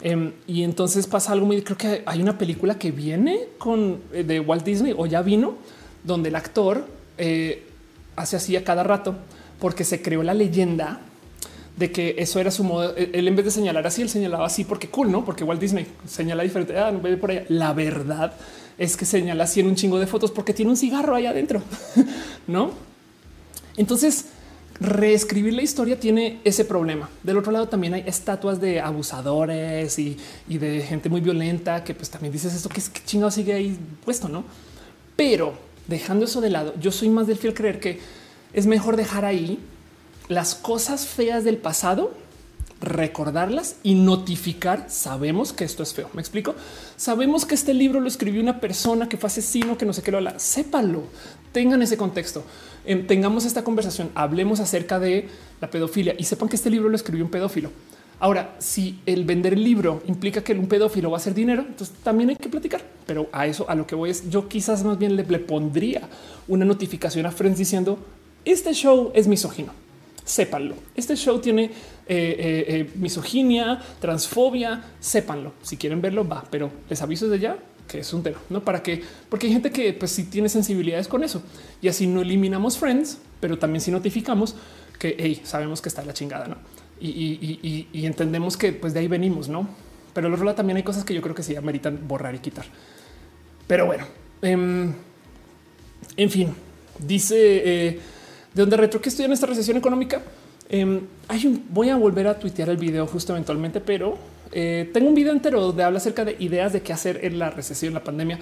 Em, y entonces pasa algo muy, creo que hay una película que viene con eh, de Walt Disney o ya vino, donde el actor eh, hace así a cada rato porque se creó la leyenda de que eso era su modo. E, él en vez de señalar así, él señalaba así porque cool, no? Porque Walt Disney señala diferente. Ah, no ve por allá. La verdad es que señala así en un chingo de fotos porque tiene un cigarro ahí adentro, [LAUGHS] no? Entonces, reescribir la historia tiene ese problema. Del otro lado también hay estatuas de abusadores y, de gente muy violenta que pues también dices esto que es que chingado sigue ahí puesto, no? Pero dejando eso de lado, yo soy más del fiel creer que es mejor dejar ahí las cosas feas del pasado, recordarlas y notificar. Sabemos que esto es feo. Me explico. Sabemos que este libro lo escribió una persona que fue asesino, que no sé qué lo habla. Sépalo, tengan ese contexto. Em, tengamos esta conversación, hablemos acerca de la pedofilia y sepan que este libro lo escribió un pedófilo. Ahora, si el vender el libro implica que un pedófilo va a hacer dinero, entonces también hay que platicar. Pero a eso, a lo que voy es, yo quizás más bien le, pondría una notificación a Friends diciendo este show es misógino. Sépanlo. Este show tiene eh, eh, eh, misoginia, transfobia. Sépanlo. Si quieren verlo, va, pero les aviso desde ya que es un tema, no para qué, porque hay gente que pues sí tiene sensibilidades con eso y así no eliminamos friends, pero también si notificamos que hey, sabemos que está la chingada, no? Y, entendemos que pues de ahí venimos, no? Pero otro también hay cosas que yo creo que sí ameritan borrar y quitar. Pero bueno, em, en fin, dice de donde retro que estoy en esta recesión económica. Em, hay un, voy a volver a tuitear el video justo eventualmente, pero eh, tengo un video entero donde habla acerca de ideas de qué hacer en la recesión, la pandemia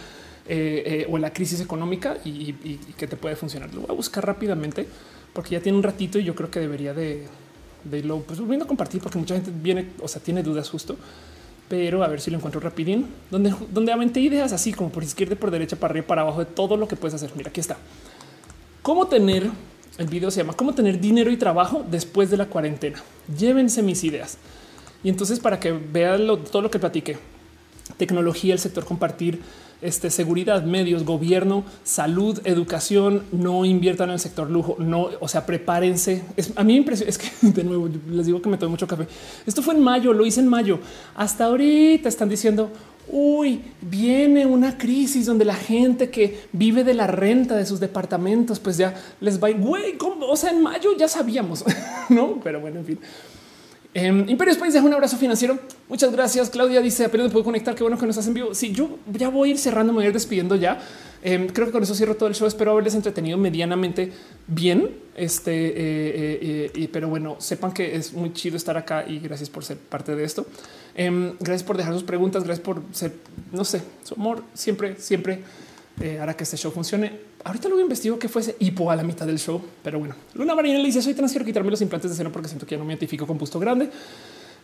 eh, eh, o en la crisis económica y, que te puede funcionar. Lo voy a buscar rápidamente porque ya tiene un ratito y yo creo que debería de, de irlo pues, volviendo a compartir porque mucha gente viene, o sea, tiene dudas justo. Pero a ver si lo encuentro rapidín, donde, donde aventé ideas así como por izquierda, por derecha, para arriba, para abajo de todo lo que puedes hacer. Mira, aquí está. Cómo tener el video se llama Cómo tener dinero y trabajo después de la cuarentena. Llévense mis ideas. Y entonces para que vean todo lo que platiqué, tecnología, el sector compartir, este, seguridad, medios, gobierno, salud, educación, no inviertan en el sector lujo, no, o sea, prepárense. a mí me impresiona, es que [LAUGHS] de nuevo les digo que me tomé mucho café. Esto fue en mayo, lo hice en mayo. Hasta ahorita están diciendo, uy, viene una crisis donde la gente que vive de la renta de sus departamentos, pues ya les va, güey, o sea, en mayo ya sabíamos, [LAUGHS] no? Pero bueno, en fin. Eh, Imperio Space deja un abrazo financiero. Muchas gracias. Claudia dice apenas puedo conectar. Qué bueno que nos hacen vivo. Sí, yo ya voy a ir cerrando, me voy a ir despidiendo ya. Em, creo que con eso cierro todo el show. Espero haberles entretenido medianamente bien. Este, eh, eh, eh, pero bueno, sepan que es muy chido estar acá y gracias por ser parte de esto. Em, gracias por dejar sus preguntas. Gracias por ser, no sé, su amor siempre, siempre hará que este show funcione. Ahorita luego investigo que fuese hipo a la mitad del show, pero bueno, Luna Marina le dice soy trans, quiero quitarme los implantes de seno porque siento que ya no me identifico con busto grande.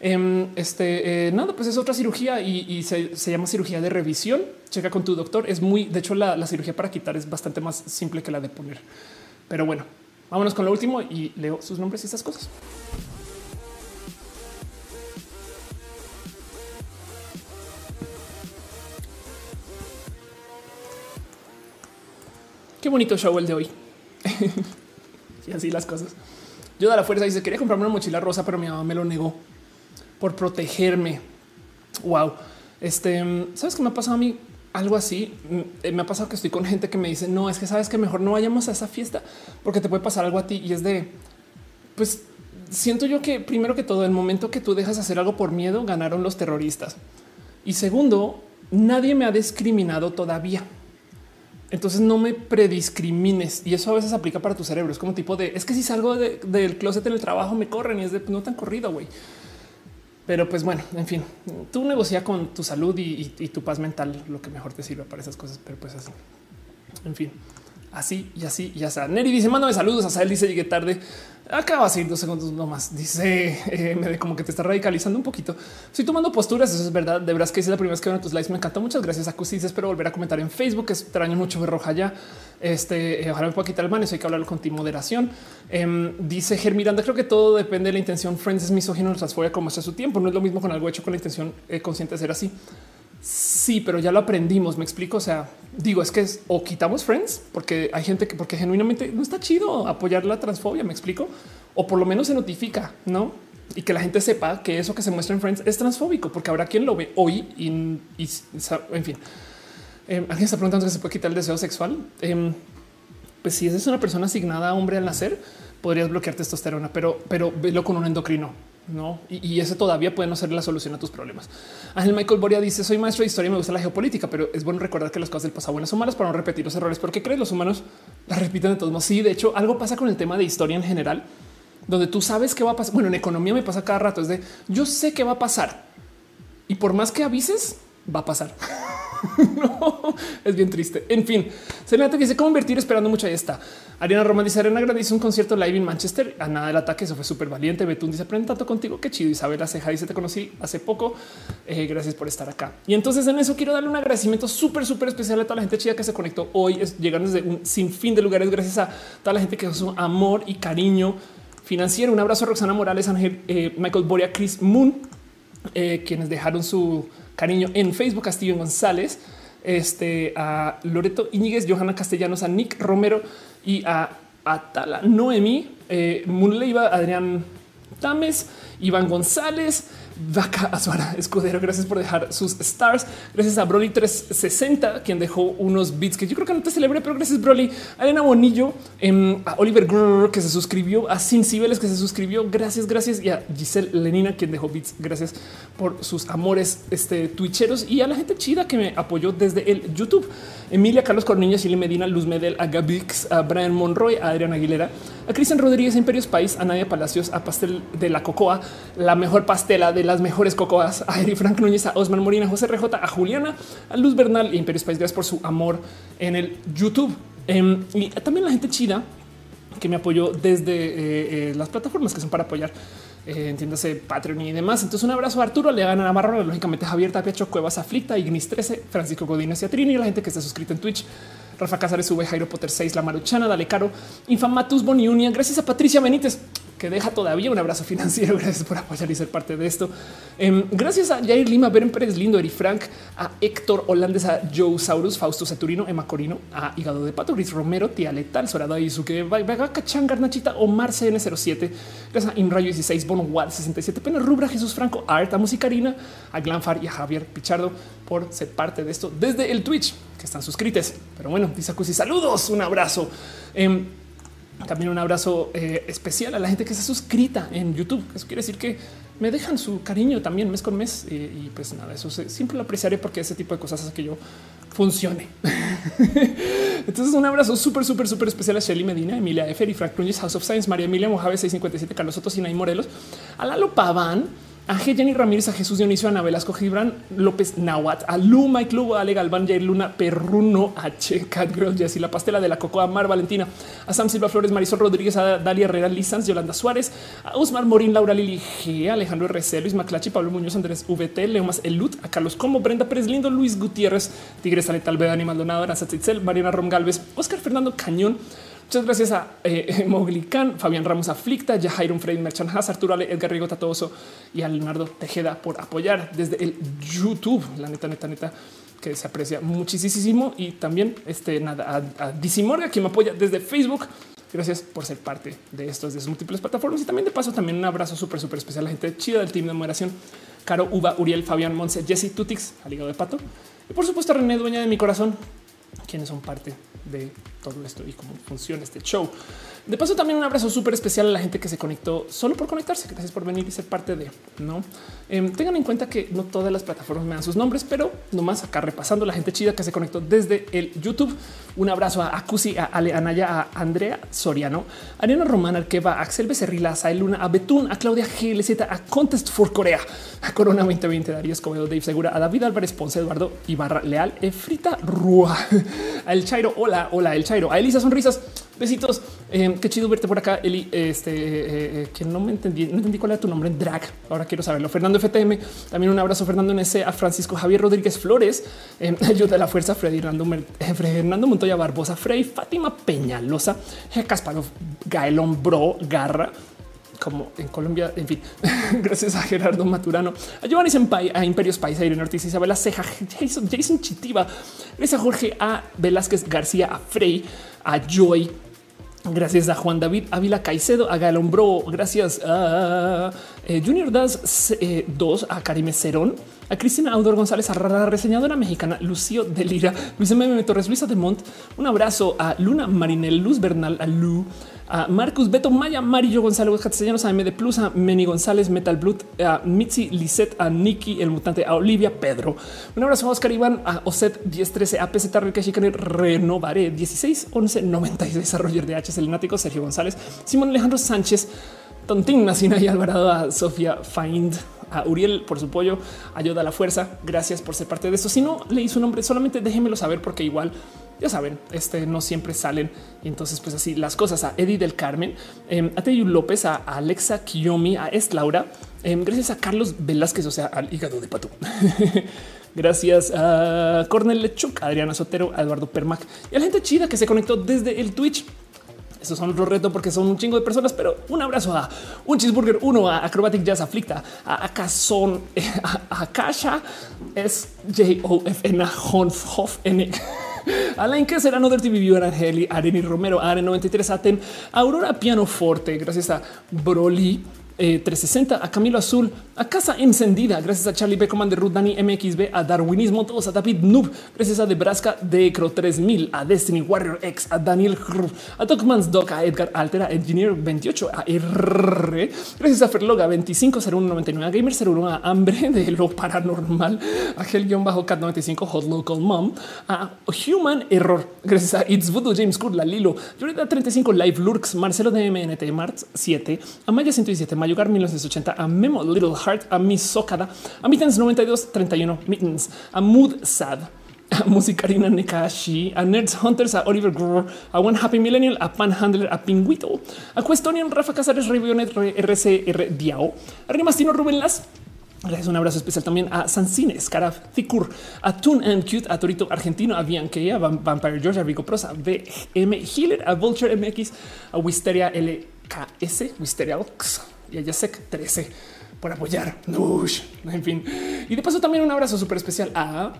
Em, este eh, nada, pues es otra cirugía y, se, llama cirugía de revisión. Checa con tu doctor. Es muy, de hecho, la, cirugía para quitar es bastante más simple que la de poner. Pero bueno, vámonos con lo último y leo sus nombres y estas cosas. Qué bonito show el de hoy. [LAUGHS] y así las cosas. Yo da la fuerza dice quería comprarme una mochila rosa, pero mi mamá me lo negó por protegerme. Wow. Este, sabes que me ha pasado a mí algo así. Mm, me ha pasado que estoy con gente que me dice no, es que sabes que mejor no vayamos a esa fiesta porque te puede pasar algo a ti y es de pues siento yo que primero que todo, el momento que tú dejas hacer algo por miedo, ganaron los terroristas. Y segundo, nadie me ha discriminado todavía. Entonces no me prediscrimines y eso a veces aplica para tu cerebro. Es como tipo de es que si salgo del closet en el trabajo me corren y es de pues, no tan corrido, güey. Pero pues bueno, en fin, tú negocia con tu salud y, tu paz mental lo que mejor te sirva para esas cosas. Pero pues así, en fin. así y así y así. Neri dice, mándame saludos. A él dice, llegué tarde. Acaba ir dos segundos nomás. Dice, eh, como que te está radicalizando un poquito. Estoy tomando posturas, eso es verdad. De verdad que es la primera vez que veo tus likes. Me encanta. Muchas gracias a Cusis. Espero volver a comentar en Facebook. Extraño mucho ver roja ya. Este, eh, ojalá me pueda quitar el man. Hay que hablarlo con ti moderación. Em, dice Ger Miranda, creo que todo depende de la intención. Friends es misógino, transfobia como hace su tiempo. No es lo mismo con algo hecho con la intención eh, consciente de ser así. Sí, pero ya lo aprendimos. Me explico. O sea, digo, es que es o quitamos friends porque hay gente que, porque genuinamente no está chido apoyar la transfobia. Me explico, o por lo menos se notifica, no? Y que la gente sepa que eso que se muestra en friends es transfóbico, porque habrá quien lo ve hoy y, en fin. Eh, alguien está preguntando si se puede quitar el deseo sexual. Eh, pues si es una persona asignada a hombre al nacer, podrías bloquear testosterona, pero, pero velo con un endocrino no, y, ese todavía puede no ser la solución a tus problemas. Ángel Michael Boria dice: Soy maestro de historia, me gusta la geopolítica, pero es bueno recordar que las cosas del pasado buenas son malas para no repetir los errores. Porque crees los humanos la repiten de todos modos. Sí, de hecho, algo pasa con el tema de historia en general, donde tú sabes qué va a pasar. Bueno, en economía me pasa cada rato. Es de yo sé qué va a pasar y por más que avises, va a pasar. [LAUGHS] [LAUGHS] no, es bien triste. En fin, se que dice cómo invertir esperando mucho. Ahí está. Ariana Roma dice Arena agradece un concierto live en Manchester. A nada del ataque. Eso fue súper valiente. Betún dice aprende tanto contigo. Qué chido. Isabela Ceja dice te conocí hace poco. Eh, gracias por estar acá. Y entonces en eso quiero darle un agradecimiento súper, súper especial a toda la gente chida que se conectó hoy. Es, desde un sinfín de lugares. Gracias a toda la gente que su amor y cariño financiero. Un abrazo a Roxana Morales, Ángel, eh, Michael Boria, Chris Moon, eh, quienes dejaron su cariño en Facebook, Steven González, este, a Loreto Íñiguez, Johanna Castellanos, a Nick Romero y a Atala Noemi, eh, Leiva, Adrián Tames, Iván González, Vaca Azuara Escudero. Gracias por dejar sus stars. Gracias a Broly 360, quien dejó unos bits que yo creo que no te celebré, pero gracias Broly. A Elena Bonillo, em, a Oliver Grrr, que se suscribió, a Cibeles, que se suscribió. Gracias, gracias. Y a Giselle Lenina, quien dejó bits. Gracias por sus amores este, twitcheros y a la gente chida que me apoyó desde el YouTube. Emilia, Carlos Corniña, Chile Medina, Luz Medel, a Gabix, a Brian Monroy, a Adrián Aguilera, a Cristian Rodríguez, Imperios País, a Nadia Palacios, a Pastel de la Cocoa, la mejor pastela de las mejores cocoas, a Eri Frank Núñez, a Osman Morina, José RJ, a Juliana, a Luz Bernal y Imperios País. Gracias por su amor en el YouTube. Em, y también la gente chida que me apoyó desde eh, eh, las plataformas que son para apoyar. Eh, entiéndase Patreon y demás. Entonces, un abrazo a Arturo, le gana Navarro, lógicamente Javier Tapia, Cuevas, Aflicta, Ignis 13, Francisco Godínez y Atrini, la gente que está suscrita en Twitch, Rafa Casares, V, Jairo Potter 6, La Maruchana, Dale Caro, Infamatus, Boni Union. Gracias a Patricia Benítez que deja todavía un abrazo financiero. [LAUGHS] Gracias por apoyar y ser parte de esto. Em, gracias a Jair Lima, Beren Pérez Lindo, Eri Frank, a Héctor Holandes, a Joe Saurus, Fausto Saturino, Emma Corino, a Hígado de Pato, Gris Romero, Tía Letal, Sorada Izuke, Vaga Cachán, Garnachita, Omar CN07, gracias a Inrayo 16, Bono Wad 67, Pena Rubra, Jesús Franco, a Musicarina, a Glanfar y a Javier Pichardo por ser parte de esto desde el Twitch que están suscritos. Pero bueno, dice Cusi, saludos, un abrazo. Em, también un abrazo eh, especial a la gente que se suscrita en YouTube. Eso quiere decir que me dejan su cariño también mes con mes. Y, pues nada, eso siempre lo apreciaré porque ese tipo de cosas hace que yo funcione. [LAUGHS] Entonces, un abrazo súper, súper, súper especial a Shelly Medina, Emilia Efer Frank Núñez, House of Science, María Emilia Mojave 657, Carlos Soto, Sinay Morelos, a Lalo Paván a Jenny Ramírez, a Jesús Dionisio, Ana Velasco, Gibran López Nahuatl, a Lu, Mike Lugo, Ale Galván, Jair Luna, Perruno, Che, Catgirl, Jessy La Pastela de la Cocoa, Mar Valentina, a Sam Silva Flores, Marisol Rodríguez, a Dalia Herrera, Lizans, Yolanda Suárez, a Usmar Morín, Laura Lili G, Alejandro RC, Luis Maclachi, Pablo Muñoz, Andrés VT, Leomas Elut, a Carlos Como, Brenda Pérez Lindo, Luis Gutiérrez, Tigres Aletal, Dani Maldonado, Aranza Mariana Rom Galvez, Oscar Fernando Cañón, Muchas gracias a eh, [LAUGHS] Moglican, Fabián Ramos Aflicta, Jairon Frey, Merchan Haas, Arturo Ale, Edgar Rigo Tatoso y a Leonardo Tejeda por apoyar desde el YouTube. La neta, neta, neta, que se aprecia muchísimo. Y también este nada a, a Dicimorga, quien me apoya desde Facebook. Gracias por ser parte de estos de sus múltiples plataformas. Y también de paso, también un abrazo súper, súper especial a la gente chida del team de moderación. Caro, Uva, Uriel, Fabián, Monse, Jesse, Tutix, al de pato. Y por supuesto, René, dueña de mi corazón, quienes son parte de todo esto y cómo funciona este show. De paso, también un abrazo súper especial a la gente que se conectó solo por conectarse. Gracias por venir y ser parte de no. Em, tengan en cuenta que no todas las plataformas me dan sus nombres, pero nomás acá repasando la gente chida que se conectó desde el YouTube. Un abrazo a Acusi, a Ale Anaya, a Andrea Soriano, a Ariana Román, Arqueva, a Axel Becerrila, a Sael Luna, a Betún, a Claudia GLZ, a Contest for Corea, a Corona 2020, Darío Escobedo, Dave Segura, a David Álvarez Ponce, Eduardo Ibarra Leal, Efrita Rúa, [LAUGHS] A El Chairo, hola, hola, El Chairo. A Elisa Sonrisas, besitos. Eh, qué chido verte por acá, Eli. Este, eh, que no me entendí, no entendí cuál era tu nombre en drag. Ahora quiero saberlo. Fernando FTM, también un abrazo, Fernando NC, a Francisco Javier Rodríguez Flores, [LAUGHS] ayuda a la fuerza, Freddy Fernando Montoya Barbosa, Frey, Fátima Peñalosa, Casparov, Gaelón Bro, Garra, como en Colombia. En fin, [LAUGHS] gracias a Gerardo Maturano, a Giovanni Senpai, a Imperios Paisa, Irene Ortiz, Isabela Ceja, Jason, Jason Chitiva, gracias a Jorge A. Velázquez García, a Frey, a Joy. Gracias a Juan David Ávila Caicedo, a Galombro, gracias a eh, Junior Das 2, eh, a Karime Cerón, a Cristina Audor González, a la reseñadora mexicana Lucio de Lira, Luis M. Torres, Luisa de Mont, un abrazo a Luna Marinel, Luz Bernal, a Lu, a Marcus Beto Maya, Marillo González Castellanos, a MD Plus, a Meni González, Metal Blood, a Mitzi Lisette, a Nikki, el mutante, a Olivia Pedro. Un abrazo a Oscar Iván, a Oset 1013, a PZ Rica Renovaré 16 11 96, a Roger de H, Selenático, Sergio González, Simón Alejandro Sánchez, Tontín Nacina y Alvarado, a Sofía Find, a Uriel por su pollo, ayuda a la fuerza. Gracias por ser parte de esto. Si no leí su nombre, solamente déjenmelo saber porque igual ya saben, este no siempre salen. Y entonces, pues así las cosas a Eddie del Carmen, eh, a Teyu López, a Alexa Kiyomi, a Est Laura, em, gracias a Carlos Velázquez, o sea, al hígado de pato. [LAUGHS] gracias a Cornel Lechuk, Adriana Sotero, a Eduardo Permac y a la gente chida que se conectó desde el Twitch. Esos son otro reto porque son un chingo de personas, pero un abrazo a un cheeseburger, uno a Acrobatic Jazz Aflicta, a Akazon, [LAUGHS] a Akasha, es J O F N Hof N. [LAUGHS] Alain que será Another TV Viewer, Angeli, Areni Romero, Aren 93 Aten, Aurora Pianoforte, gracias a Broly. 360 eh, a Camilo Azul, a Casa Encendida, gracias a Charlie B. Commander Ruth, Dani MXB, a Darwinismo, todos a David Noob, gracias a Nebraska, Decro 3000, a Destiny Warrior X, a Daniel, a Dogman's Dog, a Edgar Altera, Engineer 28, a R, gracias a Ferloga 250199, a Gamer 01, a Hambre [LAUGHS] de lo Paranormal, a Gel-Cat 95, Hot Local Mom, a Human Error, gracias a It's Voodoo, James Kurla, Lilo, Yorita 35, Live Lurks, Marcelo de MNT, Marts 7, a Maya 117, Mayugar 1980, a Memo Little Heart, a Miss Sokada, a Mittens 92, 31, Mittens, a Mood Sad, a Musicarina Nekashi, a Nerds Hunters, a Oliver Grover, a One Happy Millennial, a Panhandler, a Pinguito, a Questonian, Rafa Casares, Revionet, RCR Diao, a Rimastino Rubén Las, Gracias, un abrazo especial también a Sancine, Scaraf, Ficur, a Toon and Cute, a Torito Argentino, a Bianquea, a Vampire George, a Rico Prosa, a BM Healer, a Vulture MX, a Wisteria LKS, Wisteria Ox, y a Yasek 13 por apoyar. en fin. Y de paso también un abrazo súper especial a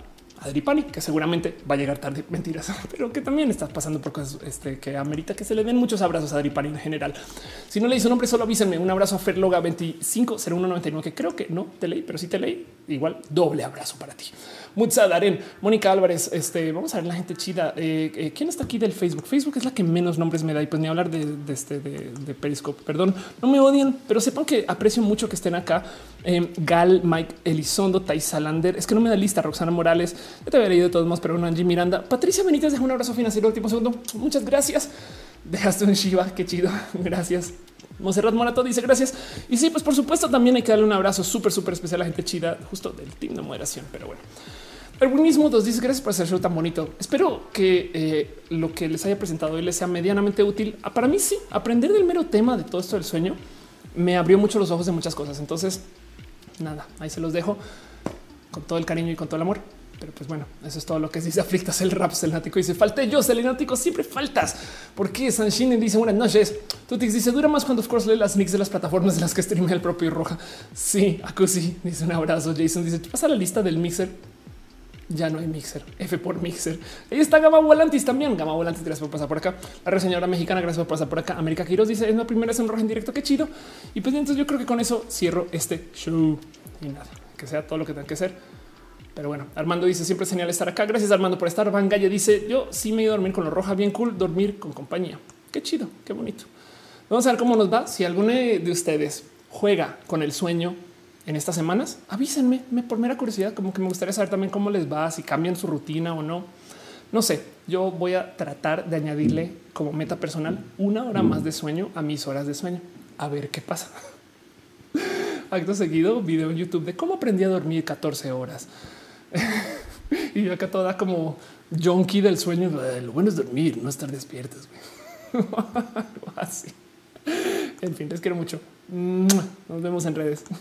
Adri Pani, que seguramente va a llegar tarde, mentiras, [LAUGHS] pero que también está pasando por cosas este, que amerita que se le den muchos abrazos a Adri Pani en general. Si no le hizo nombre, solo avísenme. Un abrazo a Ferloga 250199, que creo que no te leí, pero si te leí, igual doble abrazo para ti. Mutsa Daren, Mónica Álvarez. Este vamos a ver la gente chida. Eh, eh, ¿Quién está aquí del Facebook? Facebook es la que menos nombres me da y pues ni hablar de, este de, Periscope. Perdón, no me odian, pero sepan que aprecio mucho que estén acá. Eh, Gal, Mike Elizondo, Taisalander. Es que no me da lista. Roxana Morales. Ya te había leído todos modos, pero no Angie Miranda. Patricia Benítez deja un abrazo financiero. Último segundo. Muchas gracias. Dejaste un Shiva. Qué chido. [LAUGHS] Gracias. Monserrat Morato dice gracias. Y sí, pues por supuesto también hay que darle un abrazo súper, súper especial a la gente chida, justo del team de moderación. Pero bueno, el mismo nos dice gracias por hacer show tan bonito. Espero que eh, lo que les haya presentado hoy les sea medianamente útil. Ah, para mí sí, aprender del mero tema de todo esto del sueño me abrió mucho los ojos de muchas cosas. Entonces, nada, ahí se los dejo con todo el cariño y con todo el amor. Pero pues bueno, eso es todo lo que dice aflictas el rap selenático. Dice falté yo, selenático, siempre faltas. porque qué? Sanshine dice buenas noches. Tutix dice dura más cuando of course lee las mix de las plataformas de las que streamea el propio Roja. Sí, Acusi dice un abrazo. Jason dice pasa la lista del mixer ya no hay mixer. F por mixer. Ahí está Gama Volantis también. Gama Volantis, gracias por pasar por acá. La reseñadora mexicana, gracias por pasar por acá. América Quiroz dice es la primera rojo en directo. Qué chido. Y pues entonces yo creo que con eso cierro este show y nada, que sea todo lo que tenga que ser. Pero bueno, Armando dice siempre es genial estar acá. Gracias Armando por estar. Van Galle dice yo sí me ido a dormir con lo roja. Bien cool dormir con compañía. Qué chido, qué bonito. Vamos a ver cómo nos va. Si alguno de ustedes juega con el sueño en estas semanas, avísenme me, por mera curiosidad, como que me gustaría saber también cómo les va, si cambian su rutina o no. No sé, yo voy a tratar de añadirle como meta personal una hora más de sueño a mis horas de sueño. A ver qué pasa. [LAUGHS] Acto seguido, video en YouTube de cómo aprendí a dormir 14 horas. [LAUGHS] y yo acá toda como junkie del sueño. Lo bueno es dormir, no estar despiertos. [LAUGHS] Así. En fin, les quiero mucho. Nos vemos en redes. [LAUGHS]